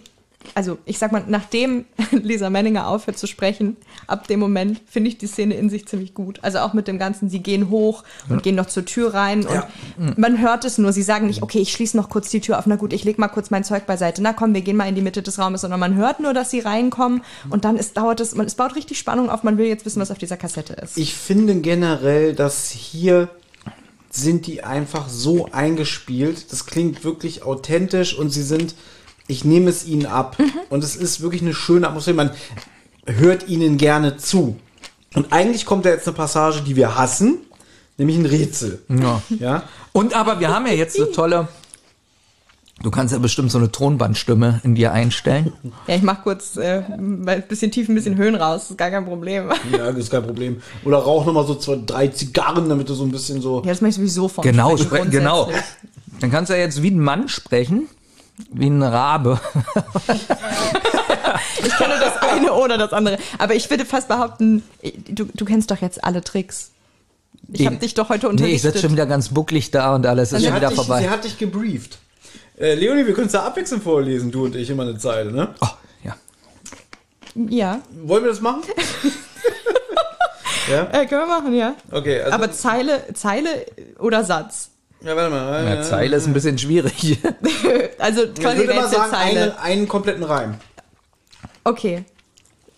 Speaker 5: also ich sag mal, nachdem *laughs* Lisa Menninger aufhört zu sprechen, ab dem Moment finde ich die Szene in sich ziemlich gut. Also auch mit dem Ganzen, sie gehen hoch und gehen noch zur Tür rein und man hört es nur. Sie sagen nicht, okay, ich schließe noch kurz die Tür auf, na gut, ich leg mal kurz mein Zeug beiseite. Na komm, wir gehen mal in die Mitte des Raumes, sondern man hört nur, dass sie reinkommen und dann ist, dauert es, man, es baut richtig Spannung auf, man will jetzt wissen, was auf dieser Kassette ist.
Speaker 3: Ich finde generell, dass hier sind die einfach so eingespielt. Das klingt wirklich authentisch und sie sind, ich nehme es ihnen ab. Und es ist wirklich eine schöne Atmosphäre. Man hört ihnen gerne zu. Und eigentlich kommt da jetzt eine Passage, die wir hassen, nämlich ein Rätsel.
Speaker 4: Ja.
Speaker 3: Ja,
Speaker 4: Und aber wir haben ja jetzt eine tolle. Du kannst ja bestimmt so eine Tonbandstimme in dir einstellen.
Speaker 5: Ja, ich mach kurz äh, ein bisschen tief, ein bisschen Höhen raus, ist gar kein Problem.
Speaker 3: Ja, das ist kein Problem. Oder rauch nochmal so zwei, drei Zigarren, damit du so ein bisschen so.
Speaker 5: Ja, das mache ich sowieso vom
Speaker 4: Genau,
Speaker 5: Sprechen
Speaker 4: spre genau. Dann kannst du ja jetzt wie ein Mann sprechen, wie ein Rabe. *laughs*
Speaker 5: Ich kenne das eine oder das andere. Aber ich würde fast behaupten, du, du kennst doch jetzt alle Tricks. Ich habe dich doch heute
Speaker 4: Nee, ich
Speaker 5: unterrichtet.
Speaker 4: sitze schon wieder ganz bucklig da und alles ist
Speaker 3: Sie
Speaker 4: schon wieder
Speaker 3: dich,
Speaker 4: vorbei.
Speaker 3: sie hat dich gebrieft. Äh, Leonie, wir können es da abwechselnd vorlesen, du und ich immer eine Zeile, ne?
Speaker 4: Oh, ja.
Speaker 5: ja,
Speaker 3: Wollen wir das machen? *laughs* ja?
Speaker 5: äh, können wir machen, ja.
Speaker 3: Okay, also.
Speaker 5: Aber Zeile, Zeile oder Satz?
Speaker 3: Ja, warte mal.
Speaker 4: Ja, Zeile ist ein bisschen schwierig. *laughs*
Speaker 5: Also
Speaker 3: Ich würde mal sagen, einen, einen kompletten Reim.
Speaker 5: Okay.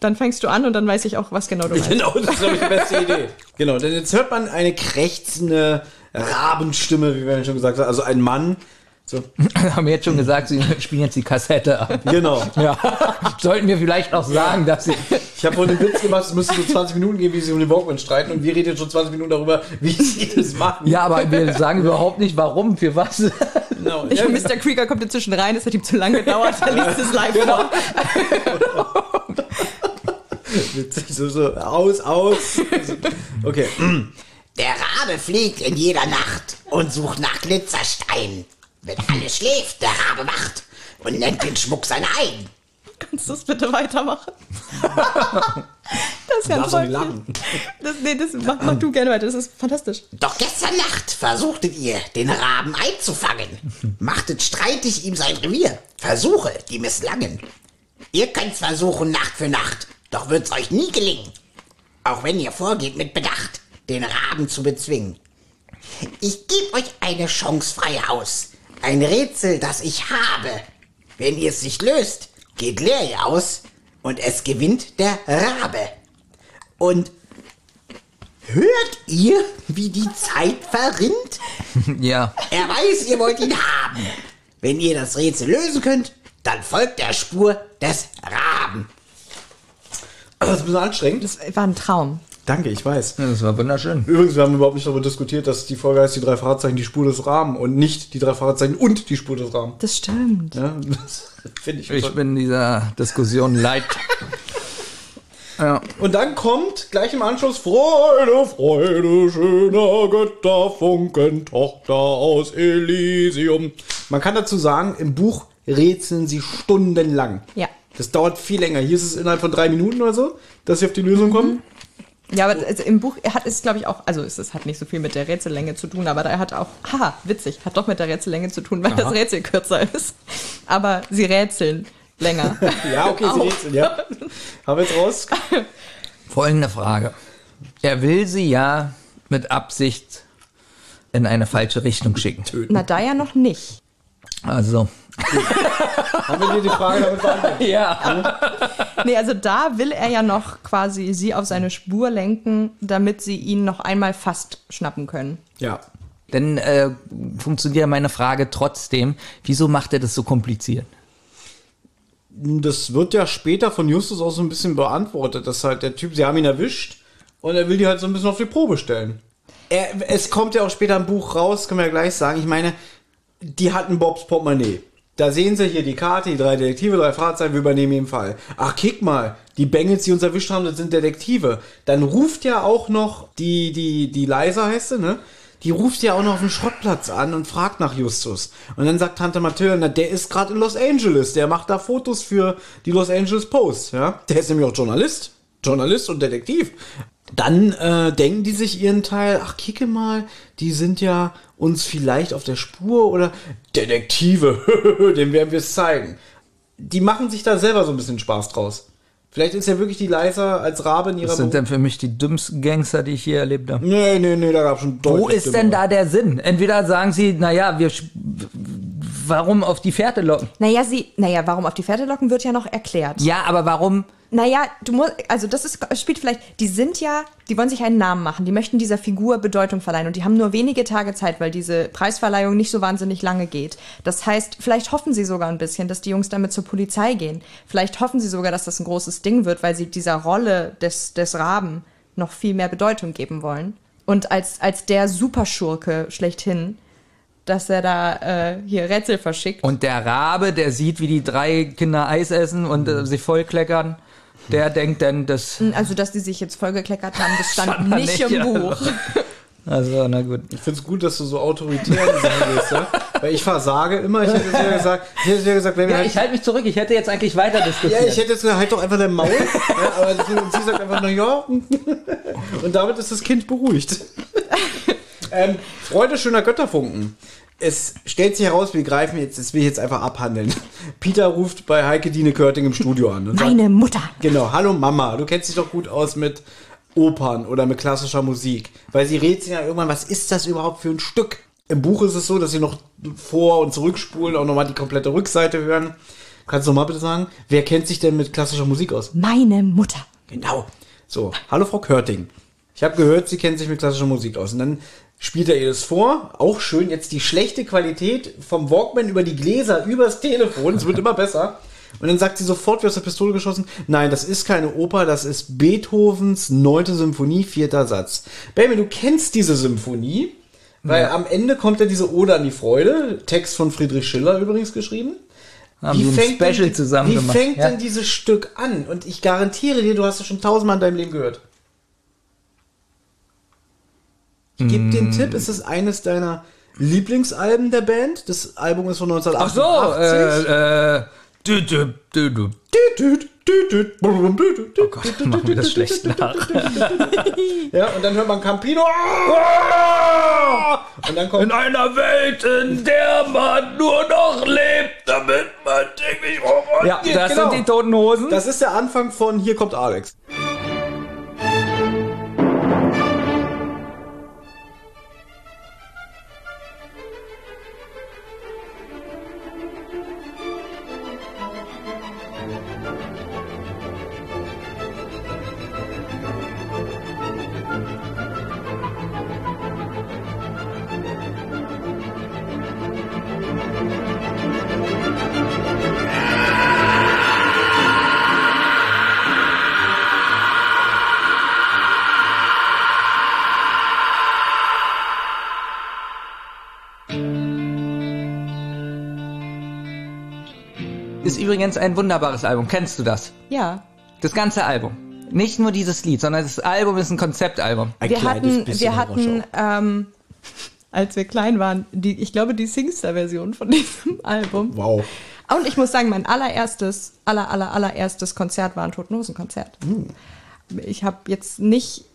Speaker 5: Dann fängst du an und dann weiß ich auch, was genau du *laughs* meinst.
Speaker 3: Genau, das ist, glaube ich, die beste Idee. *laughs* Genau, denn jetzt hört man eine krächzende Rabenstimme, wie wir schon gesagt haben. Also ein Mann. So, *laughs*
Speaker 4: haben wir jetzt schon gesagt, sie *laughs* spielen jetzt die Kassette ab.
Speaker 3: genau.
Speaker 4: Ja. *laughs* Sollten wir vielleicht auch sagen, dass sie.
Speaker 3: Ich habe vorhin den Witz gemacht, es müsste so 20 Minuten gehen, wie sie um den Walkman streiten und wir reden jetzt schon 20 Minuten darüber, wie sie das machen.
Speaker 4: Ja, aber wir sagen überhaupt nicht, warum, für was.
Speaker 3: genau.
Speaker 5: Ich,
Speaker 3: Ja,
Speaker 5: Mr. Krieger kommt inzwischen rein, es hat ihm zu lange gedauert, er liest es live vor.
Speaker 3: witzig, so, so, aus, aus. Okay.
Speaker 7: Der Rabe fliegt in jeder Nacht und sucht nach Glitzersteinen. Wenn alles schläft, der Rabe wacht und nennt den Schmuck sein eigen.
Speaker 5: Kannst du es bitte weitermachen? *laughs* Das ist
Speaker 3: nicht
Speaker 5: toll.
Speaker 3: lachen.
Speaker 5: Das, nee, das mach, mach du gerne weiter, das ist fantastisch.
Speaker 7: Doch gestern Nacht versuchtet ihr, den Raben einzufangen. Machtet streitig ihm sein Revier. Versuche, die misslangen. Ihr könnt's versuchen Nacht für Nacht, doch wird's euch nie gelingen. Auch wenn ihr vorgeht mit Bedacht, den Raben zu bezwingen. Ich geb euch eine Chance frei aus. Ein Rätsel, das ich habe. Wenn ihr es nicht löst, geht leer aus und es gewinnt der Rabe. Und hört ihr, wie die Zeit verrinnt? *laughs*
Speaker 4: Ja.
Speaker 7: Er weiß, ihr wollt ihn haben. Wenn ihr das Rätsel lösen könnt, dann folgt der Spur des Raben.
Speaker 3: Das ist ein bisschen anstrengend.
Speaker 5: Das war ein Traum.
Speaker 3: Danke, ich weiß.
Speaker 4: Das war wunderschön.
Speaker 3: Übrigens, wir haben überhaupt nicht darüber diskutiert, dass die Folge heißt die drei Fahrzeichen, die Spur des Rahmen und nicht die drei Fahrzeichen und die Spur des Rahmen.
Speaker 5: Das stimmt.
Speaker 3: Ja, das finde ich.
Speaker 4: Ich bin dieser Diskussion leid. Ja.
Speaker 3: Und dann kommt gleich im Anschluss Freude, Freude, schöner Götterfunken, Tochter aus Elysium. Man kann dazu sagen, im Buch rätseln sie stundenlang.
Speaker 5: Ja.
Speaker 3: Das dauert viel länger. Hier ist es innerhalb von drei Minuten oder so, dass sie auf die Lösung kommen.
Speaker 5: Ja, aber also im Buch hat es, glaube ich, auch, also es, es hat nicht so viel mit der Rätsellänge zu tun, aber da hat auch, haha, witzig, hat doch mit der Rätsellänge zu tun, weil das Rätsel kürzer ist. Aber sie rätseln länger. *laughs*
Speaker 3: Ja, okay, sie rätseln, ja. Haben wir jetzt raus?
Speaker 4: Folgende Frage. Er will sie ja mit Absicht in eine falsche Richtung schicken.
Speaker 5: Na, da ja noch nicht.
Speaker 4: Also.
Speaker 3: Haben wir dir die Frage damit beantwortet?
Speaker 4: Ja.
Speaker 5: Nee, also da will er ja noch quasi sie auf seine Spur lenken, damit sie ihn noch einmal fast schnappen können.
Speaker 3: Ja.
Speaker 4: Dann äh, funktioniert meine Frage trotzdem. Wieso macht er das so kompliziert?
Speaker 3: Das wird ja später von Justus auch so ein bisschen beantwortet, dass halt der Typ, sie haben ihn erwischt und er will die halt so ein bisschen auf die Probe stellen. Er, es kommt ja auch später im Buch raus, können wir ja gleich sagen. Ich meine, die hatten Bobs Portemonnaie. Da sehen sie hier die Karte, die drei Detektive, drei Fahrzeuge, wir übernehmen jeden Fall. Ach, kick mal, die Bengels, die uns erwischt haben, das sind Detektive. Dann ruft ja auch noch die, die, die Leise heißt sie, ne? Die ruft ja auch noch auf den Schrottplatz an und fragt nach Justus. Und dann sagt Tante Mathilda, na, der ist gerade in Los Angeles, der macht da Fotos für die Los Angeles Post, ja? Der ist nämlich auch Journalist. Journalist und Detektiv. Dann äh, denken die sich ihren Teil, ach, kicke mal, die sind ja uns vielleicht auf der Spur oder Detektive, *laughs* dem werden wir es zeigen. Die machen sich da selber so ein bisschen Spaß draus. Vielleicht ist ja wirklich die Leiser als Rabe in ihrer
Speaker 4: Das sind
Speaker 3: Beru-
Speaker 4: dann für mich die dümmsten Gangster, die ich je erlebt habe.
Speaker 3: Nee, nee, nee, da gab schon deutlich
Speaker 4: Wo ist denn
Speaker 3: dümmere.
Speaker 4: da der Sinn? Entweder sagen sie, naja, wir, warum auf die Fährte locken?
Speaker 5: Naja, sie, naja, warum auf die Pferde locken, wird ja noch erklärt.
Speaker 4: Ja, aber warum?
Speaker 5: Naja, du musst, also das ist, spielt vielleicht, die sind ja, die wollen sich einen Namen machen, die möchten dieser Figur Bedeutung verleihen und die haben nur wenige Tage Zeit, weil diese Preisverleihung nicht so wahnsinnig lange geht. Das heißt, vielleicht hoffen sie sogar ein bisschen, dass die Jungs damit zur Polizei gehen. Vielleicht hoffen sie sogar, dass das ein großes Ding wird, weil sie dieser Rolle des, des Raben noch viel mehr Bedeutung geben wollen. Und als, als der Superschurke schlechthin dass er da äh, hier Rätsel verschickt.
Speaker 4: Und der Rabe, der sieht, wie die drei Kinder Eis essen und äh, sich vollkleckern, der denkt dann, das.
Speaker 5: Also, dass die sich jetzt vollgekleckert haben, das stand nicht,
Speaker 4: nicht,
Speaker 5: im
Speaker 4: ja.
Speaker 5: Buch.
Speaker 4: Also, na gut.
Speaker 3: Ich finde es gut, dass du so autoritär gehst, ja? Weil ich versage immer, ich hätte es ja gesagt, ich hätte es ja gesagt, wenn wir
Speaker 4: Ja,
Speaker 3: halt
Speaker 4: ich halte mich zurück. Ich hätte jetzt eigentlich weiter
Speaker 3: Ja,
Speaker 4: diskutiert.
Speaker 3: ich hätte jetzt gesagt, halt doch einfach dein Maul. ja, aber sie, und sie sagt einfach, na ja. Und damit ist das Kind beruhigt. *laughs* ähm, Freude schöner Götterfunken. Es stellt sich heraus, wir greifen jetzt, das will ich jetzt einfach abhandeln. *laughs* Peter ruft bei Heike Dine Körting im Studio an. Und sagt,
Speaker 5: Meine Mutter.
Speaker 3: Genau, hallo Mama, du kennst dich doch gut aus mit Opern oder mit klassischer Musik. Weil sie redet sich ja irgendwann, was ist das überhaupt für ein Stück? Im Buch ist es so, dass sie noch vor- und zurückspulen, auch nochmal die komplette Rückseite hören. Kannst du mal bitte sagen, wer kennt sich denn mit klassischer Musik aus?
Speaker 5: Meine Mutter.
Speaker 3: Genau. So, hallo Frau Körting. Ich habe gehört, Sie kennen sich mit klassischer Musik aus. Und dann spielt er ihr das vor. Auch schön, jetzt die schlechte Qualität vom Walkman über die Gläser, übers Telefon. Es wird immer besser. Und dann sagt sie sofort wie aus der Pistole geschossen, nein, das ist keine Oper, das ist Beethovens neunte Symphonie, vierter Satz. Baby, du kennst diese Symphonie, weil am Ende kommt ja diese Ode an die Freude, Text von Friedrich Schiller übrigens geschrieben.
Speaker 4: Haben die ein Special
Speaker 3: denn,
Speaker 4: zusammen
Speaker 3: wie
Speaker 4: gemacht.
Speaker 3: fängt
Speaker 4: ja.
Speaker 3: denn dieses Stück an? Und ich garantiere dir, du hast es schon tausendmal in deinem Leben gehört. Ich gebe den
Speaker 4: Mm.
Speaker 3: Tipp, es ist eines deiner Lieblingsalben der Band. Das Album ist von
Speaker 4: Ach
Speaker 3: 1988.
Speaker 4: so, äh, äh.
Speaker 3: Oh
Speaker 4: Gott, machen wir das schlecht nach.
Speaker 3: Ja, und dann hört man Campino. Und dann kommt
Speaker 4: In einer Welt, in der man nur noch lebt, damit man täglich rum. Ja,
Speaker 3: Ja,
Speaker 4: das
Speaker 3: genau.
Speaker 4: sind die toten Hosen.
Speaker 3: Das ist der Anfang von Hier kommt Alex.
Speaker 4: Übrigens ein wunderbares Album. Kennst du das?
Speaker 5: Ja.
Speaker 4: Das ganze Album. Nicht nur dieses Lied, sondern das Album ist ein Konzeptalbum.
Speaker 3: Ein
Speaker 5: wir
Speaker 3: kleines
Speaker 5: hatten,
Speaker 3: bisschen
Speaker 5: wir hatten, ähm, als wir klein waren, die, ich glaube, die Singstar-Version von *laughs* diesem Album.
Speaker 3: Wow.
Speaker 5: Und ich muss sagen, mein allererstes, aller, aller, allererstes Konzert war ein Toten Hosen Konzert. Ich habe jetzt nicht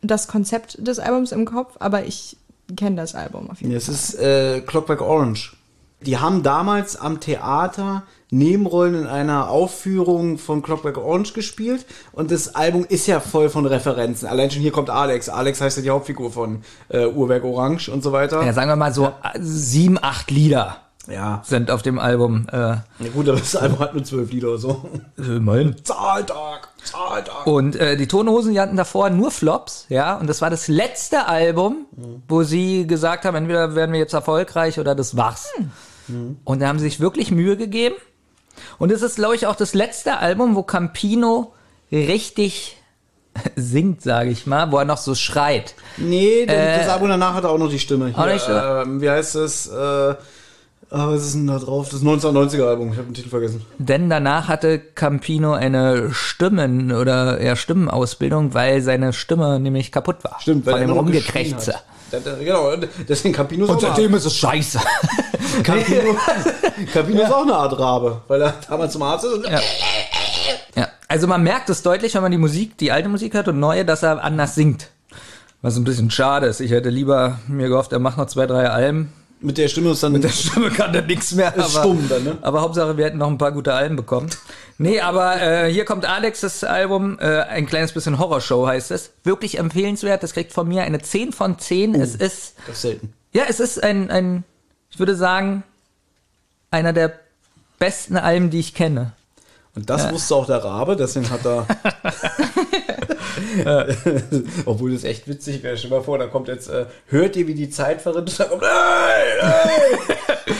Speaker 5: das Konzept des Albums im Kopf, aber ich kenne das Album auf jeden
Speaker 3: Es ist äh, Clockwork Orange. Die haben damals am Theater Nebenrollen in einer Aufführung von Clockwork Orange gespielt und das Album ist ja voll von Referenzen. Allein schon hier kommt Alex. Alex heißt ja die Hauptfigur von äh, Uhrwerk Orange und so weiter.
Speaker 4: Ja, sagen wir mal so äh, sieben, acht Lieder
Speaker 3: Ja.
Speaker 4: sind auf dem Album. Äh,
Speaker 3: Ja gut, aber das Album hat nur zwölf Lieder oder so.
Speaker 4: immerhin.
Speaker 3: Zahltag, Zahltag.
Speaker 4: Und äh, die Tonhosen, die hatten davor nur Flops, ja. Und das war das letzte Album, wo sie gesagt haben, entweder werden wir jetzt erfolgreich oder das war's. Und da haben sie sich wirklich Mühe gegeben. Und es ist, glaube ich, auch das letzte Album, wo Campino richtig singt, sage ich mal, wo er noch so schreit.
Speaker 3: Nee, denn das Album danach hat er auch noch die Stimme.
Speaker 4: Auch nicht, oder?
Speaker 3: ähm, wie heißt das? Äh, ah, was ist denn da drauf? Das 1990er Album. Ich habe den Titel vergessen.
Speaker 4: Denn danach hatte Campino eine Stimmen- oder eher Stimmenausbildung, weil seine Stimme nämlich kaputt war.
Speaker 3: Stimmt,
Speaker 4: von
Speaker 3: er
Speaker 4: dem Rumgekrächze.
Speaker 3: Hat. Genau, deswegen Campino ist eine Art-
Speaker 4: ist es scheiße. *laughs*
Speaker 3: Campino, *laughs* Campino ist auch eine Art Rabe, weil er damals zum Arzt ist. Und
Speaker 4: Ja. Ja, also man merkt es deutlich, wenn man die Musik, die alte Musik hört und neue, dass er anders singt. Was ein bisschen schade ist. Ich hätte lieber mir gehofft, er macht noch zwei, drei Alben.
Speaker 3: Mit der Stimme ist dann
Speaker 4: Mit der Stimme kann er nichts mehr.
Speaker 3: Ist stumm dann, ne?
Speaker 4: aber Hauptsache, wir hätten noch ein paar gute Alben bekommen. Nee, aber äh, hier kommt Alex, das Album, äh, ein kleines bisschen Horrorshow heißt es. Wirklich empfehlenswert. Das kriegt von mir eine 10 von 10. Es ist,
Speaker 3: Das ist selten.
Speaker 4: ja, es ist ein, ein, ich würde sagen, einer der besten Alben, die ich kenne.
Speaker 3: Und das wusste auch der Rabe, deswegen hat er. *laughs* *laughs* Obwohl das echt witzig wäre. Stell mal vor, da kommt jetzt, äh, hört ihr, wie die Zeit verrinnt? Da kommt, hey, *laughs* hey.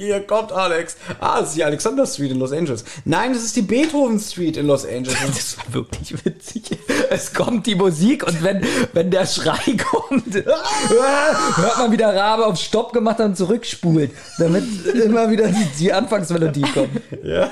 Speaker 3: Hier kommt Alex. Ah, es ist die Alexander Street in Los Angeles. Nein, es ist die Beethoven Street in Los Angeles. *laughs*
Speaker 4: Das war wirklich witzig. Es kommt die Musik und wenn, wenn der Schrei kommt, hört man wieder Rabe auf Stopp gemacht und zurückspult, damit immer wieder die, die Anfangsmelodie kommt.
Speaker 3: Ja.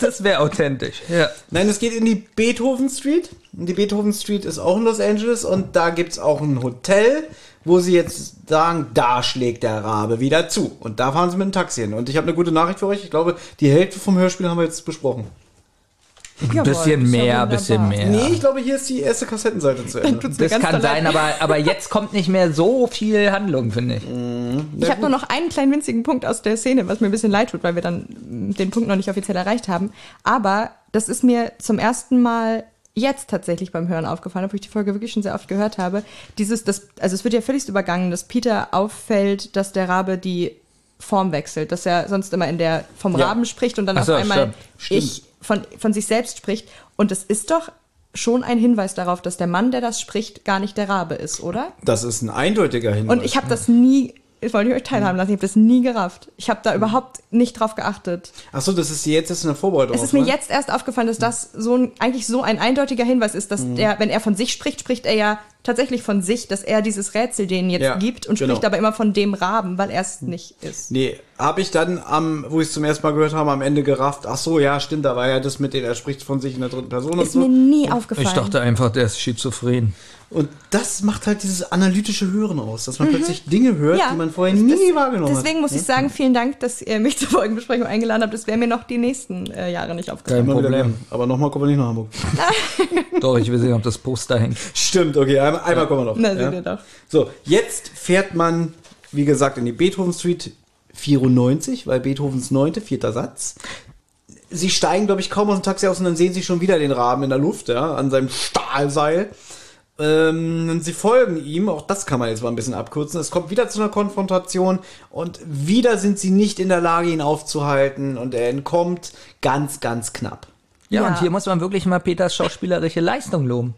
Speaker 4: Das wäre authentisch. Ja.
Speaker 3: Nein, es geht in die Beethoven Street. Die Beethoven Street ist auch in Los Angeles und da gibt's auch ein Hotel, wo sie jetzt sagen, da schlägt der Rabe wieder zu. Und da fahren sie mit dem Taxi hin. Und ich habe eine gute Nachricht für euch. Ich glaube, die Hälfte vom Hörspiel haben wir jetzt besprochen.
Speaker 4: Ein bisschen mehr, bisschen mehr.
Speaker 3: Nee, ich glaube, hier ist die erste Kassettenseite zu Ende.
Speaker 4: Das kann sein, aber, aber jetzt kommt nicht mehr so viel Handlung, finde ich.
Speaker 5: Ich habe nur noch einen kleinen winzigen Punkt aus der Szene, was mir ein bisschen leid tut, weil wir dann mm, den Punkt noch nicht offiziell erreicht haben. Aber das ist mir zum ersten Mal jetzt tatsächlich beim Hören aufgefallen, obwohl ich die Folge wirklich schon sehr oft gehört habe. Dieses, das, also es wird ja völlig übergangen, dass Peter auffällt, dass der Rabe die Form wechselt, dass er sonst immer in der vom
Speaker 3: Ja.
Speaker 5: Raben spricht und dann
Speaker 4: so,
Speaker 5: auf einmal
Speaker 4: stimmt.
Speaker 5: ich von, von sich selbst spricht. Und es ist doch schon ein Hinweis darauf, dass der Mann, der das spricht, gar nicht der Rabe ist, oder?
Speaker 3: Das ist ein eindeutiger Hinweis.
Speaker 5: Und ich habe das nie, ich wollte euch teilhaben lassen, ich habe das nie gerafft. Ich habe da überhaupt nicht drauf geachtet.
Speaker 3: Achso, das ist jetzt ist eine Vorbereitung.
Speaker 5: Es ist mir
Speaker 3: ne?
Speaker 5: jetzt erst aufgefallen, dass das so ein, eigentlich so ein eindeutiger Hinweis ist, dass
Speaker 3: Mhm.
Speaker 5: der, wenn er von sich spricht, spricht er ja tatsächlich von sich, dass er dieses Rätsel denen jetzt
Speaker 3: Ja,
Speaker 5: gibt und
Speaker 3: genau.
Speaker 5: spricht aber immer von dem Raben, weil er es nicht ist.
Speaker 3: Nee, habe ich dann am, wo ich es zum ersten Mal gehört habe, am Ende gerafft. Ach so, ja, stimmt, da war ja das mit dem, er spricht von sich in der dritten Person und
Speaker 5: Ist
Speaker 3: so.
Speaker 5: mir nie aufgefallen.
Speaker 4: Ich dachte einfach, der ist schizophren.
Speaker 3: Und das macht halt dieses analytische Hören aus, dass man plötzlich Dinge hört,
Speaker 5: Mhm. Ja,
Speaker 3: die man vorher nie
Speaker 5: das-
Speaker 3: wahrgenommen
Speaker 5: Deswegen
Speaker 3: hat.
Speaker 5: muss ich sagen, vielen Dank, dass ihr mich *laughs* zur Folgenbesprechung eingeladen habt. Das wäre mir noch die nächsten äh, Jahre nicht aufgefallen.
Speaker 4: Kein Problem.
Speaker 3: Aber nochmal kommen wir nicht nach Hamburg. *laughs*
Speaker 4: Doch, ich will sehen, ob das Poster hängt.
Speaker 3: Stimmt, okay, einmal, einmal kommen wir noch.
Speaker 5: Na,
Speaker 3: ja.
Speaker 5: seht ihr doch.
Speaker 3: So, jetzt fährt man, wie gesagt, in die Beethoven Street 94, weil Beethovens neunte, vierter Satz. Sie steigen, glaube ich, kaum aus dem Taxi aus und dann sehen sie schon wieder den Raben in der Luft, ja, an seinem Stahlseil. Ähm, sie folgen ihm, auch das kann man jetzt mal ein bisschen abkürzen. Es kommt wieder zu einer Konfrontation und wieder sind sie nicht in der Lage, ihn aufzuhalten und er entkommt ganz, ganz knapp.
Speaker 4: Ja,
Speaker 5: Ja.
Speaker 4: und hier muss man wirklich mal Peters schauspielerische Leistung loben.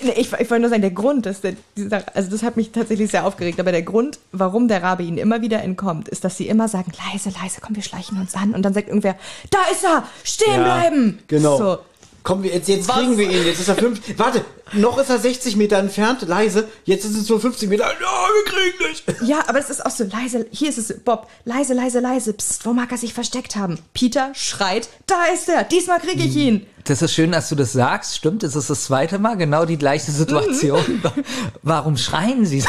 Speaker 5: Nee, Ich, ich wollte nur sagen, der Grund, dass der, dieser, also das hat mich tatsächlich sehr aufgeregt, aber der Grund, warum der Rabe ihnen immer wieder entkommt, ist, dass sie immer sagen, leise, leise, komm, wir schleichen uns an. Und dann sagt irgendwer, da ist er, stehen bleiben.
Speaker 3: Genau.
Speaker 5: So.
Speaker 3: Komm, wir- jetzt, jetzt kriegen wir ihn. Jetzt ist er fünf. Warte, noch ist er 60 Meter entfernt, leise. Jetzt ist es nur 50 Meter. Ja, wir kriegen dich.
Speaker 5: Ja, aber es ist auch so leise. Hier ist es, Bob, leise, leise, leise. Psst, wo mag er sich versteckt haben? Peter schreit, da ist er, diesmal kriege
Speaker 3: Hm.
Speaker 5: ich ihn.
Speaker 4: Das ist schön, dass du das sagst. Stimmt, es ist das zweite Mal genau die gleiche Situation. *laughs* Warum schreien sie so?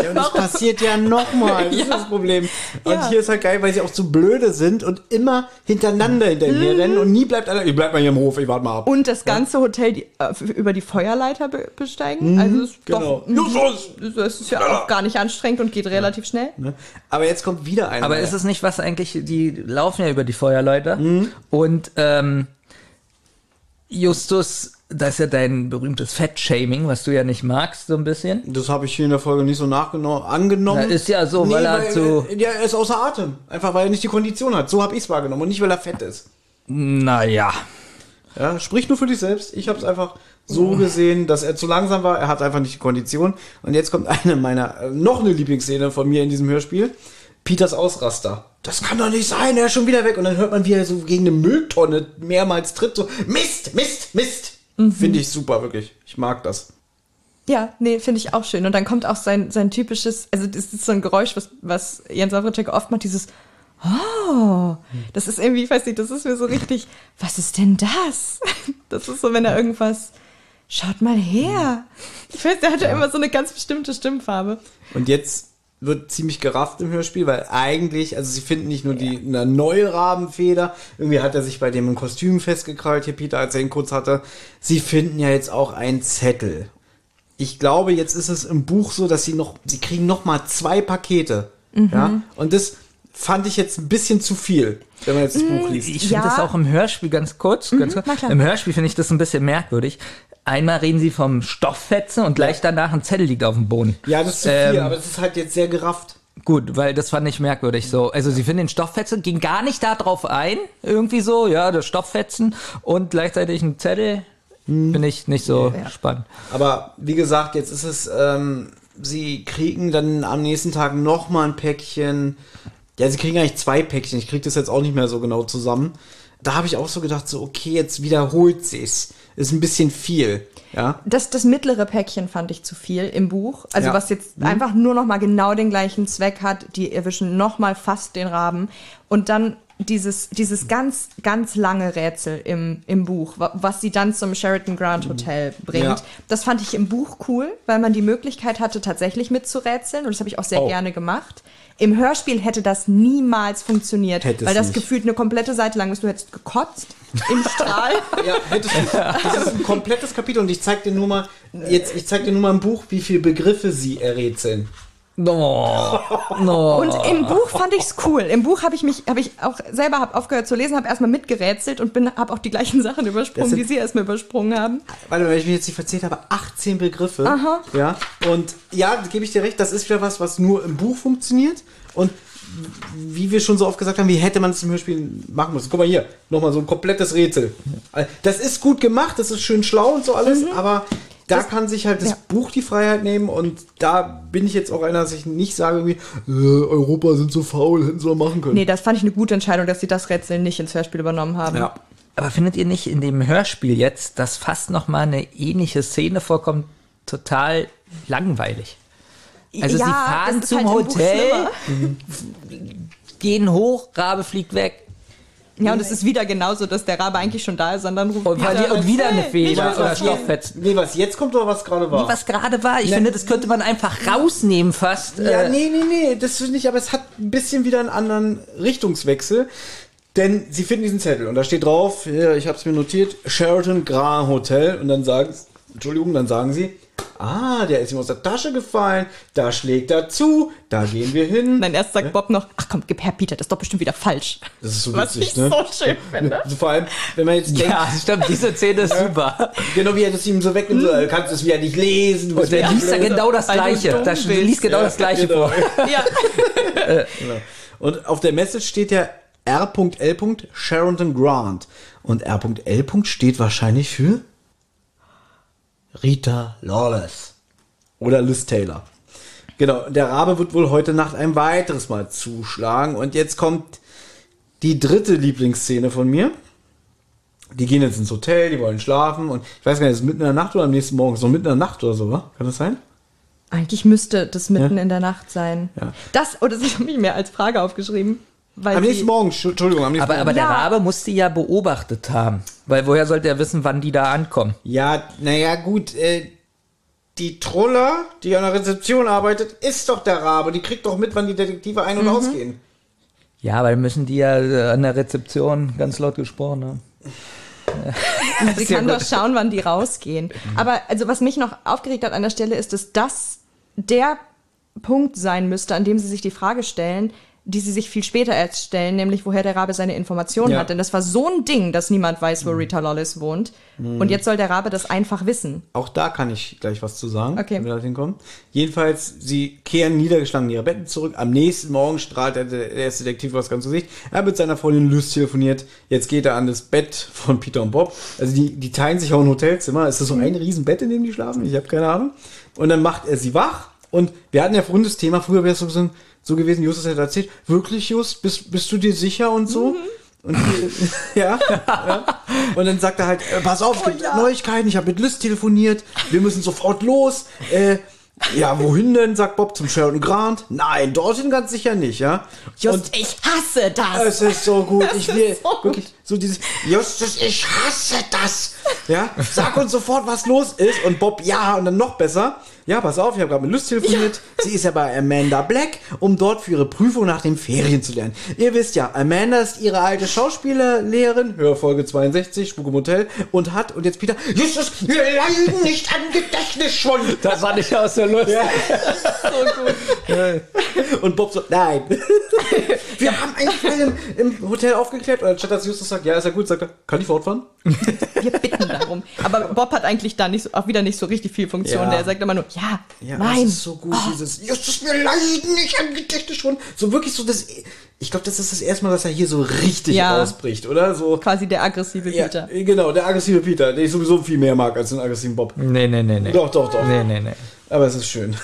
Speaker 3: Ja, und das passiert ja nochmal. Das ist das Problem. Und
Speaker 5: Ja.
Speaker 3: hier ist halt geil, weil sie auch so blöde sind und immer hintereinander hinter ihm herrennen und nie bleibt einer. Ich bleib mal hier im Hof, ich warte mal ab.
Speaker 5: Und das ganze Hotel die, äh, über die Feuerleiter be besteigen. also es ist
Speaker 3: genau.
Speaker 5: doch,
Speaker 3: Justus!
Speaker 5: das ist ja auch gar nicht anstrengend und geht relativ schnell.
Speaker 3: Ne? Aber jetzt kommt wieder einer.
Speaker 4: Aber ist es nicht was eigentlich, die laufen ja über die Feuerleute und ähm, Justus, das ist ja dein berühmtes Fettshaming, was du ja nicht magst, so ein bisschen.
Speaker 3: das habe ich hier in der Folge nicht so nachgenommen, angenommen.
Speaker 4: Na, ist ja so, weil er so-
Speaker 3: äh, Ja, er ist außer Atem. Einfach weil er nicht die Kondition hat. So habe ich es wahrgenommen und nicht, weil er fett ist.
Speaker 4: Naja.
Speaker 3: Ja, sprich nur für dich selbst. Ich habe es einfach so gesehen, dass er zu langsam war. Er hat einfach nicht die Kondition. Und jetzt kommt eine meiner, äh, noch eine Lieblingsszene von mir in diesem Hörspiel. Peters Ausraster. Das kann doch nicht sein, er ist schon wieder weg. Und dann hört man, wie er so gegen eine Mülltonne mehrmals tritt. So, Mist, Mist, Mist. Finde ich super, wirklich. Ich mag das.
Speaker 5: Ja, nee, finde ich auch schön. Und dann kommt auch sein, sein typisches, also das ist so ein Geräusch, was, was Jens Wawritschek oft macht, dieses Oh, das ist irgendwie, ich weiß nicht, das ist mir so richtig, was ist denn das? *laughs* Das ist so, wenn er irgendwas, schaut mal her. Ich weiß, der hat ja immer so eine ganz bestimmte Stimmfarbe.
Speaker 3: Und jetzt wird ziemlich gerafft im Hörspiel, weil eigentlich, also sie finden nicht nur die eine neue Rabenfeder, irgendwie hat er sich bei dem im Kostüm festgekrallt, hier Peter, als er ihn kurz hatte. Sie finden ja jetzt auch einen Zettel. Ich glaube, jetzt ist es im Buch so, dass sie noch, sie kriegen noch mal zwei Pakete. Ja, und das fand ich jetzt ein bisschen zu viel, wenn man jetzt das Buch liest.
Speaker 4: Ich finde
Speaker 5: Ja.
Speaker 4: das auch im Hörspiel ganz kurz. ganz kurz.
Speaker 5: na klar.
Speaker 4: Im Hörspiel finde ich das ein bisschen merkwürdig. Einmal reden sie vom Stofffetzen und gleich danach ein Zettel liegt auf dem Boden.
Speaker 3: Ja, das ist zu
Speaker 4: Ähm,
Speaker 3: viel, aber das ist halt jetzt sehr gerafft.
Speaker 4: Gut, weil das fand ich merkwürdig so. Also sie finden den Stofffetzen, ging gar nicht da drauf ein, irgendwie so, ja, das Stofffetzen und gleichzeitig ein Zettel. Finde ich nicht so spannend.
Speaker 3: Aber wie gesagt, jetzt ist es, ähm, sie kriegen dann am nächsten Tag noch mal ein Päckchen Ja, sie kriegen eigentlich zwei Päckchen. Ich krieg das jetzt auch nicht mehr so genau zusammen. Da habe ich auch so gedacht, so, okay, jetzt wiederholt sich's. Ist ein bisschen viel. Ja.
Speaker 5: Das, das mittlere Päckchen fand ich zu viel im Buch. Also
Speaker 3: Ja.
Speaker 5: was jetzt
Speaker 3: Mhm.
Speaker 5: einfach nur noch mal genau den gleichen Zweck hat. Die erwischen noch mal fast den Raben. Und dann dieses, dieses ganz, ganz lange Rätsel im, im Buch, wa- was sie dann zum Sheraton Grand Hotel bringt.
Speaker 3: Ja.
Speaker 5: Das fand ich im Buch cool, weil man die Möglichkeit hatte, tatsächlich mitzurätseln. Und das habe ich auch sehr
Speaker 3: Oh.
Speaker 5: gerne gemacht. Im Hörspiel hätte das niemals funktioniert,
Speaker 3: Hätte es
Speaker 5: weil das
Speaker 3: nicht.
Speaker 5: gefühlt eine komplette Seite lang ist. Du hättest gekotzt im *laughs* Strahl.
Speaker 3: Ja, hättest du. Das ist ein komplettes Kapitel und ich zeig dir nur mal, jetzt, ich zeig dir nur mal im Buch, wie viele Begriffe sie errätseln.
Speaker 4: No. No.
Speaker 5: Und im Buch fand ich's cool. Im Buch habe ich mich, habe ich auch selber hab aufgehört zu lesen, habe erstmal mitgerätselt und bin, habe auch die gleichen *laughs* Sachen übersprungen,
Speaker 3: Das
Speaker 5: die
Speaker 3: sind-
Speaker 5: sie erstmal übersprungen haben.
Speaker 3: Warte mal, wenn ich mir jetzt nicht verzählt habe, 18 Begriffe.
Speaker 5: Aha.
Speaker 3: Ja. Und ja, gebe ich dir recht, das ist wieder was, was nur im Buch funktioniert. Und wie wir schon so oft gesagt haben, wie hätte man es im Hörspiel machen müssen? Guck mal hier, nochmal so ein komplettes Rätsel. Das ist gut gemacht, das ist schön schlau und so alles, aber da kann sich halt das
Speaker 5: ja.
Speaker 3: Buch die Freiheit nehmen und da bin ich jetzt auch einer, dass ich nicht sage, irgendwie, äh, Europa sind so faul, hätten sie doch machen können.
Speaker 5: Nee, das fand ich eine gute Entscheidung, dass sie das Rätsel nicht ins Hörspiel übernommen haben.
Speaker 3: Ja.
Speaker 4: Aber findet ihr nicht in dem Hörspiel jetzt, dass fast noch mal eine ähnliche Szene vorkommt, total langweilig? Also sie
Speaker 5: Ja,
Speaker 4: fahren
Speaker 5: das ist
Speaker 4: zum
Speaker 5: halt
Speaker 4: Hotel, gehen hoch, Rabe fliegt weg.
Speaker 5: Ja, und es ist wieder genauso, dass der Rabe eigentlich schon da ist, sondern ruft
Speaker 4: Und, weil die, und wieder eine Feder oder Stofffetzen.
Speaker 3: Nee, was jetzt kommt oder was gerade war?
Speaker 4: Nee, was gerade war. Ich finde, das könnte man einfach rausnehmen fast.
Speaker 3: Ja,
Speaker 4: Äh,
Speaker 3: nee, nee, nee, das finde ich, aber es hat ein bisschen wieder einen anderen Richtungswechsel. Denn sie finden diesen Zettel und da steht drauf, ja, ich habe es mir notiert, Sheraton Grand Hotel und dann sagen, Entschuldigung, dann sagen sie, ah, der ist ihm aus der Tasche gefallen, da schlägt er zu, da gehen wir hin.
Speaker 5: Dann erst sagt Bob noch, ach komm, gib her, Peter, das ist doch bestimmt wieder falsch.
Speaker 3: Das ist so
Speaker 5: Was
Speaker 3: witzig,
Speaker 5: ich
Speaker 3: ne?
Speaker 5: so schön finde.
Speaker 3: Vor allem, wenn man jetzt denkt,
Speaker 4: Ja, *laughs* stimmt, diese Szene ist super.
Speaker 3: genau wie er das ihm so wegnimmt, so, du kannst es wieder nicht lesen.
Speaker 4: Und der liest ja genau das Gleiche.
Speaker 5: bist.
Speaker 4: liest genau das Gleiche
Speaker 3: genau.
Speaker 4: vor. *laughs* *laughs*
Speaker 5: Ja.
Speaker 3: Und auf der Message steht ja R.L. Sheraton Grant. Und R.L. steht wahrscheinlich für Rita Lawless. Oder Liz Taylor. Genau, der Rabe wird wohl heute Nacht ein weiteres Mal zuschlagen. Und jetzt kommt die dritte Lieblingsszene von mir. Die gehen jetzt ins Hotel, die wollen schlafen. Und ich weiß gar nicht, ist es mitten in der Nacht oder am nächsten Morgen? Ist es noch mitten in der Nacht oder so, wa? Kann das sein?
Speaker 5: Eigentlich müsste das mitten
Speaker 3: Ja.
Speaker 5: in der Nacht sein.
Speaker 3: Ja.
Speaker 5: Das, oh, das habe ich mir als Frage aufgeschrieben. Weil
Speaker 3: Am nächsten Morgen, Entschuldigung, am nächsten
Speaker 4: Aber, aber
Speaker 3: Morgen.
Speaker 4: der
Speaker 5: Ja.
Speaker 4: Rabe muss die ja beobachtet haben. Weil woher sollte er wissen, wann die da ankommen?
Speaker 3: Ja, naja, gut, äh, die Troller, die an der Rezeption arbeitet, ist doch der Rabe. Die kriegt doch mit, wann die Detektive ein- und
Speaker 5: Mhm.
Speaker 3: ausgehen.
Speaker 4: Ja, weil müssen die ja äh, an der Rezeption ganz laut gesprochen haben. *laughs*
Speaker 5: Sie
Speaker 4: Sehr
Speaker 5: kann
Speaker 4: gut.
Speaker 5: doch schauen, wann die rausgehen. Aber also was mich noch aufgeregt hat an der Stelle ist, dass das der Punkt sein müsste, an dem sie sich die Frage stellen, die sie sich viel später erst stellen, nämlich woher der Rabe seine Informationen
Speaker 3: Ja.
Speaker 5: hat. Denn das war so ein Ding, dass niemand weiß, wo Rita Lawless wohnt. Und jetzt soll der Rabe das einfach wissen.
Speaker 3: Auch da kann ich gleich was zu sagen,
Speaker 5: Okay.
Speaker 3: wenn wir da hinkommen. Jedenfalls, sie kehren niedergeschlagen in ihre Betten zurück. Am nächsten Morgen strahlt der, der erste Detektiv was ganz Gesicht. Er hat mit seiner Freundin Lys telefoniert. Jetzt geht er an das Bett von Peter und Bob. Also die, die teilen sich auch ein Hotelzimmer. Ist das so ein Riesenbett, in dem die schlafen? Ich habe keine Ahnung. Und dann macht er sie wach. Und wir hatten ja vorhin das Thema, früher wäre es so, so- so gewesen, Justus hat erzählt, wirklich Just, bist, bist du dir sicher und so? Und *laughs* ja, ja. Und dann sagt er halt, äh, pass auf, es gibt Neuigkeiten, ich habe mit Liz telefoniert, wir müssen sofort los. Äh, ja, wohin denn, sagt Bob, zum Sheridan Grant? Nein, dorthin ganz sicher nicht, ja.
Speaker 5: Just, ich hasse das.
Speaker 3: Es ist so gut. ich will
Speaker 5: so
Speaker 3: wirklich so dieses Justus, ich hasse das. Ja, sag uns sofort, was los ist. Und Bob, ja, und dann noch besser. Ja, pass auf, ich habe gerade mit Lust telefoniert. Sie ist ja bei Amanda Black, um dort für ihre Prüfung nach den Ferien zu lernen. Ihr wisst ja, Amanda ist ihre alte Schauspielerlehrerin, Hörfolge 62, Spuk im Hotel, und hat, und jetzt Peter, Justus, wir leiden nicht an Gedächtnisschwund.
Speaker 4: Das fand ich auch *laughs* so lustig.
Speaker 3: Und Bob so, nein. *laughs* Wir haben einen Fall im, im Hotel aufgeklärt. Und anstatt dass Justus sagt, ja, ist ja gut, sagt er, kann ich fortfahren? *laughs*
Speaker 5: Wir bitten darum. Aber Bob hat eigentlich da nicht so, auch wieder nicht so richtig viel Funktion.
Speaker 3: Ja.
Speaker 5: Der sagt immer nur, ja,
Speaker 3: Ja,
Speaker 5: nein.
Speaker 3: das ist so gut, dieses Justus, wir leiden nicht an Gedächtnisschwund. So wirklich so das, ich glaube, das ist das erste Mal, dass er hier so richtig
Speaker 5: Ja.
Speaker 3: ausbricht, oder? So,
Speaker 5: Quasi der aggressive
Speaker 3: ja,
Speaker 5: Peter.
Speaker 3: genau, der aggressive Peter, den ich sowieso viel mehr mag als den aggressiven Bob.
Speaker 4: Nee, nee, nee, nee.
Speaker 3: Doch, doch, doch.
Speaker 4: Nee, nee, nee.
Speaker 3: Aber es ist schön.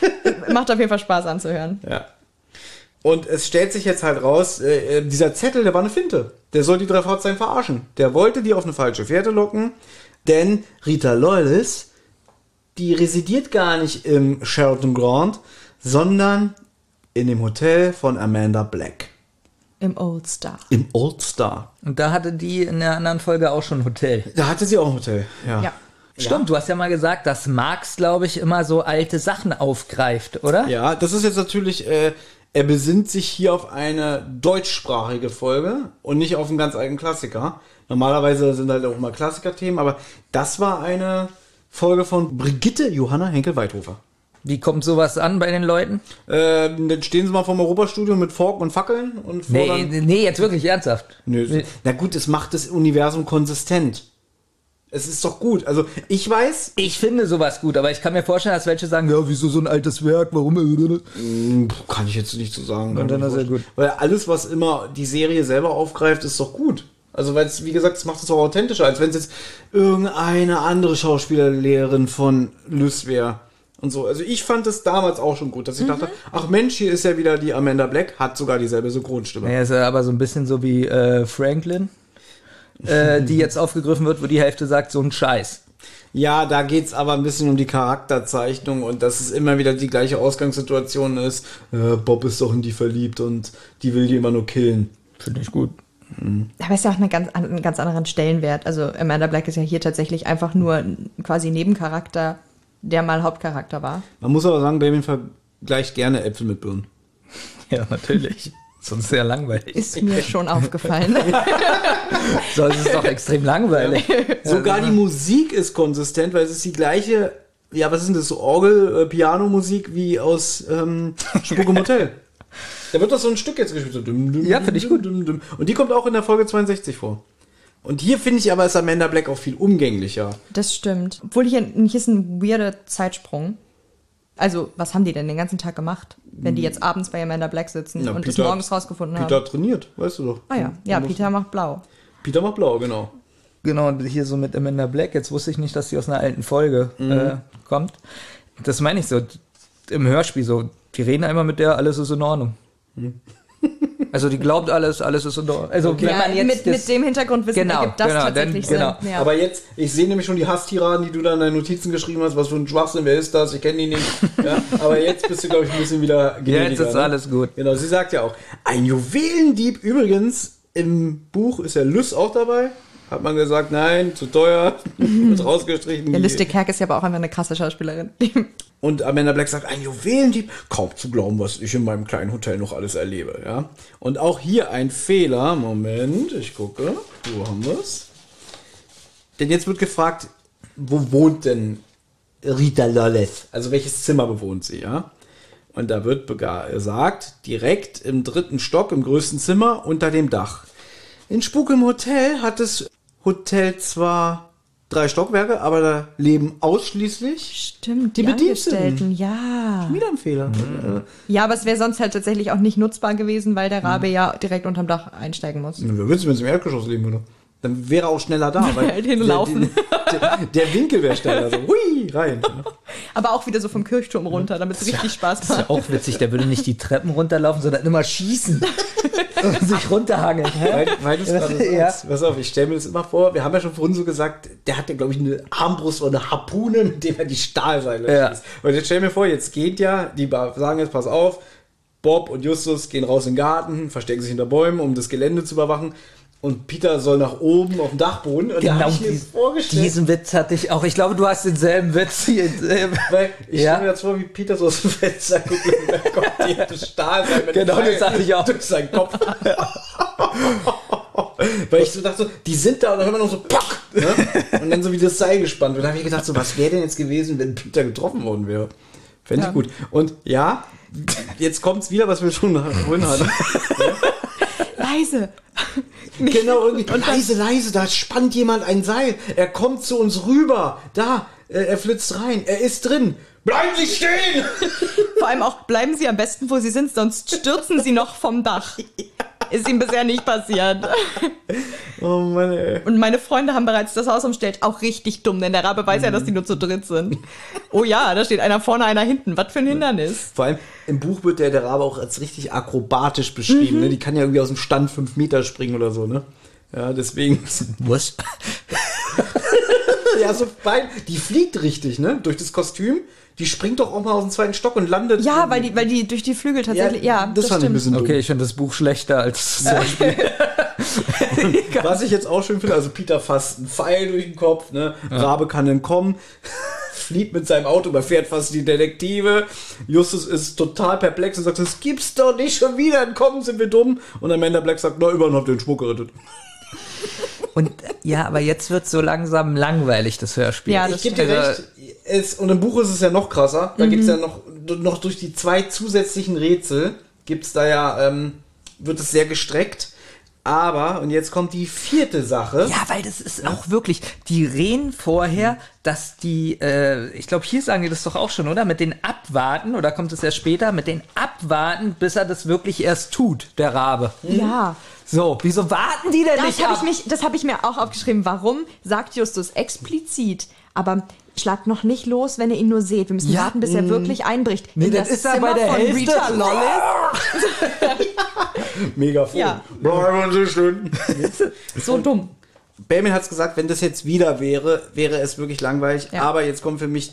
Speaker 3: *laughs*
Speaker 5: Macht auf jeden Fall Spaß anzuhören.
Speaker 3: Ja. Und es stellt sich jetzt halt raus, äh, äh, dieser Zettel, der war eine Finte. Der soll die drei Fragezeichen verarschen. Der wollte die auf eine falsche Fährte locken, denn Rita Loyles, die residiert gar nicht im Sheraton Grand, sondern in dem Hotel von Amanda Black.
Speaker 5: Im Old Star.
Speaker 3: Im Old Star.
Speaker 4: Und da hatte die in der anderen Folge auch schon ein Hotel.
Speaker 3: Da hatte sie auch ein Hotel, ja.
Speaker 5: Ja.
Speaker 4: Stimmt, du hast ja mal gesagt, dass Marx, glaube ich, immer so alte Sachen aufgreift, oder?
Speaker 3: Ja, das ist jetzt natürlich, äh, er besinnt sich hier auf eine deutschsprachige Folge und nicht auf einen ganz alten Klassiker. Normalerweise sind halt auch immer Klassikerthemen, aber das war eine Folge von Brigitte Johanna Henkel-Weithofer.
Speaker 4: Wie kommt sowas an bei den Leuten?
Speaker 3: Ähm, dann stehen sie mal vom Europastudio mit Fork und Fackeln und
Speaker 4: Nee,
Speaker 3: fordern.
Speaker 4: nee, jetzt wirklich ernsthaft.
Speaker 3: Nö, na gut, es macht das Universum konsistent. Es ist doch gut. Also ich weiß,
Speaker 4: Ich finde sowas gut, aber ich kann mir vorstellen, dass welche sagen, ja, wieso so ein altes Werk, warum?
Speaker 3: kann ich jetzt nicht so sagen.
Speaker 4: Und dann ist er gut.
Speaker 3: Weil alles, was immer die Serie selber aufgreift, ist doch gut. Also weil es, wie gesagt, es macht es auch authentischer, als wenn es jetzt irgendeine andere Schauspielerlehrerin von Lys wäre. Und so. Also ich fand es damals auch schon gut, dass ich dachte, ach Mensch, hier ist ja wieder die Amanda Black, hat sogar dieselbe Synchronstimme.
Speaker 4: Naja, ist ja aber so ein bisschen so wie äh, Franklin, äh, die jetzt aufgegriffen wird, wo die Hälfte sagt, so ein Scheiß.
Speaker 3: Ja, da geht's aber ein bisschen um die Charakterzeichnung und dass es immer wieder die gleiche Ausgangssituation ist. Äh, Bob ist doch in die verliebt und die will die immer nur killen.
Speaker 4: Finde ich gut.
Speaker 5: Aber es ist ja auch eine ganz, an- einen ganz anderen Stellenwert. Also Amanda Black ist ja hier tatsächlich einfach nur ein quasi Nebencharakter, der mal Hauptcharakter war.
Speaker 3: Man muss aber sagen, Damien vergleicht gerne Äpfel mit Birnen. *laughs*
Speaker 4: Ja, natürlich. Sonst sehr langweilig.
Speaker 5: Ist mir schon aufgefallen. *laughs*
Speaker 4: Sonst ist es doch extrem langweilig.
Speaker 3: Sogar die Musik ist konsistent, weil es ist die gleiche, ja, was ist denn das, so Orgel, äh, Piano-Musik wie aus ähm, Spuk im Hotel. Da wird doch so ein Stück jetzt gespielt. So dum, dum,
Speaker 4: Ja, finde ich
Speaker 3: dum,
Speaker 4: gut.
Speaker 3: dum, dum. Und die kommt auch in der Folge 62 vor. Und hier finde ich aber ist Amanda Black auch viel umgänglicher.
Speaker 5: Das stimmt. Obwohl hier, hier ist ein weirder Zeitsprung. Also, was haben die denn den ganzen Tag gemacht, wenn die jetzt abends bei Amanda Black sitzen
Speaker 3: Na,
Speaker 5: und es
Speaker 3: Peter-
Speaker 5: morgens rausgefunden
Speaker 3: Peter
Speaker 5: haben?
Speaker 3: trainiert, weißt du doch.
Speaker 5: Ah ja, ja, Peter macht blau.
Speaker 3: Peter macht blau, genau.
Speaker 4: Genau, und hier so mit Amanda Black, jetzt wusste ich nicht, dass sie aus einer alten Folge äh, kommt. Das meine ich so, im Hörspiel so, die reden einmal mit der, alles ist in Ordnung. Also die glaubt alles, alles ist in Ordnung. Also wenn
Speaker 5: Ja,
Speaker 4: man jetzt
Speaker 5: mit, mit dem Hintergrundwissen
Speaker 4: Genau,
Speaker 5: ergibt das
Speaker 4: genau,
Speaker 5: tatsächlich
Speaker 4: genau.
Speaker 5: Sinn. Ja.
Speaker 3: Aber jetzt, ich sehe nämlich schon die Hasstiraden, die du da in deinen Notizen geschrieben hast. Was für ein Schwachsinn, wer ist das? Ich kenne ihn nicht. *laughs* Ja, aber jetzt bist du, glaube ich, ein bisschen wieder gnädiger.
Speaker 4: jetzt ist
Speaker 3: ne?
Speaker 4: alles gut.
Speaker 3: Genau, sie sagt ja auch, ein Juwelendieb übrigens, im Buch ist ja Lys auch dabei. Hat man gesagt, nein, zu teuer, *laughs* wird rausgestrichen.
Speaker 5: Ja, Liste Kerk ist ja aber auch einfach eine krasse Schauspielerin. *laughs*
Speaker 3: Und Amanda Black sagt, ein Juwelendieb, kaum zu glauben, was ich in meinem kleinen Hotel noch alles erlebe, ja. Und auch hier ein Fehler, Moment, ich gucke, wo haben wir's? Denn jetzt wird gefragt, wo wohnt denn Rita Lolles? Also welches Zimmer bewohnt sie, ja? Und da wird gesagt, direkt im dritten Stock, im größten Zimmer, unter dem Dach. In Spuk im Hotel hat das Hotel zwar drei Stockwerke, aber da leben ausschließlich
Speaker 5: Stimmt, die,
Speaker 3: Die Bediensteten.
Speaker 5: Angestellten, ja.
Speaker 3: wieder ein Fehler.
Speaker 5: Ja, aber es wäre sonst halt tatsächlich auch nicht nutzbar gewesen, weil der Rabe ja direkt unterm Dach einsteigen muss.
Speaker 3: Wer willst du, wenn es im Erdgeschoss leben würde? Dann wäre er auch schneller da. *laughs* Weil
Speaker 5: hinlaufen.
Speaker 3: Der, der, der Winkel wäre schneller. So, hui, rein. *laughs*
Speaker 5: Aber auch wieder so vom Kirchturm runter, damit es richtig Spaß
Speaker 4: ist ja
Speaker 5: macht.
Speaker 4: auch witzig, der würde nicht die Treppen runterlaufen, sondern immer schießen *laughs* und sich runterhangeln.
Speaker 3: Weil, weil gerade sagst.
Speaker 4: Ja.
Speaker 3: Pass auf, ich stelle mir das immer vor. Wir haben ja schon vorhin so gesagt, der hat ja, glaube ich, eine Armbrust oder eine Harpune, mit dem er die Stahlseile
Speaker 4: Ja.
Speaker 3: schießt. Und jetzt stell mir vor, jetzt geht ja, die sagen jetzt, pass auf, Bob und Justus gehen raus in den Garten, verstecken sich hinter Bäumen, um das Gelände zu überwachen. Und Peter soll nach oben auf den Dachboden. Und da
Speaker 4: Genau
Speaker 3: habe ich mir
Speaker 4: dies-
Speaker 3: vorgestellt,
Speaker 4: diesen Witz hatte ich auch. Ich glaube, du hast denselben Witz hier.
Speaker 3: Weil ich
Speaker 4: Ja.
Speaker 3: stelle mir jetzt vor, wie Peter so aus dem Fenster guckt und da kommt die *laughs* Stahlseil mit
Speaker 4: Genau, das
Speaker 3: Pfeil
Speaker 4: dachte ich auch.
Speaker 3: durch seinen Kopf. Weil ich so dachte, so, die sind da und dann hört man noch so Pock! Ne? Und dann so wie das Seil gespannt wird. Da habe ich gedacht, so, was wäre denn jetzt gewesen, wenn Peter getroffen worden wäre? Fände ich gut. Und ja, jetzt kommt's wieder, was wir schon vorhin hatten. *laughs*
Speaker 5: Leise. *laughs*
Speaker 3: Genau, irgendwie. leise, leise, da spannt jemand ein Seil. Er kommt zu uns rüber. Da, äh, er flitzt rein. Er ist drin. Bleiben Sie stehen! *laughs*
Speaker 5: Vor allem auch, bleiben Sie am besten, wo Sie sind, sonst stürzen Sie noch vom Dach. *laughs* Ist ihm bisher nicht passiert. *laughs*
Speaker 3: Oh Mann, ey.
Speaker 5: Und meine Freunde haben bereits das Haus umstellt. Auch richtig dumm, denn der Rabe weiß ja, dass die nur zu dritt sind. Oh ja, da steht einer vorne, einer hinten. Was für ein Hindernis.
Speaker 3: Vor allem im Buch wird der, der Rabe auch als richtig akrobatisch beschrieben.
Speaker 5: Mhm.
Speaker 3: Ne? Die kann ja irgendwie aus dem Stand fünf Meter springen oder so, ne? Ja, deswegen.
Speaker 1: Was? *laughs*
Speaker 3: ja, so fein. Die fliegt richtig, ne? Durch das Kostüm. Die springt doch auch mal aus dem zweiten Stock und landet.
Speaker 5: Ja, weil die, weil die durch die Flügel tatsächlich. Ja,
Speaker 3: das, fand ich ein bisschen dumm.
Speaker 4: Okay, ich finde das Buch schlechter als das *laughs* Hörspiel.
Speaker 3: Was ich jetzt auch schön finde, also Peter fasst einen Pfeil durch den Kopf, ne? Rabe kann entkommen, *laughs* flieht mit seinem Auto, überfährt fast die Detektive. Justus ist total perplex und sagt, das gibt's doch nicht schon wieder, entkommen sind wir dumm. Und Amanda Black sagt, na, ihr den Schmuck gerettet.
Speaker 4: Und ja, aber jetzt wird so langsam langweilig, das Hörspiel.
Speaker 5: Ja,
Speaker 3: Ich
Speaker 5: das
Speaker 3: gebe dir
Speaker 4: Also-
Speaker 3: recht. Es, und im Buch ist es ja noch krasser. Da gibt's ja noch, noch durch die zwei zusätzlichen Rätsel, gibt's da ja, ähm, wird es sehr gestreckt. Aber, und jetzt kommt die vierte Sache.
Speaker 4: Ja, weil das ist auch wirklich, die reden vorher, dass die, äh, ich glaube, hier sagen die das doch auch schon, oder? Mit den Abwarten, oder kommt es erst später? Mit den Abwarten, bis er das wirklich erst tut, der Rabe.
Speaker 5: Ja.
Speaker 4: So, wieso warten die denn
Speaker 5: Das
Speaker 4: nicht
Speaker 5: habe
Speaker 4: ab?
Speaker 5: ich, mich- das hab ich mir auch aufgeschrieben. Warum sagt Justus explizit, aber schlagt noch nicht los, wenn ihr ihn nur seht. Wir müssen
Speaker 4: Ja.
Speaker 5: warten, bis er wirklich einbricht.
Speaker 4: Nee,
Speaker 5: In
Speaker 4: das
Speaker 5: das
Speaker 4: ist er bei
Speaker 5: Zimmer
Speaker 4: der
Speaker 5: von
Speaker 4: Hälfte.
Speaker 5: Rita *laughs* Lollis. *laughs*
Speaker 3: Mega froh.
Speaker 5: Ja.
Speaker 3: Boah, so schön. *laughs*
Speaker 5: So dumm.
Speaker 3: Bateman hat's gesagt, wenn das jetzt wieder wäre, wäre es wirklich langweilig.
Speaker 5: Ja.
Speaker 3: Aber jetzt kommt für mich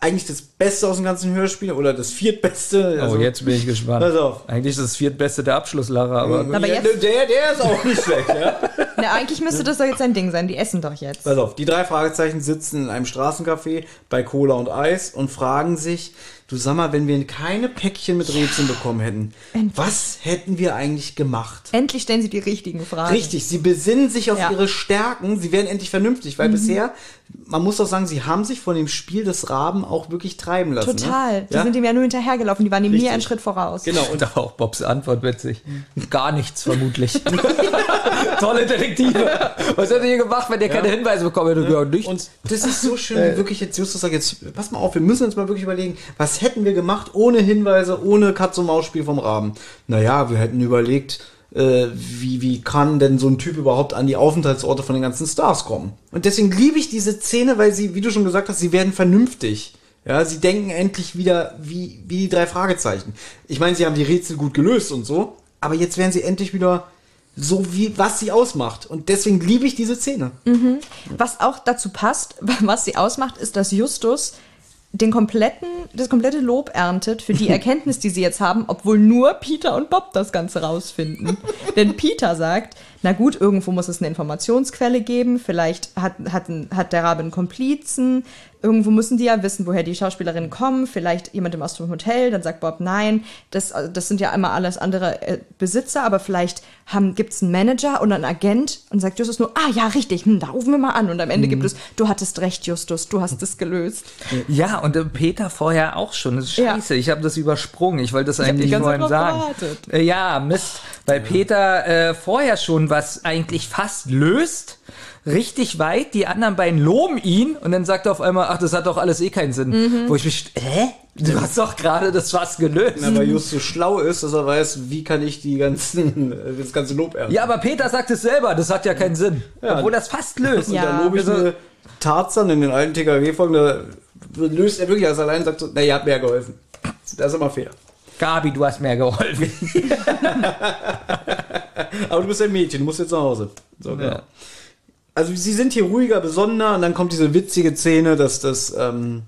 Speaker 3: eigentlich das Beste aus dem ganzen Hörspiel oder das viertbeste. Also,
Speaker 4: oh, jetzt bin ich gespannt.
Speaker 3: Pass auf.
Speaker 4: Eigentlich ist das viertbeste der Abschlusslacher, aber
Speaker 5: Aber jetzt-
Speaker 3: der, der ist auch nicht schlecht, ja.
Speaker 5: Na, eigentlich müsste das doch jetzt ein Ding sein. Die essen doch jetzt.
Speaker 3: Pass auf, die drei Fragezeichen sitzen in einem Straßencafé bei Cola und Eis und fragen sich, du sag mal, wenn wir keine Päckchen mit Rätseln bekommen hätten, was hätten wir eigentlich gemacht?
Speaker 5: Endlich stellen sie die richtigen Fragen.
Speaker 3: Richtig, sie besinnen sich auf
Speaker 5: Ja.
Speaker 3: ihre Stärken, sie werden endlich vernünftig, weil bisher, man muss doch sagen, sie haben sich von dem Spiel des Raben auch wirklich treiben lassen.
Speaker 5: Total.
Speaker 3: Ne?
Speaker 5: Die
Speaker 3: Ja?
Speaker 5: sind ihm ja nur hinterhergelaufen. Die waren ihm nie
Speaker 3: Richtig.
Speaker 5: einen Schritt voraus.
Speaker 3: Genau, *laughs* und
Speaker 4: Und da war auch Bobs Antwort witzig. *laughs* Gar nichts vermutlich. *laughs* Tolle Detektive. *laughs* Was hättet ihr gemacht, wenn ihr keine Hinweise bekommen hättet? Ja, nichts.
Speaker 3: Und das ist so schön, wirklich jetzt Justus sagt jetzt, pass mal auf, wir müssen uns mal wirklich überlegen, was hätten wir gemacht ohne Hinweise, ohne Katz-und-Maus-Spiel vom Raben? Naja, wir hätten überlegt, äh, wie, wie kann denn so ein Typ überhaupt an die Aufenthaltsorte von den ganzen Stars kommen? Und deswegen liebe ich diese Szene, weil sie, wie du schon gesagt hast, sie werden vernünftig. Ja, sie denken endlich wieder wie, wie die drei Fragezeichen. Ich meine, sie haben die Rätsel gut gelöst und so, aber jetzt werden sie endlich wieder so wie, was sie ausmacht. Und deswegen liebe ich diese Szene.
Speaker 5: Was auch dazu passt, *laughs* was sie ausmacht, ist, dass Justus den kompletten, das komplette Lob erntet für die *laughs* Erkenntnis, die sie jetzt haben, obwohl nur Peter und Bob das Ganze rausfinden. *laughs* Denn Peter sagt, na gut, irgendwo muss es eine Informationsquelle geben, vielleicht hat, hat, hat der Rabe einen Komplizen, irgendwo müssen die ja wissen, woher die Schauspielerinnen kommen, vielleicht jemand aus dem Hotel, dann sagt Bob, nein, das, das sind ja immer alles andere äh, Besitzer, aber vielleicht gibt es einen Manager und einen Agent und sagt Justus nur, ah ja, richtig, hm, da rufen wir mal an und am Ende gibt es, du hattest recht, Justus, du hast es gelöst.
Speaker 4: Ja, und äh, Peter vorher auch schon. Das ist
Speaker 5: Ja.
Speaker 4: scheiße. Ich habe das übersprungen. Ich wollte das eigentlich nur ihm sagen.
Speaker 5: gewartet.
Speaker 4: Äh, Ja, Mist. Weil Peter äh, vorher schon was eigentlich fast löst. Richtig weit. Die anderen beiden loben ihn. Und dann sagt er auf einmal, ach, das hat doch alles eh keinen Sinn.
Speaker 5: Mhm.
Speaker 4: Wo ich mich, hä? Du hast doch gerade das fast gelöst.
Speaker 3: Na, weil Just so schlau ist, dass er weiß, wie kann ich die ganzen, äh, das ganze Lob ernten.
Speaker 4: Ja, aber Peter sagt es selber. Das hat ja keinen Sinn. Obwohl das fast löst.
Speaker 3: Und
Speaker 5: Ja.
Speaker 3: da lobe ich
Speaker 4: Also-
Speaker 3: Tarzan in den alten TKW-Folgen, da löst er wirklich alles allein und sagt so, na, ihr habt mir ja geholfen. Das ist immer fair.
Speaker 4: Gabi, du hast mir geholfen. *laughs*
Speaker 3: Aber du bist ein Mädchen, du musst jetzt nach Hause. So, genau.
Speaker 4: Ja.
Speaker 3: Also sie sind hier ruhiger, besonderer und dann kommt diese witzige Szene, dass das ähm,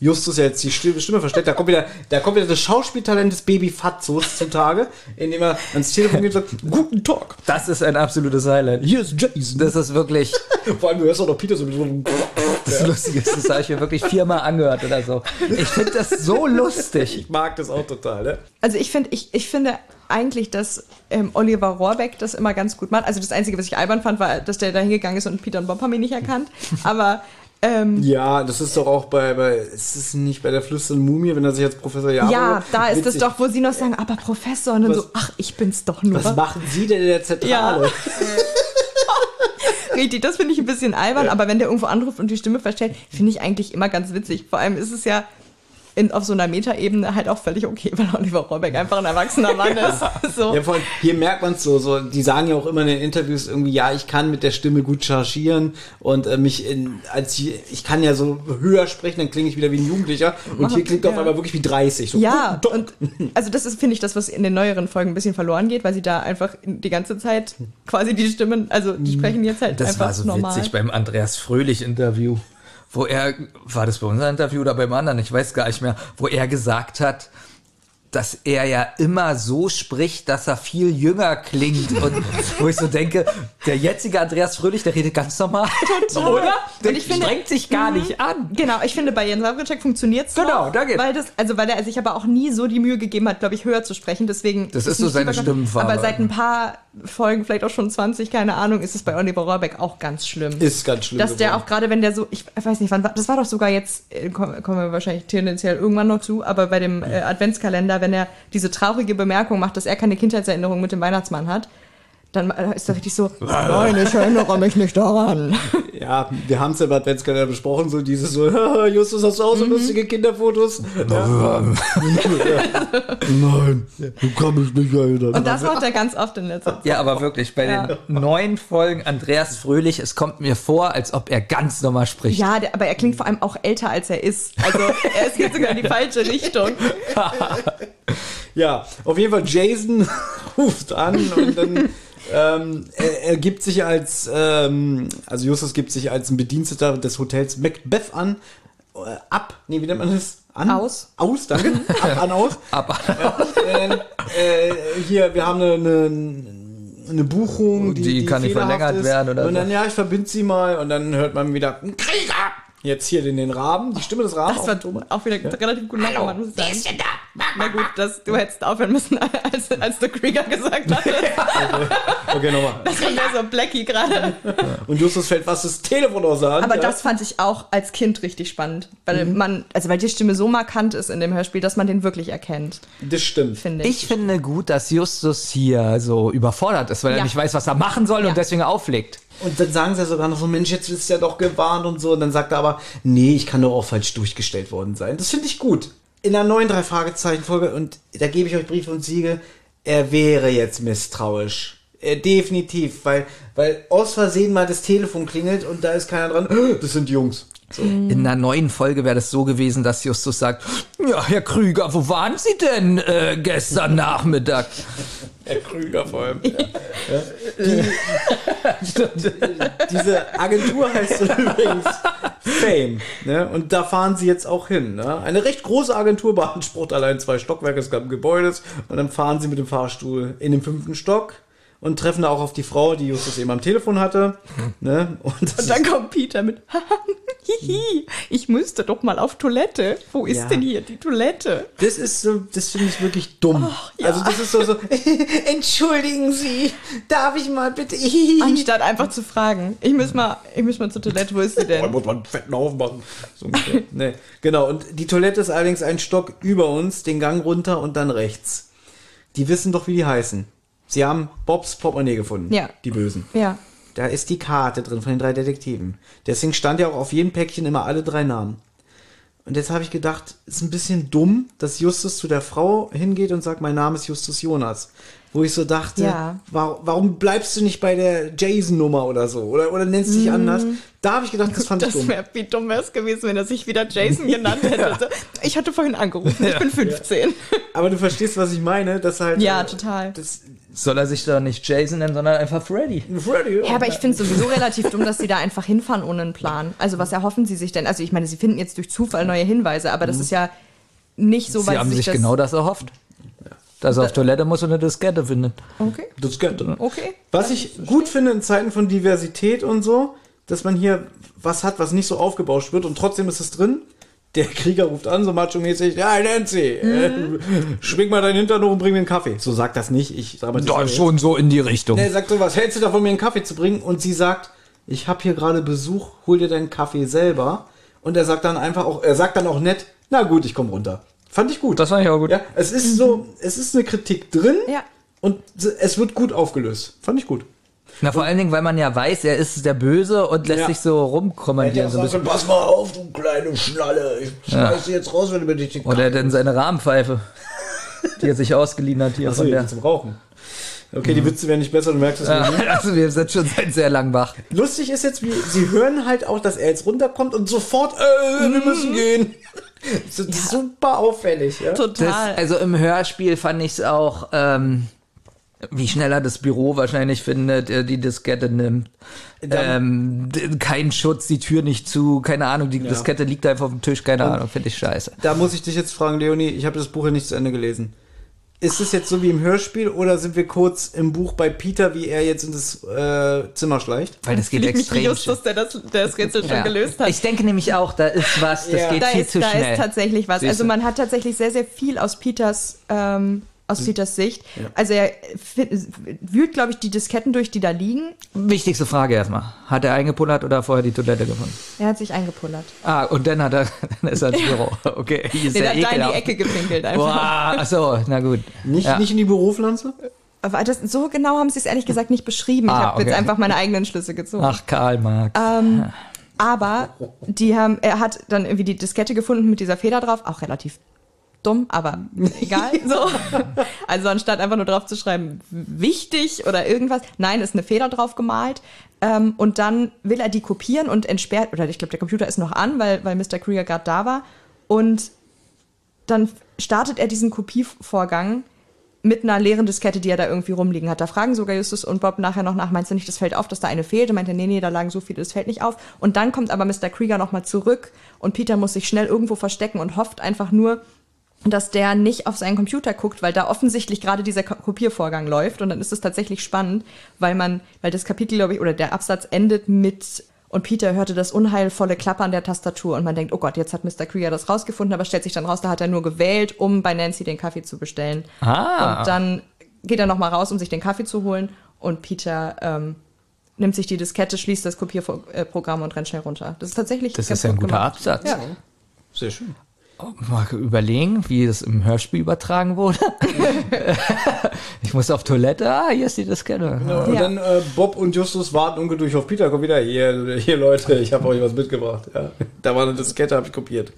Speaker 3: Justus ja jetzt die Stimme, versteckt. Da kommt wieder, da kommt wieder das Schauspieltalent des Baby Fatzos zutage, indem er ans Telefon geht und sagt, guten Tag.
Speaker 4: Das ist ein absolutes Highlight.
Speaker 3: Hier ist Jason.
Speaker 4: Das ist wirklich *laughs*
Speaker 3: Vor allem, du hörst auch noch Peter so mit so einem
Speaker 4: das Lustige. Das habe ich mir wirklich viermal angehört oder so. Ich finde das so lustig.
Speaker 3: Ich mag das auch total, ne?
Speaker 5: Also ich finde, ich, ich finde eigentlich, dass ähm, Oliver Rohrbeck das immer ganz gut macht. Also das Einzige, was ich albern fand, war, dass der da hingegangen ist und Peter und Bob haben ihn nicht erkannt. *laughs* Aber ähm,
Speaker 3: Ja, das ist doch auch bei, bei ist es nicht bei der flüsternden Mumie, wenn er sich als Professor Jaro
Speaker 5: ja, da ist es doch, wo sie noch sagen, aber Professor, und dann
Speaker 3: Was-
Speaker 5: so, ach, ich bin's doch nur.
Speaker 3: Was machen Sie denn in der Zentrale? *laughs*
Speaker 5: Richtig, das finde ich ein bisschen albern, aber wenn der irgendwo anruft und die Stimme verstellt, finde ich eigentlich immer ganz witzig. Vor allem ist es ja, in, auf so einer Metaebene halt auch völlig okay, weil Oliver Rohrbeck einfach ein erwachsener Mann ist. *laughs* So.
Speaker 3: Ja, vor allem, hier merkt man es so, so, die sagen ja auch immer in den Interviews irgendwie, ja, ich kann mit der Stimme gut chargieren und äh, mich in, als ich, ich kann ja so höher sprechen, dann klinge ich wieder wie ein Jugendlicher und hier klingt er auf
Speaker 5: Ja.
Speaker 3: einmal wirklich wie 30. So,
Speaker 5: Ja, und also das ist, finde ich, das, was in den neueren Folgen ein bisschen verloren geht, weil sie da einfach die ganze Zeit quasi die Stimmen, also die sprechen jetzt halt
Speaker 4: Das
Speaker 5: einfach
Speaker 4: war so
Speaker 5: normal.
Speaker 4: witzig beim Andreas Fröhlich-Interview, wo er, war das bei unserem Interview oder beim anderen, ich weiß gar nicht mehr, wo er gesagt hat, dass er ja immer so spricht, dass er viel jünger klingt. Und *laughs* wo ich so denke, der jetzige Andreas Fröhlich, der redet ganz normal.
Speaker 5: Total.
Speaker 4: Oder? Der
Speaker 5: Und ich finde-
Speaker 4: strengt sich gar
Speaker 5: Mhm.
Speaker 4: nicht an.
Speaker 5: Genau, ich finde, bei Jens Wawritschek funktioniert es
Speaker 4: Genau, da geht's.
Speaker 5: Weil das, also weil er sich aber auch nie so die Mühe gegeben hat, glaube ich, höher zu sprechen. Deswegen
Speaker 4: Das ist so
Speaker 5: nicht
Speaker 4: seine Stimmenfarbe.
Speaker 5: Aber seit ein paar Folgen, vielleicht auch schon 20, keine Ahnung, ist es bei Oliver Rohrbeck auch ganz schlimm.
Speaker 3: Ist ganz schlimm.
Speaker 5: Dass der
Speaker 3: geworden.
Speaker 5: auch gerade, wenn der so, ich weiß nicht, wann war, das war doch sogar jetzt, äh, kommen wir wahrscheinlich tendenziell irgendwann noch zu, aber bei dem äh, Adventskalender, wenn er diese traurige Bemerkung macht, dass er keine Kindheitserinnerung mit dem Weihnachtsmann hat, dann äh, ist er richtig so, *laughs* nein, ich erinnere mich nicht daran. *laughs*
Speaker 3: Ja, wir haben es ja bei Adventskalender besprochen, so dieses so, "Haha, *laughs* Justus, hast du auch
Speaker 5: Mhm.
Speaker 3: so lustige Kinderfotos? Ja. Nein, du kannst mich nicht erinnern.
Speaker 5: Und das macht er ganz oft in letzter Zeit.
Speaker 4: Ja, aber wirklich, bei
Speaker 5: Ja.
Speaker 4: den neuen Folgen Andreas Fröhlich, es kommt mir vor, als ob er ganz normal spricht.
Speaker 5: Ja, der, aber er klingt vor allem auch älter, als er ist. Also er ist jetzt sogar in die falsche Richtung.
Speaker 3: Ja, auf jeden Fall, Jason ruft an und dann ähm, er, er gibt sich als, ähm, also Justus gibt sich als ein Bediensteter des Hotels Macbeth an, äh, ab, nee, wie nennt man das? An?
Speaker 5: Aus.
Speaker 3: Aus, danke. Ab, an, aus. *laughs*
Speaker 4: Aber
Speaker 3: äh, äh, hier, wir haben eine, eine, eine Buchung, die,
Speaker 4: Die kann nicht verlängert
Speaker 3: ist.
Speaker 4: werden oder
Speaker 3: Und dann,
Speaker 4: so.
Speaker 3: ja, ich verbinde sie mal und dann hört man wieder, ein Krieger! Jetzt hier den, den Raben, die Stimme des Rabens.
Speaker 5: Das war dumm. Auch wieder relativ gut nachgemacht, muss ich
Speaker 7: Wer
Speaker 5: sagen.
Speaker 7: ist denn da?
Speaker 5: Na gut, das, du hättest aufhören müssen, *laughs* als, als der Krieger gesagt hat. *laughs*
Speaker 3: Okay, nochmal.
Speaker 5: Das war mehr so Blackie gerade.
Speaker 3: Und Justus fällt fast das Telefon aus Hand.
Speaker 5: Aber
Speaker 3: ja.
Speaker 5: das fand ich auch als Kind richtig spannend. Weil man, also weil die Stimme so markant ist in dem Hörspiel, dass man den wirklich erkennt,
Speaker 3: Das stimmt.
Speaker 5: finde ich.
Speaker 4: ich finde gut, dass Justus hier so überfordert ist, weil er
Speaker 5: Ja.
Speaker 4: nicht weiß, was er machen soll
Speaker 5: Ja.
Speaker 4: und deswegen auflegt.
Speaker 3: Und dann sagen sie sogar noch so, Mensch, jetzt ist ja doch gewarnt und so. Und dann sagt er aber, nee, ich kann doch auch falsch durchgestellt worden sein. Das finde ich gut. In der neuen drei Fragezeichen Folge, und da gebe ich euch Brief und Siegel, er wäre jetzt misstrauisch. Er, definitiv, weil, weil aus Versehen mal das Telefon klingelt und da ist keiner dran. Das sind Jungs.
Speaker 4: In einer neuen Folge wäre das so gewesen, dass Justus sagt, ja, Herr Krüger, wo waren Sie denn äh, gestern Nachmittag?
Speaker 3: Herr Krüger vor allem. Ja. Ja. Die, diese Agentur heißt *laughs* übrigens Fame. Ne? Und da fahren sie jetzt auch hin. Ne? Eine recht große Agentur beansprucht allein zwei Stockwerke des Gebäudes. Und dann fahren sie mit dem Fahrstuhl in den fünften Stock und treffen da auch auf die Frau, die Justus eben am Telefon hatte. Ne? Und,
Speaker 5: Und dann kommt Peter mit, *laughs* hihi, ich müsste doch mal auf Toilette. Wo ist
Speaker 3: Ja.
Speaker 5: denn hier die Toilette?
Speaker 3: Das ist so, das finde ich wirklich dumm. Also das ist so, so, *laughs* entschuldigen Sie, darf ich mal bitte?
Speaker 5: Anstatt einfach zu fragen, ich muss mal, ich muss mal zur Toilette, wo ist sie
Speaker 3: Da
Speaker 5: denn?
Speaker 3: muss man einen fetten Haufen machen. So *laughs* nee. Genau, und die Toilette ist allerdings ein Stock über uns, den Gang runter und dann rechts. Die wissen doch, wie die heißen. Sie haben Bobs Portemonnaie gefunden.
Speaker 5: Ja.
Speaker 3: Die Bösen.
Speaker 5: Ja.
Speaker 3: Da ist die Karte drin von den drei Detektiven. Deswegen stand ja auch auf jedem Päckchen immer alle drei Namen. Und jetzt habe ich gedacht, ist ein bisschen dumm, dass Justus zu der Frau hingeht und sagt, mein Name ist Justus Jonas. Wo ich so dachte,
Speaker 5: Ja.
Speaker 3: warum, warum bleibst du nicht bei der Jason-Nummer oder so? Oder, oder nennst dich anders? Da habe ich gedacht, das fand ich
Speaker 5: Mhm. Das
Speaker 3: dumm.
Speaker 5: wäre, wie dumm wäre es gewesen, wenn er sich wieder Jason *laughs* genannt hätte. So, Ich hatte vorhin angerufen, ich bin 15.
Speaker 3: Aber du verstehst, was ich meine, dass halt.
Speaker 5: Ja,
Speaker 3: äh,
Speaker 5: total.
Speaker 3: Das,
Speaker 4: Soll er sich da nicht Jason nennen, sondern einfach Freddy?
Speaker 3: Freddy,
Speaker 5: Ja, aber ich finde es sowieso relativ dumm, dass sie da einfach hinfahren ohne einen Plan. Also was erhoffen sie sich denn? Also ich meine, sie finden jetzt durch Zufall neue Hinweise, aber das ist ja nicht so,
Speaker 4: Sie
Speaker 5: weil
Speaker 4: haben
Speaker 5: sie
Speaker 4: sich
Speaker 5: das...
Speaker 4: genau das erhofft. Dass er auf Toilette muss und eine Diskette findet.
Speaker 5: Okay,
Speaker 3: das könnte.
Speaker 5: okay.
Speaker 3: Was ich gut finde in Zeiten von Diversität und so, dass man hier was hat, was nicht so aufgebauscht wird und trotzdem ist es drin. Der Krieger ruft an, so macho-mäßig, ja, Nancy, äh, schwing mal deinen Hintern hoch und bring mir einen Kaffee. So sagt das nicht, ich dramatisiere
Speaker 4: Doch,
Speaker 3: jetzt.
Speaker 4: schon so in die Richtung.
Speaker 3: Er sagt so, was hältst du davon, mir einen Kaffee zu bringen? Und sie sagt, ich habe hier gerade Besuch, hol dir deinen Kaffee selber. Und er sagt dann einfach auch, er sagt dann auch nett, na gut, ich komme runter. Fand ich gut.
Speaker 4: Das fand ich auch gut.
Speaker 3: Ja, es ist so, es ist eine Kritik drin
Speaker 5: Ja.
Speaker 3: und es wird gut aufgelöst. Fand ich gut.
Speaker 4: Na, vor allen Dingen, weil man ja weiß, er ist der Böse und lässt
Speaker 3: Ja.
Speaker 4: sich so rumkommandieren. So ein bisschen.
Speaker 3: pass mal auf, du kleine Schnalle. Ich schmeiß dich jetzt raus, wenn du mir nicht den
Speaker 4: Oder denn seine Rahmenpfeife, die er sich ausgeliehen hat hier
Speaker 3: Achso,
Speaker 4: von
Speaker 3: zum Rauchen. Okay, die Witze werden nicht besser, du merkst es
Speaker 4: Ja,
Speaker 3: nicht.
Speaker 4: also wir sind schon seit sehr lang wach.
Speaker 3: Lustig ist jetzt, wie sie hören halt auch, dass er jetzt runterkommt und sofort, äh, wir müssen gehen. Das ist super auffällig, ja.
Speaker 4: Das,
Speaker 5: Total.
Speaker 4: also im Hörspiel fand ich es auch, ähm, wie schnell er das Büro wahrscheinlich findet, er die Diskette nimmt. Ähm, kein Schutz, die Tür nicht zu, keine Ahnung, die Diskette liegt einfach auf dem Tisch, keine Ahnung, finde ich scheiße.
Speaker 3: Da muss ich dich jetzt fragen, Leonie, ich habe das Buch ja nicht zu Ende gelesen. Ist es jetzt so wie im Hörspiel oder sind wir kurz im Buch bei Peter, wie er jetzt in das äh, Zimmer schleicht?
Speaker 4: Weil das geht
Speaker 5: Fühle ich mich
Speaker 4: extrem
Speaker 5: Justus, der das, der das Rätsel *laughs* schon
Speaker 4: Ja.
Speaker 5: gelöst hat.
Speaker 4: Ich denke nämlich auch, da ist was, das
Speaker 3: Ja.
Speaker 4: geht
Speaker 5: da
Speaker 4: viel
Speaker 5: ist,
Speaker 4: zu
Speaker 5: da
Speaker 4: schnell.
Speaker 5: ist tatsächlich was.
Speaker 4: Siehst
Speaker 5: Also man hat tatsächlich sehr, sehr viel aus Peters, ähm, aus
Speaker 3: Hm.
Speaker 5: Peters Sicht. Also er wühlt, glaube ich, die Disketten durch, die da liegen.
Speaker 4: Wichtigste Frage erstmal. Hat er eingepullert oder vorher die Toilette gefunden?
Speaker 5: Er hat sich eingepullert.
Speaker 4: Ah, und dann hat er, dann ist er ins *laughs* Büro. Okay, hier ist der
Speaker 5: hat da in die. Ecke gepinkelt einfach.
Speaker 4: Boah, achso, na gut.
Speaker 3: Nicht,
Speaker 4: Ja.
Speaker 3: nicht in die Büropflanze?
Speaker 5: Aber das, so genau haben sie es ehrlich gesagt nicht beschrieben. Ich
Speaker 4: Ah,
Speaker 5: habe jetzt
Speaker 4: okay.
Speaker 5: einfach meine eigenen Schlüsse gezogen.
Speaker 4: Ach, Karl Marx.
Speaker 5: Ähm, aber die haben, er hat dann irgendwie die Diskette gefunden mit dieser Feder drauf, auch relativ dumm, aber *laughs* egal. So. Also anstatt einfach nur drauf zu schreiben, wichtig oder irgendwas, nein, ist eine Feder drauf gemalt. Ähm, und dann will er die kopieren und entsperrt, oder ich glaube, der Computer ist noch an, weil, weil Mr. Krieger gerade da war. Und dann startet er diesen Kopievorgang mit einer leeren Diskette, die er da irgendwie rumliegen hat. Da fragen sogar Justus und Bob nachher noch nach, meinst du nicht, das fällt auf, dass da eine fehlt? Und meinte, nee, nee, da lagen so viele, das fällt nicht auf. Und dann kommt aber Mr. Krieger nochmal zurück und Peter muss sich schnell irgendwo verstecken und hofft einfach nur, dass der nicht auf seinen Computer guckt, weil da offensichtlich gerade dieser Ko- Kopiervorgang läuft. Und dann ist es tatsächlich spannend, weil man, weil das Kapitel, glaube ich, oder der Absatz endet mit und Peter hörte das unheilvolle Klappern der Tastatur und man denkt, oh Gott, jetzt hat Mr. Krieger das rausgefunden, aber stellt sich dann raus, da hat er nur gewählt, um bei Nancy den Kaffee zu bestellen.
Speaker 4: Ah.
Speaker 5: Und dann geht er nochmal raus, um sich den Kaffee zu holen und Peter ähm, nimmt sich die Diskette, schließt das Kopierprogramm und rennt schnell runter. Das ist tatsächlich
Speaker 4: Das
Speaker 5: ganz
Speaker 4: ist ja ein
Speaker 5: gut
Speaker 4: guter
Speaker 5: gemacht.
Speaker 4: Absatz.
Speaker 5: Ja.
Speaker 3: Sehr schön.
Speaker 4: Mal überlegen, wie das im Hörspiel übertragen wurde. ich muss auf Toilette. Ah, hier ist die Diskette.
Speaker 3: Und
Speaker 5: Ja.
Speaker 3: dann äh, Bob und Justus warten ungeduldig auf Peter. Komm wieder hier, hier Leute, ich habe euch was mitgebracht. Ja. Da war eine Diskette, habe ich kopiert.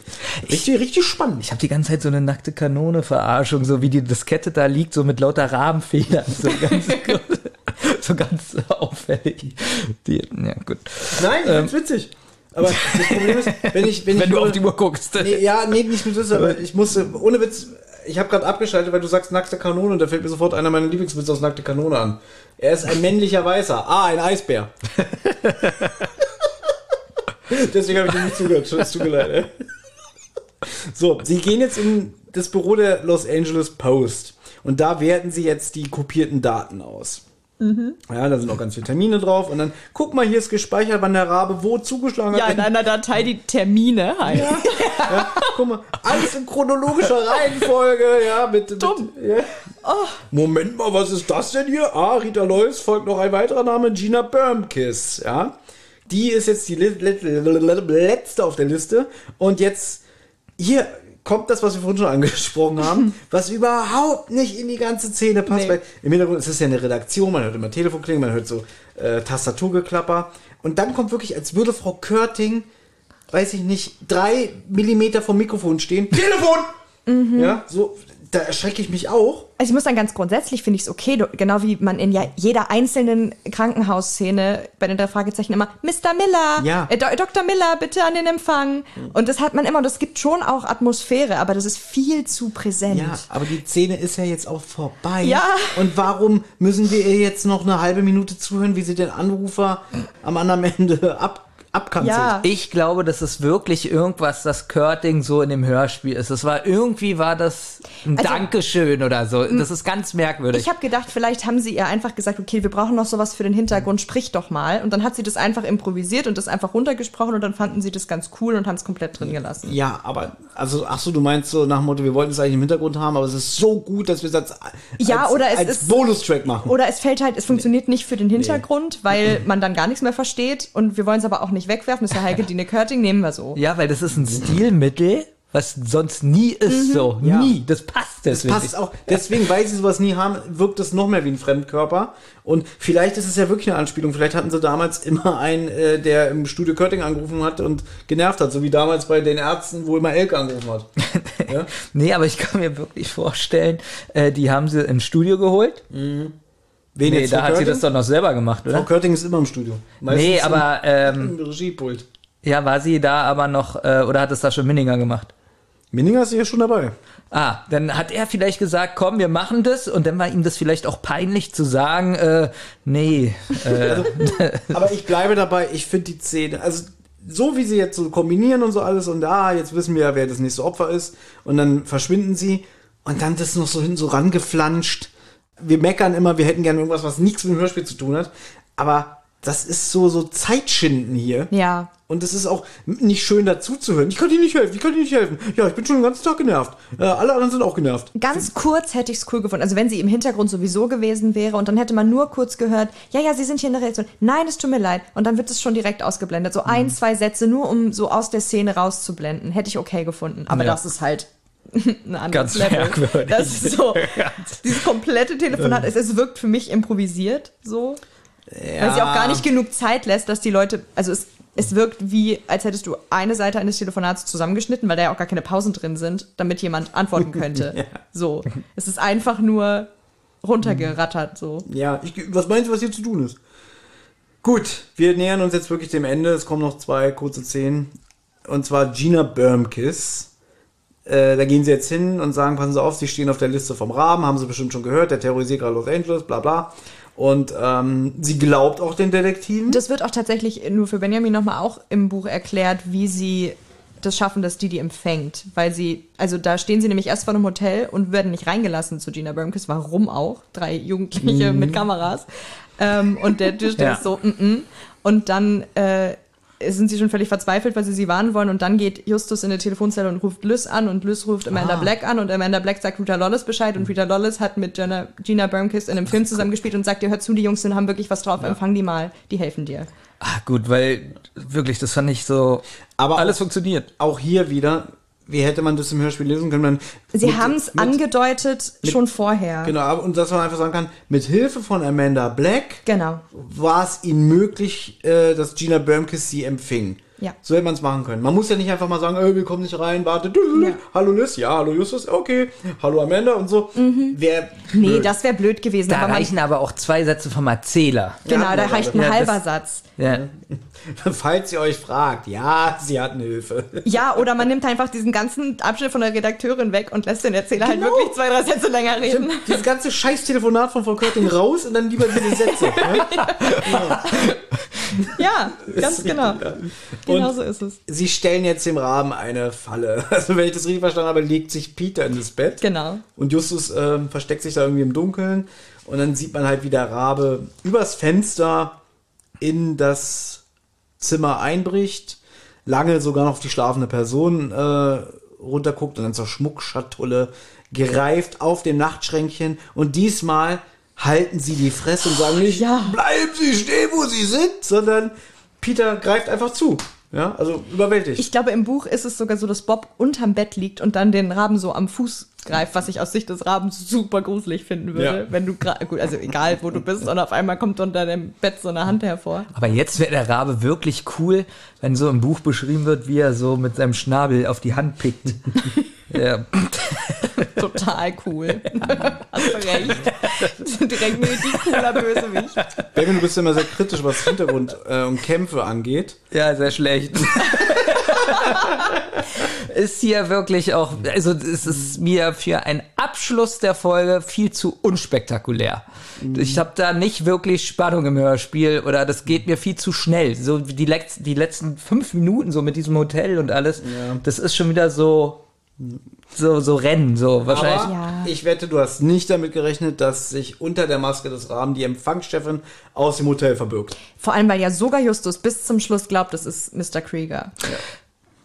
Speaker 3: Richtig, richtig spannend.
Speaker 4: Ich habe die ganze Zeit so eine nackte Kanone-Verarschung, so wie die Diskette da liegt, so mit lauter Rahmenfedern. So ganz, *laughs* so ganz auffällig. Die, ja, gut.
Speaker 3: Nein, ich find's witzig. Aber das Problem ist, wenn ich, wenn. *laughs*
Speaker 4: Wenn
Speaker 3: ich
Speaker 4: du
Speaker 3: nur-
Speaker 4: auf die Uhr guckst.
Speaker 3: Nee, ja, nee, nicht mit Witze, aber ich musste, ohne Witz, ich habe gerade abgeschaltet, weil du sagst nackte Kanone und da fällt mir sofort einer meiner Lieblingswitze aus nackte Kanone an. Er ist ein männlicher Weißer. Ah, ein Eisbär. *laughs* Deswegen habe ich dir nicht zugehört. Es tut mir leid. So, sie gehen jetzt in das Büro der Los Angeles Post und da werten sie jetzt die kopierten Daten aus. Ja, da sind auch ganz viele Termine drauf und dann, guck mal, hier ist gespeichert, wann der Rabe wo zugeschlagen hat.
Speaker 5: Ja, in einer Datei, die Termine heißt.
Speaker 3: Ja, guck mal, alles in chronologischer *laughs* Reihenfolge, ja, mit.
Speaker 5: Dumm.
Speaker 3: Mit, ja. Moment mal, was ist das denn hier? Ah, Rita Lois folgt noch ein weiterer Name, Gina Bermkiss, ja. Die ist jetzt die letzte auf der Liste und jetzt hier kommt das, was wir vorhin schon angesprochen haben, *laughs* was überhaupt nicht in die ganze Szene passt,
Speaker 5: Nee.
Speaker 3: weil im Hintergrund ist es ja eine Redaktion, man hört immer Telefon klingen, man hört so äh, Tastaturgeklapper und dann kommt wirklich, als würde Frau Körting weiß ich nicht, drei Millimeter vom Mikrofon stehen. Telefon! Ja, so, da erschrecke ich mich auch.
Speaker 5: Also ich muss sagen, ganz grundsätzlich finde ich es okay, genau wie man in ja jeder einzelnen Krankenhausszene bei den drei Fragezeichen immer Mr. Miller,
Speaker 3: Ja.
Speaker 5: äh, Dr. Miller, bitte an den Empfang. Und das hat man immer und das gibt schon auch Atmosphäre, aber das ist viel zu präsent.
Speaker 3: Ja, aber die Szene ist ja jetzt auch vorbei.
Speaker 5: Ja.
Speaker 3: Und warum müssen wir ihr jetzt noch eine halbe Minute zuhören, wie sie den Anrufer am anderen Ende ab, abkanzelt?
Speaker 5: Ja.
Speaker 4: Ich glaube, das ist wirklich irgendwas, das Körting so in dem Hörspiel ist. Das war irgendwie war das ein
Speaker 5: Also-
Speaker 4: Dankeschön oder so. Das ist ganz merkwürdig.
Speaker 5: Ich habe gedacht, vielleicht haben sie ihr einfach gesagt, okay, wir brauchen noch sowas für den Hintergrund, sprich doch mal. Und dann hat sie das einfach improvisiert und das einfach runtergesprochen und dann fanden sie das ganz cool und haben es komplett drin gelassen.
Speaker 3: Ja, aber, also, ach so, du meinst so nach dem Motto, wir wollten es eigentlich im Hintergrund haben, aber es ist so gut, dass wir es als,
Speaker 5: Ja,
Speaker 3: als,
Speaker 5: oder es
Speaker 3: als
Speaker 5: ist-
Speaker 3: Bonustrack machen.
Speaker 5: Oder es fällt halt, es funktioniert nicht für den Hintergrund, weil man dann gar nichts mehr versteht und wir wollen es aber auch nicht wegwerfen. Das ist ja Heike Dine Körting, nehmen wir so.
Speaker 4: ja, weil das ist ein Stilmittel, was sonst nie ist so.
Speaker 3: Ja.
Speaker 4: Nie. Das passt
Speaker 3: Das
Speaker 4: deswegen.
Speaker 3: passt auch. Deswegen, weil sie sowas nie haben, wirkt es noch mehr wie ein Fremdkörper. Und vielleicht ist es ja wirklich eine Anspielung. Vielleicht hatten sie damals immer einen, äh, der im Studio Körting angerufen hat und genervt hat. So wie damals bei den Ärzten, wo immer Elke angerufen hat. *laughs* ja?
Speaker 4: Nee, aber ich kann mir wirklich vorstellen, äh, die haben sie ins Studio geholt.
Speaker 3: Wen
Speaker 4: Nee, da
Speaker 3: Frau
Speaker 4: hat sie
Speaker 3: Körting?
Speaker 4: das doch noch selber gemacht,
Speaker 3: Frau
Speaker 4: oder?
Speaker 3: Körting ist immer im Studio. Meistens
Speaker 4: Nee,
Speaker 3: im-
Speaker 4: aber ähm,
Speaker 3: im Regiepult.
Speaker 4: ja, war sie da aber noch, äh, oder hat es da schon Minninger gemacht?
Speaker 3: Minninger ist ja schon dabei.
Speaker 4: Ah, dann hat er vielleicht gesagt, komm, wir machen das und dann war ihm das vielleicht auch peinlich zu sagen, äh, nee, äh, *laughs*
Speaker 3: Aber ich bleibe dabei, ich finde die Szene, also so wie sie jetzt so kombinieren und so alles und ah, jetzt wissen wir ja, wer das nächste Opfer ist und dann verschwinden sie und dann das noch so hin so rangeflanscht. Wir meckern immer, wir hätten gerne irgendwas, was nichts mit dem Hörspiel zu tun hat, aber das ist so so Zeitschinden hier.
Speaker 5: Ja.
Speaker 3: Und es ist auch nicht schön dazuzuhören. Ich kann dir nicht helfen, ich kann dir nicht helfen. Ja, ich bin schon den ganzen Tag genervt. Äh, alle anderen sind auch genervt.
Speaker 5: Ganz kurz hätte ich es cool gefunden. Also wenn sie im Hintergrund sowieso gewesen wäre und dann hätte man nur kurz gehört, ja, ja, sie sind hier in der Reaktion. Nein, es tut mir leid. Und dann wird es schon direkt ausgeblendet. So
Speaker 3: Mhm.
Speaker 5: ein, zwei Sätze, nur um so aus der Szene rauszublenden. Hätte ich okay gefunden. Aber
Speaker 4: Ja.
Speaker 5: das ist halt ein anderes
Speaker 4: Ganz
Speaker 5: Level.
Speaker 4: merkwürdig.
Speaker 5: Das ist so, *laughs* dieses komplette Telefonat, es, es wirkt für mich improvisiert, so. Weil sie auch gar nicht genug Zeit lässt, dass die Leute, also es, es wirkt wie, als hättest du eine Seite eines Telefonats zusammengeschnitten, weil da ja auch gar keine Pausen drin sind, damit jemand antworten *laughs* könnte. So. Es ist einfach nur runtergerattert, so.
Speaker 3: Ja, ich, was meinst du, was hier zu tun ist? Gut, wir nähern uns jetzt wirklich dem Ende. Es kommen noch zwei kurze Szenen. Und zwar Gina Bermkiss. Äh, da gehen sie jetzt hin und sagen, passen Sie auf, Sie stehen auf der Liste vom Raben, haben Sie bestimmt schon gehört, der terrorisiert gerade Los Angeles, bla bla. Und ähm, sie glaubt auch den Detektiven.
Speaker 5: Das wird auch tatsächlich nur für Benjamin nochmal auch im Buch erklärt, wie sie das schaffen, dass die die empfängt. Weil sie, also da stehen sie nämlich erst vor einem Hotel und werden nicht reingelassen zu Gina Bermkes. Warum auch? Drei Jugendliche mit Kameras. Ähm, und der Tisch
Speaker 4: Ja.
Speaker 5: ist so, mm -mm. Und dann äh, sind sie schon völlig verzweifelt, weil sie sie warnen wollen. Und dann geht Justus in eine Telefonzelle und ruft Liz an. Und Liz ruft Amanda Black an. Und Amanda Black sagt Rita Lawless Bescheid. Und Rita Lawless hat mit Gina, Gina Bermkes in einem Film zusammengespielt und sagt, ihr hört zu, die Jungs sind, haben wirklich was drauf, empfang die mal. Die helfen dir.
Speaker 4: ah, gut, weil wirklich, das fand ich so,
Speaker 3: Aber
Speaker 4: alles
Speaker 3: auch-
Speaker 4: funktioniert.
Speaker 3: Auch hier wieder, wie hätte man das im Hörspiel lesen können? Man
Speaker 5: Sie
Speaker 3: mit-
Speaker 5: haben es
Speaker 3: mit-
Speaker 5: angedeutet schon vorher.
Speaker 3: Genau, und dass man einfach sagen kann, mit Hilfe von Amanda Black
Speaker 5: Genau.
Speaker 3: war es ihnen möglich, äh, dass Gina Bermkiss sie empfing.
Speaker 5: Ja.
Speaker 3: So hätte man es machen können. Man muss ja nicht einfach mal sagen, äh, wir kommen nicht rein, warte,
Speaker 5: Ja.
Speaker 3: hallo Liz, ja, hallo Justus, okay, hallo Amanda und so. Wer
Speaker 5: Nee, das wäre blöd gewesen.
Speaker 4: Da
Speaker 5: aber
Speaker 4: reichen aber auch zwei Sätze vom Erzähler.
Speaker 5: genau,
Speaker 3: hatten
Speaker 5: da
Speaker 3: wir
Speaker 5: reicht ein
Speaker 4: Ja,
Speaker 5: halber
Speaker 4: das-
Speaker 5: Satz.
Speaker 4: Ja. *laughs*
Speaker 3: falls ihr euch fragt, ja, sie hatten Hilfe.
Speaker 5: Ja, oder man nimmt einfach diesen ganzen Abschnitt von der Redakteurin weg und lässt den Erzähler halt
Speaker 3: Genau.
Speaker 5: wirklich zwei, drei Sätze länger reden.
Speaker 3: Dieses ganze scheiß Telefonat von Frau Körting raus und dann lieber diese Sätze. ne? *laughs*
Speaker 5: Ja, ganz genau. Genau so ist es.
Speaker 3: sie stellen jetzt dem Raben eine Falle. *laughs* Also wenn ich das richtig verstanden habe, legt sich Peter in das Bett.
Speaker 5: Genau.
Speaker 3: Und Justus ähm, versteckt sich da irgendwie im Dunkeln. Und dann sieht man halt, wie der Rabe übers Fenster in das Zimmer einbricht. Lange sogar noch auf die schlafende Person äh, runterguckt und dann zur Schmuckschatulle greift auf dem Nachtschränkchen. Und diesmal halten sie die Fresse und sagen nicht,
Speaker 5: Ja.
Speaker 3: bleiben Sie stehen, wo Sie sind, sondern Peter greift einfach zu. Ja, also überwältigt.
Speaker 5: Ich glaube, im Buch ist es sogar so, dass Bob unterm Bett liegt und dann den Raben so am Fuß greift, was ich aus Sicht des Rabens super gruselig finden würde.
Speaker 3: Ja.
Speaker 5: Wenn du gerade, gut, also egal, wo du bist und auf einmal kommt unter dem Bett so eine Hand hervor.
Speaker 4: Aber jetzt wäre der Rabe wirklich cool, wenn so im Buch beschrieben wird, wie er so mit seinem Schnabel auf die Hand pickt. *laughs* ja.
Speaker 5: Total cool. *laughs* Hast du recht. *laughs* Direkt ein richtig cooler Bösewicht.
Speaker 3: Benjamin, du bist ja immer sehr kritisch, was Hintergrund äh, und Kämpfe angeht.
Speaker 4: ja, sehr schlecht. Ist hier wirklich auch, also es ist mir für einen Abschluss der Folge viel zu unspektakulär. Ich habe da nicht wirklich Spannung im Hörspiel oder das geht mir viel zu schnell. So wie die, Letz die letzten fünf Minuten so mit diesem Hotel und alles, das ist schon wieder so, so, so Rennen, so wahrscheinlich.
Speaker 3: Aber
Speaker 5: Ja.
Speaker 3: ich wette, du hast nicht damit gerechnet, dass sich unter der Maske des Rahmen die Empfangschefin aus dem Hotel verbirgt.
Speaker 5: Vor allem, weil ja sogar Justus bis zum Schluss glaubt, es ist Mr. Krieger.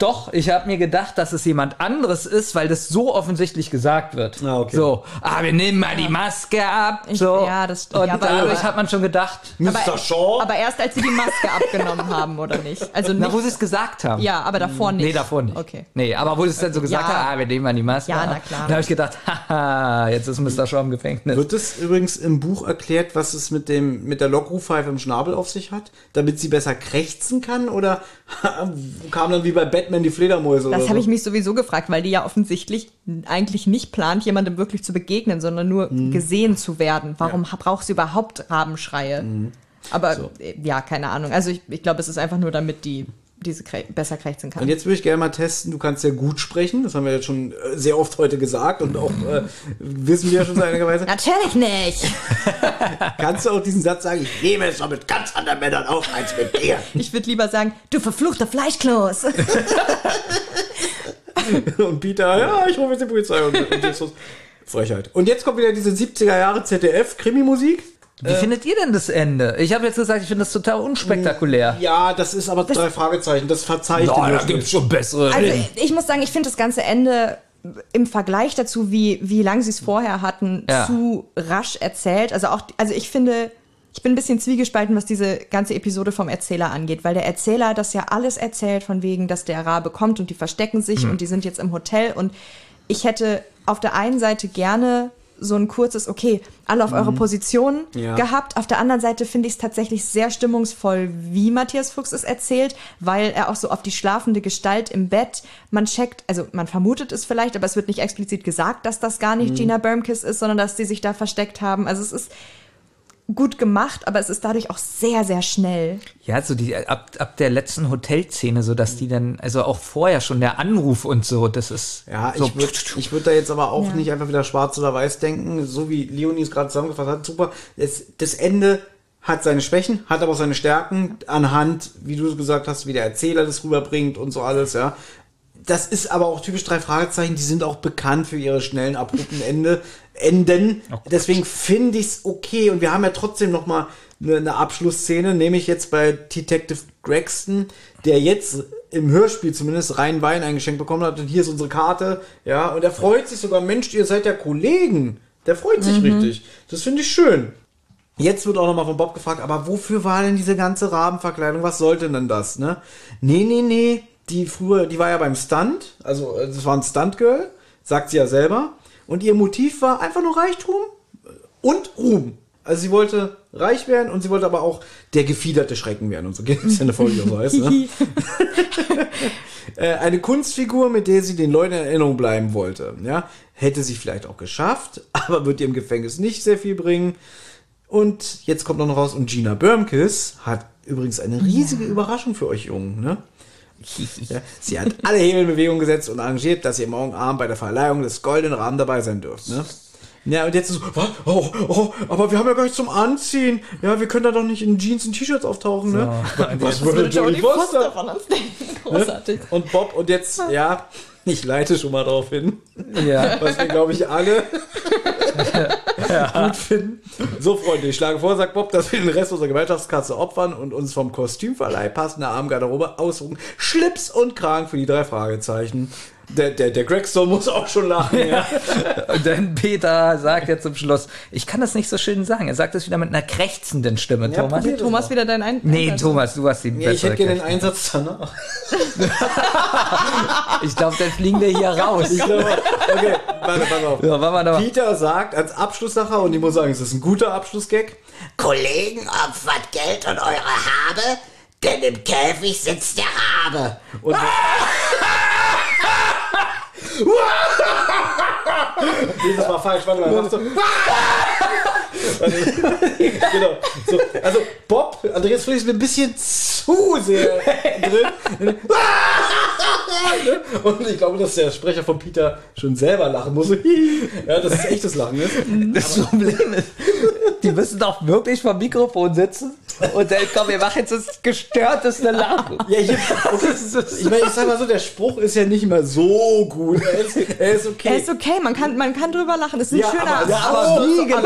Speaker 4: Doch, ich habe mir gedacht, dass es jemand anderes ist, weil das so offensichtlich gesagt wird.
Speaker 3: Ah, okay.
Speaker 4: So, ah, wir nehmen mal die Maske ab.
Speaker 5: Ich-
Speaker 4: so.
Speaker 5: ja, das stimmt.
Speaker 4: Und
Speaker 5: Ja, aber-
Speaker 4: dadurch
Speaker 5: aber-
Speaker 4: hat man schon gedacht,
Speaker 3: Mr. Shaw?
Speaker 5: Aber erst als sie die Maske *laughs* abgenommen haben, oder nicht? Also
Speaker 4: na,
Speaker 5: nicht,
Speaker 4: wo sie es gesagt haben.
Speaker 5: ja, aber davor nicht.
Speaker 4: Nee, davor nicht.
Speaker 5: Okay.
Speaker 4: Nee, aber wo sie es dann so gesagt
Speaker 5: Ja.
Speaker 4: haben, ah, wir nehmen mal die Maske
Speaker 5: Ja,
Speaker 4: ab.
Speaker 5: na klar.
Speaker 4: Da habe ich gedacht, *laughs* haha, jetzt ist Mr. Shaw im Gefängnis.
Speaker 3: Wird es übrigens im Buch erklärt, was es mit dem mit der Lockrufpfeife im Schnabel auf sich hat, damit sie besser krächzen kann oder *laughs* kam dann wie bei Batman die Fledermäuse
Speaker 5: Das habe
Speaker 3: so?
Speaker 5: ich mich sowieso gefragt, weil die ja offensichtlich eigentlich nicht plant, jemandem wirklich zu begegnen, sondern nur
Speaker 3: Mhm.
Speaker 5: gesehen zu werden. Warum braucht sie überhaupt Rabenschreie?
Speaker 3: Mhm.
Speaker 5: Aber äh, ja, keine Ahnung. Also ich, ich glaube, es ist einfach nur, damit die diese krä besser krächzen kann.
Speaker 3: Und jetzt würde ich gerne mal testen, du kannst ja gut sprechen, das haben wir jetzt schon äh, sehr oft heute gesagt und auch äh, wissen wir ja schon seit einiger Weise. *laughs*
Speaker 5: Natürlich nicht. *laughs*
Speaker 3: Kannst du auch diesen Satz sagen, ich
Speaker 7: Nehme es doch mit ganz anderen Männern auf als mit dir.
Speaker 5: Ich würde lieber sagen, du verfluchter Fleischkloß. *laughs*
Speaker 3: Und Peter, ja, ich rufe jetzt die Polizei und, und jetzt was. Frechheit. Und jetzt kommt wieder diese 70er Jahre ZDF-Krimi-Musik.
Speaker 4: Wie findet ihr denn das Ende? Ich habe jetzt gesagt, ich finde das total unspektakulär.
Speaker 3: Ja, das ist aber drei Fragezeichen, das verzeiht dem
Speaker 4: da gibt's schon bessere.
Speaker 5: Also ich muss sagen, ich finde das ganze Ende im Vergleich dazu, wie, wie lang sie es vorher hatten,
Speaker 4: Ja.
Speaker 5: zu rasch erzählt. Also auch, also ich finde, ich bin ein bisschen zwiegespalten, was diese ganze Episode vom Erzähler angeht, weil der Erzähler das ja alles erzählt, von wegen, dass der Rabe kommt und die verstecken sich und die sind jetzt im Hotel und ich hätte auf der einen Seite gerne so ein kurzes, okay, alle auf eure Positionen
Speaker 3: Ja.
Speaker 5: gehabt. Auf der anderen Seite finde ich es tatsächlich sehr stimmungsvoll, wie Matthias Fuchs es erzählt, weil er auch so auf die schlafende Gestalt im Bett, man checkt, also man vermutet es vielleicht, aber es wird nicht explizit gesagt, dass das gar nicht Gina Bermkiss ist, sondern dass die sich da versteckt haben. Also es ist gut gemacht, aber es ist dadurch auch sehr, sehr schnell.
Speaker 4: Ja, so die ab, ab der letzten Hotelszene, so dass die dann, also auch vorher schon der Anruf und so, das ist
Speaker 3: Ja,
Speaker 4: so,
Speaker 3: ich würde ich würd da jetzt aber auch nicht einfach wieder schwarz oder weiß denken, so wie Leonie es gerade zusammengefasst hat. Super. Es, das Ende hat seine Schwächen, hat aber auch seine Stärken anhand, wie du gesagt hast, wie der Erzähler das rüberbringt und so alles, ja. Das ist aber auch typisch drei Fragezeichen, die sind auch bekannt für ihre schnellen, abrupten Ende, Enden. Deswegen finde ich es okay und wir haben ja trotzdem noch mal eine, eine Abschlussszene, nämlich jetzt bei Detective Gregston, der jetzt im Hörspiel zumindest rein Wein eingeschenkt bekommen hat und hier ist unsere Karte, ja, und er freut sich sogar, Mensch, ihr seid ja Kollegen. Der freut sich richtig. Das finde ich schön. Jetzt wird auch nochmal von Bob gefragt, aber wofür war denn diese ganze Rabenverkleidung? Was sollte denn das, ne? Nee, nee, nee. Die früher, die war ja beim Stunt, also äh, das war ein Stunt-Girl, sagt sie ja selber. Und ihr Motiv war einfach nur Reichtum und Ruhm. Also sie wollte reich werden und sie wollte aber auch der gefiederte Schrecken werden. Und so *laughs* geht es ja eine Folge, so heißt. Ne? *laughs* Äh, eine Kunstfigur, mit der sie den Leuten in Erinnerung bleiben wollte. Ja? Hätte sie vielleicht auch geschafft, *laughs* aber wird ihr im Gefängnis nicht sehr viel bringen. Und jetzt kommt noch raus, und Gina Bermkiss hat übrigens eine riesige Überraschung für euch Jungen. Ne? Sie hat alle Hebel in Bewegung gesetzt und arrangiert, dass ihr morgen Abend bei der Verleihung des Goldenen Rahmen dabei sein dürft. Ne? Ja, und jetzt ist so, was? Oh, oh, aber wir haben ja gar nichts zum Anziehen. Ja, wir können da doch nicht in Jeans und T-Shirts auftauchen, ne? Was würde Jodie Foster?
Speaker 5: von uns denken. Großartig.
Speaker 3: Und Bob, und jetzt, ja, ich leite schon mal drauf hin,
Speaker 4: ja.
Speaker 3: was wir, glaube ich, alle *laughs* *laughs* gut finden. So, Freunde, ich schlage vor, sagt Bob, dass wir den Rest unserer Gemeinschaftskasse opfern und uns vom Kostümverleih passende Armgarderobe aussuchen. Schlips und Kragen für die drei Fragezeichen. Der, der, der Gregson muss auch schon lachen, ja. *laughs*
Speaker 4: Und dann Peter sagt ja zum Schluss, ich kann das nicht so schön sagen. Er sagt es wieder mit einer krächzenden Stimme,
Speaker 3: Ja,
Speaker 4: Thomas.
Speaker 3: das
Speaker 5: Thomas wieder dein Ein
Speaker 4: Nee,
Speaker 5: Einsatz.
Speaker 4: Thomas, du hast die
Speaker 3: Ja, ich hätte gerne den. Einsatz danach. *laughs*
Speaker 4: Ich glaube, dann fliegen wir hier *laughs* raus.
Speaker 3: Ich glaube, okay, warte, pass auf.
Speaker 4: Ja, doch mal.
Speaker 3: Peter sagt als Abschlusssacher, und ich muss sagen, es ist ein guter Abschlussgag,
Speaker 7: Kollegen, opfert Geld und eure Habe, denn im Käfig sitzt der Rabe.
Speaker 3: Und nee, das war falsch. Warte mal. *laughs* *laughs* Genau. So, also Bob, Andreas Friedrich ist ein bisschen zu sehr drin. *laughs* Und ich glaube, dass der Sprecher von Peter schon selber lachen muss. *laughs* ja, dass es echtes Lachen ist.
Speaker 4: Das Problem ist, die müssen doch wirklich vom Mikrofon sitzen und dann, komm, wir machen jetzt das gestörteste Lachen.
Speaker 3: Ja, hier, ich meine, ich sag mal so, der Spruch ist ja nicht mehr so gut. Er ist, er ist okay.
Speaker 5: Er ist okay, man kann, man kann drüber lachen. Es ist ein
Speaker 3: Ja,
Speaker 5: schöner.
Speaker 3: aber- ja, aber wie genau?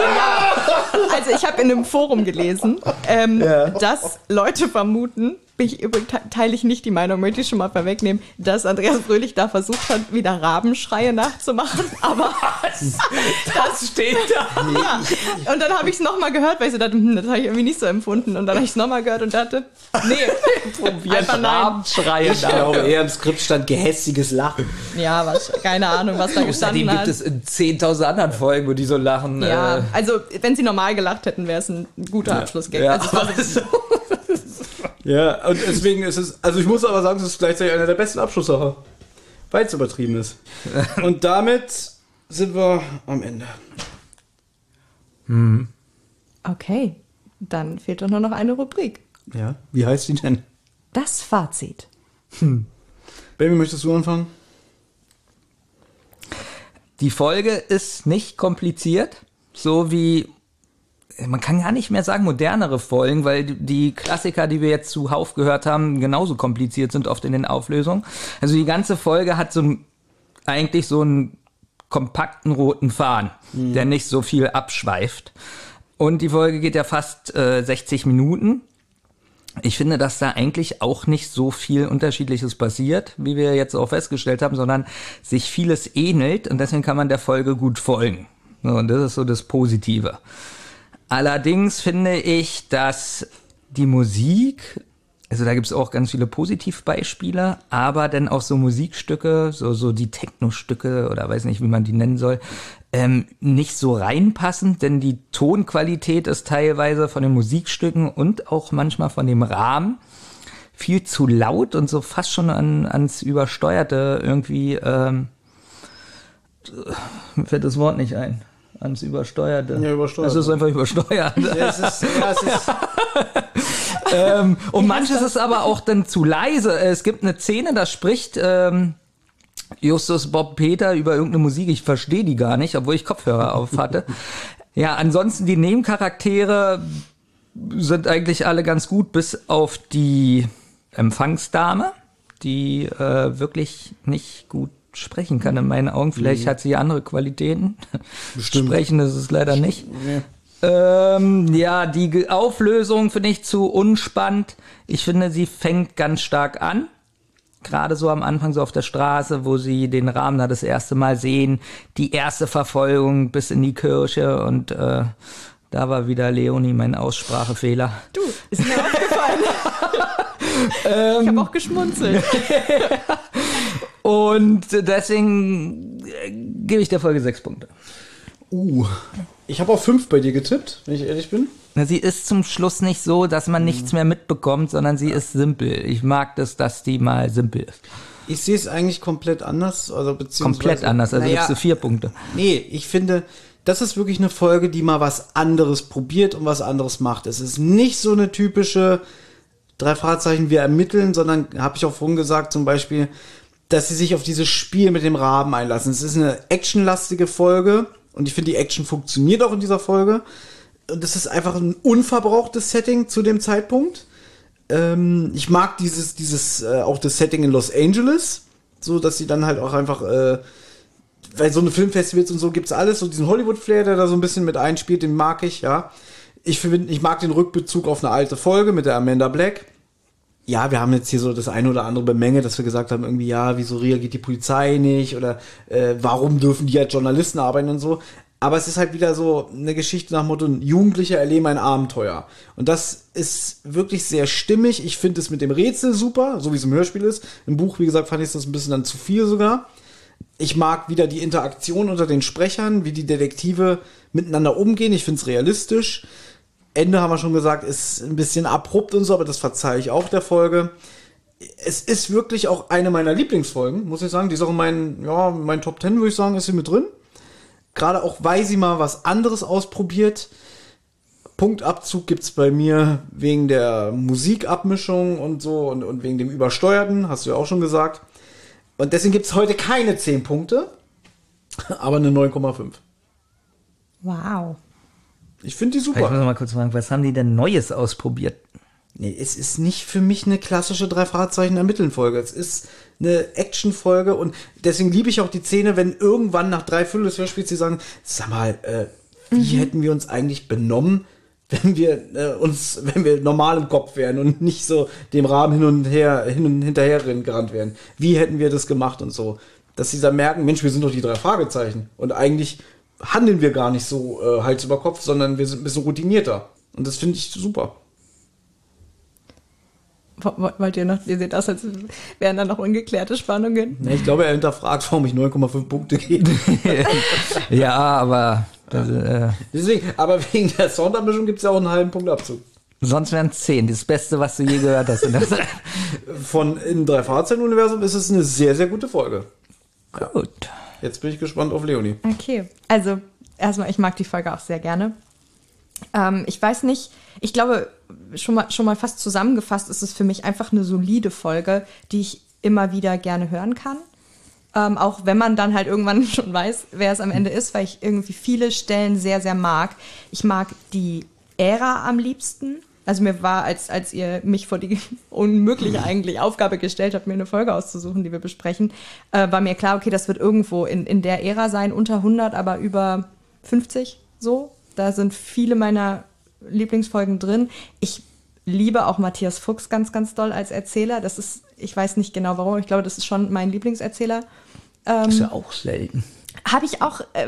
Speaker 5: Also ich habe in einem Forum gelesen, ähm, dass Leute vermuten, bin ich übrigens te- teile ich nicht die Meinung, möchte ich schon mal vorwegnehmen, dass Andreas Fröhlich da versucht hat, wieder Rabenschreie nachzumachen. *laughs* Aber
Speaker 4: Das steht da.
Speaker 5: ja. Und dann habe ich es nochmal gehört, weil ich so dachte, hm, das habe ich irgendwie nicht so empfunden. Und dann habe ich es nochmal gehört und dachte, nee, *laughs* einfach nein.
Speaker 4: Rabenschreie
Speaker 3: Ich glaube, eher im Skript stand gehässiges Lachen.
Speaker 5: Ja, was, keine Ahnung, was da
Speaker 4: Außerdem
Speaker 5: gestanden
Speaker 4: gibt
Speaker 5: hat.
Speaker 4: es in 10.000 anderen Folgen, wo die so lachen.
Speaker 5: Ja,
Speaker 4: äh,
Speaker 5: also wenn sie normal gelacht hätten, wäre es ein guter Abschlussgag.
Speaker 4: ja,
Speaker 5: Also, so- *laughs*
Speaker 3: Ja, und deswegen ist es, also ich muss aber sagen, es ist gleichzeitig einer der besten Abschlusssache. Weil es übertrieben ist. *laughs* Und damit sind wir am Ende.
Speaker 5: okay, dann fehlt doch nur noch eine Rubrik.
Speaker 3: Ja, wie heißt die denn?
Speaker 5: Das Fazit.
Speaker 3: Baby, möchtest du anfangen?
Speaker 4: Die Folge ist nicht kompliziert, so wie man kann gar nicht mehr sagen modernere Folgen, weil die- Klassiker, die wir jetzt zuhauf gehört haben, genauso kompliziert sind oft in den Auflösungen. Also die ganze Folge hat so ein, eigentlich so einen kompakten roten Faden, der nicht so viel abschweift. Und die Folge geht ja fast äh, 60 Minuten. Ich finde, dass da eigentlich auch nicht so viel Unterschiedliches passiert, wie wir jetzt auch festgestellt haben, sondern sich vieles ähnelt und deswegen kann man der Folge gut folgen. So, Und das ist so das Positive. Allerdings finde ich, dass die Musik, also da gibt es auch ganz viele Positivbeispiele, aber dann auch so Musikstücke, so, so die Techno-Stücke oder weiß nicht, wie man die nennen soll, ähm, nicht so reinpassen, denn die Tonqualität ist teilweise von den Musikstücken und auch manchmal von dem Rahmen viel zu laut und so fast schon an, ans Übersteuerte irgendwie, ähm, mir fällt das Wort nicht ein. Ans Übersteuerte.
Speaker 3: Ja, übersteuert.
Speaker 4: Es ist einfach übersteuert.
Speaker 3: Ja, es ist, ja, es ist, *laughs*
Speaker 4: ähm, und manches ist aber auch dann zu leise. Es gibt eine Szene, da spricht ähm, Justus Bob Peter über irgendeine Musik. Ich verstehe die gar nicht, obwohl ich Kopfhörer auf hatte. *laughs* Ja, ansonsten die Nebencharaktere sind eigentlich alle ganz gut, bis auf die Empfangsdame, die äh, wirklich nicht gut sprechen kann in meinen Augen. Vielleicht hat sie andere Qualitäten. Sprechen ist es leider nicht. Ähm, ja, die Auflösung finde ich zu unspannend. Ich finde, sie fängt ganz stark an. Gerade so am Anfang, so auf der Straße, wo sie den Rahmen da das erste Mal sehen. Die erste Verfolgung bis in die Kirche und äh, da war wieder Leonie mein Aussprachefehler.
Speaker 5: Du, ist mir aufgefallen. *laughs*
Speaker 4: Ähm.
Speaker 5: ich habe auch geschmunzelt. *laughs*
Speaker 4: Und deswegen äh, gebe ich der Folge sechs Punkte.
Speaker 3: uh, ich habe auch fünf bei dir getippt, wenn ich ehrlich bin.
Speaker 4: Sie ist zum Schluss nicht so, dass man nichts mehr mitbekommt, sondern sie ist simpel. Ich mag das, dass die mal simpel ist.
Speaker 3: Ich sehe es eigentlich komplett anders. Also beziehungsweise,
Speaker 4: Komplett anders, also
Speaker 3: naja,
Speaker 4: gibst du vier Punkte.
Speaker 3: Nee, ich finde, das ist wirklich eine Folge, die mal was anderes probiert und was anderes macht. Es ist nicht so eine typische drei Fahrzeichen, wir ermitteln, sondern, habe ich auch vorhin gesagt, zum Beispiel, dass sie sich auf dieses Spiel mit dem Raben einlassen. Es ist eine actionlastige Folge und ich finde, die Action funktioniert auch in dieser Folge. Und es ist einfach ein unverbrauchtes Setting zu dem Zeitpunkt. Ähm, ich mag dieses, dieses, äh, auch das Setting in Los Angeles, so dass sie dann halt auch einfach, äh, weil so eine Filmfestivals und so gibt's alles, so diesen Hollywood-Flair, der da so ein bisschen mit einspielt, den mag ich, ja. Ich finde, ich mag den Rückbezug auf eine alte Folge mit der Amanda Black. Ja, wir haben jetzt hier so das eine oder andere bemängelt, dass wir gesagt haben, irgendwie, ja, wieso reagiert die Polizei nicht oder äh, warum dürfen die als Journalisten arbeiten und so. Aber es ist halt wieder so eine Geschichte nach Motto, ein Jugendlicher erleben ein Abenteuer. Und das ist wirklich sehr stimmig. Ich finde es mit dem Rätsel super, so wie es im Hörspiel ist. Im Buch, wie gesagt, fand ich das ein bisschen dann zu viel sogar. Ich mag wieder die Interaktion unter den Sprechern, wie die Detektive miteinander umgehen. Ich finde es realistisch. Ende haben wir schon gesagt, ist ein bisschen abrupt und so, aber das verzeihe ich auch der Folge. Es ist wirklich auch eine meiner Lieblingsfolgen, muss ich sagen. Die ist auch in meinen, ja, in meinen Top Ten, würde ich sagen, ist sie mit drin. Gerade auch, weil sie mal was anderes ausprobiert. Punktabzug gibt's bei mir wegen der Musikabmischung und so und, und wegen dem Übersteuerten, hast du ja auch schon gesagt. Und deswegen gibt's heute keine 10 Punkte, aber eine 9,5.
Speaker 5: Wow.
Speaker 3: Ich finde die
Speaker 4: Ich muss
Speaker 3: super.
Speaker 4: noch mal kurz fragen, was haben die denn Neues ausprobiert?
Speaker 3: Nee, es ist nicht für mich eine klassische drei Fragezeichen ermitteln Folge. Es ist eine Action-Folge und deswegen liebe ich auch die Szene, wenn irgendwann nach drei Viertel des Hörspiels sie sagen, sag mal, äh, wie hätten wir uns eigentlich benommen, *laughs* wenn wir äh, uns, wenn wir normal im Kopf wären und nicht so dem Rahmen hin und her, hin und hinterher gerannt wären. Wie hätten wir das gemacht und so? Dass sie dann merken, Mensch, wir sind doch die drei Fragezeichen. Und eigentlich handeln wir gar nicht so äh, Hals über Kopf, sondern wir sind ein bisschen routinierter. Und das finde ich super.
Speaker 5: Wo- wo- Wollt ihr noch, ihr seht aus, als wären da noch ungeklärte Spannungen.
Speaker 3: Ja, ich glaube, er hinterfragt, warum ich 9,5 Punkte gebe. *laughs*
Speaker 4: Ja, aber das, äh,
Speaker 3: Deswegen, aber wegen der Soundabmischung gibt es ja auch einen halben Punkt Abzug.
Speaker 4: sonst wären es 10. Das Beste, was du je gehört hast. in. *laughs*
Speaker 3: Von im Drei-Fahrzeichen-Universum ist es eine sehr, sehr gute Folge.
Speaker 4: Gut.
Speaker 3: Jetzt bin ich gespannt auf Leonie.
Speaker 5: Okay, also erstmal, ich mag die Folge auch sehr gerne. Ähm, ich weiß nicht, ich glaube, schon mal, schon mal fast zusammengefasst ist es für mich einfach eine solide Folge, die ich immer wieder gerne hören kann. Ähm, auch wenn man dann halt irgendwann *laughs* schon weiß, wer es am Ende ist, weil ich irgendwie viele Stellen sehr, sehr mag. Ich mag die Ära am liebsten. Also mir war, als, als ihr mich vor die *laughs* unmögliche *laughs* eigentlich Aufgabe gestellt habt, mir eine Folge auszusuchen, die wir besprechen, äh, war mir klar, okay, das wird irgendwo in, in der Ära sein, unter 100, aber über 50 so. Da sind viele meiner Lieblingsfolgen drin. Ich liebe auch Matthias Fuchs ganz, ganz doll als Erzähler. Das ist, ich weiß nicht genau warum, ich glaube, das ist schon mein Lieblingserzähler. Ähm,
Speaker 4: Ist ja auch selten.
Speaker 5: habe ich auch äh,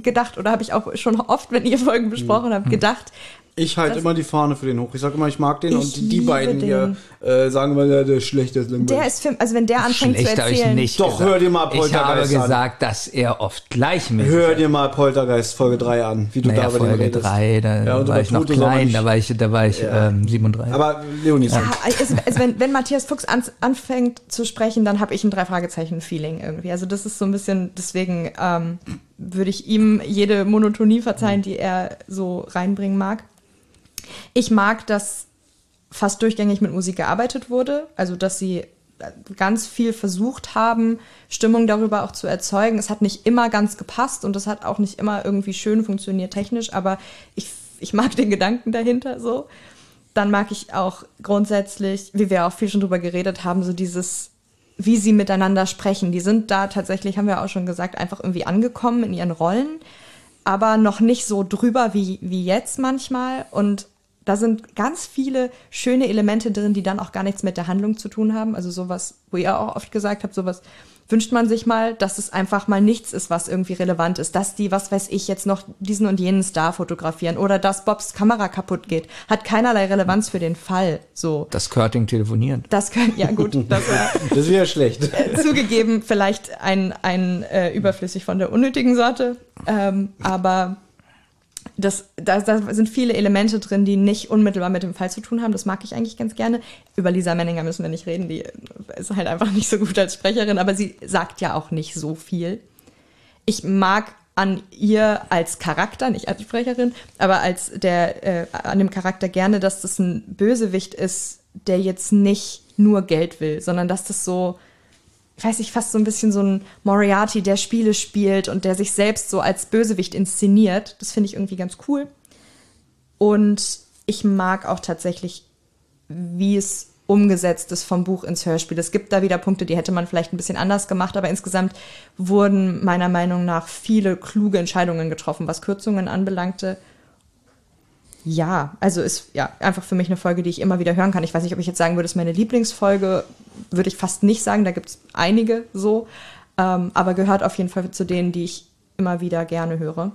Speaker 5: gedacht oder habe ich auch schon oft, wenn ihr Folgen besprochen habt, gedacht,
Speaker 3: Ich halte immer die Fahne für den hoch. Ich sage immer, ich mag den
Speaker 5: Ich
Speaker 3: und die, die beiden hier äh, sagen immer, ja, der ist schlecht, der ist langweilig.
Speaker 5: der ist Film, also wenn der anfängt zu
Speaker 4: Schlecht ich
Speaker 5: erzählen.
Speaker 4: nicht
Speaker 3: Doch,
Speaker 4: gesagt.
Speaker 3: hör dir mal
Speaker 4: Ich habe
Speaker 3: Poltergeist an.
Speaker 4: gesagt, dass er oft gleichmäßig
Speaker 3: Hör dir mal Poltergeist Folge 3 an, wie du
Speaker 4: naja,
Speaker 3: da bei
Speaker 4: Folge
Speaker 3: redest.
Speaker 4: 3, da
Speaker 3: Ja,
Speaker 4: war ich noch klein, da war ich, da war ich
Speaker 3: Ja.
Speaker 4: ähm, 37.
Speaker 3: Aber Leonie sagt,
Speaker 5: Ah, Also, also wenn, wenn Matthias Fuchs an, anfängt zu sprechen, dann habe ich ein Drei-Fragezeichen-Feeling irgendwie. Also das ist so ein bisschen, deswegen ähm, würde ich ihm jede Monotonie verzeihen, die er so reinbringen mag. Ich mag, dass fast durchgängig mit Musik gearbeitet wurde, also dass sie ganz viel versucht haben, Stimmung darüber auch zu erzeugen. Es hat nicht immer ganz gepasst und es hat auch nicht immer irgendwie schön funktioniert technisch, aber ich, ich mag den Gedanken dahinter so. Dann mag ich auch grundsätzlich, wie wir auch viel schon drüber geredet haben, so dieses, wie sie miteinander sprechen. Die sind da tatsächlich, haben wir auch schon gesagt, einfach irgendwie angekommen in ihren Rollen, aber noch nicht so drüber wie, wie jetzt manchmal. Und da sind ganz viele schöne Elemente drin, die dann auch gar nichts mit der Handlung zu tun haben. Also sowas, wo ihr auch oft gesagt habt, sowas wünscht man sich mal, dass es einfach mal nichts ist, was irgendwie relevant ist. Dass die, was weiß ich, jetzt noch diesen und jenen Star fotografieren oder dass Bobs Kamera kaputt geht, hat keinerlei Relevanz für den Fall. So.
Speaker 4: das Körting telefoniert.
Speaker 5: Das können, ja gut, *laughs* das
Speaker 3: das wäre schlecht.
Speaker 5: zugegeben vielleicht ein, ein äh, überflüssig von der unnötigen Sorte. Ähm, aber das, da, da sind viele Elemente drin, die nicht unmittelbar mit dem Fall zu tun haben. Das mag ich eigentlich ganz gerne. Über Lisa Menninger müssen wir nicht reden. Die ist halt einfach *laughs* nicht so gut als Sprecherin, aber sie sagt ja auch nicht so viel. Ich mag an ihr als Charakter, nicht als Sprecherin, aber als der, äh, an dem Charakter gerne, dass das ein Bösewicht ist, der jetzt nicht nur Geld will, sondern dass das so, weiß nicht, fast so ein bisschen so ein Moriarty, der Spiele spielt und der sich selbst so als Bösewicht inszeniert. Das finde ich irgendwie ganz cool. Und ich mag auch tatsächlich, wie es umgesetzt ist vom Buch ins Hörspiel. Es gibt da wieder Punkte, die hätte man vielleicht ein bisschen anders gemacht, aber insgesamt wurden meiner Meinung nach viele kluge Entscheidungen getroffen, was Kürzungen anbelangte. Ja, also ist ja einfach für mich eine Folge, die ich immer wieder hören kann. Ich weiß nicht, ob ich jetzt sagen würde, es ist meine Lieblingsfolge, würde ich fast nicht sagen. Da gibt es einige so, ähm, aber gehört auf jeden Fall zu denen, die ich immer wieder gerne höre.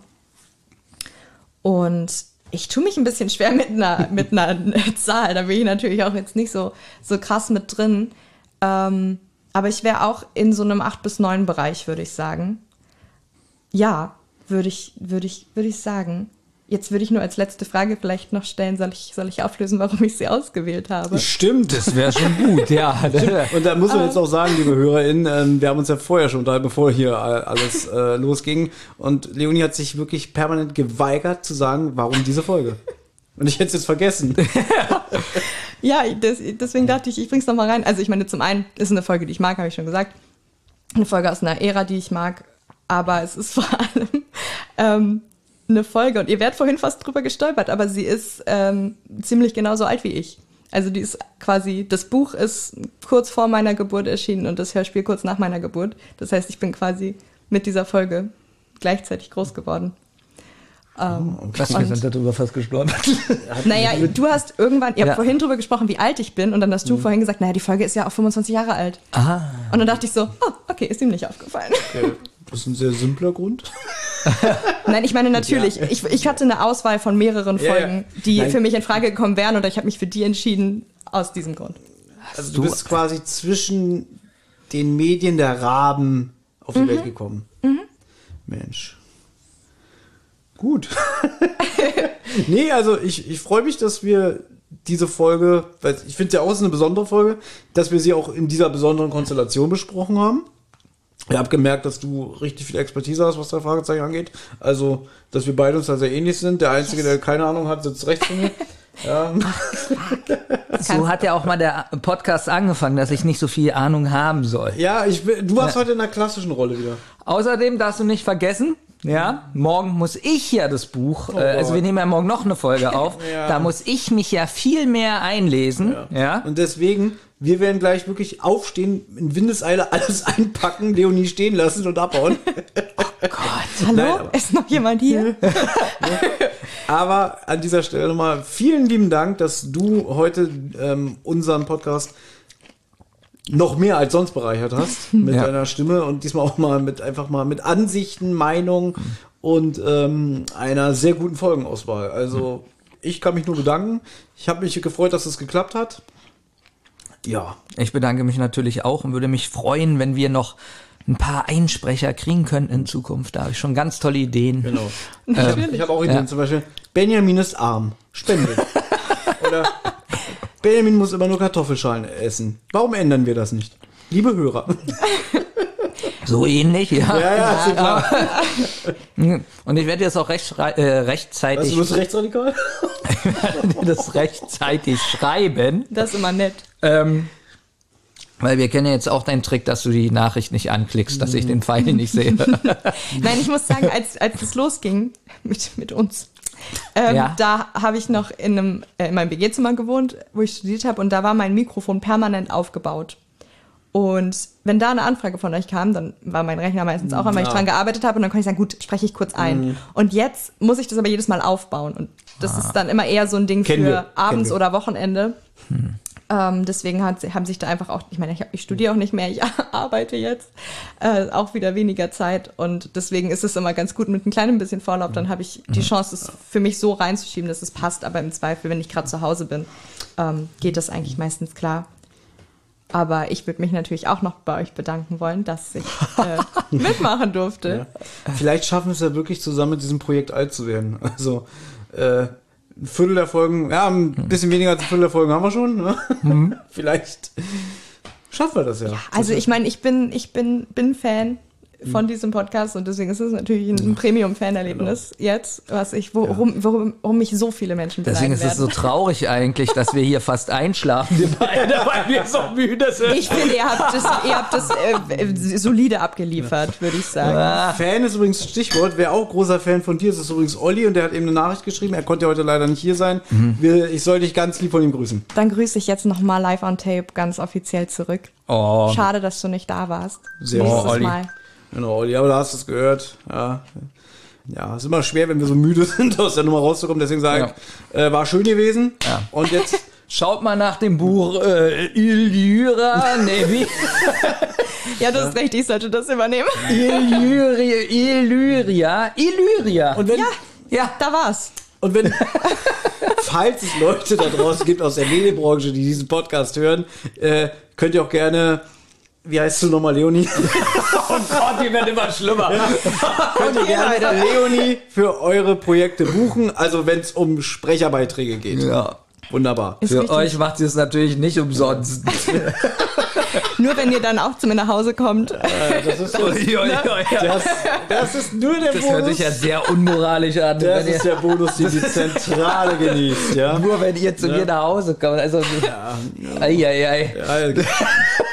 Speaker 5: Und ich tue mich ein bisschen schwer mit einer, *laughs* mit einer Zahl. Da bin ich natürlich auch jetzt nicht so, so krass mit drin. Ähm, aber ich wäre auch in so einem 8 bis 9 Bereich, würde ich sagen. Ja, würde ich, würde ich, würde ich sagen. Jetzt würde ich nur als letzte Frage vielleicht noch stellen, soll ich, soll ich auflösen, warum ich sie ausgewählt habe?
Speaker 3: Stimmt.
Speaker 4: Das wäre schon gut, ja.
Speaker 3: Und da muss man jetzt auch sagen, liebe HörerInnen, ähm, wir haben uns ja vorher schon unterhalten, bevor hier äh, alles äh, losging. Und Leonie hat sich wirklich permanent geweigert zu sagen, warum diese Folge. Und ich hätte es jetzt vergessen. *laughs*
Speaker 5: Ja, das, deswegen dachte ich, ich bring's noch mal rein. Also ich meine, zum einen ist es eine Folge, die ich mag, habe ich schon gesagt. Eine Folge aus einer Ära, die ich mag. Aber es ist vor *laughs* allem ähm, eine Folge, und ihr werdet vorhin fast drüber gestolpert, aber sie ist ähm, ziemlich genauso alt wie ich. Also die ist quasi, das Buch ist kurz vor meiner Geburt erschienen und das Hörspiel kurz nach meiner Geburt. Das heißt, ich bin quasi mit dieser Folge gleichzeitig groß geworden.
Speaker 4: Was, wir sind darüber fast gestorben. *laughs*
Speaker 5: Naja, du hast irgendwann, ihr habt
Speaker 4: Ja.
Speaker 5: vorhin drüber gesprochen, wie alt ich bin, und dann hast du vorhin gesagt, naja, die Folge ist ja auch 25 Jahre alt.
Speaker 4: Ah.
Speaker 5: Und dann dachte ich so, oh, okay, ist ihm nicht aufgefallen.
Speaker 3: Das ist ein sehr simpler Grund. *laughs*
Speaker 5: Nein, ich meine natürlich, ich, ich hatte eine Auswahl von mehreren
Speaker 3: Ja, ja.
Speaker 5: Folgen, die
Speaker 3: Nein.
Speaker 5: für mich in Frage gekommen wären, oder ich habe mich für die entschieden aus diesem Grund.
Speaker 3: Also du bist quasi zwischen den Medien der Raben auf die
Speaker 5: Mhm.
Speaker 3: Welt gekommen. Mensch. Gut. *laughs* nee, also ich, ich freue mich, dass wir diese Folge, weil ich finde ja auch es ist eine besondere Folge, dass wir sie auch in dieser besonderen Konstellation besprochen haben. Ich habe gemerkt, dass du richtig viel Expertise hast, was drei Fragezeichen angeht. Also, dass wir beide uns da sehr ähnlich sind. Der Einzige, der keine Ahnung hat, sitzt rechts von mir. *laughs* Ja.
Speaker 4: So hat ja auch mal der Podcast angefangen, dass ich nicht so viel Ahnung haben soll.
Speaker 3: Ja, ich, du warst heute in einer klassischen Rolle wieder.
Speaker 4: Außerdem darfst du nicht vergessen, ja, morgen muss ich ja das Buch, äh, also wir nehmen ja morgen noch eine Folge *laughs* auf,
Speaker 3: Ja.
Speaker 4: da muss ich mich ja viel mehr einlesen, ja.
Speaker 3: Und deswegen, wir werden gleich wirklich aufstehen, in Windeseile alles *laughs* einpacken, Leonie stehen lassen und abhauen. *laughs*
Speaker 5: Hallo? Ist noch jemand hier?
Speaker 3: Aber an dieser Stelle nochmal vielen lieben Dank, dass du heute ähm, unseren Podcast noch mehr als sonst bereichert hast *laughs* mit
Speaker 4: Ja.
Speaker 3: deiner Stimme und diesmal auch mal mit einfach mal mit Ansichten, Meinung und ähm, einer sehr guten Folgenauswahl. Also ich kann mich nur bedanken. Ich habe mich gefreut, dass es geklappt hat. Ja,
Speaker 4: Ich bedanke mich natürlich auch und würde mich freuen, wenn wir noch ein paar Einsprecher kriegen könnten in Zukunft. Da habe ich schon ganz tolle Ideen.
Speaker 3: Genau. ich habe auch Ideen,
Speaker 4: ja.
Speaker 3: zum Beispiel, Benjamin ist arm. Spende. *laughs* Oder Benjamin muss immer nur Kartoffelschalen essen. Warum ändern wir das nicht? Liebe Hörer. *laughs*
Speaker 4: So ähnlich, ja.
Speaker 3: Ja, ja, ist ja klar. *laughs*
Speaker 4: Und ich werde jetzt auch recht, äh,
Speaker 3: Was,
Speaker 4: rechtzeitig
Speaker 3: du bist rechtsradikal? *laughs*
Speaker 4: das rechtzeitig schreiben.
Speaker 5: Das ist immer nett.
Speaker 4: Ähm, weil wir kennen ja jetzt auch deinen Trick, dass du die Nachricht nicht anklickst, dass ich den Pfeil nicht sehe.
Speaker 5: Nein, ich muss sagen, als, als es losging mit, mit uns, ähm,
Speaker 4: Ja.
Speaker 5: da habe ich noch in, einem, äh, in meinem WG-Zimmer gewohnt, wo ich studiert habe, und da war mein Mikrofon permanent aufgebaut. Und wenn da eine Anfrage von euch kam, dann war mein Rechner meistens auch an, weil ich
Speaker 3: Ja.
Speaker 5: dran gearbeitet habe und dann konnte ich sagen, gut, spreche ich kurz ein. Und jetzt muss ich das aber jedes Mal aufbauen. Und das ist dann immer eher so ein Ding
Speaker 3: Kennen
Speaker 5: für
Speaker 3: wir,
Speaker 5: abends oder Wochenende. Ähm, deswegen hat, haben sich da einfach auch, ich meine, ich, ich studiere auch nicht mehr, ich *laughs* arbeite jetzt, äh, auch wieder weniger Zeit und deswegen ist es immer ganz gut mit einem kleinen bisschen Vorlauf, dann habe ich die Chance, es für mich so reinzuschieben, dass es passt, aber im Zweifel, wenn ich gerade zu Hause bin, ähm, geht das eigentlich meistens klar. Aber ich würde mich natürlich auch noch bei euch bedanken wollen, dass ich äh, *laughs* mitmachen durfte.
Speaker 3: Vielleicht schaffen wir es ja wirklich zusammen mit diesem Projekt alt zu werden. Also, äh, ein Viertel der Folgen, ja, ein bisschen weniger als ein Viertel der Folgen haben wir schon. Ne? *laughs* Vielleicht schaffen wir das ja.
Speaker 5: Also ich meine, ich bin, ich bin, bin Fan von diesem Podcast und deswegen ist es natürlich ein Premium-Fan-Erlebnis jetzt, was ich, worum, worum, worum mich so viele Menschen
Speaker 4: Deswegen ist es so *laughs* traurig eigentlich, dass wir hier fast einschlafen, wir beide, weil wir so müde sind.
Speaker 5: Ich finde, ihr habt das, ihr habt das äh, solide abgeliefert, würde ich sagen.
Speaker 3: Fan ist übrigens Stichwort. Wer auch großer Fan von dir ist, ist übrigens Olli und der hat eben eine Nachricht geschrieben. Er konnte ja heute leider nicht hier sein. Wir, ich soll dich ganz lieb von ihm grüßen.
Speaker 5: Dann grüße ich jetzt nochmal live on tape ganz offiziell zurück.
Speaker 4: Oh,
Speaker 5: Schade, dass du nicht da warst.
Speaker 3: Sehr
Speaker 5: Nächstes
Speaker 3: gut, Olli.
Speaker 5: Mal.
Speaker 3: Genau, aber da hast du es gehört. Ja. Ja, ist immer schwer, wenn wir so müde *laughs* sind, aus der Nummer rauszukommen. Deswegen sage ich, äh, war schön gewesen.
Speaker 4: Ja.
Speaker 3: Und jetzt *laughs*
Speaker 4: schaut mal nach dem Buch äh, Illyra, nee, wie? *laughs*
Speaker 5: Ja, das ist recht, ich sollte das übernehmen.
Speaker 4: Illyria, Illyria, Illyria.
Speaker 3: Und wenn,
Speaker 5: Ja,
Speaker 4: ja,
Speaker 5: da war's.
Speaker 3: und wenn, falls es Leute da draußen gibt aus der Medienbranche, die diesen Podcast hören, äh, könnt ihr auch gerne, wie heißt du nochmal, Leonie? *laughs*
Speaker 4: oh Gott, die werden immer schlimmer.
Speaker 3: könnt ihr gerne Leonie für eure Projekte buchen, also wenn es um Sprecherbeiträge geht.
Speaker 4: Ja.
Speaker 3: Wunderbar.
Speaker 5: Ist
Speaker 4: Für
Speaker 5: richtig.
Speaker 4: euch macht sie es natürlich nicht umsonst. *laughs*
Speaker 5: Nur wenn ihr dann auch zu mir nach Hause kommt.
Speaker 3: Das ist, *laughs* so,
Speaker 4: ui, ui.
Speaker 3: das, das ist nur der
Speaker 4: Das hört
Speaker 3: Bonus.
Speaker 4: sich ja sehr unmoralisch an.
Speaker 3: das
Speaker 4: wenn
Speaker 3: ist
Speaker 4: ihr,
Speaker 3: der Bonus, den die Zentrale genießt, ja.
Speaker 4: nur wenn ihr zu mir nach Hause kommt. Also, ei, ei, ei.
Speaker 3: Ja,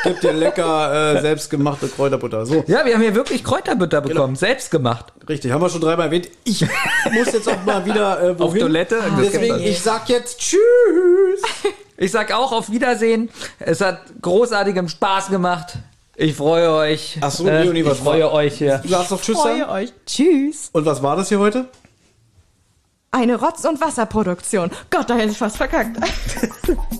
Speaker 3: Gib dir lecker äh, selbstgemachte Kräuterbutter. So,
Speaker 4: Ja, wir haben hier wirklich Kräuterbutter bekommen, selbst gemacht.
Speaker 3: richtig, haben wir schon dreimal erwähnt. Ich muss jetzt auch mal wieder äh, wohin.
Speaker 4: Auf Toilette? Das
Speaker 3: Deswegen, ich sag jetzt Tschüss. *laughs*
Speaker 4: Ich sag auch auf Wiedersehen. Es hat großartigem Spaß gemacht. Ich freue euch.
Speaker 3: Ach so, Leonie,
Speaker 4: ich
Speaker 3: was
Speaker 4: freue
Speaker 3: war-
Speaker 4: euch hier.
Speaker 3: Du darfst noch Tschüss
Speaker 5: Freue
Speaker 3: sagen.
Speaker 5: euch. Tschüss.
Speaker 3: Und was war das hier heute?
Speaker 6: Eine Rotz- und Wasserproduktion. Gott, da hätte ich fast verkackt. *laughs*